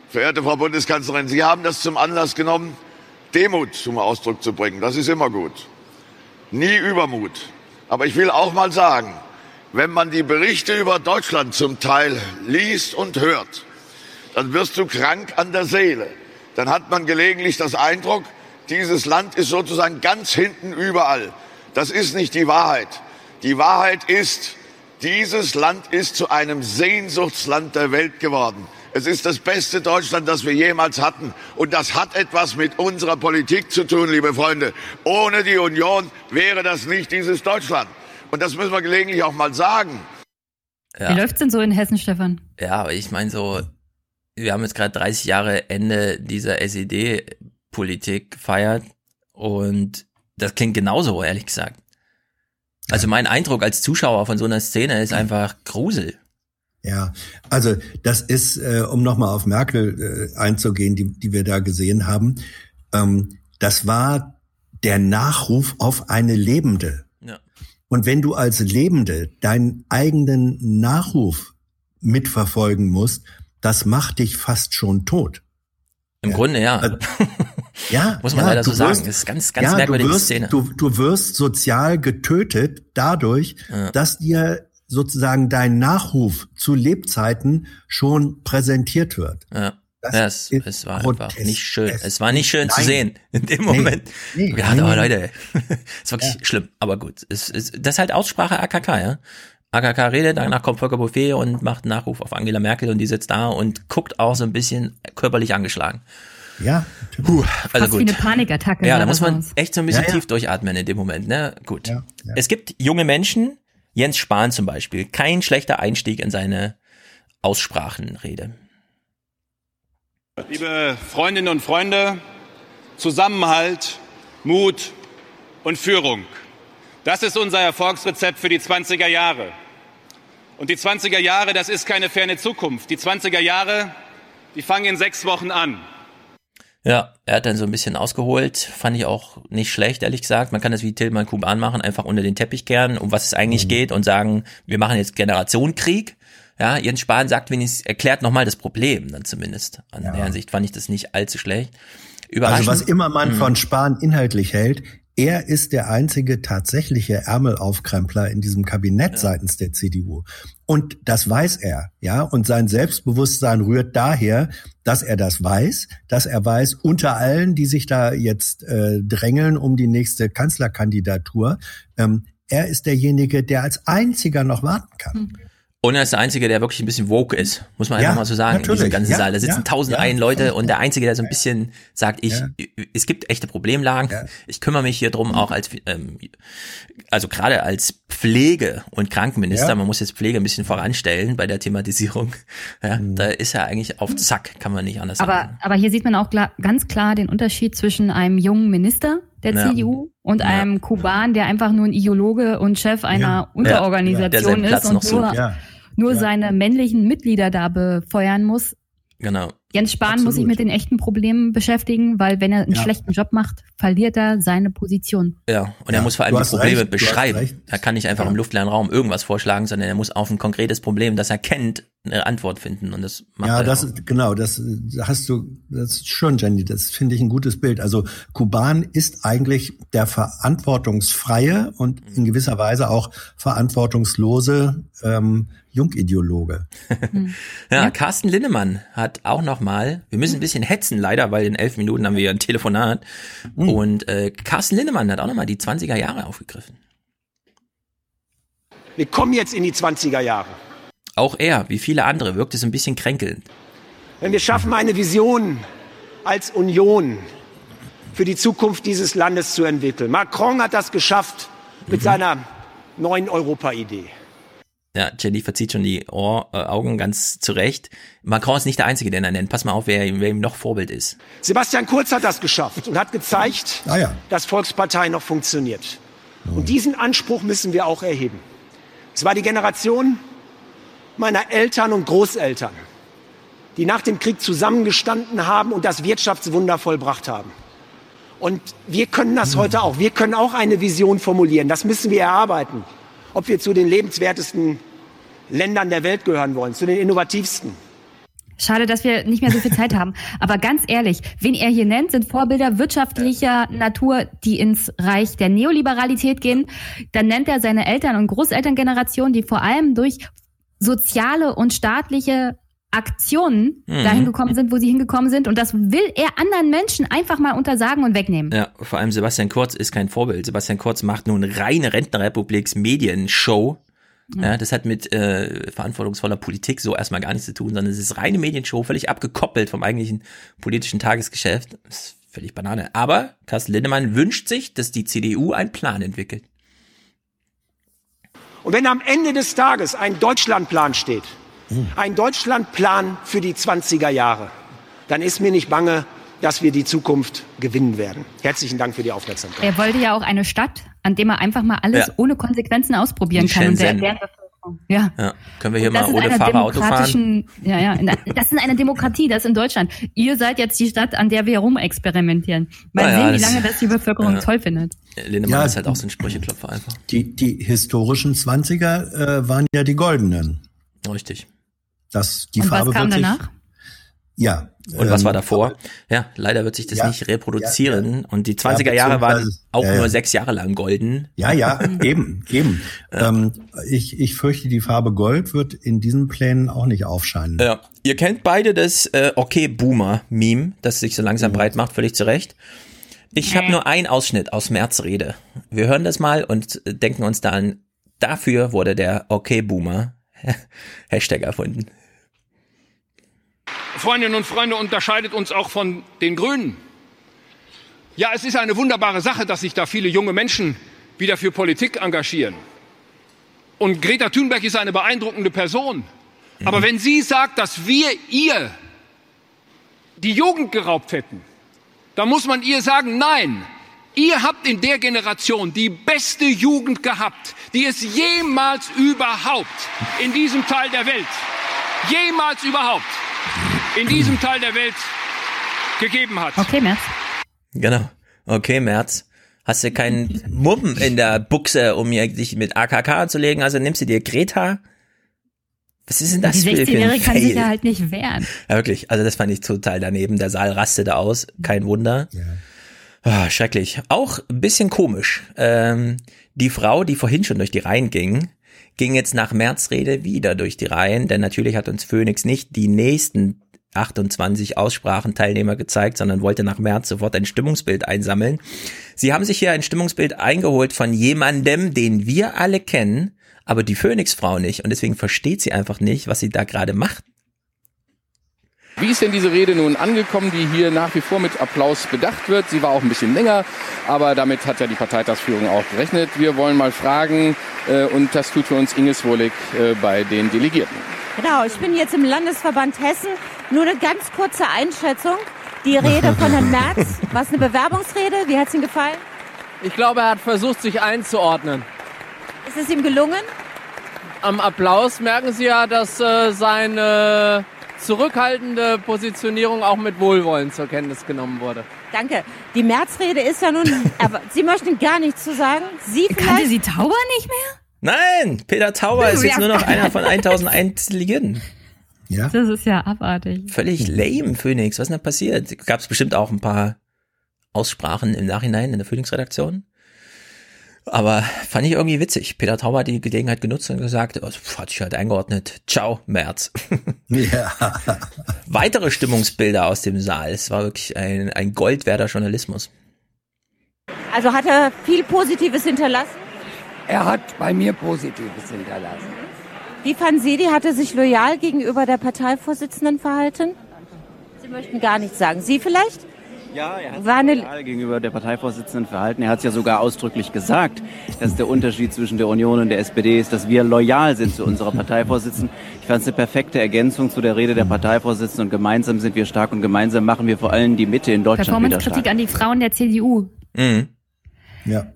Verehrte Frau Bundeskanzlerin, Sie haben das zum Anlass genommen, Demut zum Ausdruck zu bringen. Das ist immer gut. Nie Übermut. Aber ich will auch mal sagen, wenn man die Berichte über Deutschland zum Teil liest und hört, dann wirst du krank an der Seele. Dann hat man gelegentlich das Eindruck, dieses Land ist sozusagen ganz hinten überall. Das ist nicht die Wahrheit. Die Wahrheit ist, dieses Land ist zu einem Sehnsuchtsland der Welt geworden. Es ist das beste Deutschland, das wir jemals hatten. Und das hat etwas mit unserer Politik zu tun, liebe Freunde. Ohne die Union wäre das nicht dieses Deutschland. Und das müssen wir gelegentlich auch mal sagen. Wie läuft's denn so in Hessen, Stefan? Ja, aber ich meine so, wir haben jetzt gerade 30 Jahre Ende dieser SED-Politik gefeiert und das klingt genauso, ehrlich gesagt. Also mein Eindruck als Zuschauer von so einer Szene ist einfach Grusel. Ja, also das ist, äh, um nochmal auf Merkel äh, einzugehen, die, die wir da gesehen haben, ähm, das war der Nachruf auf eine Lebende. Ja. Und wenn du als Lebende deinen eigenen Nachruf mitverfolgen musst, das macht dich fast schon tot. Im Grunde ja. Also, ja, Muss man ja, leider so du sagen. wirst- Das ist ganz, ganz ja, merkwürdige du wirst, Szene. Du, du wirst sozial getötet dadurch, dass dir sozusagen dein Nachruf zu Lebzeiten schon präsentiert wird. Ja. Das ja, es, es war einfach grotesk. nicht schön. Es war nicht schön zu Nein. sehen in dem. Moment. Nee. Ja, aber. Leute, ist wirklich schlimm. Aber gut, es, es, das ist halt Aussprache AKK, ja. AKK redet, danach kommt Volker Bouffier und macht einen Nachruf auf Angela Merkel und die sitzt da und guckt auch so ein bisschen körperlich angeschlagen. Ja, Puh, also Fast wie gut. eine Panikattacke. Ja, da muss man aus. echt so ein bisschen Ja, ja. tief durchatmen in dem Moment, ne? Gut. Es gibt junge Menschen, Jens Spahn zum Beispiel, kein schlechter Einstieg in seine Aussprachenrede. Liebe Freundinnen und Freunde, Zusammenhalt, Mut und Führung. Das ist unser Erfolgsrezept für die 20er Jahre. Und die 20er Jahre, das ist keine ferne Zukunft. Die 20er Jahre, die fangen in sechs Wochen an. Ja, er hat dann so ein bisschen ausgeholt, fand ich auch nicht schlecht, ehrlich gesagt. Man kann das wie Tillmann Kuban machen, einfach unter den Teppich kehren, um was es eigentlich geht und sagen, wir machen jetzt Generationenkrieg. Ja, Jens Spahn sagt wenigstens, erklärt nochmal das Problem, dann zumindest. An der Hinsicht fand ich das nicht allzu schlecht. Überraschend. Also was immer man Mhm. von Spahn inhaltlich hält, er ist der einzige tatsächliche Ärmelaufkrempler in diesem Kabinett seitens der CDU. Und das weiß er, ja. Und sein Selbstbewusstsein rührt daher, dass er das weiß, dass er weiß, unter allen, die sich da jetzt äh, drängeln um die nächste Kanzlerkandidatur, ähm, er ist derjenige, der als einziger noch warten kann. Und er ist der Einzige, der wirklich ein bisschen woke ist, muss man einfach Ja, mal so sagen, in diesem natürlich. ganzen Ja, Saal. Da sitzen ja, tausend ja, ein Leute und der Einzige, der so ein bisschen sagt, ich, es gibt echte Problemlagen, ich kümmere mich hier drum, auch als, ähm, also gerade als Pflege- und Krankenminister, Ja. man muss jetzt Pflege ein bisschen voranstellen bei der Thematisierung, ja, Mhm. da ist er eigentlich auf Zack, kann man nicht anders sagen. Aber, aber hier sieht man auch klar, ganz klar den Unterschied zwischen einem jungen Minister der Ja. CDU und Ja. einem Kuban, der einfach nur ein Ideologe und Chef einer Ja. Der Unterorganisation Platz ist noch und nur. Nur Ja. seine männlichen Mitglieder da befeuern muss. Genau. Jens Spahn muss sich mit den echten Problemen beschäftigen, weil wenn er einen Ja. schlechten Job macht, verliert er seine Position. Ja, und er Ja, muss vor allem die Probleme recht, beschreiben. Er kann nicht einfach im luftleeren Raum irgendwas vorschlagen, sondern er muss auf ein konkretes Problem, das er kennt, eine Antwort finden. Und das macht Ja, er das auch. ist, genau, das da hast du, das ist schon, Jenny, das finde ich ein gutes Bild. Also Kuban ist eigentlich der verantwortungsfreie und in gewisser Weise auch verantwortungslose ähm, Jungideologe. Ja, Carsten Linnemann hat auch noch mal, wir müssen ein bisschen hetzen leider, weil in elf Minuten haben wir ja ein Telefonat. Hm. Und äh, Carsten Linnemann hat auch noch mal die 20er Jahre aufgegriffen. Wir kommen jetzt in die 20er Jahre. Auch er, wie viele andere, wirkt es ein bisschen kränkelnd. Wenn wir schaffen, eine Vision als Union für die Zukunft dieses Landes zu entwickeln. Macron hat das geschafft mit seiner neuen Europa-Idee. Ja, Jenny verzieht schon die Ohr, äh, Augen ganz zurecht. Macron ist nicht der Einzige, den er nennt. Pass mal auf, wer, ihm- wer ihm noch Vorbild ist. Sebastian Kurz hat das geschafft und hat gezeigt, Ah ja. dass Volkspartei noch funktioniert. Und diesen Anspruch müssen wir auch erheben. Es war die Generation meiner Eltern und Großeltern, die nach dem Krieg zusammengestanden haben und das Wirtschaftswunder vollbracht haben. Und wir können das heute auch. Wir können auch eine Vision formulieren. Das müssen wir erarbeiten. Ob wir zu den lebenswertesten Ländern der Welt gehören wollen, zu den innovativsten. Schade, dass wir nicht mehr so viel Zeit haben. Aber ganz ehrlich, wen er hier nennt, sind Vorbilder wirtschaftlicher Natur, die ins Reich der Neoliberalität gehen. Dann nennt er seine Eltern- und Großelterngeneration, die vor allem durch soziale und staatliche Aktionen Mhm. dahin gekommen sind, wo sie hingekommen sind. Und das will er anderen Menschen einfach mal untersagen und wegnehmen. Ja, vor allem Sebastian Kurz ist kein Vorbild. Sebastian Kurz macht nun reine Rentnerrepubliks Medienshow. Ja, das hat mit äh, verantwortungsvoller Politik so erstmal gar nichts zu tun, sondern es ist reine Medienshow, völlig abgekoppelt vom eigentlichen politischen Tagesgeschäft. Das ist völlig Banane. Aber Carsten Lindemann wünscht sich, dass die CDU einen Plan entwickelt. Und wenn am Ende des Tages ein Deutschlandplan steht, ein Deutschlandplan für die 20er Jahre, dann ist mir nicht bange, dass wir die Zukunft gewinnen werden. Herzlichen Dank für die Aufmerksamkeit. Er wollte ja auch eine Stadt, an dem er einfach mal alles Ja. ohne Konsequenzen ausprobieren Wie kann. Und der, Bevölkerung. Ja. Ja, können wir hier mal in ohne Fahrer Auto fahren? Ja, ja. Das ist in einer Demokratie, das ist in Deutschland. Ihr seid jetzt die Stadt, an der wir rumexperimentieren. Mal ja, sehen, wie lange das die Bevölkerung ja. toll findet. Lindemann Ja, ist halt auch so ein Sprücheklopfer einfach. Die, die historischen Zwanziger äh, waren ja die goldenen. Richtig. Das, die Und Farbe was kam wird sich, danach? Ja. Und was ähm, war davor? Ja, leider wird sich das Ja, nicht reproduzieren. Und die Ja, 20er Jahre waren auch ja, ja. nur sechs Jahre lang golden. Ja, ja, eben, eben. Ähm, ich, ich fürchte, die Farbe Gold wird in diesen Plänen auch nicht aufscheinen. Ja, ihr kennt beide das äh, Okay Boomer Meme, das sich so langsam breit macht, völlig zu Recht. Ich habe nur einen Ausschnitt aus März Rede. Wir hören das mal und äh, denken uns dann, dafür wurde der Okay Boomer Hashtag erfunden. Freundinnen und Freunde, unterscheidet uns auch von den Grünen. Ja, es ist eine wunderbare Sache, dass sich da viele junge Menschen wieder für Politik engagieren. Und Greta Thunberg ist eine beeindruckende Person. Aber wenn sie sagt, dass wir ihr die Jugend geraubt hätten, dann muss man ihr sagen, nein, ihr habt in der Generation die beste Jugend gehabt, die es jemals überhaupt in diesem Teil der Welt, jemals überhaupt in diesem Teil der Welt gegeben hat. Okay, Merz. Genau. Okay, März. Hast du keinen Mumm in der Buchse, um hier dich mit AKK anzulegen? Also nimmst du dir Greta? Was ist denn das Die für, für ein 16-Jährige kann sich ja halt nicht wehren. Ja, wirklich. Also das fand ich total daneben. Der Saal rastete aus. Kein Wunder. Ah, schrecklich. Auch ein bisschen komisch. Ähm, die Frau, die vorhin schon durch die Reihen ging, ging jetzt nach Märzrede wieder durch die Reihen, denn natürlich hat uns Phoenix nicht die nächsten 28 Aussprachenteilnehmer gezeigt, sondern wollte nach März sofort ein Stimmungsbild einsammeln. Sie haben sich hier ein Stimmungsbild eingeholt von jemandem, den wir alle kennen, aber die Phoenix-Frau nicht und deswegen versteht sie einfach nicht, was sie da gerade macht. Wie ist denn diese Rede nun angekommen, die hier nach wie vor mit Applaus bedacht wird? Sie war auch ein bisschen länger, aber damit hat ja die Parteitagsführung auch gerechnet. Wir wollen mal fragen, äh, und das tut für uns Inges Wohlig äh, bei den Delegierten. Genau, ich bin jetzt im Landesverband Hessen. Nur eine ganz kurze Einschätzung. Die Rede von Herrn Merz, war es eine Bewerbungsrede? Wie hat es Ihnen gefallen? Ich glaube, er hat versucht, sich einzuordnen. Ist es ihm gelungen? Am Applaus merken Sie ja, dass äh, seine zurückhaltende Positionierung auch mit Wohlwollen zur Kenntnis genommen wurde. Danke. Die Märzrede ist ja nun, aber Sie möchten gar nichts zu sagen. Sie vielleicht? Kannte sie Tauber nicht mehr? Nein, Peter Tauber ist jetzt nur noch einer von 1001 Delegierten. Ja. Das ist ja abartig. Völlig lame, Phoenix. Was ist denn da passiert? Gab es bestimmt auch ein paar Aussprachen im Nachhinein in der Phoenix-Redaktion. Aber fand ich irgendwie witzig. Peter Tauber hat die Gelegenheit genutzt und gesagt, oh, hat sich halt eingeordnet. Ciao, März. Ja. Weitere Stimmungsbilder aus dem Saal. Es war wirklich ein, ein goldwerter Journalismus. Also hat er viel Positives hinterlassen? Er hat bei mir Positives hinterlassen. Wie fanden Sie die? Hat er sich loyal gegenüber der Parteivorsitzenden verhalten? Sie möchten gar nichts sagen. Sie vielleicht? Ja, er hat War eine- sich loyal gegenüber der Parteivorsitzenden verhalten. Er hat es ja sogar ausdrücklich gesagt, dass der Unterschied zwischen der Union und der SPD ist, dass wir loyal sind zu unserer Parteivorsitzenden. Ich fand es eine perfekte Ergänzung zu der Rede der Parteivorsitzenden und gemeinsam sind wir stark und gemeinsam machen wir vor allem die Mitte in Deutschland wieder stark. Performance-Kritik an die Frauen der CDU. Mhm. Ja.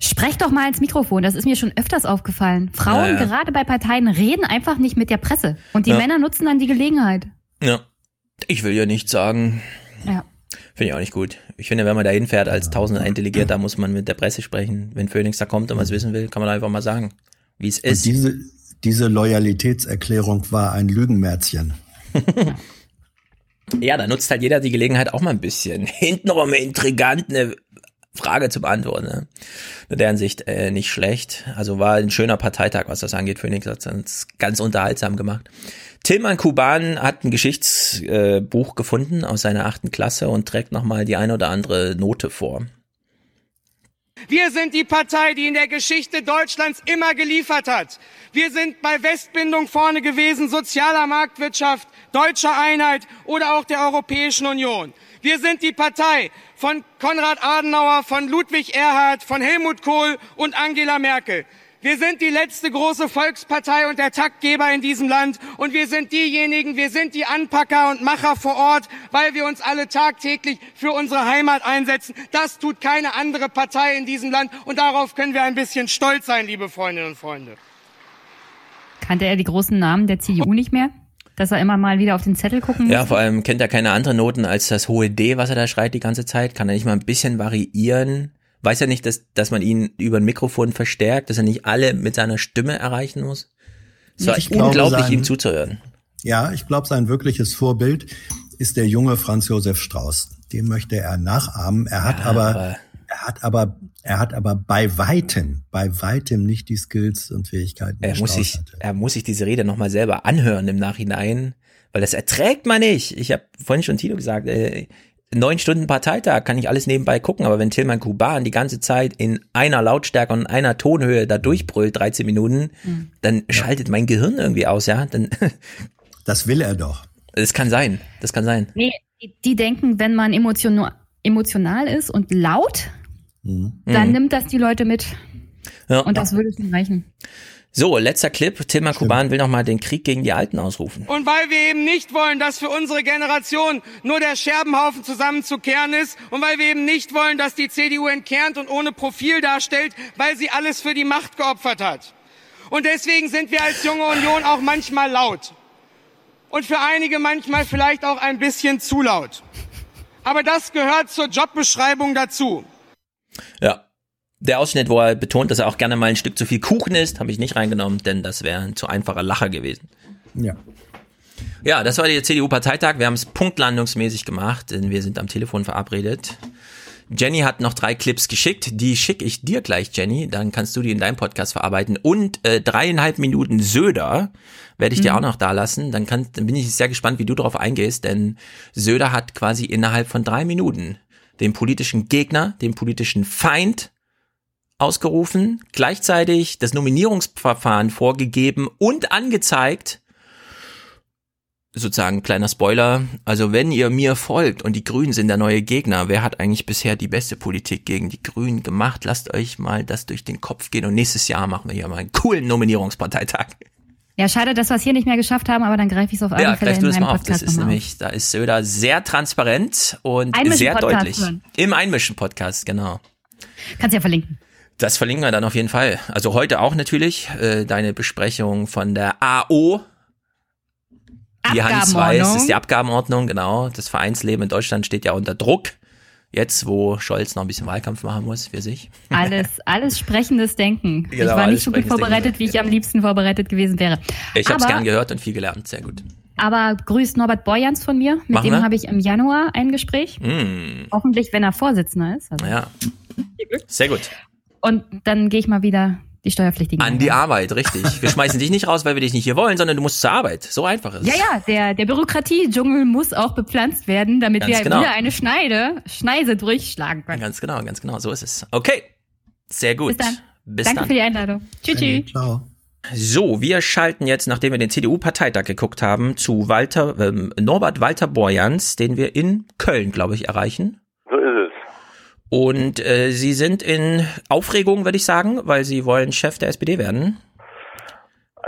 Sprecht doch mal ins Mikrofon, das ist mir schon öfters aufgefallen. Frauen, Ja, ja. gerade bei Parteien, reden einfach nicht mit der Presse. Und die Ja. Männer nutzen dann die Gelegenheit. Ja. Ich will ja nicht sagen. Ja. Finde ich auch nicht gut. Ich finde, wenn man da hinfährt als 1001 Delegierter, muss man mit der Presse sprechen. Wenn Phoenix da kommt und was wissen will, kann man einfach mal sagen, wie es Und ist. diese, diese Loyalitätserklärung war ein Lügenmärzchen. Ja, da nutzt halt jeder die Gelegenheit auch mal ein bisschen hintenrum intrigant eine Frage zu beantworten. Ne? In deren Sicht äh, nicht schlecht. Also war ein schöner Parteitag, was das angeht. Phoenix hat es ganz unterhaltsam gemacht. Tilman Kuban hat ein Geschichtsbuch Buch gefunden aus seiner achten Klasse und trägt nochmal die eine oder andere Note vor. Wir sind die Partei, die in der Geschichte Deutschlands immer geliefert hat. Wir sind bei Westbindung vorne gewesen, sozialer Marktwirtschaft, deutscher Einheit oder auch der Europäischen Union. Wir sind die Partei von Konrad Adenauer, von Ludwig Erhard, von Helmut Kohl und Angela Merkel. Wir sind die letzte große Volkspartei und der Taktgeber in diesem Land. Und wir sind diejenigen, wir sind die Anpacker und Macher vor Ort, weil wir uns alle tagtäglich für unsere Heimat einsetzen. Das tut keine andere Partei in diesem Land. Und darauf können wir ein bisschen stolz sein, liebe Freundinnen und Freunde. Kannte er die großen Namen der CDU nicht mehr? Dass er immer mal wieder auf den Zettel gucken muss? Ja, vor allem kennt er keine anderen Noten als das hohe D, was er da schreit die ganze Zeit. Kann er nicht mal ein bisschen variieren? Weiß er nicht, dass, dass man ihn über ein Mikrofon verstärkt, dass er nicht alle mit seiner Stimme erreichen muss? Es war Ich unglaublich, sein- ihm zuzuhören. Ja, ich glaube, sein wirkliches Vorbild ist der junge Franz Josef Strauß. Dem möchte er nachahmen. Er hat Ja, aber, aber- er hat aber, er hat aber bei weitem, bei weitem nicht die Skills und Fähigkeiten. Er muss, Strauß sich, hatte. er muss sich diese Rede nochmal selber anhören im Nachhinein, weil das erträgt man nicht. Ich habe vorhin schon Tino gesagt, äh, neun Stunden Parteitag kann ich alles nebenbei gucken, aber wenn Tilman Kuban die ganze Zeit in einer Lautstärke und einer Tonhöhe da durchbrüllt, 13 Minuten, Mhm. dann schaltet mein Gehirn irgendwie aus, ja. Dann, das will er doch. Das kann sein, das kann sein. Nee, die, die denken, wenn man emotional, emotional ist und laut, dann Mhm. nimmt das die Leute mit. Ja. Und das würde schon reichen. So, letzter Clip. Tilman Kuban will nochmal den Krieg gegen die Alten ausrufen. Und weil wir eben nicht wollen, dass für unsere Generation nur der Scherbenhaufen zusammenzukehren ist und weil wir eben nicht wollen, dass die CDU entkernt und ohne Profil darstellt, weil sie alles für die Macht geopfert hat. Und deswegen sind wir als junge Union auch manchmal laut. Und für einige manchmal vielleicht auch ein bisschen zu laut. Aber das gehört zur Jobbeschreibung dazu. Ja. Der Ausschnitt, wo er betont, dass er auch gerne mal ein Stück zu viel Kuchen isst, habe ich nicht reingenommen, denn das wäre ein zu einfacher Lacher gewesen. Ja. Ja, das war der CDU-Parteitag. Wir haben es punktlandungsmäßig gemacht, denn wir sind am Telefon verabredet. Jenny hat noch drei Clips geschickt. Die schicke ich dir gleich, Jenny. Dann kannst du die in deinem Podcast verarbeiten. Und äh, dreieinhalb Minuten Söder werde ich dir Mhm. auch noch da lassen. Dann, kann, dann bin ich sehr gespannt, wie du darauf eingehst, denn Söder hat quasi innerhalb von drei Minuten den politischen Gegner, den politischen Feind ausgerufen, gleichzeitig das Nominierungsverfahren vorgegeben und angezeigt. Sozusagen kleiner Spoiler. Also wenn ihr mir folgt und die Grünen sind der neue Gegner, wer hat eigentlich bisher die beste Politik gegen die Grünen gemacht? Lasst euch mal das durch den Kopf gehen und nächstes Jahr machen wir hier mal einen coolen Nominierungsparteitag. Ja, schade, dass wir es hier nicht mehr geschafft haben, aber dann greife ich es auf alle Ja, Fälle in das meinem mal auf. Das Podcast ist nochmal auf. nämlich, da ist Söder sehr transparent und sehr deutlich. hören. Im Einmischen-Podcast, genau. Kannst ja verlinken. Das verlinken wir dann auf jeden Fall. Also heute auch natürlich äh, deine Besprechung von der AO. Wie Hans weiß, ist die Abgabenordnung, genau. Das Vereinsleben in Deutschland steht ja unter Druck. Jetzt, wo Scholz noch ein bisschen Wahlkampf machen muss für sich. Alles, alles sprechendes Denken. ich Genau, war alles nicht so gut vorbereitet, wie ich am liebsten vorbereitet gewesen wäre. Ich habe es gern gehört und viel gelernt. Sehr gut. Aber grüßt Norbert Boyans von mir. Mit Machen dem habe ich im Januar ein Gespräch. Mm, Hoffentlich, wenn er Vorsitzender ist. Also. ja. Sehr gut. Und dann gehe ich mal wieder die Steuerpflichtigen. An die Arbeit, richtig. Wir schmeißen dich nicht raus, weil wir dich nicht hier wollen, sondern du musst zur Arbeit. So einfach ist es. Ja, ja, der, der Bürokratiedschungel muss auch bepflanzt werden, damit Ganz wir genau. wieder eine Schneide, Schneise durchschlagen können. Ganz genau, ganz genau. So ist es. Okay. Sehr gut. Bis dann. Bis Danke dann. für die Einladung. Tschüss, tschüss. Ciao. So, wir schalten jetzt, nachdem wir den CDU-Parteitag geguckt haben, zu Walter, ähm, Norbert Walter Borjans, den wir in Köln, glaube ich, erreichen. Und äh, Sie sind in Aufregung, würde ich sagen, weil Sie wollen Chef der SPD werden.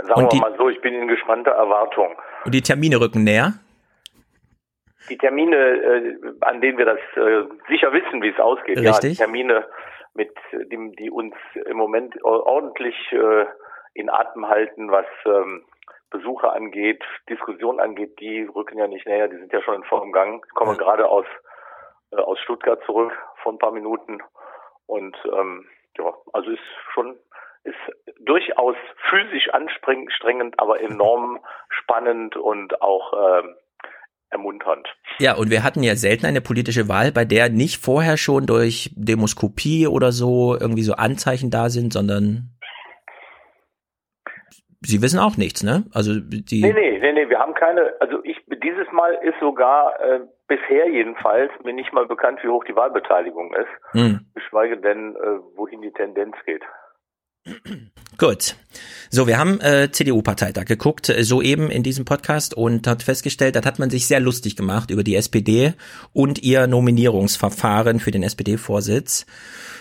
Sagen Und wir die- mal so, ich bin in gespannter Erwartung. Und die Termine rücken näher. Die Termine, äh, an denen wir das äh, sicher wissen, wie es ausgeht, ja, Richtig. die Termine, mit dem, die uns im Moment ordentlich äh, in Atem halten, was ähm, Besucher angeht, Diskussion angeht, die rücken ja nicht näher, die sind ja schon in vollem Gang. Ich komme gerade aus äh, aus Stuttgart zurück vor ein paar Minuten und ähm, ja, also ist schon ist durchaus physisch anstrengend, aber enorm spannend und auch ähm, ermunternd. Ja, und wir hatten ja selten eine politische Wahl, bei der nicht vorher schon durch Demoskopie oder so irgendwie so Anzeichen da sind, sondern Sie wissen auch nichts, ne? Also die Nee, nee, nee, nee, wir haben keine, also ich, dieses Mal ist sogar, äh, bisher jedenfalls, mir nicht mal bekannt, wie hoch die Wahlbeteiligung ist, Hm. geschweige denn, äh, wohin die Tendenz geht. Gut. So, wir haben äh, CDU-Parteitag geguckt, äh, soeben in diesem Podcast und hat festgestellt, da hat man sich sehr lustig gemacht über die SPD und ihr Nominierungsverfahren für den SPD-Vorsitz.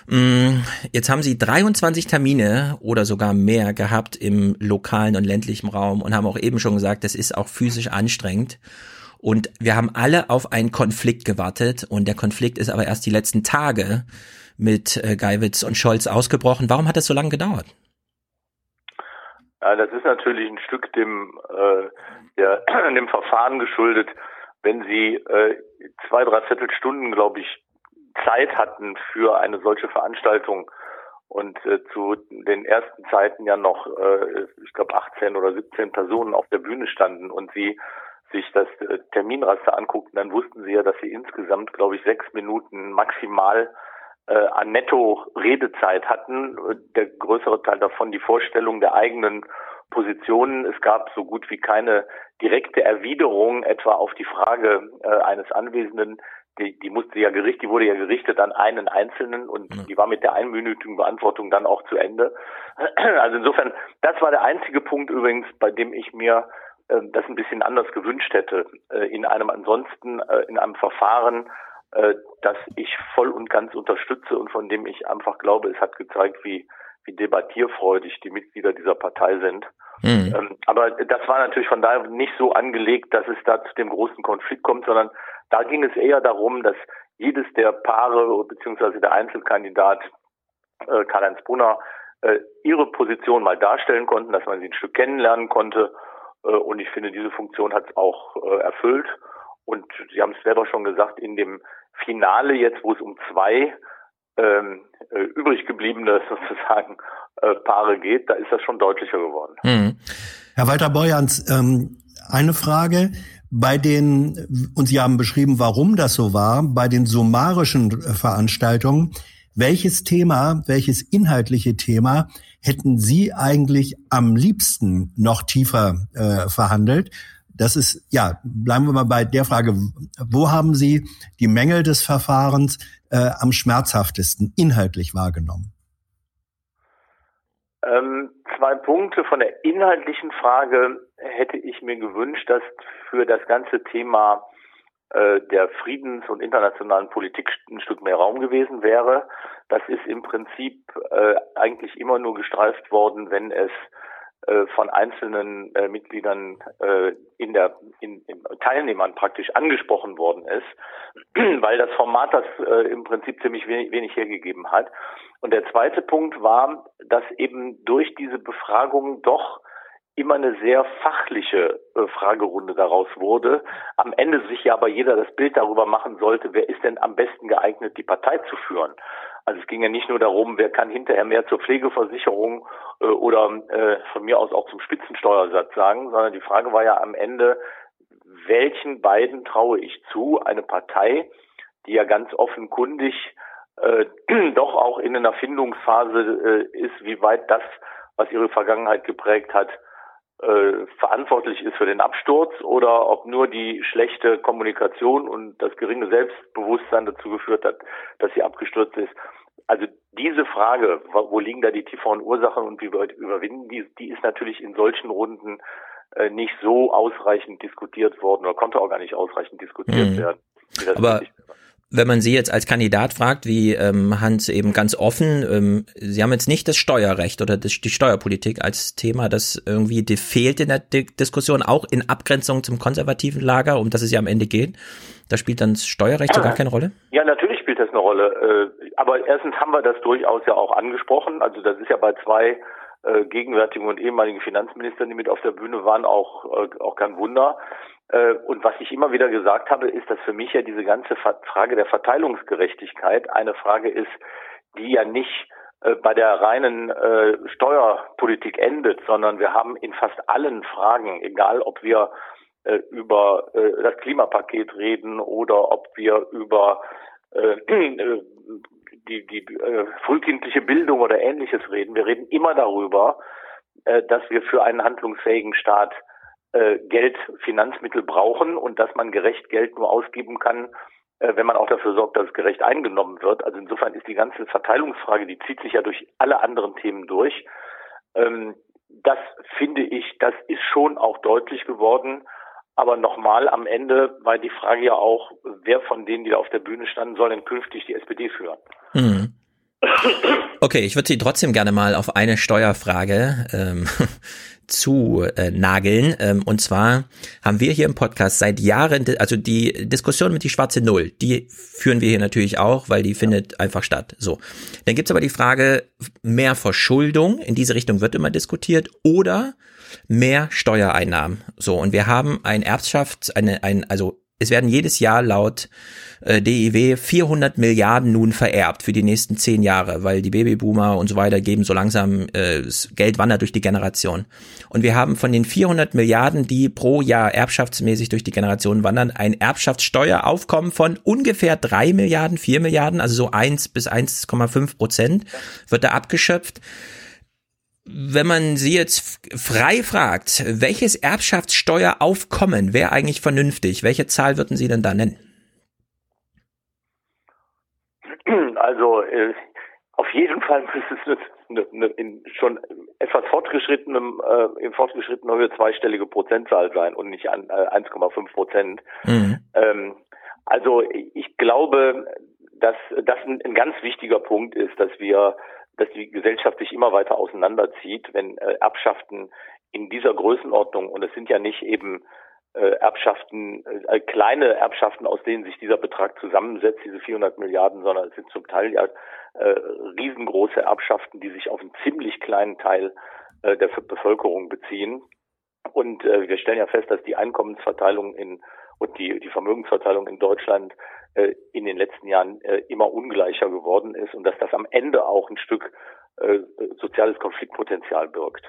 Mm, Jetzt haben sie 23 Termine oder sogar mehr gehabt im lokalen und ländlichen Raum und haben auch eben schon gesagt, das ist auch physisch anstrengend. Und wir haben alle auf einen Konflikt gewartet und der Konflikt ist aber erst die letzten Tage mit äh, Geiwitz und Scholz ausgebrochen. Warum hat das so lange gedauert? Ja, das ist natürlich ein Stück dem, äh, der, dem Verfahren geschuldet, wenn Sie äh, zwei, drei Viertelstunden, glaube ich, Zeit hatten für eine solche Veranstaltung und äh, zu den ersten Zeiten ja noch, äh, ich glaube, 18 oder 17 Personen auf der Bühne standen und sie sich das äh, Terminraster anguckten, dann wussten sie ja, dass sie insgesamt, glaube ich, sechs Minuten maximal äh, an Netto-Redezeit hatten. Der größere Teil davon die Vorstellung der eigenen Positionen. Es gab so gut wie keine direkte Erwiderung etwa auf die Frage äh, eines Anwesenden, die, die musste ja gerichtet, die wurde ja gerichtet an einen Einzelnen und ja. die war mit der einminütigen Beantwortung dann auch zu Ende. Also insofern, das war der einzige Punkt übrigens, bei dem ich mir äh, das ein bisschen anders gewünscht hätte. Äh, in einem ansonsten, äh, in einem Verfahren, äh, das ich voll und ganz unterstütze und von dem ich einfach glaube, es hat gezeigt, wie, wie debattierfreudig die Mitglieder dieser Partei sind. Mhm. Ähm, aber das war natürlich von daher nicht so angelegt, dass es da zu dem großen Konflikt kommt, sondern da ging es eher darum, dass jedes der Paare beziehungsweise der Einzelkandidat äh, Karl-Heinz Brunner äh, ihre Position mal darstellen konnten, dass man sie ein Stück kennenlernen konnte. Äh, und ich finde, diese Funktion hat es auch äh, erfüllt. Und Sie haben es selber schon gesagt, in dem Finale jetzt, wo es um zwei ähm, äh, übrig gebliebene sozusagen äh, Paare geht, da ist das schon deutlicher geworden. Mhm. Herr Walter Beuerns, ähm, eine Frage. Bei den, und Sie haben beschrieben, warum das so war, bei den summarischen Veranstaltungen, welches Thema, welches inhaltliche Thema hätten Sie eigentlich am liebsten noch tiefer äh, verhandelt? Das ist, ja, bleiben wir mal bei der Frage, wo haben Sie die Mängel des Verfahrens äh, am schmerzhaftesten inhaltlich wahrgenommen? Ähm, zwei Punkte. Von der inhaltlichen Frage hätte ich mir gewünscht, dass für das ganze Thema äh, der Friedens- und internationalen Politik ein Stück mehr Raum gewesen wäre. Das ist im Prinzip äh, eigentlich immer nur gestreift worden, wenn es von einzelnen äh, Mitgliedern äh, in der in, in Teilnehmern praktisch angesprochen worden ist, weil das Format das äh, im Prinzip ziemlich wenig, wenig hergegeben hat. Und der zweite Punkt war, dass eben durch diese Befragung doch immer eine sehr fachliche äh, Fragerunde daraus wurde. Am Ende sich ja aber jeder das Bild darüber machen sollte, wer ist denn am besten geeignet, die Partei zu führen. Also es ging ja nicht nur darum, wer kann hinterher mehr zur Pflegeversicherung äh, oder äh, von mir aus auch zum Spitzensteuersatz sagen, sondern die Frage war ja am Ende, welchen beiden traue ich zu, eine Partei, die ja ganz offenkundig äh, doch auch in einer Findungsphase äh, ist, wie weit das, was ihre Vergangenheit geprägt hat, äh, verantwortlich ist für den Absturz oder ob nur die schlechte Kommunikation und das geringe Selbstbewusstsein dazu geführt hat, dass sie abgestürzt ist. Also diese Frage, wo liegen da die tieferen Ursachen und wie wir überwinden die, die ist natürlich in solchen Runden äh, nicht so ausreichend diskutiert worden oder konnte auch gar nicht ausreichend diskutiert mhm. werden. Aber wenn man Sie jetzt als Kandidat fragt, wie ähm, Hans eben ganz offen, ähm, Sie haben jetzt nicht das Steuerrecht oder das, die Steuerpolitik als Thema, das irgendwie fehlt in der D Diskussion, auch in Abgrenzung zum konservativen Lager, um das es ja am Ende geht. Da spielt dann das Steuerrecht so gar keine Rolle? Ja, natürlich spielt das eine Rolle. Äh, aber erstens haben wir das durchaus ja auch angesprochen. Also das ist ja bei zwei äh, gegenwärtigen und ehemaligen Finanzministern, die mit auf der Bühne waren, auch, äh, auch kein Wunder. Äh, und was ich immer wieder gesagt habe, ist, dass für mich ja diese ganze Frage der Verteilungsgerechtigkeit eine Frage ist, die ja nicht äh, bei der reinen äh, Steuerpolitik endet, sondern wir haben in fast allen Fragen, egal ob wir über das Klimapaket reden oder ob wir über die, die frühkindliche Bildung oder ähnliches reden, wir reden immer darüber, dass wir für einen handlungsfähigen Staat äh, Geld, Finanzmittel brauchen und dass man gerecht Geld nur ausgeben kann, äh, wenn man auch dafür sorgt, dass es gerecht eingenommen wird. Also insofern ist die ganze Verteilungsfrage, die zieht sich ja durch alle anderen Themen durch. Ähm, das finde ich, das ist schon auch deutlich geworden. Aber nochmal, am Ende war die Frage ja auch, wer von denen, die da auf der Bühne standen, soll denn künftig die SPD führen? Mhm. Okay, ich würde Sie trotzdem gerne mal auf eine Steuerfrage ähm, zu äh, nageln. Ähm, und zwar haben wir hier im Podcast seit Jahren, also die Diskussion mit die schwarze Null, die führen wir hier natürlich auch, weil die findet einfach statt. So. Dann gibt's aber die Frage, mehr Verschuldung, in diese Richtung wird immer diskutiert, oder mehr Steuereinnahmen. So, und wir haben ein Erbschafts-, eine, ein, also es werden jedes Jahr laut äh, DIW 400 Milliarden nun vererbt für die nächsten zehn Jahre, weil die Babyboomer und so weiter geben so langsam äh, das Geld wandert durch die Generation. Und wir haben von den 400 Milliarden, die pro Jahr erbschaftsmäßig durch die Generation wandern, ein Erbschaftssteueraufkommen von ungefähr drei Milliarden, vier Milliarden, also so eins bis 1,5 Prozent wird da abgeschöpft wenn man sie jetzt frei fragt, welches Erbschaftssteueraufkommen wäre eigentlich vernünftig? Welche Zahl würden Sie denn da nennen? Also äh, auf jeden Fall müsste es eine, eine, in schon etwas fortgeschrittenem, äh, in fortgeschrittener Höhe zweistellige Prozentzahl sein und nicht an äh, 1,5 Prozent. Mhm. Ähm, also ich glaube, dass das ein, ein ganz wichtiger Punkt ist, dass wir dass die Gesellschaft sich immer weiter auseinanderzieht, wenn äh, Erbschaften in dieser Größenordnung, und es sind ja nicht eben äh, Erbschaften, äh, kleine Erbschaften, aus denen sich dieser Betrag zusammensetzt, diese 400 Milliarden, sondern es sind zum Teil ja äh, riesengroße Erbschaften, die sich auf einen ziemlich kleinen Teil äh, der Bevölkerung beziehen. Und äh, wir stellen ja fest, dass die Einkommensverteilung in und die, die Vermögensverteilung in Deutschland äh, in den letzten Jahren äh, immer ungleicher geworden ist und dass das am Ende auch ein Stück äh, soziales Konfliktpotenzial birgt.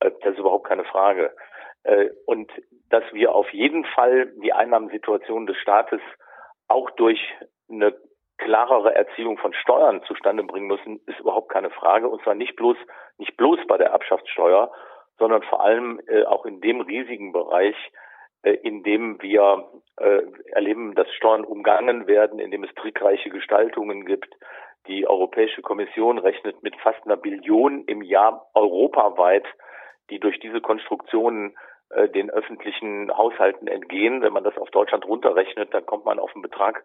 Äh, das ist überhaupt keine Frage. Äh, und dass wir auf jeden Fall die Einnahmensituation des Staates auch durch eine klarere Erzielung von Steuern zustande bringen müssen, ist überhaupt keine Frage. Und zwar nicht bloß, nicht bloß bei der Erbschaftssteuer, sondern vor allem äh, auch in dem riesigen Bereich, äh, in dem wir äh, erleben, dass Steuern umgangen werden, in dem es trickreiche Gestaltungen gibt. Die Europäische Kommission rechnet mit fast einer Billion im Jahr europaweit, die durch diese Konstruktionen äh, den öffentlichen Haushalten entgehen. Wenn man das auf Deutschland runterrechnet, dann kommt man auf einen Betrag,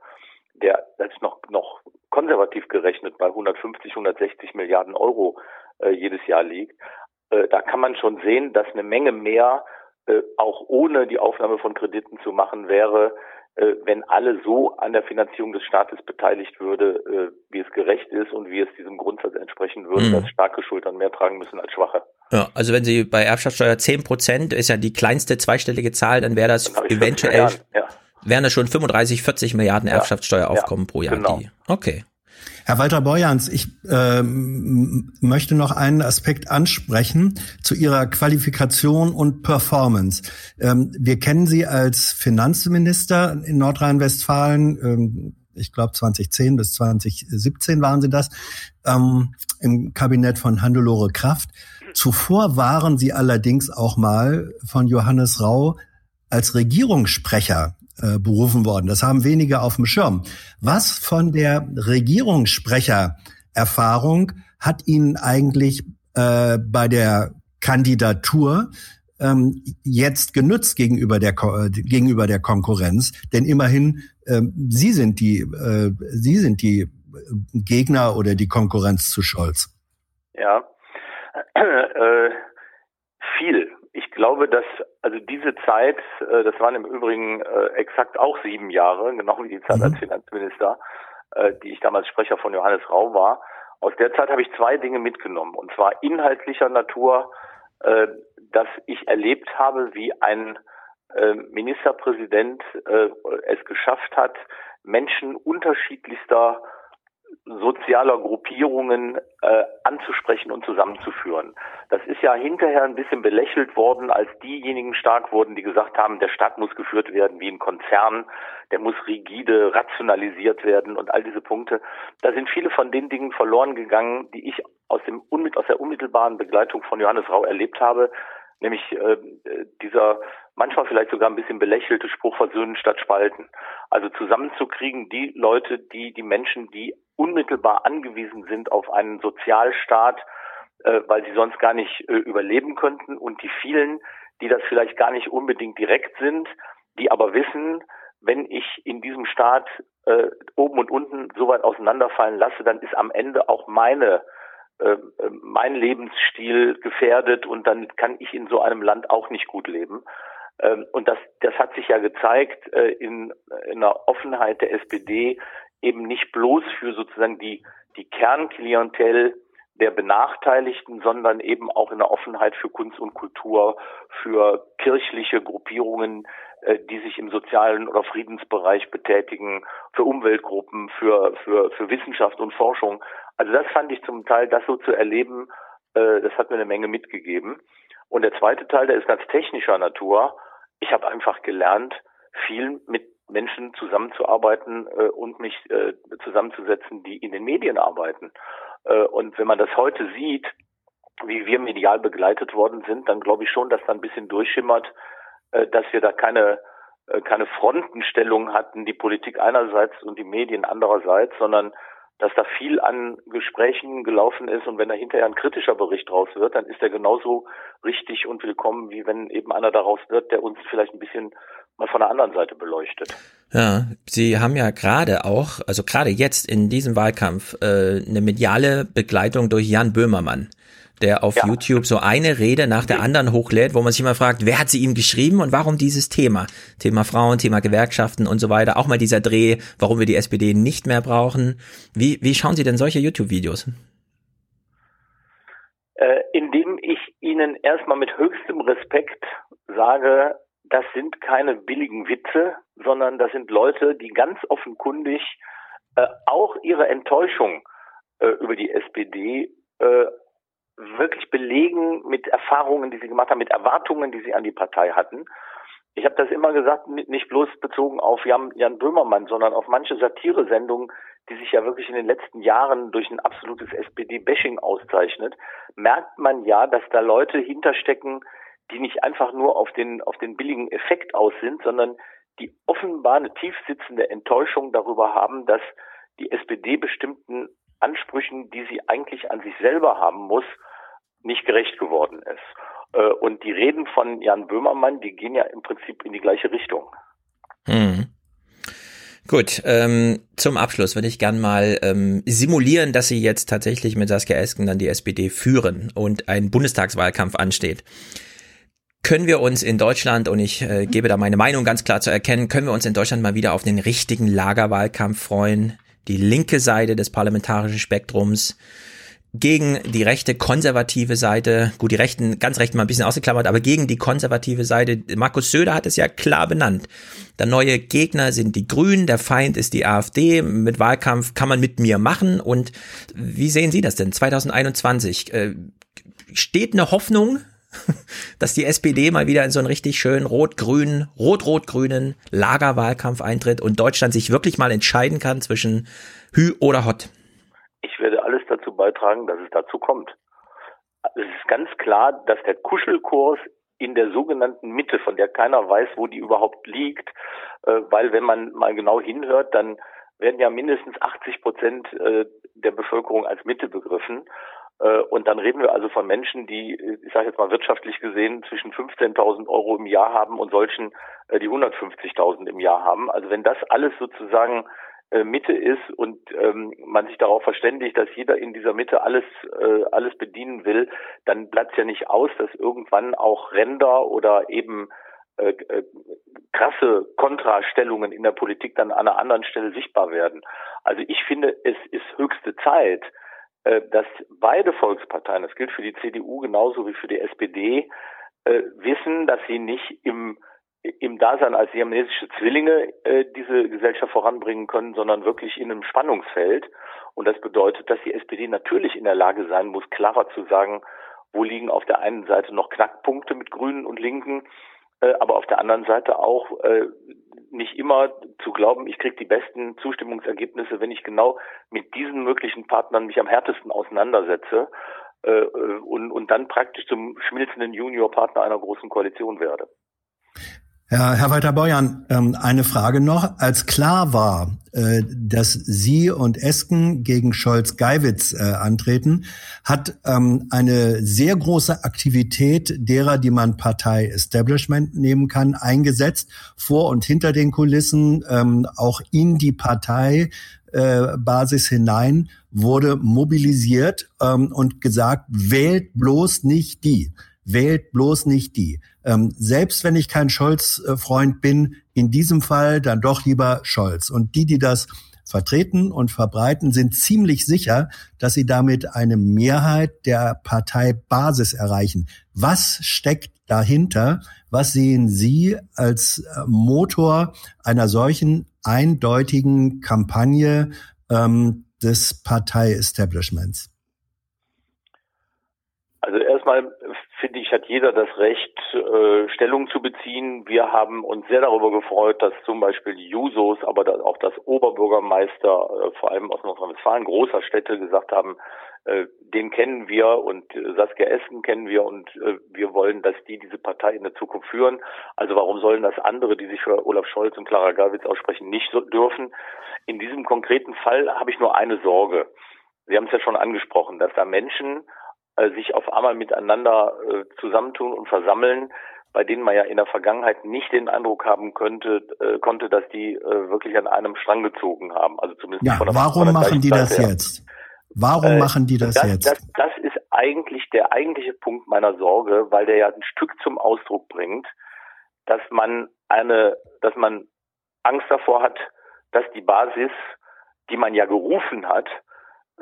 der ist noch noch konservativ gerechnet bei 150, 160 Milliarden Euro jedes Jahr liegt. Da kann man schon sehen, dass eine Menge mehr auch ohne die Aufnahme von Krediten zu machen wäre, äh, wenn alle so an der Finanzierung des Staates beteiligt würde, äh, wie es gerecht ist und wie es diesem Grundsatz entsprechen würde, mhm. dass starke Schultern mehr tragen müssen als schwache. Ja, also wenn Sie bei Erbschaftssteuer 10 Prozent, ist ja die kleinste zweistellige Zahl, dann wäre das eventuell, ja. wären das schon 35, 40 Milliarden Erbschaftssteueraufkommen ja, pro Jahr. Genau. Die, okay. Herr Walter Borjans, ich äh, möchte noch einen Aspekt ansprechen zu Ihrer Qualifikation und Performance. Ähm, wir kennen Sie als Finanzminister in Nordrhein-Westfalen. Ähm, ich glaube 2010 bis 2017 waren Sie das, ähm, im Kabinett von Handelore Kraft. Zuvor waren Sie allerdings auch mal von Johannes Rau als Regierungssprecher äh, berufen worden. Das haben wenige auf dem Schirm. Was von der Regierungssprechererfahrung hat Ihnen eigentlich äh, bei der Kandidatur ähm, jetzt genutzt gegenüber der äh, gegenüber der Konkurrenz? Denn immerhin äh, Sie sind die äh, Sie sind die Gegner oder die Konkurrenz zu Scholz. Ja, äh, viel glaube, dass also diese Zeit, äh, das waren im Übrigen äh, exakt auch sieben Jahre, genau wie die Zeit mhm. als Finanzminister, äh, die ich damals Sprecher von Johannes Rau war. Aus der Zeit habe ich zwei Dinge mitgenommen, und zwar inhaltlicher Natur, äh, dass ich erlebt habe, wie ein äh, Ministerpräsident äh, es geschafft hat, Menschen unterschiedlichster sozialer Gruppierungen äh, anzusprechen und zusammenzuführen. Das ist ja hinterher ein bisschen belächelt worden, als diejenigen stark wurden, die gesagt haben, der Staat muss geführt werden wie ein Konzern, der muss rigide rationalisiert werden und all diese Punkte. Da sind viele von den Dingen verloren gegangen, die ich aus, dem, aus der unmittelbaren Begleitung von Johannes Rau erlebt habe, nämlich äh, dieser manchmal vielleicht sogar ein bisschen belächelte Spruch versöhnen statt spalten. Also zusammenzukriegen die Leute, die die Menschen, die unmittelbar angewiesen sind auf einen Sozialstaat, äh, weil sie sonst gar nicht äh, überleben könnten und die vielen, die das vielleicht gar nicht unbedingt direkt sind, die aber wissen, wenn ich in diesem Staat äh, oben und unten so weit auseinanderfallen lasse, dann ist am Ende auch meine mein Lebensstil gefährdet und dann kann ich in so einem Land auch nicht gut leben. Ähm, und das, das hat sich ja gezeigt in, in einer Offenheit der SPD eben nicht bloß für sozusagen die, die Kernklientel der Benachteiligten, sondern eben auch in der Offenheit für Kunst und Kultur, für kirchliche Gruppierungen, äh, die sich im sozialen oder Friedensbereich betätigen, für Umweltgruppen, für, für, für Wissenschaft und Forschung. Also das fand ich zum Teil, das so zu erleben, äh, das hat mir eine Menge mitgegeben. Und der zweite Teil, der ist ganz technischer Natur. Ich habe einfach gelernt, viel mit Menschen zusammenzuarbeiten äh, und mich äh, zusammenzusetzen, die in den Medien arbeiten. Äh, und wenn man das heute sieht, wie wir medial begleitet worden sind, dann glaube ich schon, dass da ein bisschen durchschimmert, äh, dass wir da keine äh, keine Frontenstellung hatten, die Politik einerseits und die Medien andererseits, sondern dass da viel an Gesprächen gelaufen ist und wenn da hinterher ein kritischer Bericht draus wird, dann ist er genauso richtig und willkommen, wie wenn eben einer daraus wird, der uns vielleicht ein bisschen mal von der anderen Seite beleuchtet. Ja, Sie haben ja gerade auch, also gerade jetzt in diesem Wahlkampf, äh, eine mediale Begleitung durch Jan Böhmermann der auf ja. YouTube so eine Rede nach der anderen hochlädt, wo man sich immer fragt, wer hat sie ihm geschrieben und warum dieses Thema? Thema Frauen, Thema Gewerkschaften und so weiter. Auch mal dieser Dreh, warum wir die SPD nicht mehr brauchen. Wie, wie schauen Sie denn solche YouTube-Videos? Äh, indem ich Ihnen erstmal mit höchstem Respekt sage, das sind keine billigen Witze, sondern das sind Leute, die ganz offenkundig äh, auch ihre Enttäuschung äh, über die SPD äh, wirklich belegen mit Erfahrungen, die sie gemacht haben, mit Erwartungen, die sie an die Partei hatten. Ich habe das immer gesagt, nicht bloß bezogen auf Jan, Jan Böhmermann, sondern auf manche Satiresendungen, die sich ja wirklich in den letzten Jahren durch ein absolutes SPD-Bashing auszeichnet, merkt man ja, dass da Leute hinterstecken, die nicht einfach nur auf den, auf den billigen Effekt aus sind, sondern die offenbar eine tiefsitzende Enttäuschung darüber haben, dass die SPD bestimmten Ansprüchen, die sie eigentlich an sich selber haben muss, nicht gerecht geworden ist. Äh, und die Reden von Jan Böhmermann, die gehen ja im Prinzip in die gleiche Richtung. Hm. Gut, ähm, zum Abschluss würde ich gern mal ähm, simulieren, dass Sie jetzt tatsächlich mit Saskia Esken dann die SPD führen und ein Bundestagswahlkampf ansteht. Können wir uns in Deutschland, und ich äh, gebe da meine Meinung ganz klar zu erkennen, können wir uns in Deutschland mal wieder auf den richtigen Lagerwahlkampf freuen? die linke Seite des parlamentarischen Spektrums gegen die rechte konservative Seite, gut, die Rechten, ganz rechten mal ein bisschen ausgeklammert, aber gegen die konservative Seite. Markus Söder hat es ja klar benannt. Der neue Gegner sind die Grünen, der Feind ist die AfD. Mit Wahlkampf kann man mit mir machen. Und wie sehen Sie das denn? 2021 äh, steht eine Hoffnung dass die SPD mal wieder in so einen richtig schönen rot-grünen, rot-rot-grünen Lagerwahlkampf eintritt und Deutschland sich wirklich mal entscheiden kann zwischen Hü oder Hott? Ich werde alles dazu beitragen, dass es dazu kommt. Es ist ganz klar, dass der Kuschelkurs in der sogenannten Mitte, von der keiner weiß, wo die überhaupt liegt, äh, weil wenn man mal genau hinhört, dann werden ja mindestens 80 Prozent äh, der Bevölkerung als Mitte begriffen. Äh, und dann reden wir also von Menschen, die, ich sage jetzt mal wirtschaftlich gesehen, zwischen 15.000 Euro im Jahr haben und solchen, äh, die 150.000 im Jahr haben. Also wenn das alles sozusagen äh, Mitte ist und ähm, man sich darauf verständigt, dass jeder in dieser Mitte alles äh, alles bedienen will, dann bleibt ja nicht aus, dass irgendwann auch Ränder oder eben äh, äh, krasse Kontrastellungen in der Politik dann an einer anderen Stelle sichtbar werden. Also ich finde, es ist höchste Zeit, äh, dass beide Volksparteien, das gilt für die CDU genauso wie für die SPD, äh, wissen, dass sie nicht im im Dasein als siamesische Zwillinge äh, diese Gesellschaft voranbringen können, sondern wirklich in einem Spannungsfeld. Und das bedeutet, dass die SPD natürlich in der Lage sein muss, klarer zu sagen, wo liegen auf der einen Seite noch Knackpunkte mit Grünen und Linken, äh, aber auf der anderen Seite auch äh, nicht immer zu glauben, ich kriege die besten Zustimmungsergebnisse, wenn ich genau mit diesen möglichen Partnern mich am härtesten auseinandersetze äh, und, und dann praktisch zum schmilzenden Juniorpartner einer großen Koalition werde. Ja, Herr Walter-Beuern, ähm, eine Frage noch. Als klar war, äh, dass Sie und Esken gegen Scholz-Geiwitz äh, antreten, hat ähm, eine sehr große Aktivität derer, die man Partei-Establishment nehmen kann, eingesetzt, vor und hinter den Kulissen, ähm, auch in die Parteibasis hinein, wurde mobilisiert und gesagt, wählt bloß nicht die wählt bloß nicht die. Ähm, selbst wenn ich kein Scholz-Freund bin, in diesem Fall dann doch lieber Scholz. Und die, die das vertreten und verbreiten, sind ziemlich sicher, dass sie damit eine Mehrheit der Parteibasis erreichen. Was steckt dahinter? Was sehen Sie als äh, Motor einer solchen eindeutigen Kampagne ähm, des Partei-Establishments? Also erstmal finde ich, hat jeder das Recht, äh, Stellung zu beziehen. Wir haben uns sehr darüber gefreut, dass zum Beispiel die Jusos, aber auch das Oberbürgermeister, äh, vor allem aus Nordrhein-Westfalen, großer Städte, gesagt haben, äh, den kennen wir und äh, Saskia Essen kennen wir und äh, wir wollen, dass die diese Partei in der Zukunft führen. Also warum sollen das andere, die sich für Olaf Scholz und Clara Gawitz aussprechen, nicht so dürfen? In diesem konkreten Fall habe ich nur eine Sorge. Sie haben es ja schon angesprochen, dass da Menschen sich auf einmal miteinander äh, zusammentun und versammeln, bei denen man ja in der Vergangenheit nicht den Eindruck haben könnte, äh, konnte, dass die äh, wirklich an einem Strang gezogen haben. Also zumindest ja, von der, warum von der machen die das her. jetzt? Warum Äh, machen die das, das jetzt? Das, das ist eigentlich der eigentliche Punkt meiner Sorge, weil der ja ein Stück zum Ausdruck bringt, dass man eine, dass man Angst davor hat, dass die Basis, die man ja gerufen hat,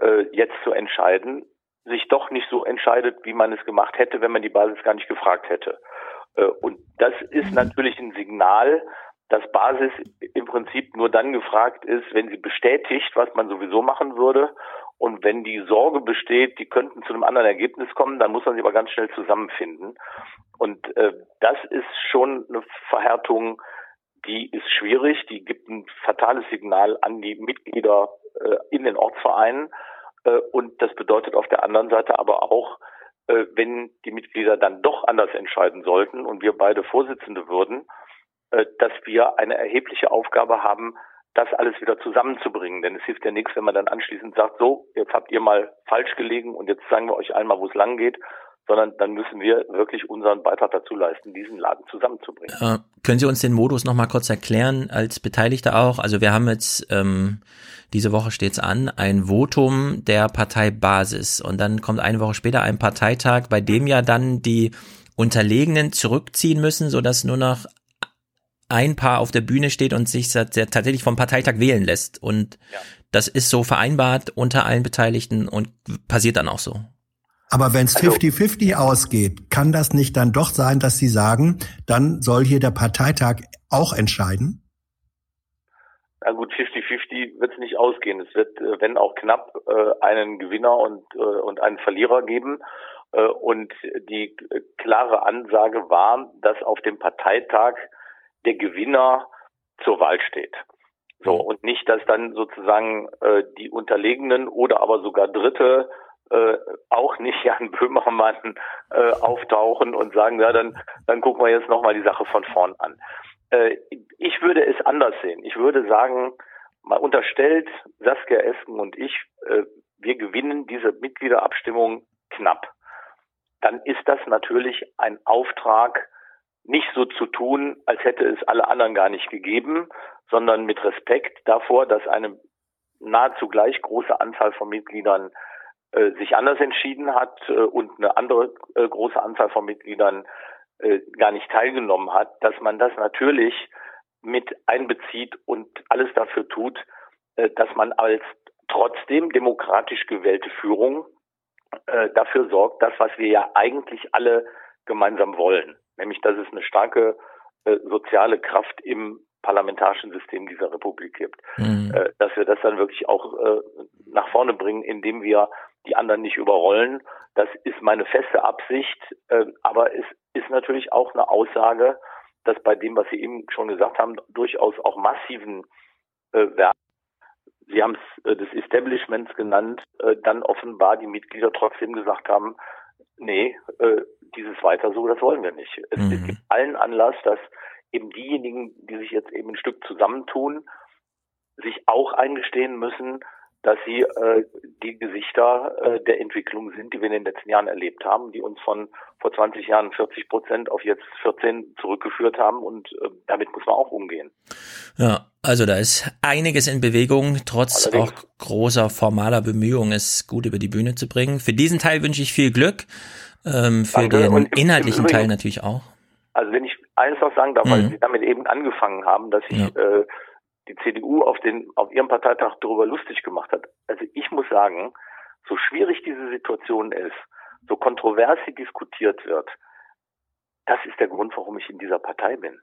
äh, jetzt zu entscheiden, sich doch nicht so entscheidet, wie man es gemacht hätte, wenn man die Basis gar nicht gefragt hätte. Äh, Und das ist natürlich ein Signal, dass Basis im Prinzip nur dann gefragt ist, wenn sie bestätigt, was man sowieso machen würde. Und wenn die Sorge besteht, die könnten zu einem anderen Ergebnis kommen, dann muss man sie aber ganz schnell zusammenfinden. Und äh, das ist schon eine Verhärtung, die ist schwierig, die gibt ein fatales Signal an die Mitglieder äh, in den Ortsvereinen. Äh, und das bedeutet auf der anderen Seite aber auch, äh, wenn die Mitglieder dann doch anders entscheiden sollten und wir beide Vorsitzende würden, äh, dass wir eine erhebliche Aufgabe haben, das alles wieder zusammenzubringen. Denn es hilft ja nichts, wenn man dann anschließend sagt, so, jetzt habt ihr mal falsch gelegen und jetzt sagen wir euch einmal, wo es lang geht, sondern dann müssen wir wirklich unseren Beitrag dazu leisten, diesen Laden zusammenzubringen. Äh, können Sie uns den Modus noch mal kurz erklären, als Beteiligter auch? Also wir haben jetzt, ähm, diese Woche steht's an, ein Votum der Partei Basis und dann kommt eine Woche später ein Parteitag, bei dem ja dann die Unterlegenen zurückziehen müssen, sodass nur noch ein Paar auf der Bühne steht und sich tatsächlich vom Parteitag wählen lässt. Und das ist so vereinbart unter allen Beteiligten und passiert dann auch so. Aber wenn es Also 50-50 ausgeht, kann das nicht dann doch sein, dass Sie sagen, dann soll hier der Parteitag auch entscheiden? Na gut, 50-50 wird es nicht ausgehen. Es wird, äh, wenn auch knapp, äh, einen Gewinner und, äh, und einen Verlierer geben. Und die klare Ansage war, dass auf dem Parteitag der Gewinner zur Wahl steht. So, und nicht, dass dann sozusagen äh, die Unterlegenen oder aber sogar Dritte äh, auch nicht Jan Böhmermann äh, auftauchen und sagen, ja, dann, dann gucken wir jetzt nochmal die Sache von vorn an. Äh, ich würde es anders sehen. Ich würde sagen, mal unterstellt, Saskia Esken und ich, äh, wir gewinnen diese Mitgliederabstimmung knapp. Dann ist das natürlich ein Auftrag, nicht so zu tun, als hätte es alle anderen gar nicht gegeben, sondern mit Respekt davor, dass eine nahezu gleich große Anzahl von Mitgliedern sich anders entschieden hat äh, und eine andere äh, große Anzahl von Mitgliedern äh, gar nicht teilgenommen hat, dass man das natürlich mit einbezieht und alles dafür tut, äh, dass man als trotzdem demokratisch gewählte Führung äh, dafür sorgt, das, was wir ja eigentlich alle gemeinsam wollen, nämlich dass es eine starke äh, soziale Kraft im parlamentarischen System dieser Republik gibt, äh, dass wir das dann wirklich auch äh, nach vorne bringen, indem wir die anderen nicht überrollen. Das ist meine feste Absicht, äh, aber es ist natürlich auch eine Aussage, dass bei dem, was Sie eben schon gesagt haben, durchaus auch massiven äh, Werk Sie haben es äh, des Establishments genannt, äh, dann offenbar die Mitglieder trotzdem gesagt haben, nee, äh, dieses weiter so, das wollen wir nicht. Es, es gibt allen Anlass, dass eben diejenigen, die sich jetzt eben ein Stück zusammentun, sich auch eingestehen müssen, dass sie äh, die Gesichter äh, der Entwicklung sind, die wir in den letzten Jahren erlebt haben, die uns von vor 20 Jahren 40 Prozent auf jetzt 14 zurückgeführt haben und äh, damit muss man auch umgehen. Ja, also da ist einiges in Bewegung, trotz Allerdings. auch großer formaler Bemühungen, es gut über die Bühne zu bringen. Für diesen Teil wünsche ich viel Glück, ähm, für Danke. den im- inhaltlichen im Übrigen- Teil natürlich auch. Also wenn ich eines noch sagen darf, weil Mhm. Sie damit eben angefangen haben, dass sich äh, die CDU auf den auf ihrem Parteitag darüber lustig gemacht hat. Also ich muss sagen, so schwierig diese Situation ist, so kontrovers sie diskutiert wird, Das ist der Grund, warum ich in dieser Partei bin.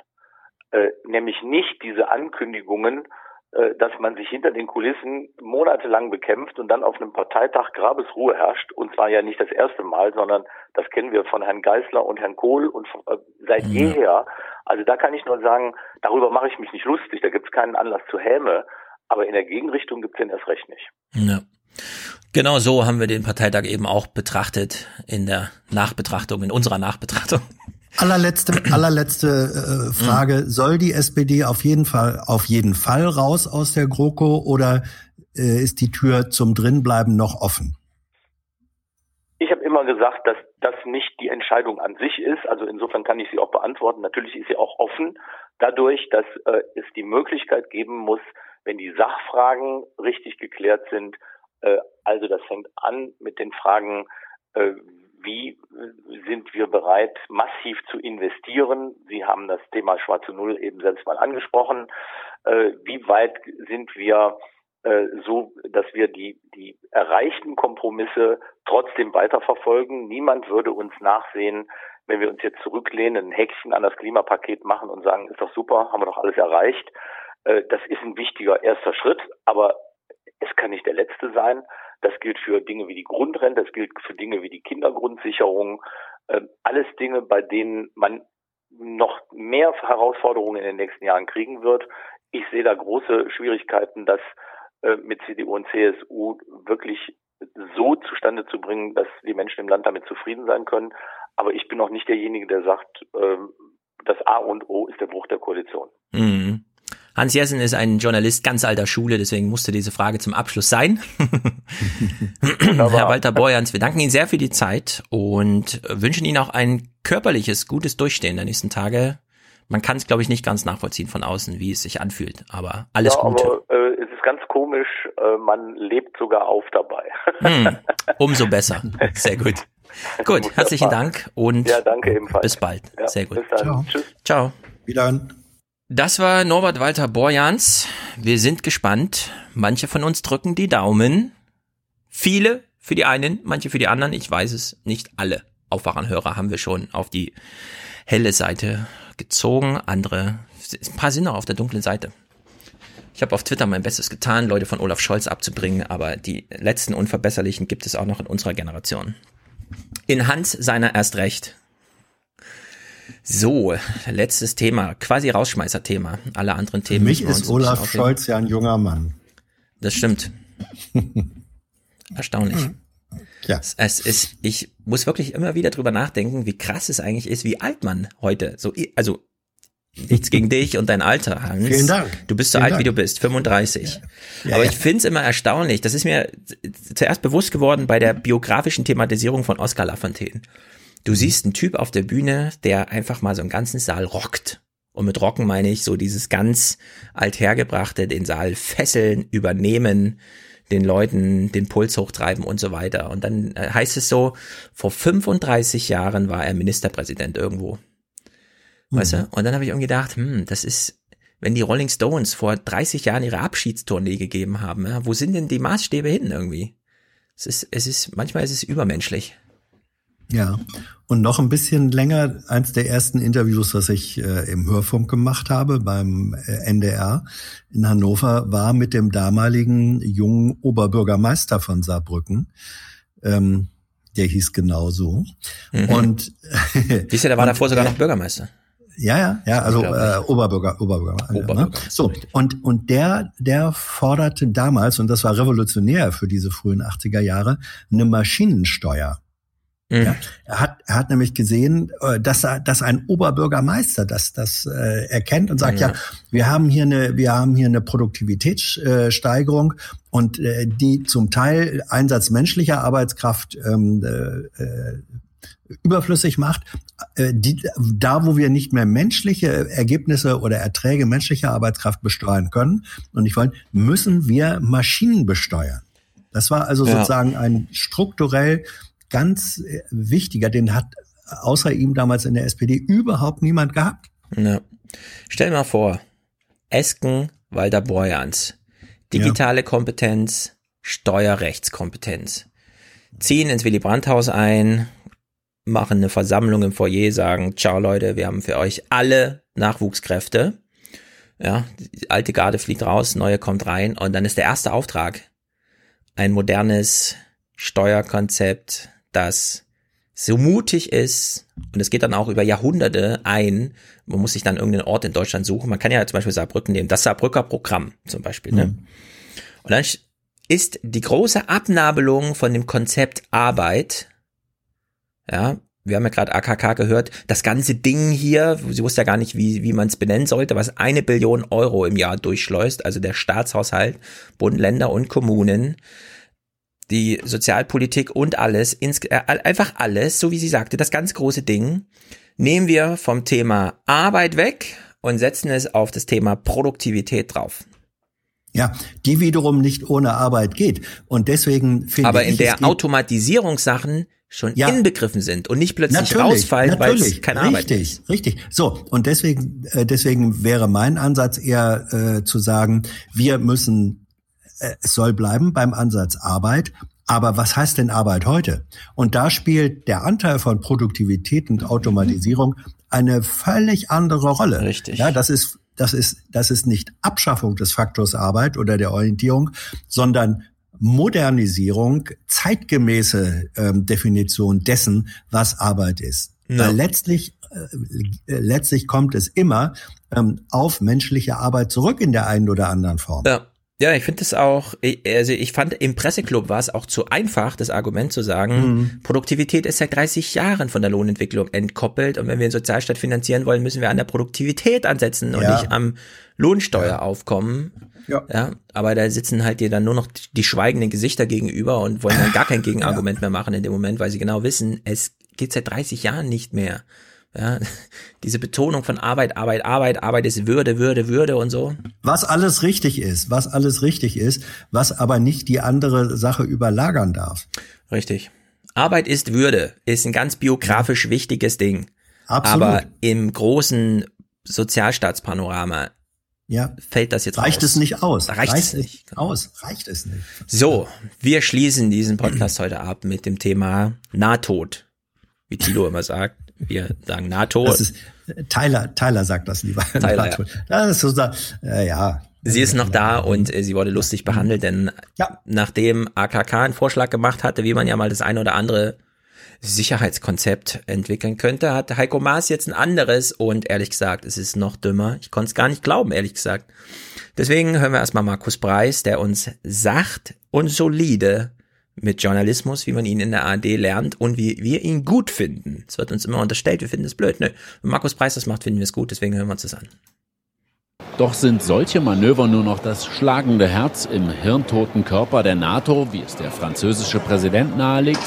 Äh, nämlich nicht diese Ankündigungen, dass man sich hinter den Kulissen monatelang bekämpft und dann auf einem Parteitag Grabesruhe herrscht. Und zwar ja nicht das erste Mal, sondern das kennen wir von Herrn Geisler und Herrn Kohl und äh, seit Ja. jeher. Also da kann ich nur sagen, darüber mache ich mich nicht lustig, da gibt es keinen Anlass zu Häme. Aber in der Gegenrichtung gibt es den erst recht nicht. Ja. Genau so haben wir den Parteitag eben auch betrachtet in der Nachbetrachtung, in unserer Nachbetrachtung. Allerletzte, allerletzte äh, Frage. Soll die SPD auf jeden Fall, auf jeden Fall raus aus der GroKo oder äh, ist die Tür zum Drinbleiben noch offen? Ich habe immer gesagt, dass das nicht die Entscheidung an sich ist. Also insofern kann ich sie auch beantworten. Natürlich ist sie auch offen, dadurch, dass äh, es die Möglichkeit geben muss, wenn die Sachfragen richtig geklärt sind. Äh, also das fängt an mit den Fragen, äh, wie äh, sind wir bereit, massiv zu investieren? Sie haben das Thema Schwarze Null eben selbst mal angesprochen. Äh, wie weit sind wir äh, so, dass wir die, die erreichten Kompromisse trotzdem weiterverfolgen? Niemand würde uns nachsehen, wenn wir uns jetzt zurücklehnen, ein Häkchen an das Klimapaket machen und sagen, ist doch super, haben wir doch alles erreicht. Das ist ein wichtiger erster Schritt, aber es kann nicht der letzte sein. Das gilt für Dinge wie die Grundrente, das gilt für Dinge wie die Kindergrundsicherung. Ähm, Alles Dinge, bei denen man noch mehr Herausforderungen in den nächsten Jahren kriegen wird. Ich sehe da große Schwierigkeiten, das äh, mit CDU und CSU wirklich so zustande zu bringen, dass die Menschen im Land damit zufrieden sein können. Aber ich bin auch nicht derjenige, der sagt, ähm, das A und O ist der Bruch der Koalition. Mhm. Hans Jessen ist ein Journalist ganz alter Schule, deswegen musste diese Frage zum Abschluss sein. Herr Walter Borjans, wir danken Ihnen sehr für die Zeit und wünschen Ihnen auch ein körperliches, gutes Durchstehen der nächsten Tage. Man kann es, glaube ich, nicht ganz nachvollziehen von außen, wie es sich anfühlt, aber alles ja, Gute. Aber äh, es ist ganz komisch, äh, man lebt sogar auf dabei. Hm, umso besser. Sehr gut. Gut, herzlichen Dank und Ja, danke ebenfalls. bis bald. Ja, Sehr gut. bis dann. Ciao. Tschüss. Ciao. Wieder. Das war Norbert Walter Borjans. Wir sind gespannt. Manche von uns drücken die Daumen. Viele für die einen, manche für die anderen. Ich weiß es nicht alle. Aufwachenhörer haben wir schon auf die helle Seite gezogen. Andere, ein paar sind noch auf der dunklen Seite. Ich habe auf Twitter mein Bestes getan, Leute von Olaf Scholz abzubringen, aber die letzten Unverbesserlichen gibt es auch noch in unserer Generation. In Hans seiner erst recht. So, letztes Thema, quasi Rausschmeißer-Thema. Alle anderen Für Themen. mich müssen wir ist Olaf. Scholz ja ein junger Mann. Das stimmt. Erstaunlich. Ja. Es ist, ich muss wirklich immer wieder drüber nachdenken, wie krass es eigentlich ist, wie alt man heute, so, also, nichts gegen dich und dein Alter, Hans. Vielen Dank. Du bist so Vielen alt, Dank. wie du bist, 35. Ja, Aber ja. ich find's immer erstaunlich. Das ist mir zuerst bewusst geworden bei der biografischen Thematisierung von Oscar Lafontaine. Du siehst einen Typ auf der Bühne, der einfach mal so einen ganzen Saal rockt. Und mit rocken meine ich so dieses ganz althergebrachte, den Saal fesseln, übernehmen, den Leuten den Puls hochtreiben und so weiter. Und dann äh, heißt es so, vor 35 Jahren war er Ministerpräsident irgendwo. Weißt du? Und dann habe ich irgendwie gedacht, hm, das ist, wenn die Rolling Stones vor 30 Jahren ihre Abschiedstournee gegeben haben, ja, wo sind denn die Maßstäbe hin irgendwie? Es ist, es ist, manchmal ist es übermenschlich. Ja, und noch ein bisschen länger, eins der ersten Interviews, das ich äh, im Hörfunk gemacht habe beim äh, NDR in Hannover, war mit dem damaligen jungen Oberbürgermeister von Saarbrücken. Ähm, der hieß genauso. Mhm. Und Siehst du, der war und, davor sogar noch Bürgermeister. Ja, ja, ja, also äh. Oberbürger, Oberbürger. Oberbürger, Ne? So, und, und der, der forderte damals, und das war revolutionär für diese frühen 80er Jahre, eine Maschinensteuer. Mhm. Ja, er hat, er hat nämlich gesehen, äh, dass, er- dass ein Oberbürgermeister das, das äh, erkennt und sagt, ja. Ja. wir haben hier eine, wir haben hier eine Produktivitätssteigerung und äh, die zum Teil Einsatz menschlicher Arbeitskraft ähm, äh, äh, überflüssig macht, äh, die, da wo wir nicht mehr menschliche Ergebnisse oder Erträge menschlicher Arbeitskraft besteuern können und ich wollen, müssen wir Maschinen besteuern. Das war also Ja. sozusagen ein strukturell ganz äh, wichtiger, den hat außer ihm damals in der SPD überhaupt niemand gehabt. Ja. Stell dir mal vor, Esken Walter Borjans, digitale Kompetenz, Steuerrechtskompetenz, ziehen ins Willy Brandt Haus ein, machen eine Versammlung im Foyer, sagen, ciao Leute, wir haben für euch alle Nachwuchskräfte. Ja, die alte Garde fliegt raus, neue kommt rein und dann ist der erste Auftrag ein modernes Steuerkonzept, das so mutig ist und es geht dann auch über Jahrhunderte ein. Man muss sich dann irgendeinen Ort in Deutschland suchen. Man kann ja zum Beispiel Saarbrücken nehmen, das Saarbrücker Programm zum Beispiel. Ne? Mhm. Und dann ist die große Abnabelung von dem Konzept Arbeit, ja, wir haben ja gerade AKK gehört, das ganze Ding hier, sie wusste ja gar nicht, wie, wie man es benennen sollte, was eine Billion Euro im Jahr durchschleust, also der Staatshaushalt, Bund, Länder und Kommunen, die Sozialpolitik und alles, ins, äh, einfach alles, so wie sie sagte, das ganz große Ding, nehmen wir vom Thema Arbeit weg und setzen es auf das Thema Produktivität drauf. Ja, die wiederum nicht ohne Arbeit geht. Und deswegen finde Aber ich. in es der Automatisierungssachen schon Ja. inbegriffen sind und nicht plötzlich Natürlich, rausfallen, weil es keine Arbeit richtig, ist. Richtig, So, und deswegen, äh, deswegen wäre mein Ansatz eher äh, zu sagen, wir müssen, es soll bleiben beim Ansatz Arbeit, aber was heißt denn Arbeit heute? Und da spielt der Anteil von Produktivität und Automatisierung eine völlig andere Rolle. Richtig. Ja, das ist, das ist, das ist nicht Abschaffung des Faktors Arbeit oder der Orientierung, sondern Modernisierung, zeitgemäße ähm, Definition dessen, was Arbeit ist. Ja. Weil letztlich, äh, äh, letztlich kommt es immer ähm, auf menschliche Arbeit zurück in der einen oder anderen Form. Ja. Ja, ich finde es auch, also ich fand im Presseclub war es auch zu einfach, das Argument zu sagen, Mhm. Produktivität ist seit 30 Jahren von der Lohnentwicklung entkoppelt und wenn wir den Sozialstaat finanzieren wollen, müssen wir an der Produktivität ansetzen und Ja. nicht am Lohnsteueraufkommen. Ja. ja. Aber da sitzen halt dir dann nur noch die schweigenden Gesichter gegenüber und wollen dann gar kein Gegenargument mehr machen in dem Moment, weil sie genau wissen, es geht seit 30 Jahren nicht mehr. Ja, diese Betonung von Arbeit, Arbeit, Arbeit, Arbeit ist Würde, Würde, Würde und so. Was alles richtig ist, was alles richtig ist, was aber nicht die andere Sache überlagern darf. Richtig. Arbeit ist Würde, ist ein ganz biografisch wichtiges Ding. Absolut. Aber im großen Sozialstaatspanorama Ja. fällt das jetzt Reicht raus. es nicht aus? Reicht es nicht aus? Reicht es nicht? So, wir schließen diesen Podcast heute ab mit dem Thema Nahtod. Wie Tilo immer sagt. Wir sagen Nahtod. Das ist, Tyler, Tyler sagt das lieber. Tyler, ja. Das ist so, äh, ja. Sie ist noch da und äh, sie wurde lustig behandelt, denn nachdem AKK einen Vorschlag gemacht hatte, wie man ja mal das eine oder andere Sicherheitskonzept entwickeln könnte, hat Heiko Maas jetzt ein anderes und ehrlich gesagt, es ist noch dümmer. Ich konnte es gar nicht glauben, ehrlich gesagt. Deswegen hören wir erstmal Markus Preis, der uns sacht und solide mit Journalismus, wie man ihn in der ARD lernt und wie wir ihn gut finden. Es wird uns immer unterstellt, wir finden es blöd. Nö, wenn Markus Preis das macht, finden wir es gut, deswegen hören wir uns das an. Doch sind solche Manöver nur noch das schlagende Herz im hirntoten Körper der NATO, wie es der französische Präsident nahelegt?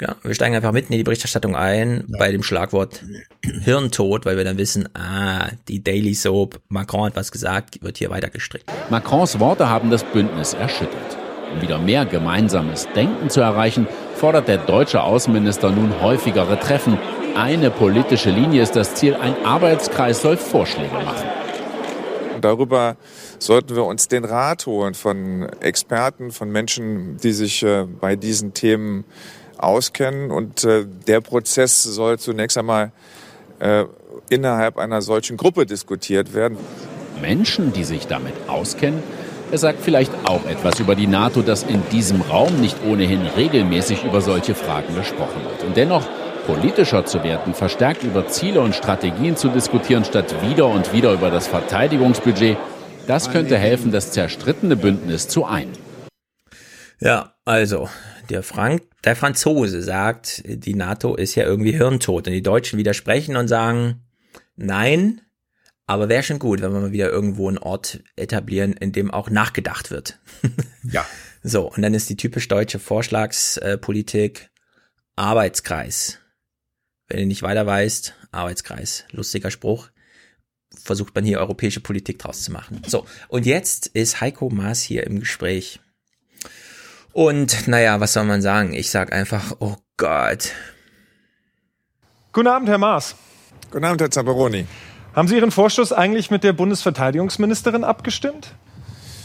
Ja, wir steigen einfach mitten in die Berichterstattung ein bei dem Schlagwort Hirntod, weil wir dann wissen, ah, die Daily Soap, Macron hat was gesagt, wird hier weiter gestrickt. Macrons Worte haben das Bündnis erschüttert. Um wieder mehr gemeinsames Denken zu erreichen, fordert der deutsche Außenminister nun häufigere Treffen. Eine politische Linie ist das Ziel, ein Arbeitskreis soll Vorschläge machen. Darüber sollten wir uns den Rat holen von Experten, von Menschen, die sich äh, bei diesen Themen auskennen. Und äh, der Prozess soll zunächst einmal äh, innerhalb einer solchen Gruppe diskutiert werden. Menschen, die sich damit auskennen, er sagt vielleicht auch etwas über die NATO, dass in diesem Raum nicht ohnehin regelmäßig über solche Fragen gesprochen wird. Und dennoch politischer zu werden, verstärkt über Ziele und Strategien zu diskutieren, statt wieder und wieder über das Verteidigungsbudget, das könnte helfen, das zerstrittene Bündnis zu ein. Ja, also, der Frank, der Franzose sagt, die NATO ist ja irgendwie hirntot und die Deutschen widersprechen und sagen, nein, aber wäre schon gut, wenn wir mal wieder irgendwo einen Ort etablieren, in dem auch nachgedacht wird. Ja. So, und dann ist die typisch deutsche Vorschlagspolitik Arbeitskreis. Wenn ihr nicht weiter weißt, Arbeitskreis, lustiger Spruch, versucht man hier europäische Politik draus zu machen. So, und jetzt ist Heiko Maas hier im Gespräch. Und naja, was soll man sagen? Ich sag einfach, oh Gott. Guten Abend, Herr Maas. Guten Abend, Herr Zamperoni. Haben Sie Ihren Vorstoß eigentlich mit der Bundesverteidigungsministerin abgestimmt?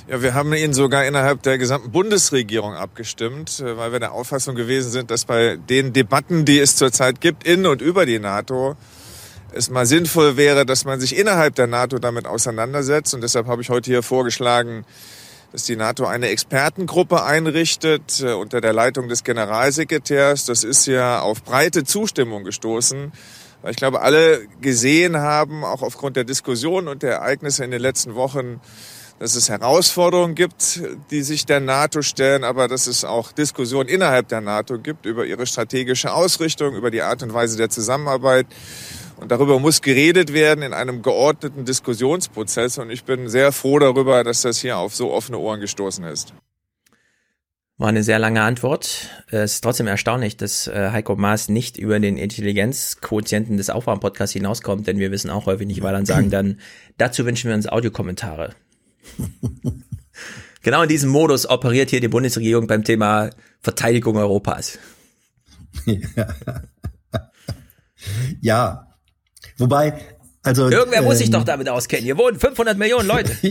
Ja, wir haben ihn sogar innerhalb der gesamten Bundesregierung abgestimmt, äh, weil wir der Auffassung gewesen sind, dass bei den Debatten, die es zurzeit gibt, in und über die NATO, es mal sinnvoll wäre, dass man sich innerhalb der NATO damit auseinandersetzt. Und deshalb habe ich heute hier vorgeschlagen, dass die NATO eine Expertengruppe einrichtet äh, unter der Leitung des Generalsekretärs. Das ist ja auf breite Zustimmung gestoßen. Weil ich glaube, alle gesehen haben, auch aufgrund der Diskussion und der Ereignisse in den letzten Wochen, dass es Herausforderungen gibt, die sich der NATO stellen, aber dass es auch Diskussionen innerhalb der NATO gibt über ihre strategische Ausrichtung, über die Art und Weise der Zusammenarbeit. Und darüber muss geredet werden in einem geordneten Diskussionsprozess. Und ich bin sehr froh darüber, dass das hier auf so offene Ohren gestoßen ist. War eine sehr lange Antwort. Es ist trotzdem erstaunlich, dass äh, Heiko Maas nicht über den Intelligenzquotienten des Aufwärmpodcasts hinauskommt, denn wir wissen auch häufig nicht, weil dann sagen dann, dazu wünschen wir uns Audiokommentare. genau in diesem Modus operiert hier die Bundesregierung beim Thema Verteidigung Europas. ja. Wobei, also. Irgendwer ähm, muss sich ähm, doch damit auskennen. Hier wohnen 500 Millionen Leute.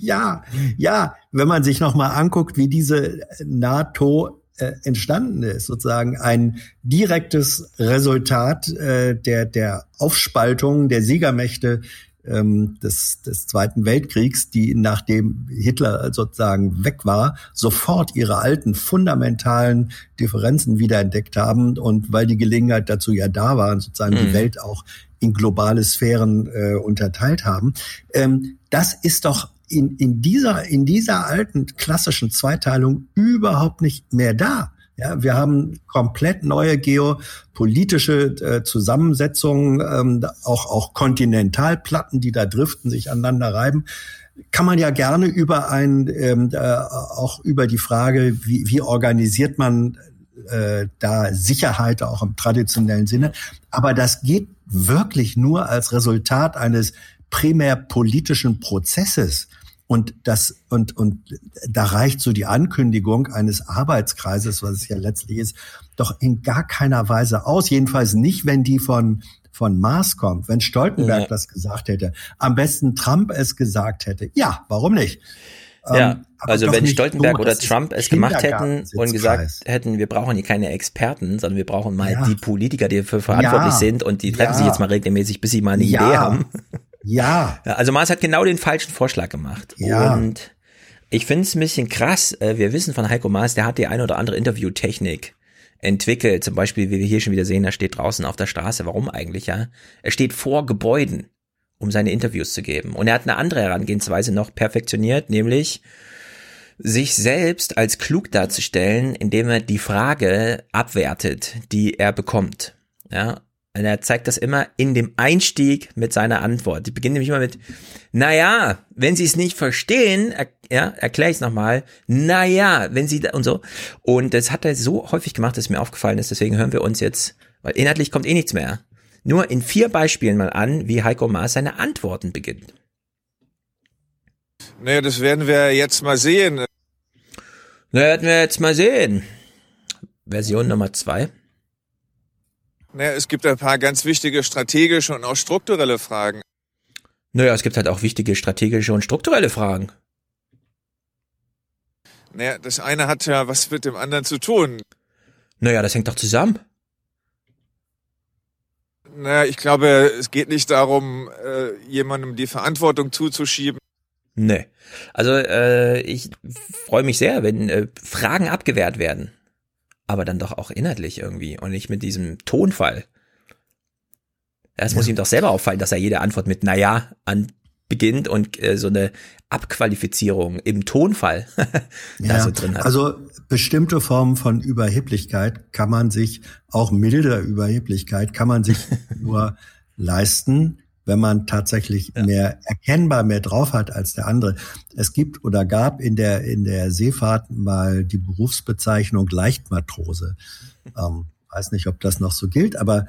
ja, ja. Wenn man sich nochmal anguckt, wie diese NATO äh, entstanden ist, sozusagen ein direktes Resultat äh, der, der Aufspaltung der Siegermächte ähm, des, des Zweiten Weltkriegs, die nachdem Hitler sozusagen weg war, sofort ihre alten fundamentalen Differenzen wiederentdeckt haben und weil die Gelegenheit dazu ja da war, sozusagen mhm. die Welt auch in globale Sphären äh, unterteilt haben. Ähm, das ist doch in, in dieser, in dieser alten klassischen Zweiteilung überhaupt nicht mehr da. Ja, wir haben komplett neue geopolitische äh, Zusammensetzungen, ähm, auch, auch Kontinentalplatten, die da driften, sich aneinander reiben. Kann man ja gerne über ein, ähm, äh, auch über die Frage, wie, wie organisiert man äh, da Sicherheit auch im traditionellen Sinne. Aber das geht wirklich nur als Resultat eines primär politischen Prozesses. Und das, und, und da reicht so die Ankündigung eines Arbeitskreises, was es ja letztlich ist, doch in gar keiner Weise aus. Jedenfalls nicht, wenn die von, von Mars kommt. Wenn Stoltenberg ja. das gesagt hätte. Am besten Trump es gesagt hätte. Ja, warum nicht? Ja, ähm, also wenn Stoltenberg so, oder Trump es gemacht hätten und gesagt hätten, wir brauchen hier keine Experten, sondern wir brauchen mal ja. die Politiker, die dafür verantwortlich ja. sind und die treffen sich jetzt mal regelmäßig, bis sie mal eine Idee haben. Ja. Also Mars hat genau den falschen Vorschlag gemacht. Ja. Und ich finde es ein bisschen krass. Äh, wir wissen von Heiko Maas, der hat die eine oder andere Interviewtechnik entwickelt. Zum Beispiel, wie wir hier schon wieder sehen, er steht draußen auf der Straße. Warum eigentlich, ja? Er steht vor Gebäuden, um seine Interviews zu geben. Und er hat eine andere Herangehensweise noch perfektioniert, nämlich sich selbst als klug darzustellen, indem er die Frage abwertet, die er bekommt. Ja, und er zeigt das immer in dem Einstieg mit seiner Antwort. Die beginnt nämlich immer mit, naja, wenn Sie es nicht verstehen, er, ja, erkläre ich es nochmal, naja, wenn Sie da und so. Und das hat er so häufig gemacht, dass mir aufgefallen ist, deswegen hören wir uns jetzt, weil inhaltlich kommt eh nichts mehr, nur in vier Beispielen mal an, wie Heiko Maas seine Antworten beginnt. Naja, das werden wir jetzt mal sehen. Naja, werden wir jetzt mal sehen. Version Nummer zwei. Naja, es gibt ein paar ganz wichtige strategische und auch strukturelle Fragen. Naja, es gibt halt auch wichtige strategische und strukturelle Fragen. Naja, das eine hat ja was mit dem anderen zu tun. Naja, das hängt doch zusammen. Naja, ich glaube, es geht nicht darum, äh, jemandem die Verantwortung zuzuschieben. Nee. Also äh, ich freue mich sehr, wenn äh, Fragen abgewehrt werden aber dann doch auch inhaltlich irgendwie und nicht mit diesem Tonfall. Es ja. muss ihm doch selber auffallen, dass er jede Antwort mit Naja an beginnt und äh, so eine Abqualifizierung im Tonfall da ja, so drin hat. Also bestimmte Formen von Überheblichkeit kann man sich, auch milder Überheblichkeit, kann man sich nur leisten, wenn man tatsächlich ja. mehr erkennbar mehr drauf hat als der andere. Es gibt oder gab in der in der Seefahrt mal die Berufsbezeichnung Leichtmatrose. Ähm, weiß nicht, ob das noch so gilt, aber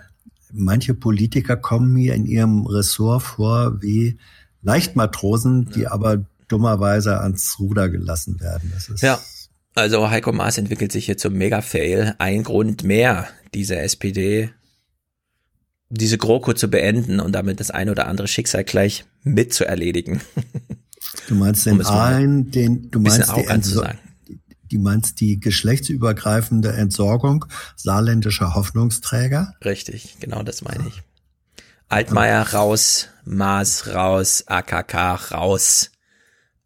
manche Politiker kommen mir in ihrem Ressort vor wie Leichtmatrosen, die ja. aber dummerweise ans Ruder gelassen werden. Das ist ja. Also Heiko Maas entwickelt sich hier zum Mega-Fail. Ein Grund mehr, diese SPD diese GroKo zu beenden und damit das ein oder andere Schicksal gleich mit zu erledigen. Du meinst den Um Aalen, den, du meinst die, arrogant zu Entsor- sagen. die meinst die geschlechtsübergreifende Entsorgung saarländischer Hoffnungsträger? Richtig, genau das meine ich. Altmaier raus, Maas raus, AKK raus.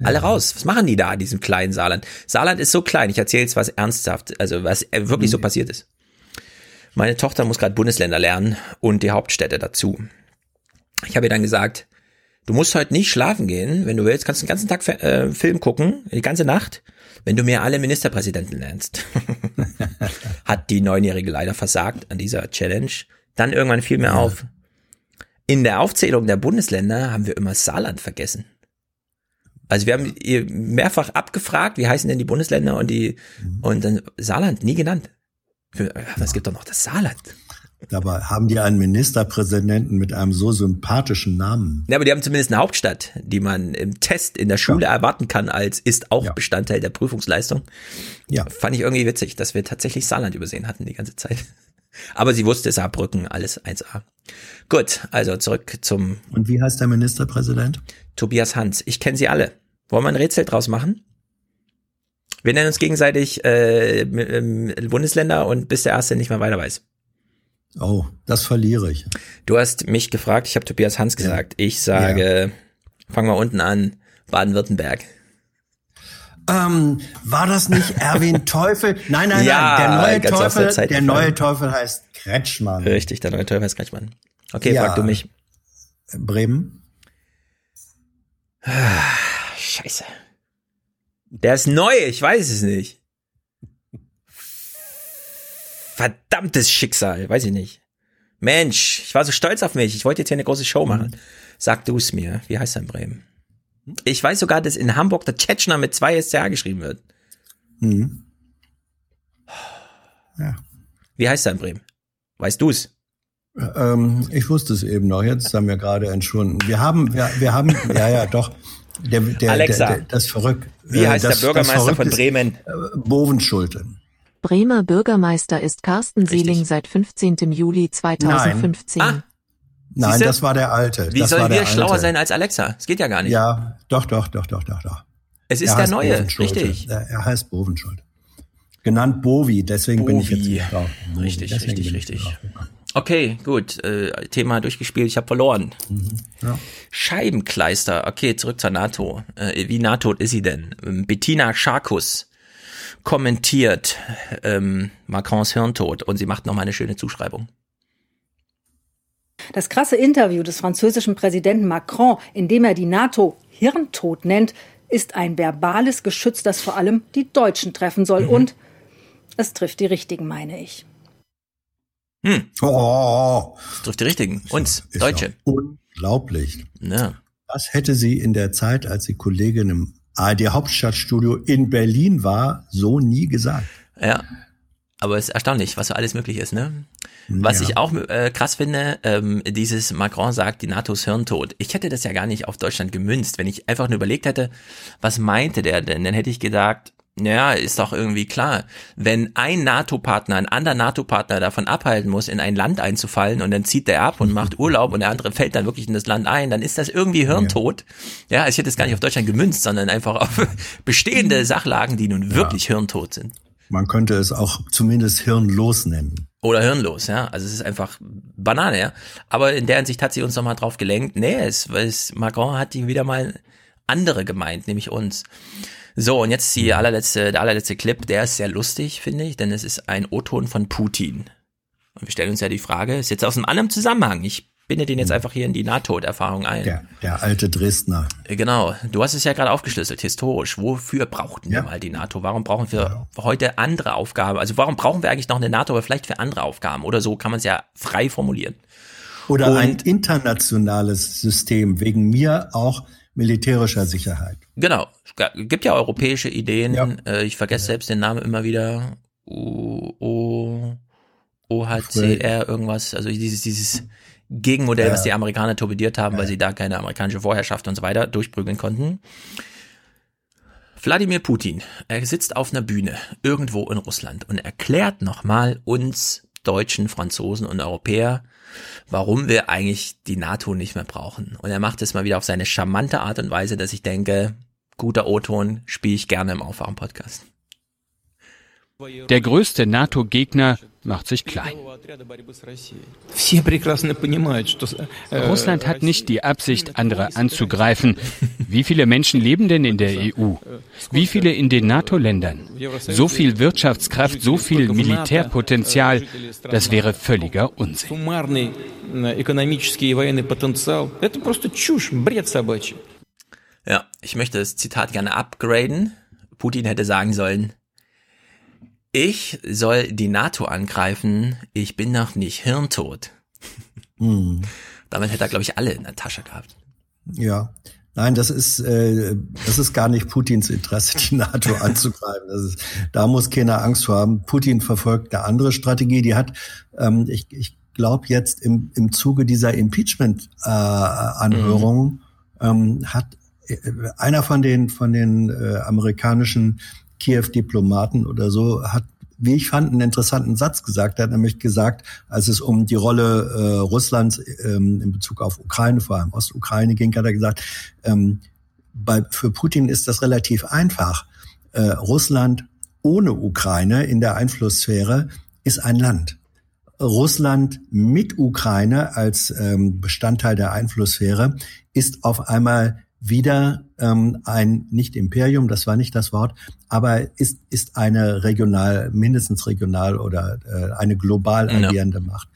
Alle raus. Was machen die da in diesem kleinen Saarland? Saarland ist so klein. Ich erzähle jetzt was ernsthaft, also was äh, wirklich so passiert ist. Meine Tochter muss gerade Bundesländer lernen und die Hauptstädte dazu. Ich habe ihr dann gesagt, du musst heute nicht schlafen gehen, wenn du willst, kannst du den ganzen Tag äh, Film gucken, die ganze Nacht, wenn du mir alle Ministerpräsidenten lernst. Hat die Neunjährige leider versagt an dieser Challenge. Dann irgendwann fiel mir auf, in der Aufzählung der Bundesländer haben wir immer Saarland vergessen. Also wir haben ihr mehrfach abgefragt, wie heißen denn die Bundesländer und die und dann Saarland nie genannt. Aber Es gibt doch noch das Saarland. Dabei haben die einen Ministerpräsidenten mit einem so sympathischen Namen. Ja, aber die haben zumindest eine Hauptstadt, die man im Test in der Schule erwarten kann, als ist auch Bestandteil der Prüfungsleistung. Ja. Fand ich irgendwie witzig, dass wir tatsächlich Saarland übersehen hatten die ganze Zeit. Aber sie wusste Saarbrücken, alles 1A. Gut, also zurück zum Und wie heißt der Ministerpräsident? Tobias Hans. Ich kenne sie alle. Wollen wir ein Rätsel draus machen? Wir nennen uns gegenseitig äh, Bundesländer und bis der Erste nicht mehr weiter weiß. Oh, das verliere ich. Du hast mich gefragt, ich habe Tobias Hans gesagt. Ich sage, fangen wir unten an, Baden-Württemberg. Ähm, war das nicht Erwin Teufel? Nein, nein, Ja, nein. Der neue der Teufel, der gefallen. neue Teufel heißt Kretschmann. Richtig, der neue Teufel heißt Kretschmann. Okay, Ja. frag du mich. Bremen? Scheiße. Der ist neu, ich weiß es nicht. Verdammtes Schicksal, weiß ich nicht. Mensch, ich war so stolz auf mich. Ich wollte jetzt hier eine große Show machen. Sag du es mir. Wie heißt er in Bremen? Ich weiß sogar, dass in Hamburg der Tschetschner mit zwei SCH geschrieben wird. Hm. Wie heißt er in Bremen? Weißt du's? Ähm, ich wusste es eben noch. Jetzt haben wir gerade entschwunden. Wir haben, wir, wir haben, ja, ja, doch. Der, der, Alexa, der, der, das verrückt. Wie heißt das, der Bürgermeister von Bremen? Äh, Bovenschulte. Bremer Bürgermeister ist Carsten Seeling seit 15. Juli 2015. Ah, Nein, Siehste? das war der alte. Wie das war sollen der wir schlauer alte. sein als Alexa? Das geht ja gar nicht. Ja, doch, doch, doch, doch, doch, doch. Es ist Er der neue, richtig. Er, heißt Bovenschulte. Genannt Bovi, deswegen bin ich jetzt Bovi. nicht drauf. Bovi, Richtig, deswegen richtig, richtig. Okay, gut. Äh, Thema durchgespielt, ich habe verloren. Ja. Scheibenkleister. Okay, zurück zur NATO. Äh, wie NATO ist sie denn? Ähm, Bettina Scharkus kommentiert ähm, Macrons Hirntod und sie macht nochmal eine schöne Zuschreibung. Das krasse Interview des französischen Präsidenten Macron, in dem er die NATO Hirntod nennt, ist ein verbales Geschütz, das vor allem die Deutschen treffen soll. Und es trifft die Richtigen, meine ich. Hm. Oh, Das trifft die Richtigen. Uns, ist Deutsche. unglaublich. Ja. Was hätte sie in der Zeit, als sie Kollegin im ARD Hauptstadtstudio in Berlin war, so nie gesagt? Ja. Aber es ist erstaunlich, was so alles möglich ist, ne? Was Ja. ich auch äh, krass finde, ähm, dieses Macron sagt, die NATO ist hirntot. Ich hätte das ja gar nicht auf Deutschland gemünzt. Wenn ich einfach nur überlegt hätte, was meinte der denn, dann hätte ich gesagt, naja, ist doch irgendwie klar, wenn ein NATO-Partner, ein anderer NATO-Partner davon abhalten muss, in ein Land einzufallen und dann zieht der ab und macht Urlaub und der andere fällt dann wirklich in das Land ein, dann ist das irgendwie hirntot. Ja, ich hätte es gar nicht auf Deutschland gemünzt, sondern einfach auf bestehende Sachlagen, die nun wirklich hirntot sind. Man könnte es auch zumindest hirnlos nennen. Oder hirnlos, ja. Also es ist einfach Banane, ja. Aber in der Hinsicht hat sie uns nochmal drauf gelenkt. Nee, es, es, Macron hat die wieder mal andere gemeint, nämlich uns. So, und jetzt die allerletzte, der allerletzte Clip, der ist sehr lustig, finde ich, denn es ist ein O-Ton von Putin. Und wir stellen uns ja die Frage, ist jetzt aus einem anderen Zusammenhang. Ich binde den jetzt einfach hier in die NATO-Erfahrung ein. Der, der alte Dresdner. Genau, du hast es ja gerade aufgeschlüsselt, historisch. Wofür brauchten wir mal die NATO? Warum brauchen wir heute andere Aufgaben? Also warum brauchen wir eigentlich noch eine NATO, aber vielleicht für andere Aufgaben? Oder so kann man es ja frei formulieren. Oder Und- ein internationales System, wegen mir auch militärischer Sicherheit. Genau, gibt ja europäische Ideen. Äh, ich vergesse selbst den Namen immer wieder. O, o, OHCR irgendwas. Also dieses, dieses Gegenmodell, Ja. was die Amerikaner torpediert haben, weil sie da keine amerikanische Vorherrschaft und so weiter durchprügeln konnten. Wladimir Putin, er sitzt auf einer Bühne irgendwo in Russland und erklärt nochmal uns Deutschen, Franzosen und Europäer, warum wir eigentlich die NATO nicht mehr brauchen. Und er macht es mal wieder auf seine charmante Art und Weise, dass ich denke, guter O-Ton spiele ich gerne im Aufwachen-Podcast. Der größte NATO-Gegner macht sich klein. Russland hat nicht die Absicht, andere anzugreifen. Wie viele Menschen leben denn in der EU? Wie viele in den NATO-Ländern? So viel Wirtschaftskraft, so viel Militärpotenzial, das wäre völliger Unsinn. Ich möchte das Zitat gerne upgraden. Putin hätte sagen sollen, ich soll die NATO angreifen, ich bin noch nicht hirntot. Hm. Damit hätte er, glaube ich, alle in der Tasche gehabt. Ja. Nein, das ist, äh, das ist gar nicht Putins Interesse, die NATO anzugreifen. Das ist, da muss keiner Angst vor haben. Putin verfolgt eine andere Strategie. Die hat, ähm, ich, ich glaube jetzt im, im Zuge dieser Impeachment-Anhörung äh, ähm, hat einer von den von den äh, amerikanischen Kiew-Diplomaten oder so hat, wie ich fand, einen interessanten Satz gesagt. Er hat nämlich gesagt, als es um die Rolle äh, Russlands ähm, in Bezug auf Ukraine, vor allem Ostukraine ging, hat er gesagt, ähm, bei, für Putin ist das relativ einfach. Äh, Russland ohne Ukraine in der Einflusssphäre ist ein Land. Russland mit Ukraine als ähm, Bestandteil der Einflusssphäre ist auf einmal wieder ähm, ein nicht Imperium, das war nicht das Wort, aber ist ist eine regional, mindestens regional oder äh, eine global agierende ja. Macht.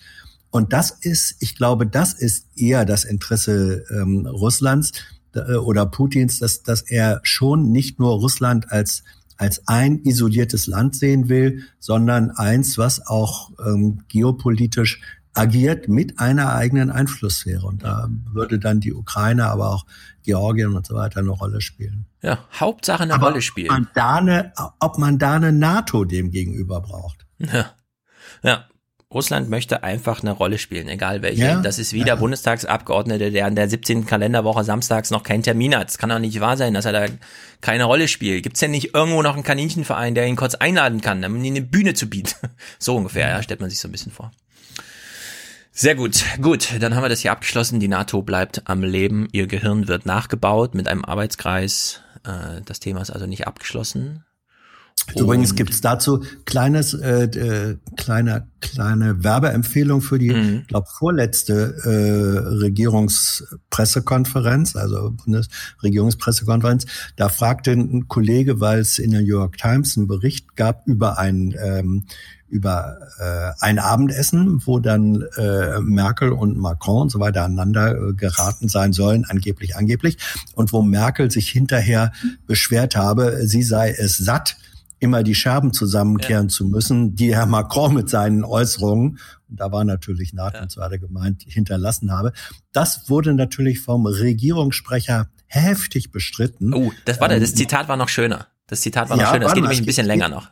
Und das ist, ich glaube, das ist eher das Interesse ähm, Russlands äh, oder Putins, dass dass er schon nicht nur Russland als als ein isoliertes Land sehen will, sondern eins, was auch ähm, geopolitisch agiert mit einer eigenen Einflusssphäre. Und da würde dann die Ukraine, aber auch Georgien und so weiter eine Rolle spielen. Ja, Hauptsache eine aber Rolle spielen. Ob man, da eine, ob man da eine NATO dem gegenüber braucht. Ja. ja. Russland möchte einfach eine Rolle spielen, egal welche. Ja, das ist wie der ja. Bundestagsabgeordnete, der an der 17. Kalenderwoche samstags noch keinen Termin hat. Es kann doch nicht wahr sein, dass er da keine Rolle spielt. Gibt's denn nicht irgendwo noch einen Kaninchenverein, der ihn kurz einladen kann, um ihm eine Bühne zu bieten? So ungefähr, ja, stellt man sich so ein bisschen vor. Sehr gut, gut, dann haben wir das hier abgeschlossen. Die NATO bleibt am Leben, ihr Gehirn wird nachgebaut mit einem Arbeitskreis. Äh, Das Thema ist also nicht abgeschlossen. Übrigens gibt's dazu kleines, äh, äh, kleine, kleine Werbeempfehlung für die, Mhm. glaube vorletzte äh, Regierungspressekonferenz, also Bundesregierungspressekonferenz. Da fragte ein Kollege, weil es in der New York Times einen Bericht gab über ein ähm, über äh, ein Abendessen, wo dann äh, Merkel und Macron und so weiter aneinander äh, geraten sein sollen, angeblich, angeblich, und wo Merkel sich hinterher beschwert habe, sie sei es satt, immer die Scherben zusammenkehren zu müssen, die Herr Macron mit seinen Äußerungen, und da war natürlich NATO und so weiter gemeint, hinterlassen habe. Das wurde natürlich vom Regierungssprecher heftig bestritten. Oh, das war das Ähm, Zitat war noch schöner. Das Zitat war noch Ja, schöner. Das geht nämlich ein bisschen länger noch.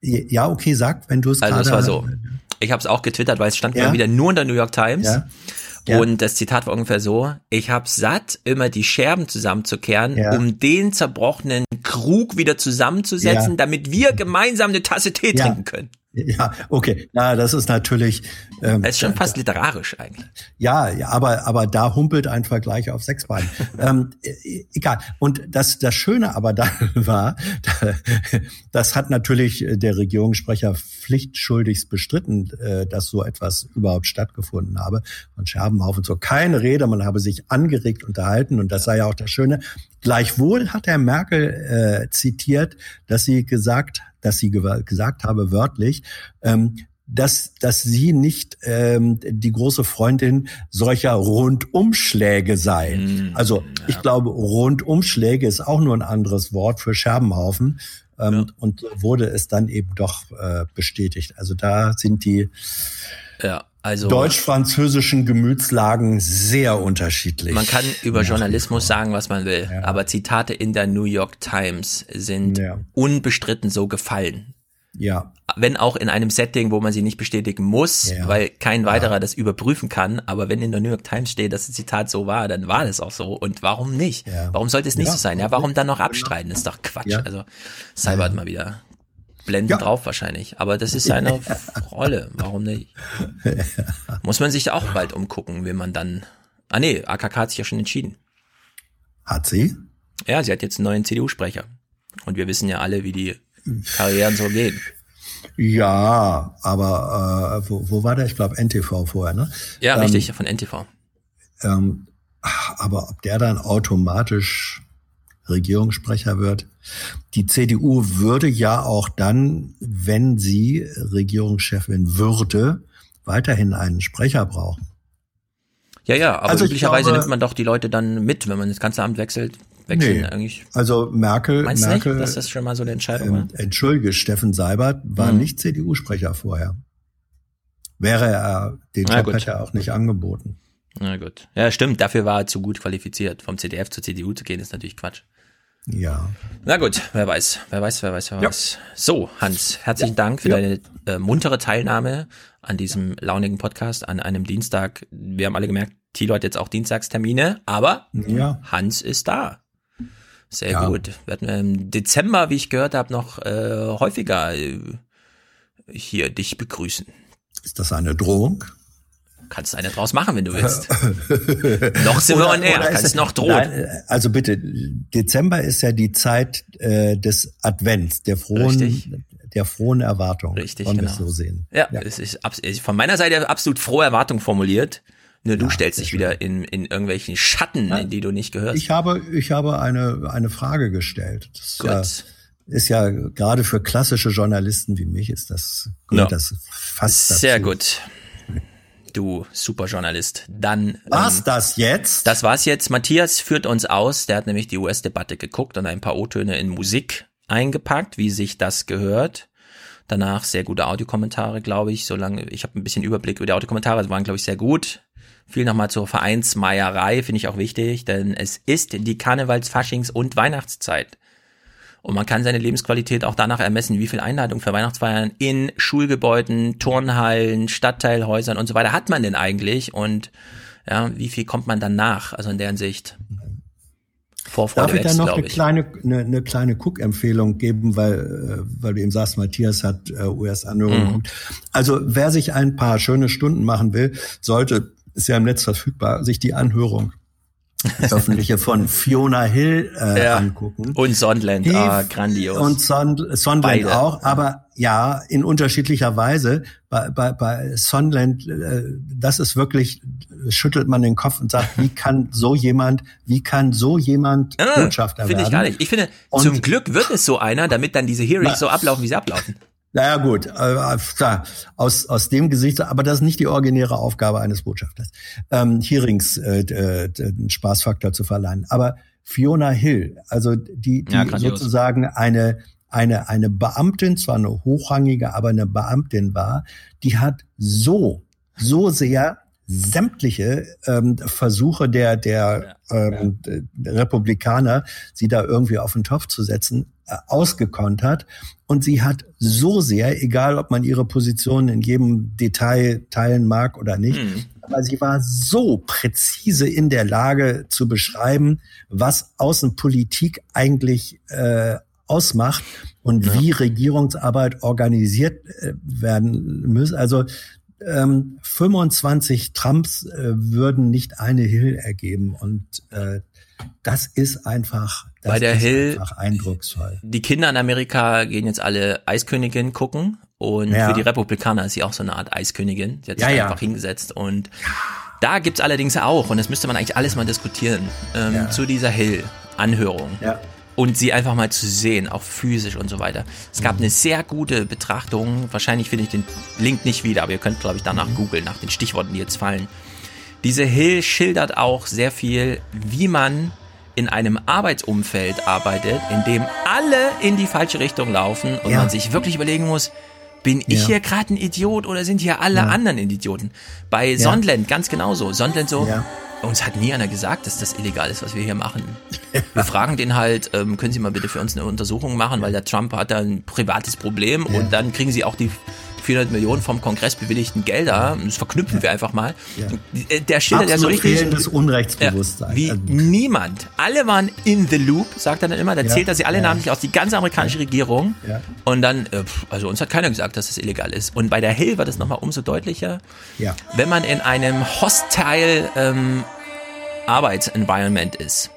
Ja, okay, sag, wenn du es Also es war so. Ich habe es auch getwittert, weil es stand Ja. mal wieder nur in der New York Times. Ja. Ja. Und das Zitat war ungefähr so, ich hab's satt, immer die Scherben zusammenzukehren, Ja. um den zerbrochenen Krug wieder zusammenzusetzen, Ja. damit wir gemeinsam eine Tasse Tee trinken können. Ja, okay. Ja, das ist natürlich. Ähm, Das ist schon fast literarisch eigentlich. Ja, ja, aber aber da humpelt ein Vergleich auf sechs Beinen. ähm, e- egal. Und das das Schöne aber da war, das hat natürlich der Regierungssprecher pflichtschuldigst bestritten, äh, dass so etwas überhaupt stattgefunden habe. Von Scherbenhaufen so keine Rede, man habe sich angeregt unterhalten und das sei ja auch das Schöne. Gleichwohl hat Herr Merkel äh, zitiert, dass sie gesagt, dass sie gesagt habe wörtlich, ähm, dass, dass sie nicht ähm, die große Freundin solcher Rundumschläge sei. also ich glaube, Rundumschläge ist auch nur ein anderes Wort für Scherbenhaufen. Ähm, Und so wurde es dann eben doch äh, bestätigt. Also da sind die Ja, also deutsch-französischen Gemütslagen sehr unterschiedlich. man kann über Journalismus sagen, was man will, aber Zitate in der New York Times sind Ja. unbestritten so gefallen. Ja. Wenn auch in einem Setting, wo man sie nicht bestätigen muss, Ja. weil kein weiterer das überprüfen kann. Aber wenn in der New York Times steht, dass das Zitat so war, dann war das auch so. Und warum nicht? Warum sollte es nicht Ja. so sein? Ja, warum dann noch abstreiten? Das ist doch Quatsch. Ja. Also Cyber hat mal wieder blenden Ja. drauf wahrscheinlich. Aber das ist seine Rolle. Warum nicht? Muss man sich auch bald umgucken, wenn man dann. Ah nee, AKK hat sich ja schon entschieden. Hat sie? Ja, sie hat jetzt einen neuen CDU-Sprecher. Und wir wissen ja alle, wie die Karrieren so gehen. Ja, aber äh, wo, wo war der? Ich glaube NTV vorher, ne? Ja, ähm, richtig, von NTV. Ähm, aber ob der dann automatisch Regierungssprecher wird. Die CDU würde ja auch dann, wenn sie Regierungschefin würde, weiterhin einen Sprecher brauchen. Ja, ja, aber Also ich üblicherweise glaube- nimmt man doch die Leute dann mit, wenn man das ganze Amt wechselt. Wechseln Nee. eigentlich. Also Merkel, Meinst du Merkel, nicht, dass das schon mal so eine Entscheidung war? ähm, entschuldige, Steffen Seibert war Mhm. nicht CDU-Sprecher vorher. Wäre er, den Na Job gut. hätte er auch nicht angeboten. Na gut. Ja, stimmt, dafür war er zu gut qualifiziert. Vom CDF zur CDU zu gehen, ist natürlich Quatsch. Ja. Na gut, wer weiß, wer weiß, wer weiß, wer Ja. weiß. So, Hans, herzlichen Dank für Ja. deine äh, muntere Teilnahme an diesem launigen Podcast an einem Dienstag. Wir haben alle gemerkt, Thilo hat jetzt auch Dienstagstermine, aber Ja. Hans ist da. Sehr Ja. gut. Werden wir im Dezember, wie ich gehört habe, noch äh, häufiger äh, hier dich begrüßen. Ist das eine Drohung? Kannst eine draus machen, wenn du willst. noch sind wir on air, oder ist kannst es- noch drohen. Nein, äh, also bitte, Dezember ist ja die Zeit äh, des Advents, der frohen, Richtig. der frohen Erwartung. Richtig, Wollen wir genau. so sehen. Ja, es ist abs- es ist von meiner Seite absolut frohe Erwartung formuliert. Nur du stellst dich wieder in, in irgendwelchen Schatten, in die du nicht gehörst. Ich habe, ich habe eine, eine Frage gestellt. Das ist Gut. ja, ist ja gerade für klassische Journalisten wie mich ist das, gehört Ja. das fast dazu. Sehr gut. Du Superjournalist. Dann. War's ähm, das jetzt? Das war's jetzt. Matthias führt uns aus. Der hat nämlich die US-Debatte geguckt und ein paar O-Töne in Musik eingepackt, wie sich das gehört. Danach sehr gute Audiokommentare, glaube ich. Solange ich habe ein bisschen Überblick über die Audiokommentare, die waren, glaube ich, sehr gut. Viel nochmal zur Vereinsmeierei, finde ich auch wichtig, denn es ist die Karnevals-, Faschings- und Weihnachtszeit. Und man kann seine Lebensqualität auch danach ermessen, wie viel Einladung für Weihnachtsfeiern in Schulgebäuden, Turnhallen, Stadtteilhäusern und so weiter hat man denn eigentlich und ja, wie viel kommt man dann nach? Also in deren Sicht. Vorfreude Darf ich da noch eine kleine, eine, eine kleine Cook-Empfehlung geben, weil, äh, weil du eben sagst, Matthias hat äh, US-Anhörungen Mhm. Also wer sich ein paar schöne Stunden machen will, sollte, ist ja im Netz verfügbar, sich die Anhörung öffentliche von Fiona Hill äh, Ja. angucken. Und Sondland, Die- ah, grandios. Und Sond Sondland Beide. auch, aber ja, in unterschiedlicher Weise. Bei, bei, bei Sondland, äh, das ist wirklich, schüttelt man den Kopf und sagt, wie kann so jemand, wie kann so jemand Ah, Botschafter Finde werden? ich gar nicht. Ich finde, Und- zum Glück wird es so einer, damit dann diese Hearings Na- so ablaufen, wie sie ablaufen. Naja gut, äh, klar, aus, aus dem Gesicht, aber das ist nicht die originäre Aufgabe eines Botschafters, ähm, Hearings äh, äh, einen Spaßfaktor zu verleihen. Aber Fiona Hill, also die, die Ja, sozusagen eine, eine, eine Beamtin, zwar eine hochrangige, aber eine Beamtin war, die hat so, so sehr sämtliche ähm, Versuche der, der ähm, der Republikaner, sie da irgendwie auf den Topf zu setzen, äh, ausgekontert. Und sie hat so sehr, egal ob man ihre Position in jedem Detail teilen mag oder nicht, Hm. aber sie war so präzise in der Lage zu beschreiben, was Außenpolitik eigentlich äh, ausmacht und Ja. wie Regierungsarbeit organisiert äh, werden muss. Also ähm, 25 Trumps äh, würden nicht eine Hill ergeben und äh, das ist einfach, das Bei der ist Hill- einfach eindrucksvoll. Die Kinder in Amerika gehen jetzt alle Eiskönigin gucken und Ja. für die Republikaner ist sie auch so eine Art Eiskönigin. Sie hat sich Ja, ja. einfach hingesetzt und da gibt's allerdings auch, und das müsste man eigentlich alles mal diskutieren, ähm, zu dieser Hill-Anhörung. Ja. Und sie einfach mal zu sehen, auch physisch und so weiter. Es Mhm. gab eine sehr gute Betrachtung. Wahrscheinlich finde ich den Link nicht wieder, aber ihr könnt, glaube ich, danach Mhm. googeln, nach den Stichworten, die jetzt fallen. Diese Hill schildert auch sehr viel, wie man in einem Arbeitsumfeld arbeitet, in dem alle in die falsche Richtung laufen und Ja. man sich wirklich überlegen muss, bin ich Ja. hier gerade ein Idiot oder sind hier alle Ja. anderen Idioten? Bei Sondland ganz genauso. Sondland so, Ja. uns hat nie einer gesagt, dass das illegal ist, was wir hier machen. Wir fragen den halt, ähm, können Sie mal bitte für uns eine Untersuchung machen, weil der Trump hat da ein privates Problem und dann kriegen Sie auch die 400 Millionen vom Kongress bewilligten Gelder. Das verknüpfen wir einfach mal. Äh, Der schildert ja so richtig. fehlendes Unrechtsbewusstsein. Ja, wie Also, niemand. Alle waren in the loop, sagt er dann immer. Da Ja, zählt er sie alle ja. namentlich aus, die ganze amerikanische Regierung. Ja. Und dann, äh, also uns hat keiner gesagt, dass das illegal ist. Und bei der Hill wird es nochmal umso deutlicher, ja. wenn man in einem hostile ähm, Arbeitsenvironment ist.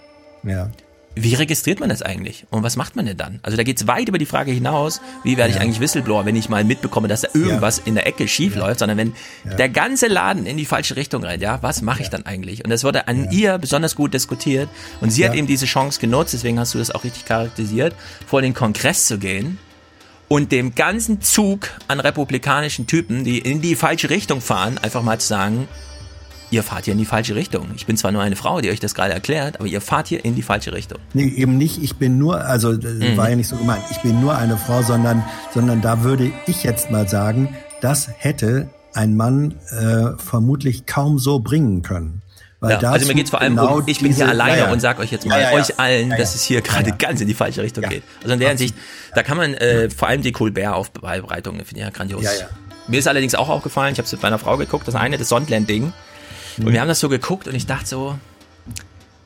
Ja. Wie registriert man das eigentlich? Und was macht man denn dann? Also da geht's weit über die Frage hinaus, wie werde ich Ja. eigentlich Whistleblower, wenn ich mal mitbekomme, dass da irgendwas in der Ecke schief läuft, sondern wenn Ja. der ganze Laden in die falsche Richtung rennt, ja, was mache ich dann eigentlich? Und das wurde an ihr besonders gut diskutiert und sie hat Ja. eben diese Chance genutzt, deswegen hast du das auch richtig charakterisiert, vor den Kongress zu gehen und dem ganzen Zug an republikanischen Typen, die in die falsche Richtung fahren, einfach mal zu sagen, ihr fahrt hier in die falsche Richtung. Ich bin zwar nur eine Frau, die euch das gerade erklärt, aber ihr fahrt hier in die falsche Richtung. Nee, eben nicht, ich bin nur, also das Mhm. war ja nicht so gemeint, ich bin nur eine Frau, sondern, sondern da würde ich jetzt mal sagen, das hätte ein Mann äh, vermutlich kaum so bringen können. Weil Ja, also mir geht's vor allem genau um, ich bin hier alleine ja, ja. und sag euch jetzt mal, euch allen, dass es hier gerade ganz in die falsche Richtung geht. Also in der Hinsicht, da kann man äh, vor allem die Colbert-Aufbereitung, finde ich ja grandios. Mir ist allerdings auch aufgefallen, ich habe es mit meiner Frau geguckt, das eine, das Sondland-Ding. Mhm. Und wir haben das so geguckt und ich dachte so,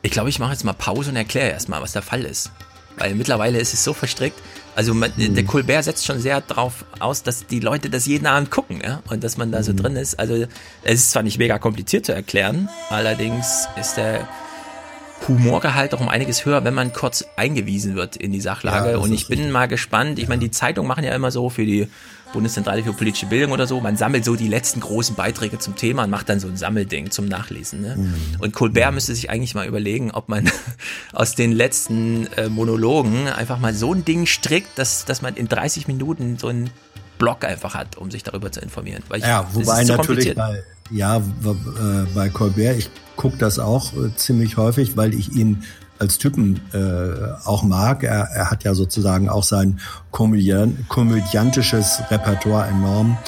ich glaube, ich mache jetzt mal Pause und erkläre erstmal, was der Fall ist. Weil mittlerweile ist es so verstrickt. Also man, Mhm. der Colbert setzt schon sehr darauf aus, dass die Leute das jeden Abend gucken, ja, und dass man da Mhm. so drin ist. Also es ist zwar nicht mega kompliziert zu erklären, allerdings ist der Humorgehalt auch um einiges höher, wenn man kurz eingewiesen wird in die Sachlage. Ja, und ich bin mal gespannt. Ich meine, die Zeitungen machen ja immer so für die Bundeszentrale für politische Bildung oder so. Man sammelt so die letzten großen Beiträge zum Thema und macht dann so ein Sammelding zum Nachlesen. Ne? Mhm. Und Colbert müsste sich eigentlich mal überlegen, ob man aus den letzten äh, Monologen einfach mal so ein Ding strickt, dass, dass man in 30 Minuten so einen Blog einfach hat, um sich darüber zu informieren. Weil ich, Ja, wobei natürlich bei, ja, äh, bei Colbert, ich gucke das auch äh, ziemlich häufig, weil ich ihn als Typen äh, auch mag. Er, er hat ja sozusagen auch sein Komödian, komödiantisches Repertoire enorm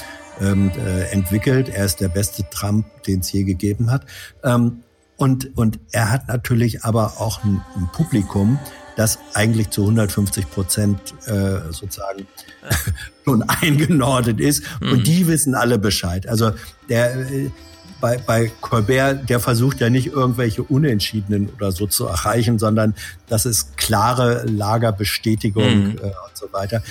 ähm, äh, entwickelt. Er ist der beste Trump, den es je gegeben hat. Ähm, und, und er hat natürlich aber auch ein, ein Publikum, das eigentlich zu 150 Prozent äh, sozusagen schon eingenordet ist. Mhm. Und die wissen alle Bescheid. Also der äh, bei, bei Colbert, der versucht ja nicht irgendwelche Unentschiedenen oder so zu erreichen, sondern das ist klare Lagerbestätigung Mhm. äh, und so weiter.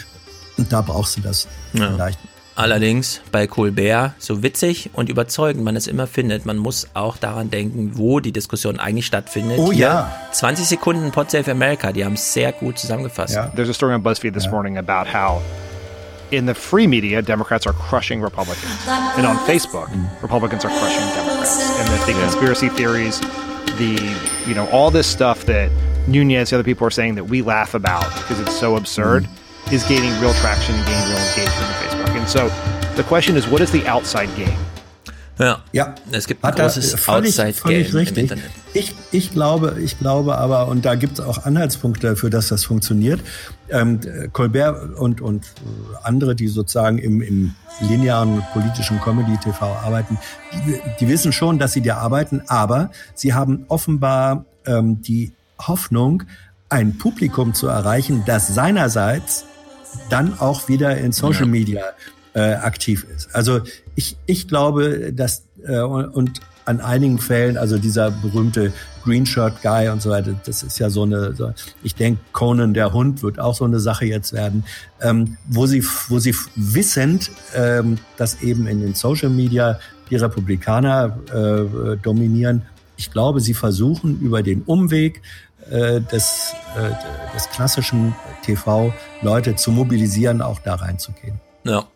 Und da brauchst du das Ja. vielleicht. Allerdings bei Colbert, so witzig und überzeugend man es immer findet, man muss auch daran denken, wo die Diskussion eigentlich stattfindet. Oh Hier, ja. 20 Sekunden Pod Save America, die haben es sehr gut zusammengefasst. There's a story on BuzzFeed this morning about how in the free media, Democrats are crushing Republicans. And on Facebook, Republicans are crushing Democrats. And that the conspiracy theories, the, you know, all this stuff that Nunez, the other people are saying that we laugh about because it's so absurd, mm. is gaining real traction and gaining real engagement on Facebook. And so the question is, what is the outside game? Ja. ja. Es gibt ein Hat großes völlig, Outside-Game im richtig. Internet. Ich, ich glaube, ich glaube aber, und da gibt es auch Anhaltspunkte dafür, dass das funktioniert. Ähm, Colbert und, und andere, die sozusagen im, im linearen politischen Comedy-TV arbeiten, die, die wissen schon, dass sie da arbeiten, aber sie haben offenbar ähm, die Hoffnung, ein Publikum zu erreichen, das seinerseits dann auch wieder in Social Ja. Media äh, aktiv ist. Also ich, ich glaube, dass äh, und, an einigen Fällen, also dieser berühmte Green Shirt Guy und so weiter, das ist ja so eine, so, ich denke, Conan der Hund wird auch so eine Sache jetzt werden, ähm, wo sie, wo sie wissend, ähm, dass eben in den Social Media die Republikaner äh, dominieren. Ich glaube, sie versuchen über den Umweg äh, des, äh, des klassischen TV Leute zu mobilisieren, auch da reinzugehen. Ja.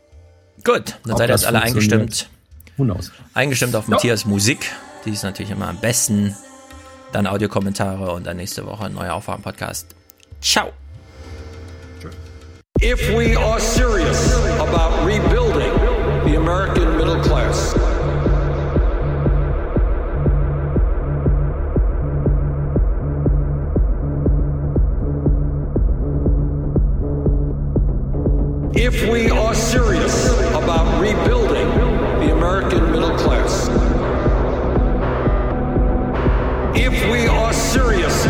Gut, dann Ob seid ihr jetzt alle eingestimmt. Who knows? Eingestimmt auf Ja. Matthias Musik. Die ist natürlich immer am besten. Dann Audiokommentare und dann nächste Woche ein neuer Aufwachen-Podcast. Ciao. If we are serious about rebuilding the American middle class, if we are serious about rebuilding the American middle class, if we are serious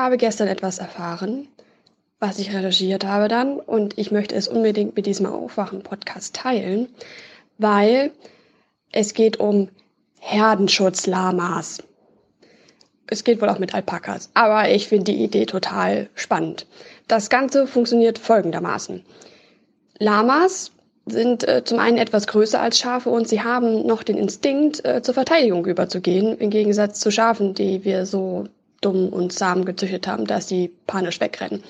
habe gestern etwas erfahren, was ich recherchiert habe dann und ich möchte es unbedingt mit diesem Aufwachen Podcast teilen, weil es geht um Herdenschutz-Lamas. Es geht wohl auch mit Alpakas, aber ich finde die Idee total spannend. Das Ganze funktioniert folgendermaßen. Lamas sind äh, zum einen etwas größer als Schafe und sie haben noch den Instinkt, äh, zur Verteidigung überzugehen, im Gegensatz zu Schafen, die wir so dumm und zahm gezüchtet haben, dass sie panisch wegrennen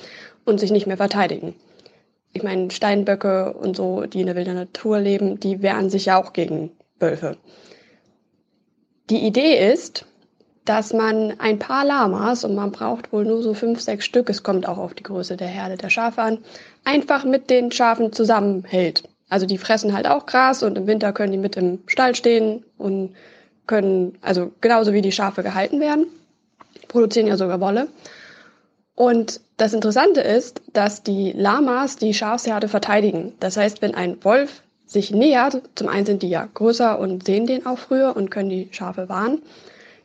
und sich nicht mehr verteidigen. Ich meine, Steinböcke und so, die in der wilden Natur leben, die wehren sich ja auch gegen Wölfe. Die Idee ist, dass man ein paar Lamas, und man braucht wohl nur so fünf, sechs Stück, es kommt auch auf die Größe der Herde der Schafe an, einfach mit den Schafen zusammenhält. Also die fressen halt auch Gras und im Winter können die mit im Stall stehen und können, also genauso wie die Schafe gehalten werden, produzieren ja sogar Wolle. Und das Interessante ist, dass die Lamas die Schafsherde verteidigen. Das heißt, wenn ein Wolf sich nähert, zum einen sind die ja größer und sehen den auch früher und können die Schafe warnen,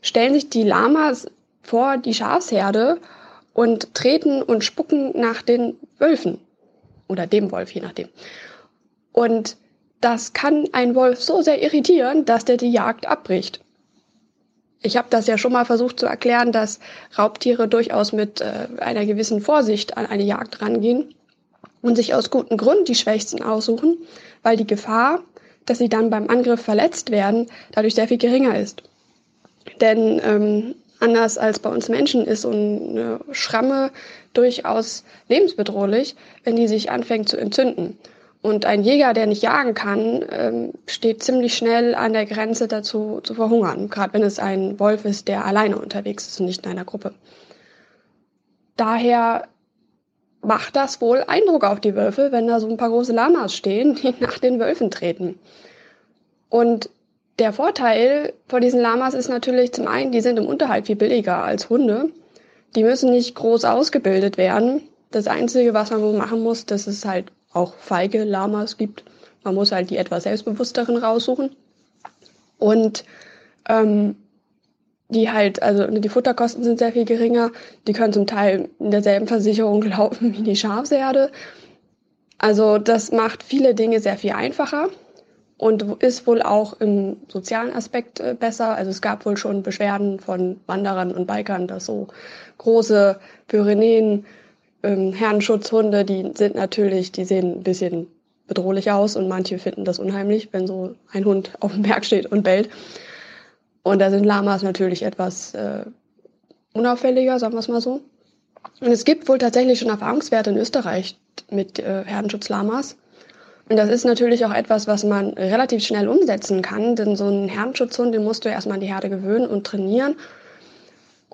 stellen sich die Lamas vor die Schafsherde und treten und spucken nach den Wölfen. Oder dem Wolf, je nachdem. Und das kann ein Wolf so sehr irritieren, dass der die Jagd abbricht. Ich habe das ja schon mal versucht zu erklären, dass Raubtiere durchaus mit äh, einer gewissen Vorsicht an eine Jagd rangehen und sich aus gutem Grund die Schwächsten aussuchen, weil die Gefahr, dass sie dann beim Angriff verletzt werden, dadurch sehr viel geringer ist. Denn ähm, anders als bei uns Menschen ist so eine Schramme durchaus lebensbedrohlich, wenn die sich anfängt zu entzünden. Und ein Jäger, der nicht jagen kann, ähm, steht ziemlich schnell an der Grenze dazu zu verhungern, gerade wenn es ein Wolf ist, der alleine unterwegs ist und nicht in einer Gruppe. Daher macht das wohl Eindruck auf die Wölfe, wenn da so ein paar große Lamas stehen, die nach den Wölfen treten. Und der Vorteil von diesen Lamas ist natürlich zum einen, die sind im Unterhalt viel billiger als Hunde. Die müssen nicht groß ausgebildet werden. Das Einzige, was man wohl machen muss, dass es halt auch feige Lamas gibt. Man muss halt die etwas selbstbewussteren raussuchen. Und ähm, die halt, also die Futterkosten sind sehr viel geringer. Die können zum Teil in derselben Versicherung laufen wie die Schafsherde. Also das macht viele Dinge sehr viel einfacher und ist wohl auch im sozialen Aspekt äh, besser. Also es gab wohl schon Beschwerden von Wanderern und Bikern, dass so große Pyrenäen, ähm, Herrenschutzhunde, die sind natürlich, die sehen ein bisschen bedrohlich aus und manche finden das unheimlich, wenn so ein Hund auf dem Berg steht und bellt. Und da sind Lamas natürlich etwas äh, unauffälliger, sagen wir es mal so. Und es gibt wohl tatsächlich schon Erfahrungswerte in Österreich mit äh, Herdenschutzlamas. Und das ist natürlich auch etwas, was man relativ schnell umsetzen kann, denn so einen Herdenschutzhund, den musst du erstmal an die Herde gewöhnen und trainieren.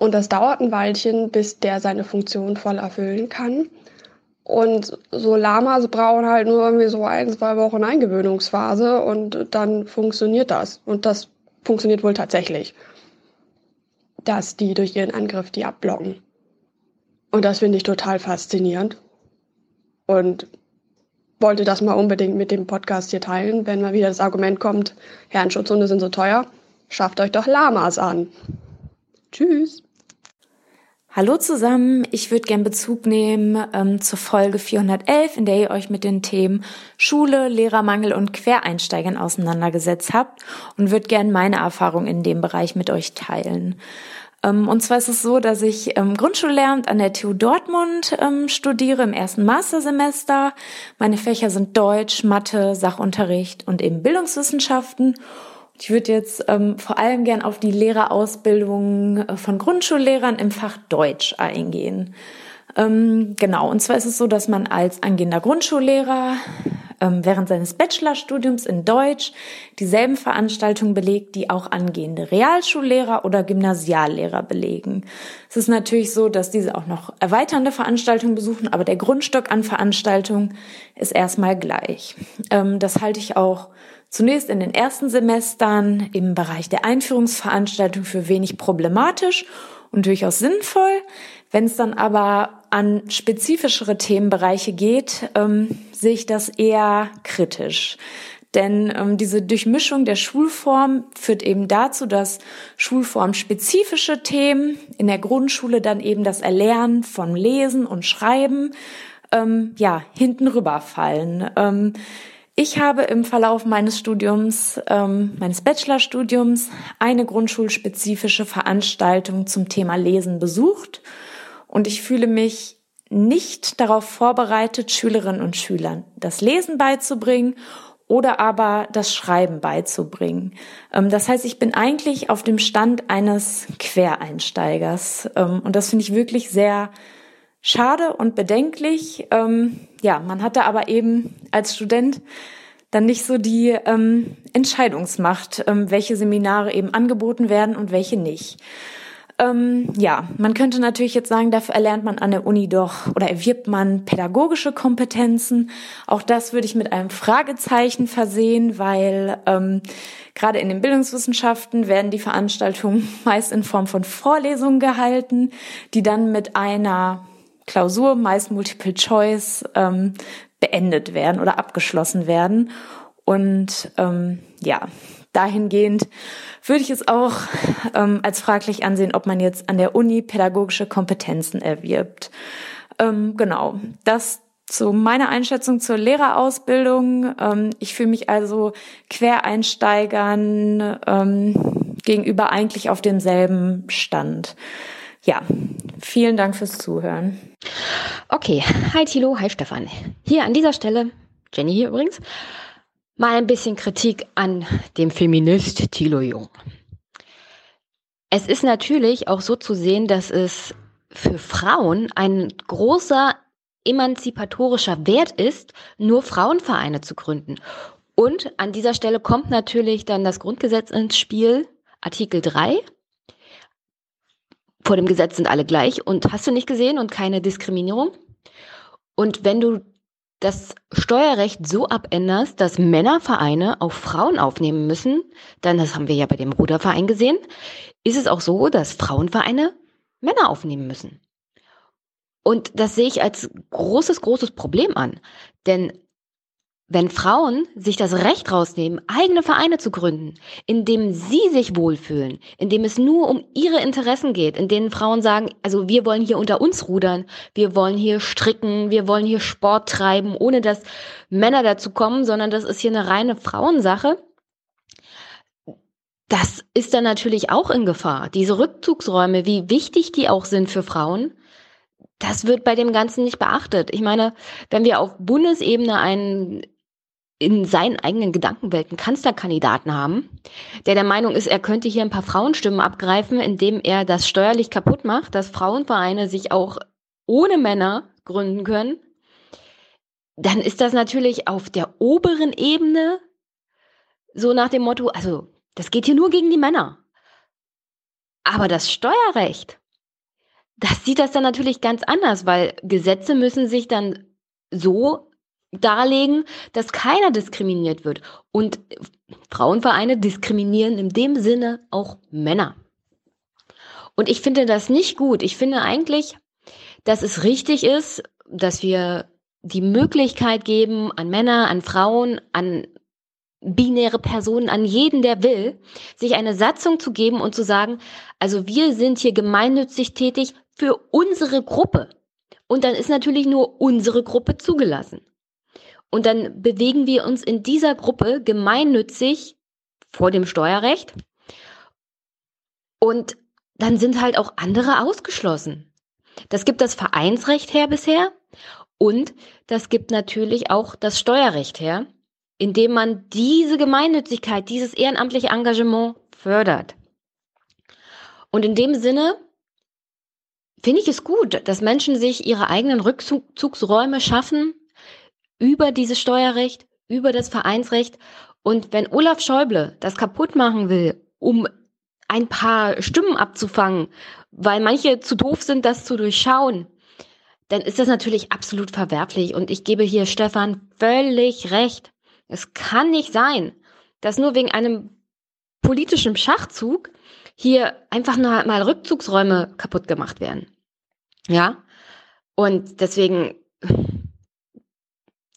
Und das dauert ein Weilchen, bis der seine Funktion voll erfüllen kann. Und so Lamas brauchen halt nur irgendwie so ein, zwei Wochen Eingewöhnungsphase und dann funktioniert das. Und das funktioniert wohl tatsächlich, dass die durch ihren Angriff die abblocken. Und das finde ich total faszinierend. Und wollte das mal unbedingt mit dem Podcast hier teilen, wenn mal wieder das Argument kommt, Herrenschutzhunde sind so teuer, schafft euch doch Lamas an. Tschüss. Hallo zusammen, ich würde gern Bezug nehmen ähm, zur Folge 411, in der ihr euch mit den Themen Schule, Lehrermangel und Quereinsteigern auseinandergesetzt habt und würde gern meine Erfahrung in dem Bereich mit euch teilen. Ähm, und zwar ist es so, dass ich ähm, Grundschullehramt an der TU Dortmund ähm, studiere im ersten Mastersemester. Meine Fächer sind Deutsch, Mathe, Sachunterricht und eben Bildungswissenschaften. Ich würde jetzt ähm, vor allem gern auf die Lehrerausbildung äh, von Grundschullehrern im Fach Deutsch eingehen. Ähm, genau, und zwar ist es so, dass man als angehender Grundschullehrer ähm, während seines Bachelorstudiums in Deutsch dieselben Veranstaltungen belegt, die auch angehende Realschullehrer oder Gymnasiallehrer belegen. Es ist natürlich so, dass diese auch noch erweiternde Veranstaltungen besuchen, aber der Grundstock an Veranstaltungen ist erstmal gleich. Ähm, das halte ich auch zunächst in den ersten Semestern im Bereich der Einführungsveranstaltung für wenig problematisch und durchaus sinnvoll. Wenn es dann aber an spezifischere Themenbereiche geht, ähm, sehe ich das eher kritisch. Denn ähm, diese Durchmischung der Schulform führt eben dazu, dass schulformspezifische Themen in der Grundschule dann eben das Erlernen von Lesen und Schreiben ähm, ja hinten rüberfallen. Ähm, ich habe im Verlauf meines Studiums, ähm, meines Bachelorstudiums, eine grundschulspezifische Veranstaltung zum Thema Lesen besucht und ich fühle mich nicht darauf vorbereitet, Schülerinnen und Schülern das Lesen beizubringen oder aber das Schreiben beizubringen. Ähm, das heißt, ich bin eigentlich auf dem Stand eines Quereinsteigers ähm, und das finde ich wirklich sehr schade und bedenklich. Ähm, ja, man hatte aber eben als Student dann nicht so die ähm, Entscheidungsmacht, ähm, welche Seminare eben angeboten werden und welche nicht. Ähm, ja, man könnte natürlich jetzt sagen, dafür erlernt man an der Uni doch oder erwirbt man pädagogische Kompetenzen. Auch das würde ich mit einem Fragezeichen versehen, weil ähm, gerade in den Bildungswissenschaften werden die Veranstaltungen meist in Form von Vorlesungen gehalten, die dann mit einer Klausur, meist Multiple Choice, ähm, beendet werden oder abgeschlossen werden. Und ähm, ja, dahingehend würde ich es auch ähm, als fraglich ansehen, ob man jetzt an der Uni pädagogische Kompetenzen erwirbt. Ähm, genau, das zu meiner Einschätzung zur Lehrerausbildung. Ähm, ich fühle mich also Quereinsteigern ähm, gegenüber eigentlich auf demselben Stand. Ja, vielen Dank fürs Zuhören. Okay, hi Thilo, hi Stefan. Hier an dieser Stelle, Jenny hier übrigens, mal ein bisschen Kritik an dem Feminist Thilo Jung. Es ist natürlich auch so zu sehen, dass es für Frauen ein großer emanzipatorischer Wert ist, nur Frauenvereine zu gründen. Und an dieser Stelle kommt natürlich dann das Grundgesetz ins Spiel, Artikel 3 vor dem Gesetz sind alle gleich und hast du nicht gesehen und keine Diskriminierung. Und wenn du das Steuerrecht so abänderst, dass Männervereine auch Frauen aufnehmen müssen, dann, das haben wir ja bei dem Ruderverein gesehen, ist es auch so, dass Frauenvereine Männer aufnehmen müssen. Und das sehe ich als großes, großes Problem an. Denn wenn Frauen sich das Recht rausnehmen, eigene Vereine zu gründen, in dem sie sich wohlfühlen, in dem es nur um ihre Interessen geht, in denen Frauen sagen, also wir wollen hier unter uns rudern, wir wollen hier stricken, wir wollen hier Sport treiben, ohne dass Männer dazu kommen, sondern das ist hier eine reine Frauensache. Das ist dann natürlich auch in Gefahr. Diese Rückzugsräume, wie wichtig die auch sind für Frauen, das wird bei dem Ganzen nicht beachtet. Ich meine, wenn wir auf Bundesebene einen in seinen eigenen Gedankenwelten Kanzlerkandidaten haben, der der Meinung ist, er könnte hier ein paar Frauenstimmen abgreifen, indem er das steuerlich kaputt macht, dass Frauenvereine sich auch ohne Männer gründen können, dann ist das natürlich auf der oberen Ebene so nach dem Motto, also das geht hier nur gegen die Männer. Aber das Steuerrecht, das sieht das dann natürlich ganz anders, weil Gesetze müssen sich dann so darlegen, dass keiner diskriminiert wird. Und Frauenvereine diskriminieren in dem Sinne auch Männer. Und ich finde das nicht gut. Ich finde eigentlich, dass es richtig ist, dass wir die Möglichkeit geben an Männer, an Frauen, an binäre Personen, an jeden, der will, sich eine Satzung zu geben und zu sagen, also wir sind hier gemeinnützig tätig für unsere Gruppe. Und dann ist natürlich nur unsere Gruppe zugelassen. Und dann bewegen wir uns in dieser Gruppe gemeinnützig vor dem Steuerrecht. Und dann sind halt auch andere ausgeschlossen. Das gibt das Vereinsrecht her bisher und das gibt natürlich auch das Steuerrecht her, indem man diese Gemeinnützigkeit, dieses ehrenamtliche Engagement fördert. Und in dem Sinne finde ich es gut, dass Menschen sich ihre eigenen Rückzugsräume schaffen über dieses Steuerrecht, über das Vereinsrecht. Und wenn Olaf Schäuble das kaputt machen will, um ein paar Stimmen abzufangen, weil manche zu doof sind, das zu durchschauen, dann ist das natürlich absolut verwerflich. Und ich gebe hier Stefan völlig recht. Es kann nicht sein, dass nur wegen einem politischen Schachzug hier einfach nur mal Rückzugsräume kaputt gemacht werden. Ja? Und deswegen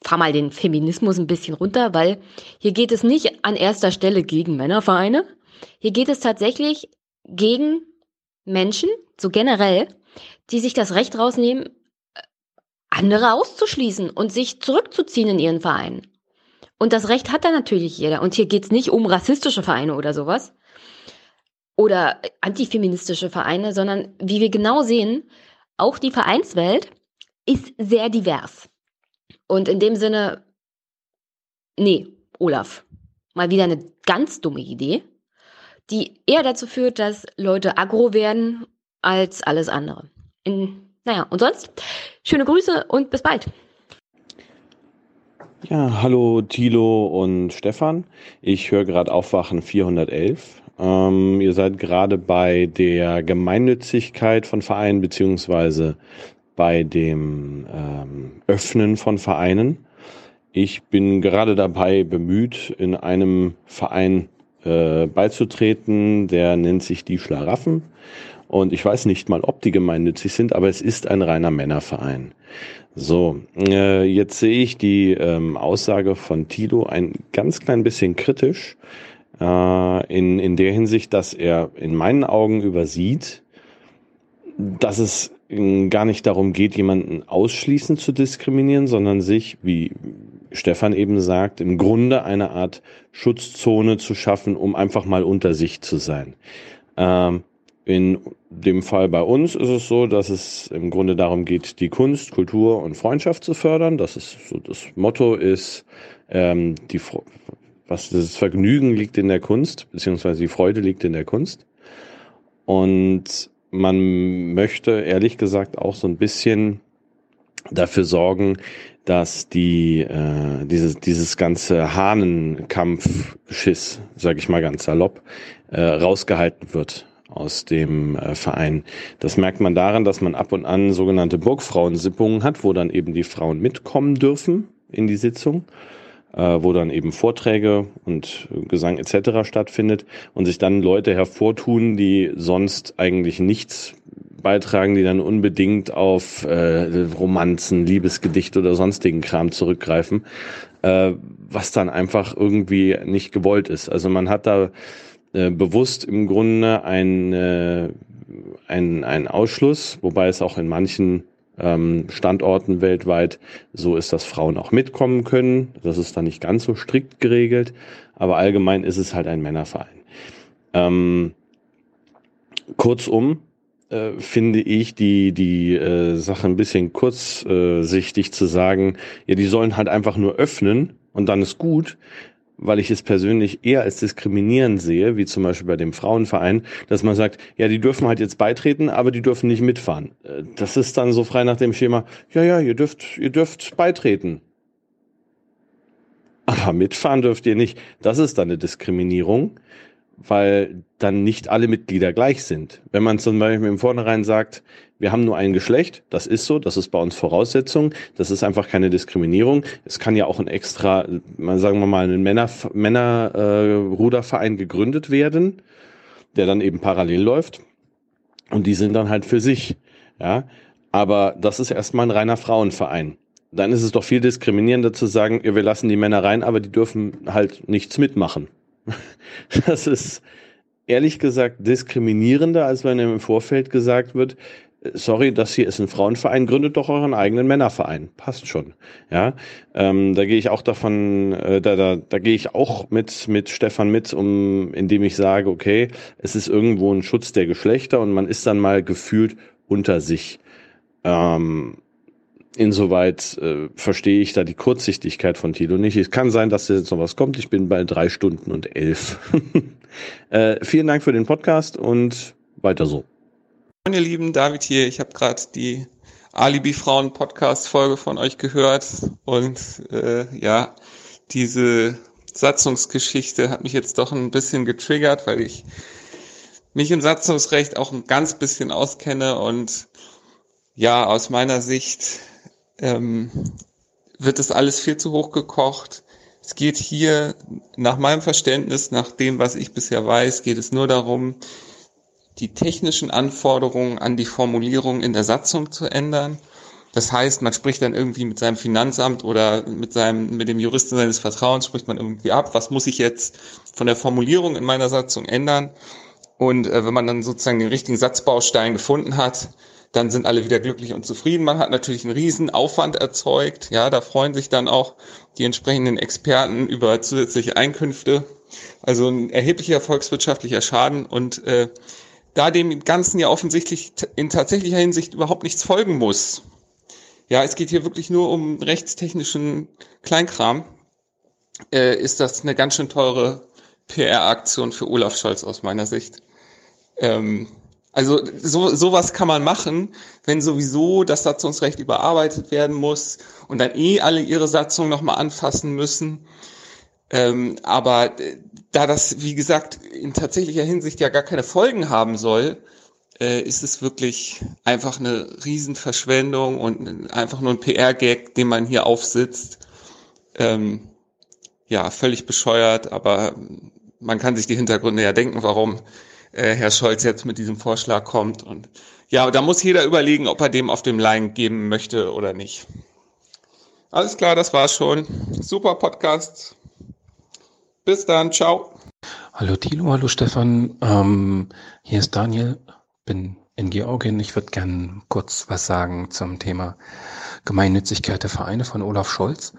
fahr mal den Feminismus ein bisschen runter, weil hier geht es nicht an erster Stelle gegen Männervereine. Hier geht es tatsächlich gegen Menschen, so generell, die sich das Recht rausnehmen, andere auszuschließen und sich zurückzuziehen in ihren Vereinen. Und das Recht hat da natürlich jeder. Und hier geht es nicht um rassistische Vereine oder sowas oder antifeministische Vereine, sondern wie wir genau sehen, auch die Vereinswelt ist sehr divers. Und in dem Sinne, nee, Olaf, mal wieder eine ganz dumme Idee, die eher dazu führt, dass Leute aggro werden als alles andere. In, naja, und sonst, schöne Grüße und bis bald. Ja, hallo Thilo und Stefan. Ich höre gerade Aufwachen 411 ähm, ihr seid gerade bei der Gemeinnützigkeit von Vereinen beziehungsweise bei dem ähm, Öffnen von Vereinen. Ich bin gerade dabei bemüht, in einem Verein äh, beizutreten, der nennt sich die Schlaraffen. Und ich weiß nicht mal, ob die gemeinnützig sind, aber es ist ein reiner Männerverein. So, äh, jetzt sehe ich die ähm, Aussage von Tilo ein ganz klein bisschen kritisch, äh, in, in der Hinsicht, dass er in meinen Augen übersieht, dass es gar nicht darum geht, jemanden ausschließend zu diskriminieren, sondern sich, wie Stefan eben sagt, im Grunde eine Art Schutzzone zu schaffen, um einfach mal unter sich zu sein. Ähm, in dem Fall bei uns ist es so, dass es im Grunde darum geht, die Kunst, Kultur und Freundschaft zu fördern. Das ist so das Motto ist, ähm, die was das Vergnügen liegt in der Kunst, beziehungsweise die Freude liegt in der Kunst. Und man möchte ehrlich gesagt auch so ein bisschen dafür sorgen, dass die äh, dieses dieses ganze Hahnenkampfschiss, sage ich mal ganz salopp, äh, rausgehalten wird aus dem äh, Verein. Das merkt man daran, dass man ab und an sogenannte Burgfrauensippungen hat, wo dann eben die Frauen mitkommen dürfen in die Sitzung wo dann eben Vorträge und Gesang etc. stattfindet und sich dann Leute hervortun, die sonst eigentlich nichts beitragen, die dann unbedingt auf äh, Romanzen, Liebesgedichte oder sonstigen Kram zurückgreifen, äh, was dann einfach irgendwie nicht gewollt ist. Also man hat da äh, bewusst im Grunde ein, äh, ein Ausschluss, wobei es auch in manchen ähm, Standorten weltweit so ist, dass Frauen auch mitkommen können. Das ist dann nicht ganz so strikt geregelt, aber allgemein ist es halt ein Männerverein. Ähm, kurzum, äh, finde ich die, die äh, Sache ein bisschen kurzsichtig zu sagen, ja, die sollen halt einfach nur öffnen und dann ist gut, weil ich es persönlich eher als diskriminierend sehe, wie zum Beispiel bei dem Frauenverein, dass man sagt, ja, die dürfen halt jetzt beitreten, aber die dürfen nicht mitfahren. Äh, das ist dann so frei nach dem Schema, ja, ja, ihr dürft, ihr dürft beitreten. Aber mitfahren dürft ihr nicht. Das ist dann eine Diskriminierung, weil dann nicht alle Mitglieder gleich sind. Wenn man zum Beispiel im Vornherein sagt, wir haben nur ein Geschlecht, das ist so, das ist bei uns Voraussetzung, das ist einfach keine Diskriminierung. Es kann ja auch ein extra, sagen wir mal, ein Männer, Männerruderverein äh, gegründet werden, der dann eben parallel läuft. Und die sind dann halt für sich, ja. Aber das ist erstmal ein reiner Frauenverein. Dann ist es doch viel diskriminierender zu sagen, wir lassen die Männer rein, aber die dürfen halt nichts mitmachen. Das ist ehrlich gesagt diskriminierender, als wenn im Vorfeld gesagt wird, sorry, das hier ist ein Frauenverein, gründet doch euren eigenen Männerverein. Passt schon. Ja, ähm, da gehe ich auch davon, äh, da, da, da gehe ich auch mit, mit Stefan mit, um, indem ich sage, okay, es ist irgendwo ein Schutz der Geschlechter und man ist dann mal gefühlt unter sich. Ähm, insoweit äh, verstehe ich da die Kurzsichtigkeit von Tilo nicht. Es kann sein, dass jetzt noch was kommt. Ich bin bei drei Stunden und elf. äh, vielen Dank für den Podcast und weiter so. Moin ihr Lieben, David hier. Ich habe gerade die Alibi-Frauen-Podcast-Folge von euch gehört und äh, ja, diese Satzungsgeschichte hat mich jetzt doch ein bisschen getriggert, weil ich mich im Satzungsrecht auch ein ganz bisschen auskenne und ja, aus meiner Sicht ähm, wird das alles viel zu hoch gekocht. Es geht hier nach meinem Verständnis, nach dem, was ich bisher weiß, geht es nur darum, die technischen Anforderungen an die Formulierung in der Satzung zu ändern. Das heißt, man spricht dann irgendwie mit seinem Finanzamt oder mit seinem, mit dem Juristen seines Vertrauens spricht man irgendwie ab, was muss ich jetzt von der Formulierung in meiner Satzung ändern. Und äh, wenn man dann sozusagen den richtigen Satzbaustein gefunden hat, dann sind alle wieder glücklich und zufrieden. Man hat natürlich einen riesen Aufwand erzeugt. Ja, da freuen sich dann auch die entsprechenden Experten über zusätzliche Einkünfte. Also ein erheblicher volkswirtschaftlicher Schaden und äh, da dem Ganzen ja offensichtlich in tatsächlicher Hinsicht überhaupt nichts folgen muss. Ja, es geht hier wirklich nur um rechtstechnischen Kleinkram. Äh, ist das eine ganz schön teure PR-Aktion für Olaf Scholz aus meiner Sicht. Ähm, also so sowas kann man machen, wenn sowieso das Satzungsrecht überarbeitet werden muss und dann eh alle ihre Satzungen nochmal anfassen müssen. Ähm, aber äh, da das, wie gesagt, in tatsächlicher Hinsicht ja gar keine Folgen haben soll, äh, ist es wirklich einfach eine Riesenverschwendung und einfach nur ein PR-Gag, den man hier aufsitzt. Ähm, ja, völlig bescheuert, aber man kann sich die Hintergründe ja denken, warum äh, Herr Scholz jetzt mit diesem Vorschlag kommt. Und ja, da muss jeder überlegen, ob er dem auf dem Line geben möchte oder nicht. Alles klar, das war's schon. Super Podcast. Bis dann, ciao. Hallo Tilo, hallo Stefan. Ähm, hier ist Daniel, bin in Georgien. Ich würde gern kurz was sagen zum Thema Gemeinnützigkeit der Vereine von Olaf Scholz.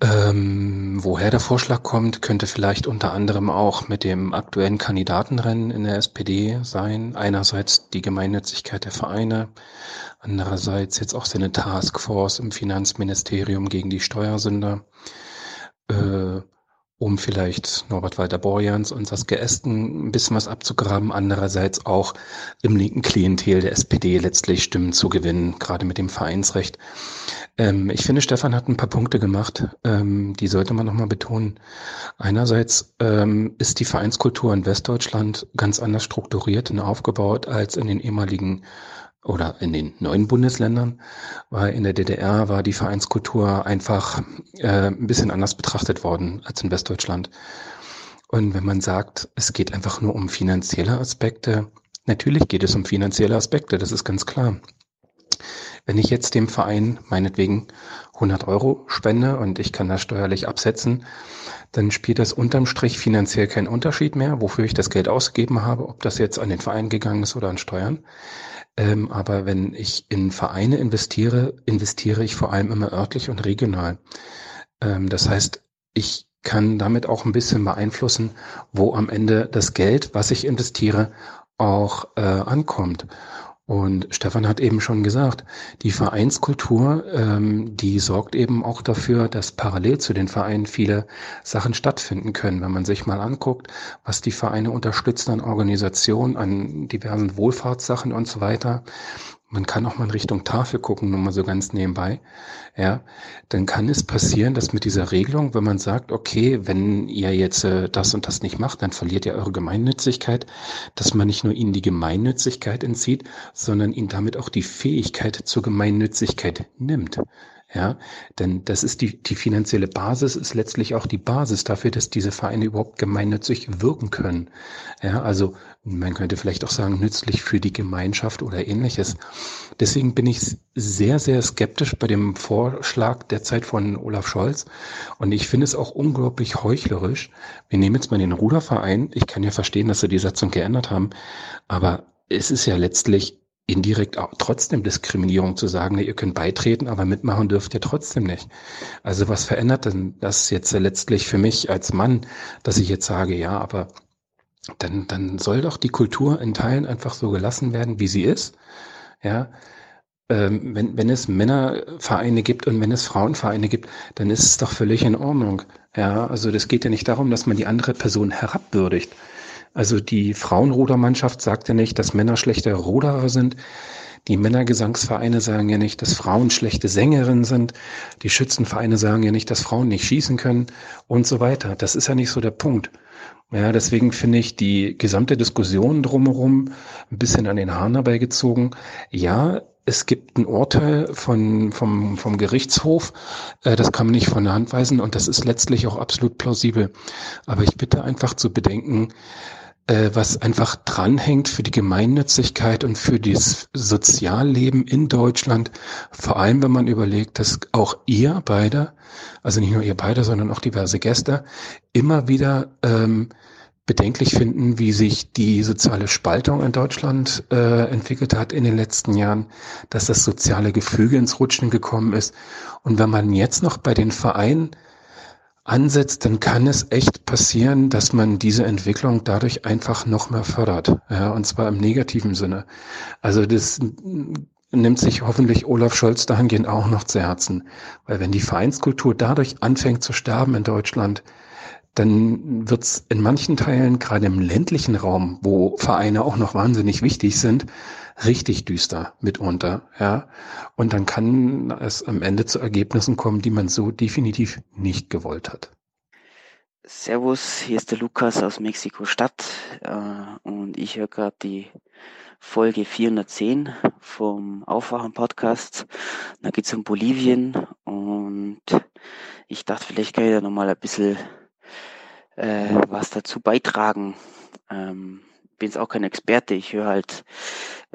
Ähm, woher der Vorschlag kommt, könnte vielleicht unter anderem auch mit dem aktuellen Kandidatenrennen in der SPD sein. Einerseits die Gemeinnützigkeit der Vereine, andererseits jetzt auch seine Taskforce im Finanzministerium gegen die Steuersünder. Äh, um vielleicht Norbert Walter-Borjans und Saskia Esken ein bisschen was abzugraben, andererseits auch im linken Klientel der SPD letztlich Stimmen zu gewinnen, gerade mit dem Vereinsrecht. Ähm, ich finde, Stefan hat ein paar Punkte gemacht, ähm, die sollte man nochmal betonen. Einerseits ähm, ist die Vereinskultur in Westdeutschland ganz anders strukturiert und aufgebaut als in den ehemaligen oder in den neuen Bundesländern, weil in der DDR war die Vereinskultur einfach äh, ein bisschen anders betrachtet worden als in Westdeutschland. Und wenn man sagt, es geht einfach nur um finanzielle Aspekte, natürlich geht es um finanzielle Aspekte, das ist ganz klar. Wenn ich jetzt dem Verein meinetwegen 100 Euro spende und ich kann das steuerlich absetzen, dann spielt das unterm Strich finanziell keinen Unterschied mehr, wofür ich das Geld ausgegeben habe, ob das jetzt an den Verein gegangen ist oder an Steuern. Ähm, aber wenn ich in Vereine investiere, investiere ich vor allem immer örtlich und regional. Ähm, das heißt, ich kann damit auch ein bisschen beeinflussen, wo am Ende das Geld, was ich investiere, auch äh, ankommt. Und Stefan hat eben schon gesagt, die Vereinskultur, ähm, die sorgt eben auch dafür, dass parallel zu den Vereinen viele Sachen stattfinden können. Wenn man sich mal anguckt, was die Vereine unterstützen an Organisationen, an diversen Wohlfahrtssachen und so weiter, man kann auch mal in Richtung Tafel gucken, nur mal so ganz nebenbei, ja, dann kann es passieren, dass mit dieser Regelung, wenn man sagt, okay, wenn ihr jetzt äh, das und das nicht macht, dann verliert ihr eure Gemeinnützigkeit, dass man nicht nur ihnen die Gemeinnützigkeit entzieht, sondern ihnen damit auch die Fähigkeit zur Gemeinnützigkeit nimmt. Ja, denn das ist die, die finanzielle Basis ist letztlich auch die Basis dafür, dass diese Vereine überhaupt gemeinnützig wirken können. Ja, also man könnte vielleicht auch sagen, nützlich für die Gemeinschaft oder ähnliches. Deswegen bin ich sehr, sehr skeptisch bei dem Vorschlag derzeit von Olaf Scholz. Und ich finde es auch unglaublich heuchlerisch. Wir nehmen jetzt mal den Ruderverein. Ich kann ja verstehen, dass sie die Satzung geändert haben. Aber es ist ja letztlich indirekt auch trotzdem Diskriminierung zu sagen, ihr könnt beitreten, aber mitmachen dürft ihr trotzdem nicht. Also was verändert denn das jetzt letztlich für mich als Mann, dass ich jetzt sage, ja, aber dann, dann soll doch die Kultur in Teilen einfach so gelassen werden, wie sie ist. Ja, ähm, wenn, wenn es Männervereine gibt und wenn es Frauenvereine gibt, dann ist es doch völlig in Ordnung. Ja, also das geht ja nicht darum, dass man die andere Person herabwürdigt. Also die Frauenrudermannschaft sagt ja nicht, dass Männer schlechte Ruderer sind. Die Männergesangsvereine sagen ja nicht, dass Frauen schlechte Sängerinnen sind. Die Schützenvereine sagen ja nicht, dass Frauen nicht schießen können und so weiter. Das ist ja nicht so der Punkt. Ja, deswegen finde ich die gesamte Diskussion drumherum ein bisschen an den Haaren herbeigezogen. Ja, es gibt ein Urteil von, vom, vom Gerichtshof, äh, das kann man nicht von der Hand weisen und das ist letztlich auch absolut plausibel. Aber ich bitte einfach zu bedenken, was einfach dranhängt für die Gemeinnützigkeit und für das Sozialleben in Deutschland. Vor allem, wenn man überlegt, dass auch ihr beide, also nicht nur ihr beide, sondern auch diverse Gäste, immer wieder ähm, bedenklich finden, wie sich die soziale Spaltung in Deutschland äh, entwickelt hat in den letzten Jahren, dass das soziale Gefüge ins Rutschen gekommen ist. Und wenn man jetzt noch bei den Vereinen ansetzt, dann kann es echt passieren, dass man diese Entwicklung dadurch einfach noch mehr fördert. Ja, und zwar im negativen Sinne. Also das nimmt sich hoffentlich Olaf Scholz dahingehend auch noch zu Herzen. Weil wenn die Vereinskultur dadurch anfängt zu sterben in Deutschland, dann wird es in manchen Teilen, gerade im ländlichen Raum, wo Vereine auch noch wahnsinnig wichtig sind, richtig düster mitunter, ja. Und dann kann es am Ende zu Ergebnissen kommen, die man so definitiv nicht gewollt hat. Servus, hier ist der Lukas aus Mexiko-Stadt äh, und ich höre gerade die Folge 410 vom Aufwachen-Podcast. Da geht es um Bolivien und ich dachte, vielleicht kann ich da nochmal ein bisschen äh, was dazu beitragen. Ähm, bin jetzt auch kein Experte, ich höre halt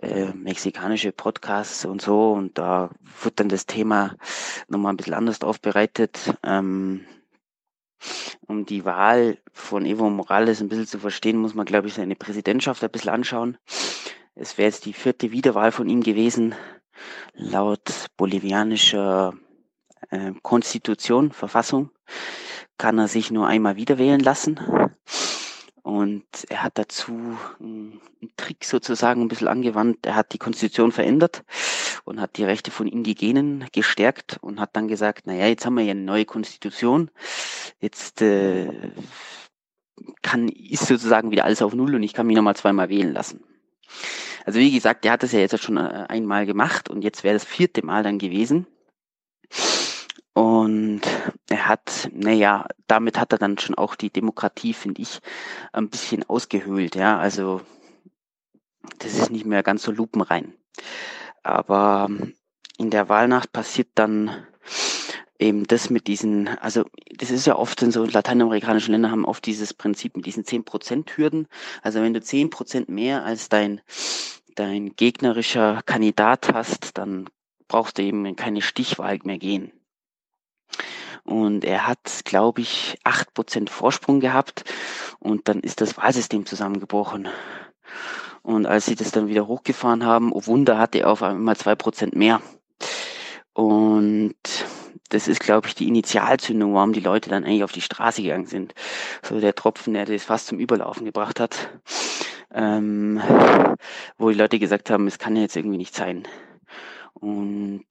äh, mexikanische Podcasts und so und da wird dann das Thema nochmal ein bisschen anders aufbereitet. Ähm, um die Wahl von Evo Morales ein bisschen zu verstehen, muss man, glaube ich, seine Präsidentschaft ein bisschen anschauen. Es wäre jetzt die vierte Wiederwahl von ihm gewesen, laut bolivianischer äh, Konstitution, Verfassung kann er sich nur einmal wieder wählen lassen. Und er hat dazu einen Trick sozusagen ein bisschen angewandt. Er hat die Konstitution verändert und hat die Rechte von Indigenen gestärkt und hat dann gesagt, naja, jetzt haben wir ja eine neue Konstitution. Jetzt äh, kann, ist sozusagen wieder alles auf Null und ich kann mich nochmal zweimal wählen lassen. Also wie gesagt, er hat das ja jetzt schon äh, einmal gemacht und jetzt wäre das vierte Mal dann gewesen. Und er hat, naja, damit hat er dann schon auch die Demokratie, finde ich, ein bisschen ausgehöhlt, ja. Also das ist nicht mehr ganz so lupenrein. Aber in der Wahlnacht passiert dann eben das mit diesen, also das ist ja oft in so lateinamerikanischen Ländern haben oft dieses Prinzip mit diesen 10% Hürden. Also wenn du 10% mehr als dein, dein gegnerischer Kandidat hast, dann brauchst du eben keine Stichwahl mehr gehen. Und er hat, glaube ich, acht Prozent Vorsprung gehabt und dann ist das Wahlsystem zusammengebrochen. Und als sie das dann wieder hochgefahren haben, oh Wunder, hatte er auf einmal zwei Prozent mehr. Und das ist, glaube ich, die Initialzündung, warum die Leute dann eigentlich auf die Straße gegangen sind. So der Tropfen, der das fast zum Überlaufen gebracht hat. Ähm, wo die Leute gesagt haben, es kann ja jetzt irgendwie nicht sein. Und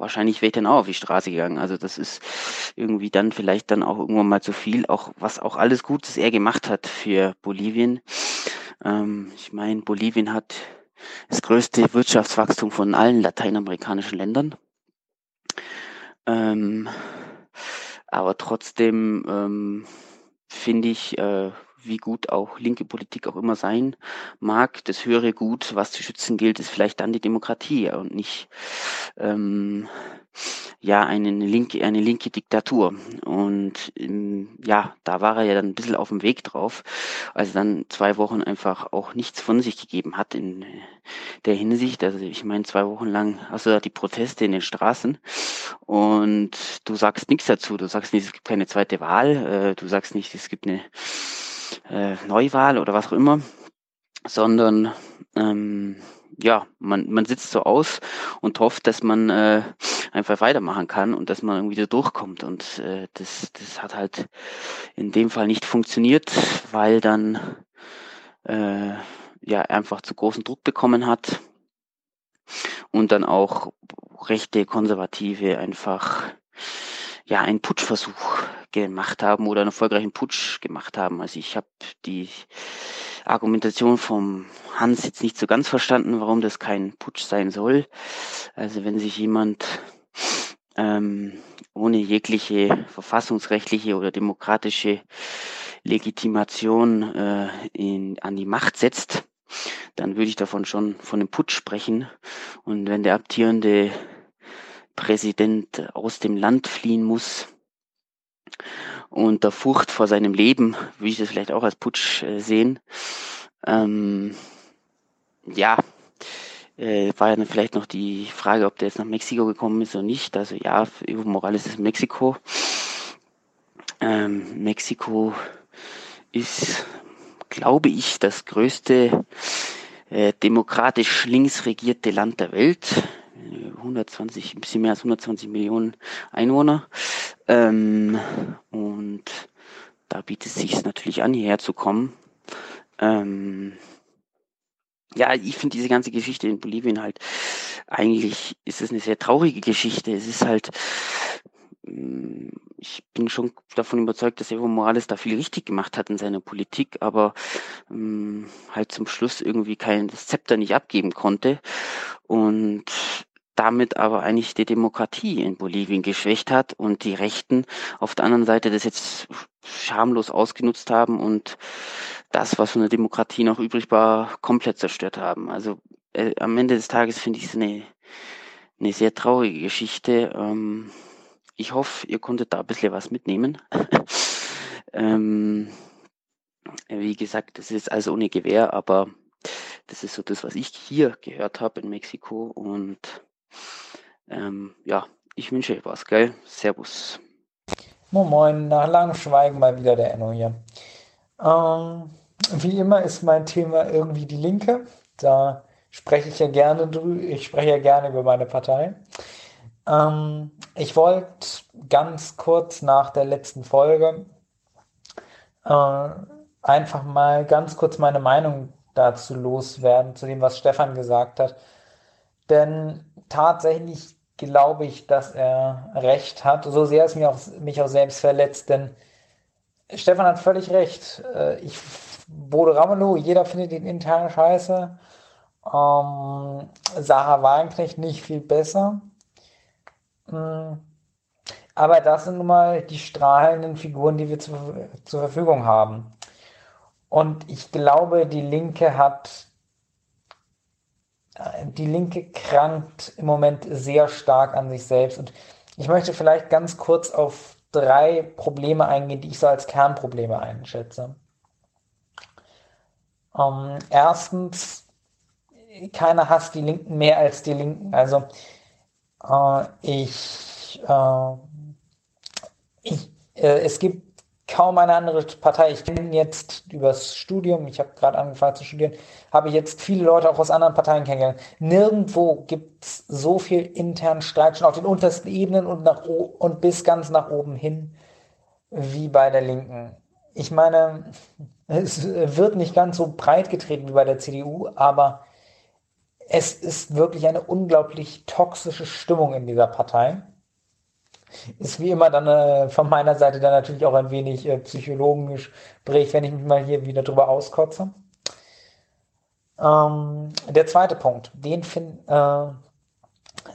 wahrscheinlich wäre ich dann auch auf die Straße gegangen. Also das ist irgendwie dann vielleicht dann auch irgendwann mal zu viel, auch was auch alles Gutes er gemacht hat für Bolivien. Ähm, ich meine, Bolivien hat das größte Wirtschaftswachstum von allen lateinamerikanischen Ländern. Ähm, aber trotzdem ähm, finde ich, äh, wie gut auch linke Politik auch immer sein mag, das höhere Gut, was zu schützen gilt, ist vielleicht dann die Demokratie und nicht ähm, ja eine linke, eine linke Diktatur. Und ähm, ja, da war er ja dann ein bisschen auf dem Weg drauf, als er dann zwei Wochen einfach auch nichts von sich gegeben hat in der Hinsicht. Also ich meine, zwei Wochen lang hast du da die Proteste in den Straßen und du sagst nichts dazu. Du sagst nicht, es gibt keine zweite Wahl, äh, du sagst nicht, es gibt eine äh, Neuwahl oder was auch immer, sondern ähm, ja, man, man sitzt so aus und hofft, dass man äh, einfach weitermachen kann und dass man irgendwie da durchkommt. Und äh, das, das hat halt in dem Fall nicht funktioniert, weil dann äh, ja einfach zu großen Druck bekommen hat und dann auch rechte Konservative einfach ja einen Putschversuch gemacht haben oder einen erfolgreichen Putsch gemacht haben. Also ich habe die Argumentation vom Hans jetzt nicht so ganz verstanden, warum das kein Putsch sein soll. Also wenn sich jemand ähm, ohne jegliche verfassungsrechtliche oder demokratische Legitimation äh, in, an die Macht setzt, dann würde ich davon schon von einem Putsch sprechen. Und wenn der amtierende Präsident aus dem Land fliehen muss, unter Furcht vor seinem Leben, würde ich das vielleicht auch als Putsch äh, sehen. Ähm, ja, äh, war ja dann vielleicht noch die Frage, ob der jetzt nach Mexiko gekommen ist oder nicht. Also ja, Evo Morales ist Mexiko. Ähm, Mexiko ist, glaube ich, das größte äh, demokratisch links regierte Land der Welt. 120, ein bisschen mehr als 120 Millionen Einwohner. Ähm, und da bietet es sich natürlich an, hierher zu kommen. Ähm, ja, ich finde diese ganze Geschichte in Bolivien halt, eigentlich ist es eine sehr traurige Geschichte. Es ist halt, ich bin schon davon überzeugt, dass Evo Morales da viel richtig gemacht hat in seiner Politik, aber ähm, halt zum Schluss irgendwie kein das Zepter nicht abgeben konnte und damit aber eigentlich die Demokratie in Bolivien geschwächt hat und die Rechten auf der anderen Seite das jetzt schamlos ausgenutzt haben und das, was von der Demokratie noch übrig war, komplett zerstört haben. Also äh, am Ende des Tages finde ich es eine, eine sehr traurige Geschichte. Ähm, ich hoffe, ihr konntet da ein bisschen was mitnehmen. ähm, wie gesagt, das ist also ohne Gewehr, aber das ist so das, was ich hier gehört habe in Mexiko und ähm, ja, ich wünsche euch was, gell? Servus. Moin Moin, nach langem Schweigen mal wieder der Enno hier. Ähm, wie immer ist mein Thema irgendwie die Linke. Da spreche ich ja gerne drüber, ich spreche ja gerne über meine Partei. Ähm, ich wollte ganz kurz nach der letzten Folge äh, einfach mal ganz kurz meine Meinung dazu loswerden, zu dem, was Stefan gesagt hat. Denn tatsächlich glaube ich, dass er recht hat. So sehr es mich auch, mich auch selbst verletzt, denn Stefan hat völlig recht. Äh, ich, Bode Ramelow, jeder findet ihn intern scheiße. Ähm, Sarah Wagenknecht nicht viel besser. Hm. Aber das sind nun mal die strahlenden Figuren, die wir zu, zur Verfügung haben. Und ich glaube, die Linke hat die Linke krankt im Moment sehr stark an sich selbst. Und ich möchte vielleicht ganz kurz auf drei Probleme eingehen, die ich so als Kernprobleme einschätze. Ähm, erstens, keiner hasst die Linken mehr als die Linken. Also äh, ich, äh, ich äh, es gibt kaum eine andere Partei. Ich kenne jetzt übers Studium, ich habe gerade angefangen zu studieren, habe ich jetzt viele Leute auch aus anderen Parteien kennengelernt. Nirgendwo gibt es so viel internen Streit, schon auf den untersten Ebenen und, nach, und bis ganz nach oben hin, wie bei der Linken. Ich meine, es wird nicht ganz so breit getreten wie bei der CDU, aber es ist wirklich eine unglaublich toxische Stimmung in dieser Partei. Ist wie immer dann äh, von meiner Seite dann natürlich auch ein wenig äh, Psychologengespräch, wenn ich mich mal hier wieder drüber auskotze. Ähm, der zweite Punkt, den find, äh,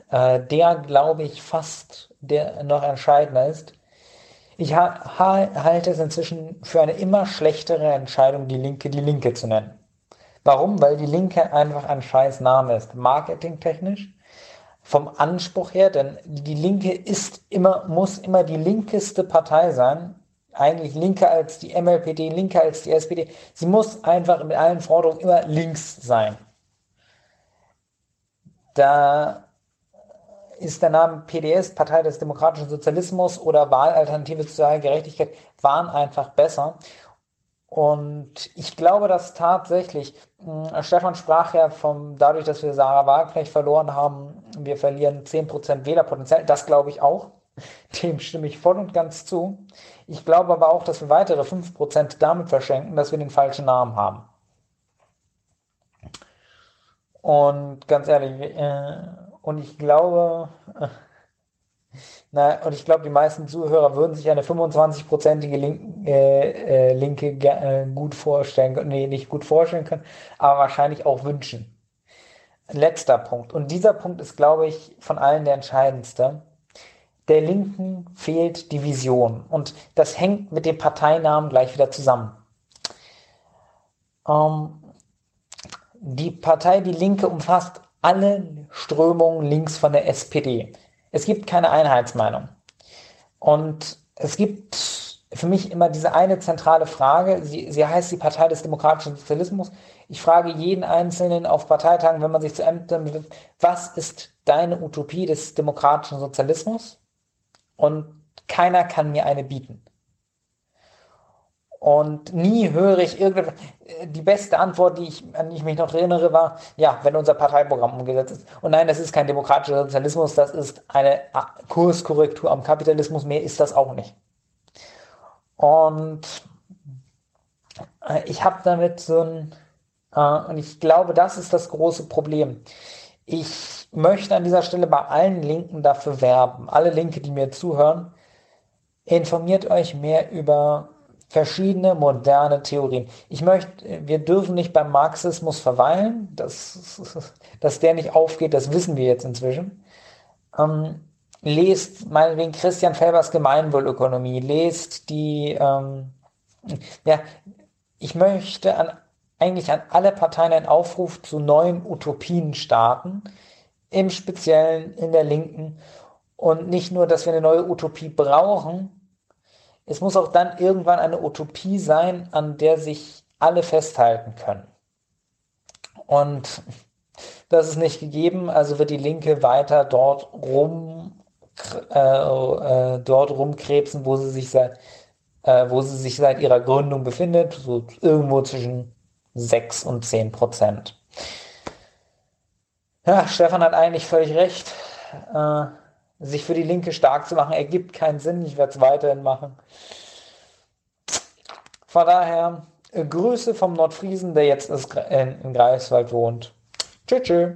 äh, der glaube ich fast der noch entscheidender ist. Ich ha halte es inzwischen für eine immer schlechtere Entscheidung, die Linke die Linke zu nennen. Warum? Weil die Linke einfach ein scheiß Name ist. Marketingtechnisch vom Anspruch her, denn die Linke ist immer, muss immer die linkeste Partei sein, eigentlich linker als die MLPD, linker als die SPD. Sie muss einfach mit allen Forderungen immer links sein. Da ist der Name PDS, Partei des demokratischen Sozialismus oder Wahlalternative soziale Gerechtigkeit, waren einfach besser. Und ich glaube, dass tatsächlich, äh, Stefan sprach ja vom, dadurch, dass wir Sarah Wagenknecht verloren haben, wir verlieren 10% Wählerpotenzial. Das glaube ich auch. Dem stimme ich voll und ganz zu. Ich glaube aber auch, dass wir weitere 5% damit verschenken, dass wir den falschen Namen haben. Und ganz ehrlich, äh, und ich glaube, äh, na, und ich glaube, die meisten Zuhörer würden sich eine 25-prozentige Link, äh, äh, Linke äh, gut vorstellen, nee, nicht gut vorstellen können, aber wahrscheinlich auch wünschen. Letzter Punkt. Und dieser Punkt ist, glaube ich, von allen der entscheidendste. Der Linken fehlt die Vision. Und das hängt mit dem Parteinamen gleich wieder zusammen. Ähm, die Partei Die Linke umfasst alle Strömungen links von der SPD. Es gibt keine Einheitsmeinung. Und es gibt für mich immer diese eine zentrale Frage. Sie, sie heißt die Partei des demokratischen Sozialismus. Ich frage jeden Einzelnen auf Parteitagen, wenn man sich zu Ämtern bewirbt, was ist deine Utopie des demokratischen Sozialismus? Und keiner kann mir eine bieten. Und nie höre ich irgendetwas. Die beste Antwort, die ich, an die ich mich noch erinnere, war, ja, wenn unser Parteiprogramm umgesetzt ist. Und nein, das ist kein demokratischer Sozialismus, das ist eine Kurskorrektur am Kapitalismus. Mehr ist das auch nicht. Und äh, ich habe damit so ein, und ich glaube, das ist das große Problem. Ich möchte an dieser Stelle bei allen Linken dafür werben, alle Linke, die mir zuhören, informiert euch mehr über verschiedene moderne Theorien. Ich möchte, wir dürfen nicht beim Marxismus verweilen, dass, dass der nicht aufgeht, das wissen wir jetzt inzwischen. Ähm, lest meinetwegen Christian Felbers Gemeinwohlökonomie, lest die, ähm, ja, ich möchte an, eigentlich an alle Parteien einen Aufruf zu neuen Utopien starten, im Speziellen in der Linken. Und nicht nur, dass wir eine neue Utopie brauchen, es muss auch dann irgendwann eine Utopie sein, an der sich alle festhalten können. Und das ist nicht gegeben, also wird die Linke weiter dort rum äh, äh, dort rumkrebsen, wo sie sich seit äh, wo sie sich seit ihrer Gründung befindet, so irgendwo zwischen 6 und 10 Prozent. Ja, Stefan hat eigentlich völlig recht. Äh, sich für die Linke stark zu machen, ergibt keinen Sinn. Ich werde es weiterhin machen. Von daher, äh, Grüße vom Nordfriesen, der jetzt in Greifswald wohnt. Tschüss. tschüss.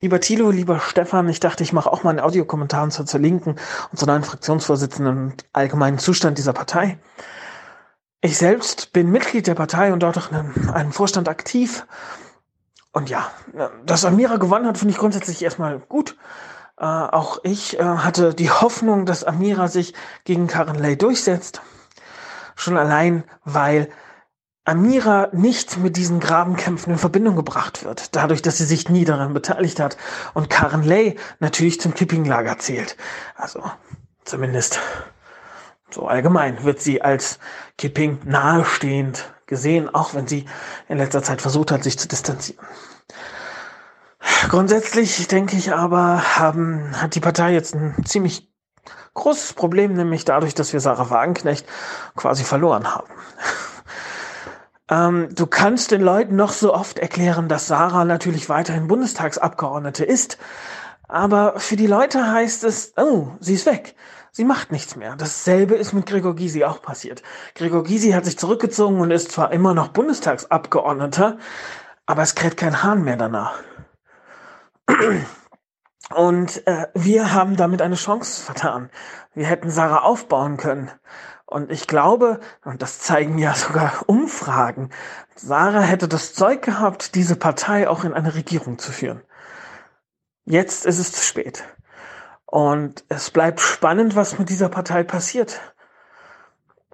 Lieber Thilo, lieber Stefan, ich dachte, ich mache auch mal einen Audiokommentar zur, zur Linken und zur neuen Fraktionsvorsitzenden und allgemeinen Zustand dieser Partei. Ich selbst bin Mitglied der Partei und dort auch in einem Vorstand aktiv. Und ja, dass Amira gewonnen hat, finde ich grundsätzlich erstmal gut. Äh, auch ich äh, hatte die Hoffnung, dass Amira sich gegen Karen Lay durchsetzt. Schon allein, weil Amira nicht mit diesen Grabenkämpfen in Verbindung gebracht wird, dadurch, dass sie sich nie daran beteiligt hat und Karen Lay natürlich zum Kippinglager zählt. Also zumindest so allgemein wird sie als Kipping nahestehend gesehen, auch wenn sie in letzter Zeit versucht hat, sich zu distanzieren. Grundsätzlich denke ich aber, haben, hat die Partei jetzt ein ziemlich großes Problem, nämlich dadurch, dass wir Sarah Wagenknecht quasi verloren haben. ähm, du kannst den Leuten noch so oft erklären, dass Sarah natürlich weiterhin Bundestagsabgeordnete ist, aber für die Leute heißt es, oh, sie ist weg. Sie macht nichts mehr. Dasselbe ist mit Gregor Gysi auch passiert. Gregor Gysi hat sich zurückgezogen und ist zwar immer noch Bundestagsabgeordneter, aber es kräht kein Hahn mehr danach. Und äh, wir haben damit eine Chance vertan. Wir hätten Sarah aufbauen können. Und ich glaube, und das zeigen ja sogar Umfragen, Sarah hätte das Zeug gehabt, diese Partei auch in eine Regierung zu führen. Jetzt ist es zu spät. Und es bleibt spannend, was mit dieser Partei passiert.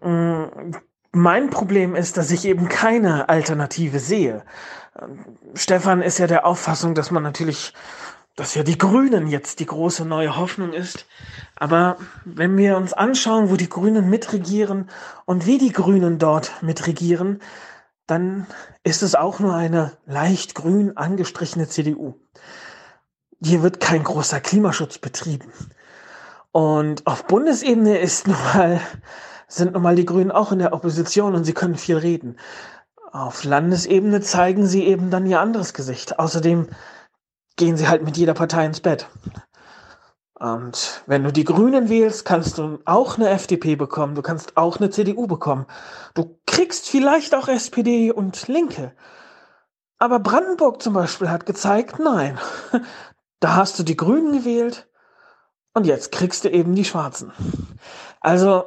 Mm, mein Problem ist, dass ich eben keine Alternative sehe. Ähm, Stefan ist ja der Auffassung, dass man natürlich dass ja die Grünen jetzt die große neue Hoffnung ist. Aber wenn wir uns anschauen, wo die Grünen mitregieren und wie die Grünen dort mitregieren, dann ist es auch nur eine leicht grün angestrichene CDU. Hier wird kein großer Klimaschutz betrieben. Und auf Bundesebene ist nun mal sind nun mal die Grünen auch in der Opposition und sie können viel reden. Auf Landesebene zeigen sie eben dann ihr anderes Gesicht. Außerdem gehen sie halt mit jeder Partei ins Bett. Und wenn du die Grünen wählst, kannst du auch eine FDP bekommen, du kannst auch eine CDU bekommen. Du kriegst vielleicht auch SPD und Linke. Aber Brandenburg zum Beispiel hat gezeigt, nein, da hast du die Grünen gewählt und jetzt kriegst du eben die Schwarzen. Also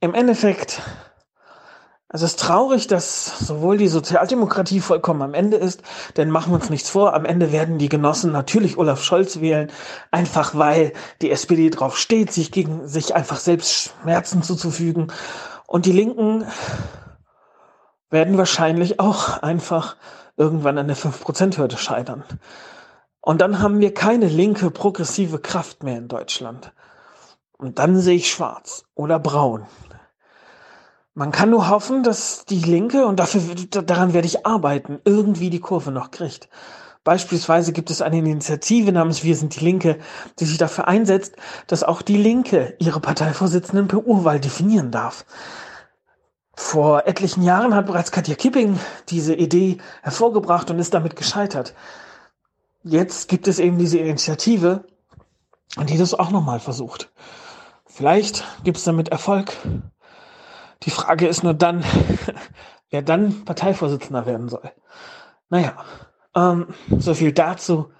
im Endeffekt es ist traurig, dass sowohl die Sozialdemokratie vollkommen am Ende ist, denn machen wir uns nichts vor, am Ende werden die Genossen natürlich Olaf Scholz wählen, einfach weil die SPD drauf steht, sich gegen sich einfach selbst Schmerzen zuzufügen. Und die Linken werden wahrscheinlich auch einfach irgendwann an der 5%-Hürde scheitern. Und dann haben wir keine linke progressive Kraft mehr in Deutschland. Und dann sehe ich schwarz oder braun. Man kann nur hoffen, dass die Linke, und dafür, daran werde ich arbeiten, irgendwie die Kurve noch kriegt. Beispielsweise gibt es eine Initiative namens Wir sind die Linke, die sich dafür einsetzt, dass auch die Linke ihre Parteivorsitzenden per Urwahl definieren darf. Vor etlichen Jahren hat bereits Katja Kipping diese Idee hervorgebracht und ist damit gescheitert. Jetzt gibt es eben diese Initiative, die das auch nochmal versucht. Vielleicht gibt es damit Erfolg, die Frage ist nur dann, wer dann Parteivorsitzender werden soll. Naja, ähm, so viel dazu.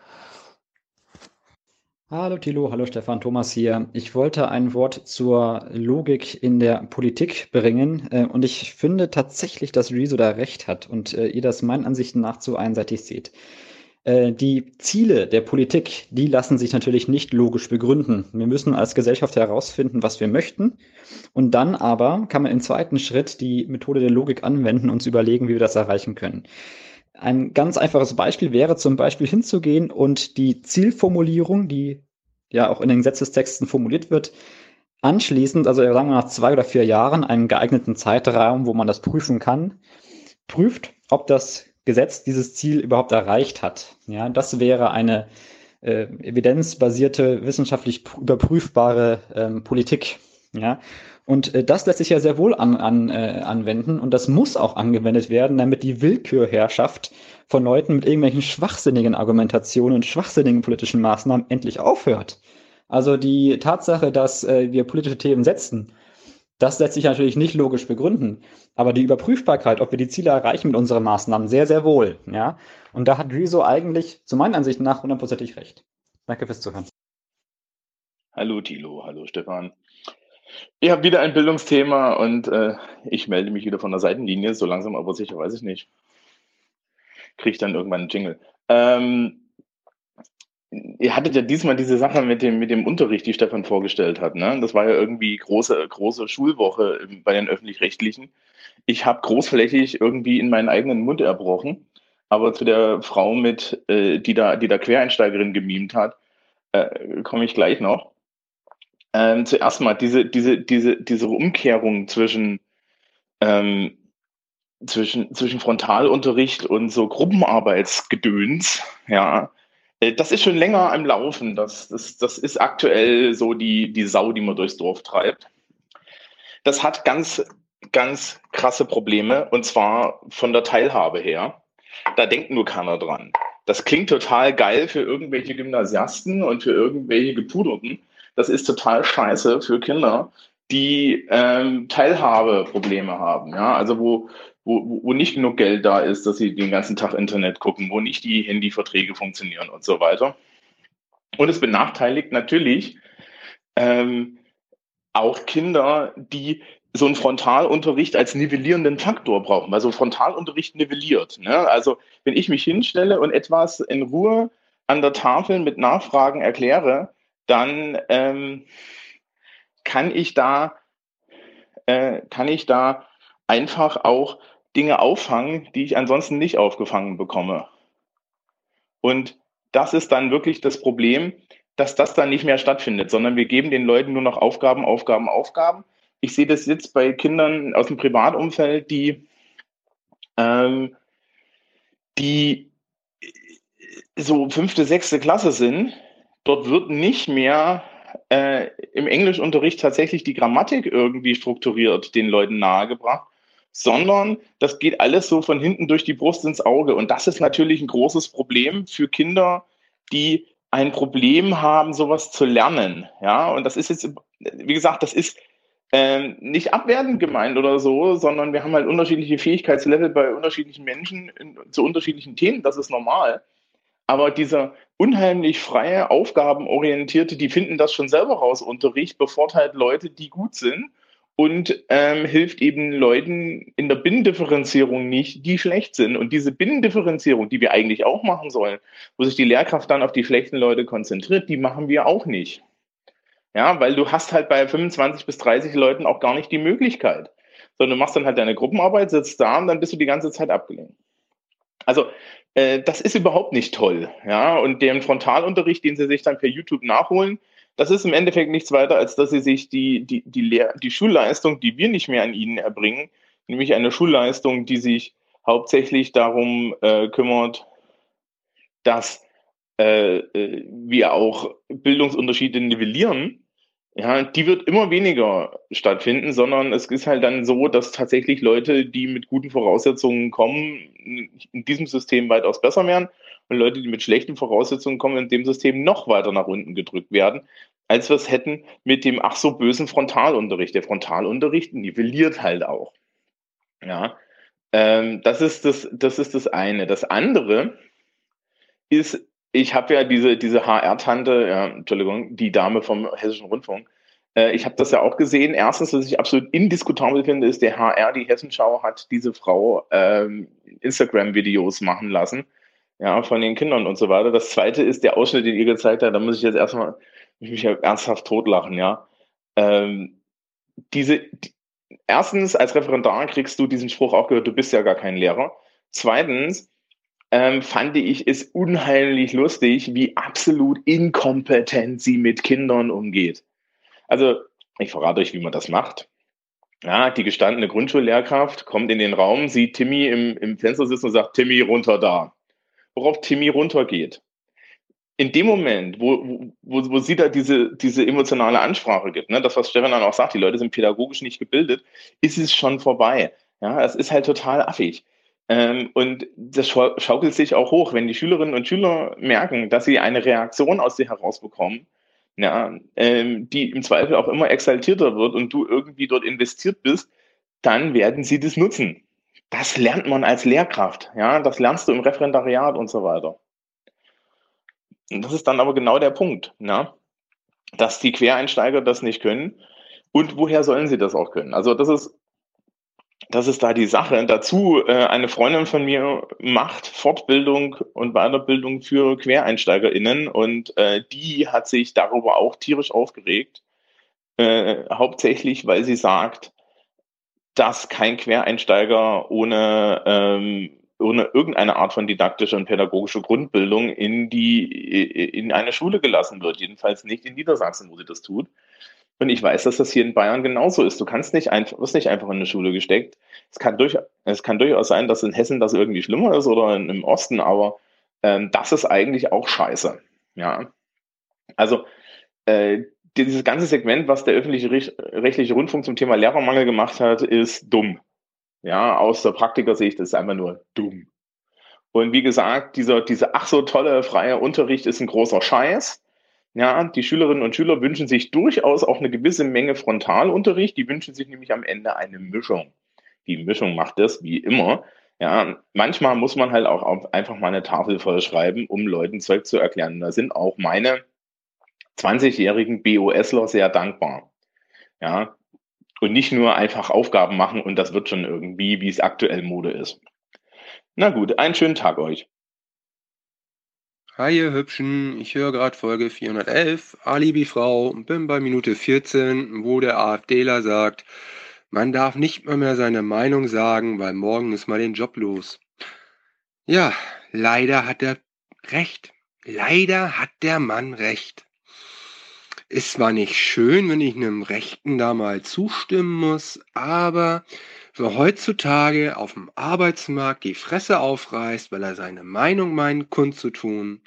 Hallo Thilo, hallo Stefan, Thomas hier. Ich wollte ein Wort zur Logik in der Politik bringen äh, und ich finde tatsächlich, dass Rezo da recht hat und äh, ihr das meinen Ansichten nach zu einseitig seht. Äh, die Ziele der Politik, die lassen sich natürlich nicht logisch begründen. Wir müssen als Gesellschaft herausfinden, was wir möchten. Und dann aber kann man im zweiten Schritt die Methode der Logik anwenden und überlegen, wie wir das erreichen können. Ein ganz einfaches Beispiel wäre zum Beispiel hinzugehen und die Zielformulierung, die ja auch in den Gesetzestexten formuliert wird, anschließend, also sagen wir nach zwei oder vier Jahren, einen geeigneten Zeitraum, wo man das prüfen kann, prüft, ob das Gesetz dieses Ziel überhaupt erreicht hat. Ja, das wäre eine äh, evidenzbasierte, wissenschaftlich überprüfbare ähm, Politik. Ja, und äh, das lässt sich ja sehr wohl an, an, äh, anwenden und das muss auch angewendet werden, damit die Willkürherrschaft von Leuten mit irgendwelchen schwachsinnigen Argumentationen und schwachsinnigen politischen Maßnahmen endlich aufhört. Also die Tatsache, dass äh, wir politische Themen setzen, das lässt sich natürlich nicht logisch begründen, aber die Überprüfbarkeit, ob wir die Ziele erreichen mit unseren Maßnahmen, sehr, sehr wohl. Ja? Und da hat Rezo eigentlich zu meinen Ansichten nach hundertprozentig recht. Danke fürs Zuhören. Hallo Thilo, hallo Stefan. Ich habe wieder ein Bildungsthema und äh, ich melde mich wieder von der Seitenlinie, so langsam aber sicher weiß ich nicht. Kriege ich dann irgendwann einen Jingle. Ähm, ihr hattet ja diesmal diese Sache mit dem, mit dem Unterricht, die Stefan vorgestellt hat. Ne? Das war ja irgendwie große, große Schulwoche bei den Öffentlich-Rechtlichen. Ich habe großflächig irgendwie in meinen eigenen Mund erbrochen. Aber zu der Frau mit, äh, die da, die da Quereinsteigerin gemimt hat, äh, komme ich gleich noch. Ähm, zuerst mal diese, diese, diese, diese Umkehrung zwischen, ähm, zwischen, zwischen Frontalunterricht und so Gruppenarbeitsgedöns, ja, äh, das ist schon länger im Laufen. Das, das, das ist aktuell so die, die Sau, die man durchs Dorf treibt. Das hat ganz, ganz krasse Probleme und zwar von der Teilhabe her. Da denkt nur keiner dran. Das klingt total geil für irgendwelche Gymnasiasten und für irgendwelche Gepuderten. Das ist total scheiße für Kinder, die ähm, Teilhabeprobleme haben. Ja, also wo, wo, wo nicht genug Geld da ist, dass sie den ganzen Tag Internet gucken, wo nicht die Handyverträge funktionieren und so weiter. Und es benachteiligt natürlich ähm, auch Kinder, die so einen Frontalunterricht als nivellierenden Faktor brauchen, weil so Frontalunterricht nivelliert. Ne? Also wenn ich mich hinstelle und etwas in Ruhe an der Tafel mit Nachfragen erkläre, dann ähm, kann ich da äh, kann ich da einfach auch Dinge auffangen, die ich ansonsten nicht aufgefangen bekomme. Und das ist dann wirklich das Problem, dass das dann nicht mehr stattfindet, sondern wir geben den Leuten nur noch Aufgaben, Aufgaben, Aufgaben. Ich sehe das jetzt bei Kindern aus dem Privatumfeld, die, ähm, die so fünfte, sechste Klasse sind. Dort wird nicht mehr äh, im Englischunterricht tatsächlich die Grammatik irgendwie strukturiert den Leuten nahegebracht, sondern das geht alles so von hinten durch die Brust ins Auge. Und das ist natürlich ein großes Problem für Kinder, die ein Problem haben, sowas zu lernen. Ja, und das ist jetzt, wie gesagt, das ist ähm, nicht abwertend gemeint oder so, sondern wir haben halt unterschiedliche Fähigkeitslevel bei unterschiedlichen Menschen in, zu unterschiedlichen Themen. Das ist normal. Aber dieser unheimlich freie, aufgabenorientierte, die finden das schon selber raus, Unterricht bevorteilt Leute, die gut sind und ähm, hilft eben Leuten in der Binnendifferenzierung nicht, die schlecht sind. Und diese Binnendifferenzierung, die wir eigentlich auch machen sollen, wo sich die Lehrkraft dann auf die schlechten Leute konzentriert, die machen wir auch nicht. Ja, weil du hast halt bei 25 bis 30 Leuten auch gar nicht die Möglichkeit. Sondern du machst dann halt deine Gruppenarbeit, sitzt da und dann bist du die ganze Zeit abgelenkt. Also, äh, das ist überhaupt nicht toll. Ja, und den Frontalunterricht, den sie sich dann per YouTube nachholen, das ist im Endeffekt nichts weiter, als dass sie sich die, die, die, Lehr die Schulleistung, die wir nicht mehr an ihnen erbringen, nämlich eine Schulleistung, die sich hauptsächlich darum äh, kümmert, dass äh, äh, wir auch Bildungsunterschiede nivellieren, ja, die wird immer weniger stattfinden, sondern es ist halt dann so, dass tatsächlich Leute, die mit guten Voraussetzungen kommen, in diesem System weitaus besser werden und Leute, die mit schlechten Voraussetzungen kommen, in dem System noch weiter nach unten gedrückt werden, als wir es hätten mit dem ach so bösen Frontalunterricht. Der Frontalunterricht nivelliert halt auch. Ja, ähm, das ist das, das ist das eine. Das andere ist ich habe ja diese, diese HR-Tante, ja, Entschuldigung, die Dame vom Hessischen Rundfunk. Äh, ich habe das ja auch gesehen. Erstens, was ich absolut indiskutabel finde, ist, der HR, die Hessenschau, hat diese Frau ähm, Instagram-Videos machen lassen, ja, von den Kindern und so weiter. Das zweite ist der Ausschnitt, den ihr gezeigt habt. Da muss ich jetzt erstmal mich ernsthaft totlachen, ja. Ähm, diese, die, erstens, als Referendar kriegst du diesen Spruch auch gehört, du bist ja gar kein Lehrer. Zweitens, ähm, fand ich es unheimlich lustig, wie absolut inkompetent sie mit Kindern umgeht. Also, ich verrate euch, wie man das macht. Ja, die gestandene Grundschullehrkraft kommt in den Raum, sieht Timmy im, im Fenster sitzen und sagt, Timmy, runter da. Worauf Timmy runtergeht. In dem Moment, wo, wo, wo sie da diese, diese emotionale Ansprache gibt, ne, das, was Stefan dann auch sagt, die Leute sind pädagogisch nicht gebildet, ist es schon vorbei. Ja, es ist halt total affig. Ähm, und das schaukelt sich auch hoch, wenn die Schülerinnen und Schüler merken, dass sie eine Reaktion aus dir herausbekommen, ja, ähm, die im Zweifel auch immer exaltierter wird und du irgendwie dort investiert bist, dann werden sie das nutzen. Das lernt man als Lehrkraft, ja, das lernst du im Referendariat und so weiter. Und das ist dann aber genau der Punkt, ja, dass die Quereinsteiger das nicht können. Und woher sollen sie das auch können? Also das ist das ist da die Sache. Dazu äh, eine Freundin von mir macht Fortbildung und Weiterbildung für QuereinsteigerInnen und äh, die hat sich darüber auch tierisch aufgeregt. Äh, hauptsächlich, weil sie sagt, dass kein Quereinsteiger ohne, ähm, ohne irgendeine Art von didaktischer und pädagogischer Grundbildung in die in eine Schule gelassen wird. Jedenfalls nicht in Niedersachsen, wo sie das tut. Und ich weiß, dass das hier in Bayern genauso ist. Du kannst nicht einfach, wirst nicht einfach in eine Schule gesteckt. Es kann, durch, es kann durchaus sein, dass in Hessen das irgendwie schlimmer ist oder in, im Osten, aber ähm, das ist eigentlich auch scheiße. Ja. Also äh, dieses ganze Segment, was der öffentliche rechtliche Rundfunk zum Thema Lehrermangel gemacht hat, ist dumm. Ja, aus der Praktikersicht ist es einfach nur dumm. Und wie gesagt, dieser, dieser ach so tolle freie Unterricht ist ein großer Scheiß. Ja, die Schülerinnen und Schüler wünschen sich durchaus auch eine gewisse Menge Frontalunterricht. Die wünschen sich nämlich am Ende eine Mischung. Die Mischung macht das wie immer. Ja, manchmal muss man halt auch einfach mal eine Tafel vollschreiben, um Leuten Zeug zu erklären. Da sind auch meine 20-jährigen BOSler sehr dankbar. Ja, und nicht nur einfach Aufgaben machen und das wird schon irgendwie, wie es aktuell Mode ist. Na gut, einen schönen Tag euch. Hi ihr Hübschen, ich höre gerade Folge 411, Alibi-Frau und bin bei Minute 14, wo der AfDler sagt, man darf nicht mal mehr seine Meinung sagen, weil morgen ist mal den Job los. Ja, leider hat er recht. Leider hat der Mann recht. Ist zwar nicht schön, wenn ich einem Rechten da mal zustimmen muss, aber wer heutzutage auf dem Arbeitsmarkt die Fresse aufreißt, weil er seine Meinung meint kundzutun,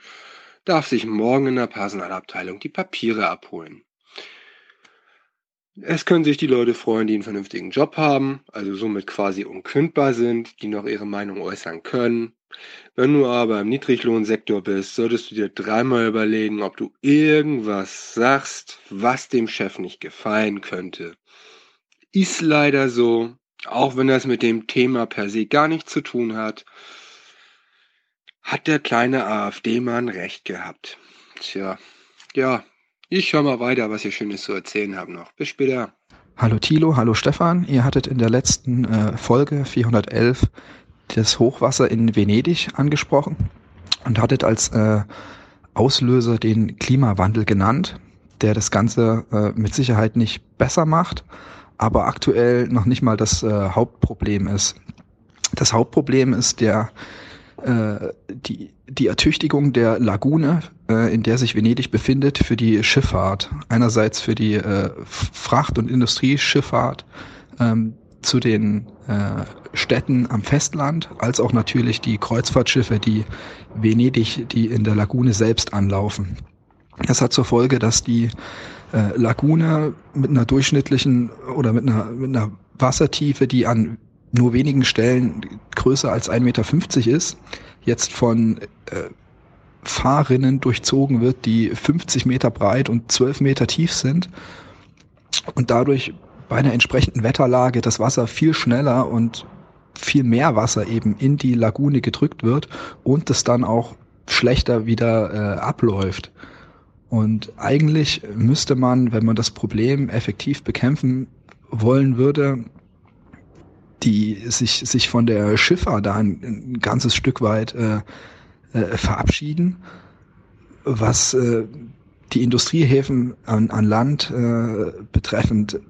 darf sich morgen in der Personalabteilung die Papiere abholen. Es können sich die Leute freuen, die einen vernünftigen Job haben, also somit quasi unkündbar sind, die noch ihre Meinung äußern können. Wenn du aber im Niedriglohnsektor bist, solltest du dir dreimal überlegen, ob du irgendwas sagst, was dem Chef nicht gefallen könnte. Ist leider so, auch wenn das mit dem Thema per se gar nichts zu tun hat, hat der kleine AfD-Mann recht gehabt. Tja, ja, ich höre mal weiter, was ihr Schönes zu erzählen habt noch. Bis später. Hallo Thilo, hallo Stefan. Ihr hattet in der letzten äh, Folge 411 das Hochwasser in Venedig angesprochen und hattet als äh, Auslöser den Klimawandel genannt, der das Ganze äh, mit Sicherheit nicht besser macht, aber aktuell noch nicht mal das äh, Hauptproblem ist. Das Hauptproblem ist der äh, die, die Ertüchtigung der Lagune, äh, in der sich Venedig befindet, für die Schifffahrt. Einerseits für die äh, Fracht- und Industrieschifffahrt ähm, zu den äh, Städten am Festland, als auch natürlich die Kreuzfahrtschiffe, die Venedig, die in der Lagune selbst anlaufen. Das hat zur Folge, dass die äh, Lagune mit einer durchschnittlichen oder mit einer, mit einer Wassertiefe, die an nur wenigen Stellen größer als 1,50 Meter ist, jetzt von äh, Fahrrinnen durchzogen wird, die 50 Meter breit und 12 Meter tief sind und dadurch bei einer entsprechenden Wetterlage das Wasser viel schneller und viel mehr Wasser eben in die Lagune gedrückt wird und es dann auch schlechter wieder äh, abläuft. Und eigentlich müsste man, wenn man das Problem effektiv bekämpfen wollen würde, die sich, sich von der Schifffahrt da ein, ein ganzes Stück weit äh, äh, verabschieden, was äh, die Industriehäfen an, an Land äh, betreffend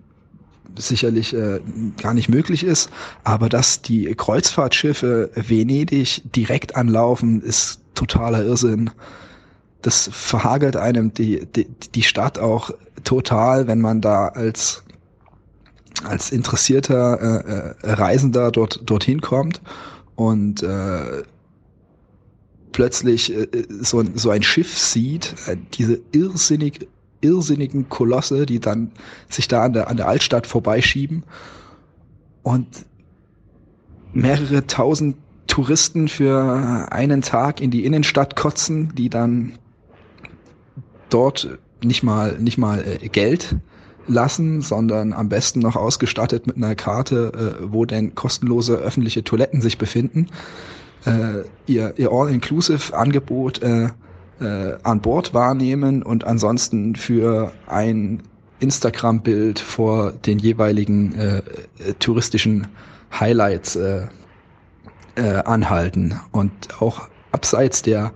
sicherlich äh, gar nicht möglich ist, aber dass die Kreuzfahrtschiffe Venedig direkt anlaufen, ist totaler Irrsinn. Das verhagelt einem die, die, die Stadt auch total, wenn man da als als interessierter äh, äh, Reisender dort dorthin kommt und äh, plötzlich äh, so, so ein Schiff sieht, äh, diese irrsinnig irrsinnigen Kolosse, die dann sich da an der an der Altstadt vorbeischieben und mehrere tausend Touristen für einen Tag in die Innenstadt kotzen, die dann dort nicht mal nicht mal äh, Geld lassen, sondern am besten noch ausgestattet mit einer Karte, äh, wo denn kostenlose öffentliche Toiletten sich befinden. Äh, ihr ihr All-Inclusive-Angebot an Bord wahrnehmen und ansonsten für ein Instagram-Bild vor den jeweiligen äh, touristischen Highlights äh, äh, anhalten. Und auch abseits der,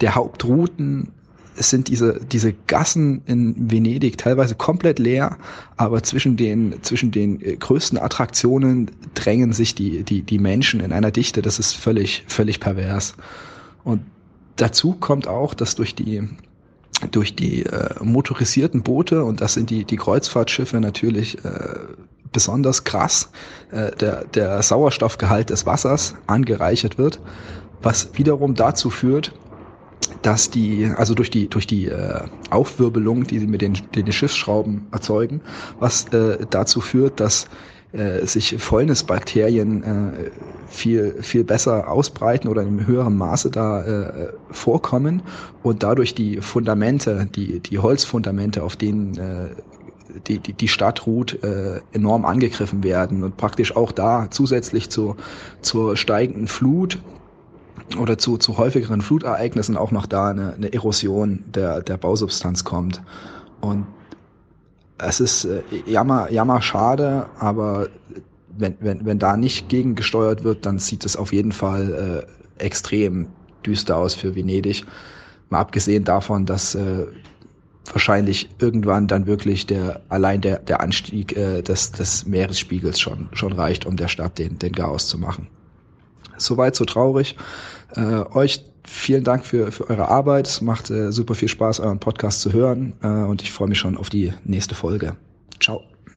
der Hauptrouten es sind diese, diese Gassen in Venedig teilweise komplett leer, aber zwischen den, zwischen den äh, größten Attraktionen drängen sich die, die, die Menschen in einer Dichte, das ist völlig, völlig pervers. Und dazu kommt auch, dass durch die, durch die äh, motorisierten Boote, und das sind die, die Kreuzfahrtschiffe natürlich äh, besonders krass, äh, der, der Sauerstoffgehalt des Wassers angereichert wird, was wiederum dazu führt, dass die, also durch die, durch die äh, Aufwirbelung, die sie mit den, den Schiffsschrauben erzeugen, was äh, dazu führt, dass äh, sich Fäulnisbakterien äh, viel, viel besser ausbreiten oder in höherem Maße da äh, vorkommen und dadurch die Fundamente, die, die Holzfundamente, auf denen äh, die, die, die Stadt ruht, äh, enorm angegriffen werden und praktisch auch da zusätzlich zu, zur steigenden Flut oder zu, zu häufigeren Flutereignissen auch noch da eine, eine Erosion der, der Bausubstanz kommt. Und es ist äh, jammer, jammer schade, aber wenn, wenn, wenn da nicht gegengesteuert wird, dann sieht es auf jeden Fall äh, extrem düster aus für Venedig. Mal abgesehen davon, dass äh, wahrscheinlich irgendwann dann wirklich der allein der, der Anstieg äh, des, des Meeresspiegels schon, schon reicht, um der Stadt den, den Chaos zu machen. Soweit so traurig. Äh, euch vielen Dank für, für eure Arbeit. Es macht äh, super viel Spaß, euren Podcast zu hören. Äh, und ich freue mich schon auf die nächste Folge. Ciao.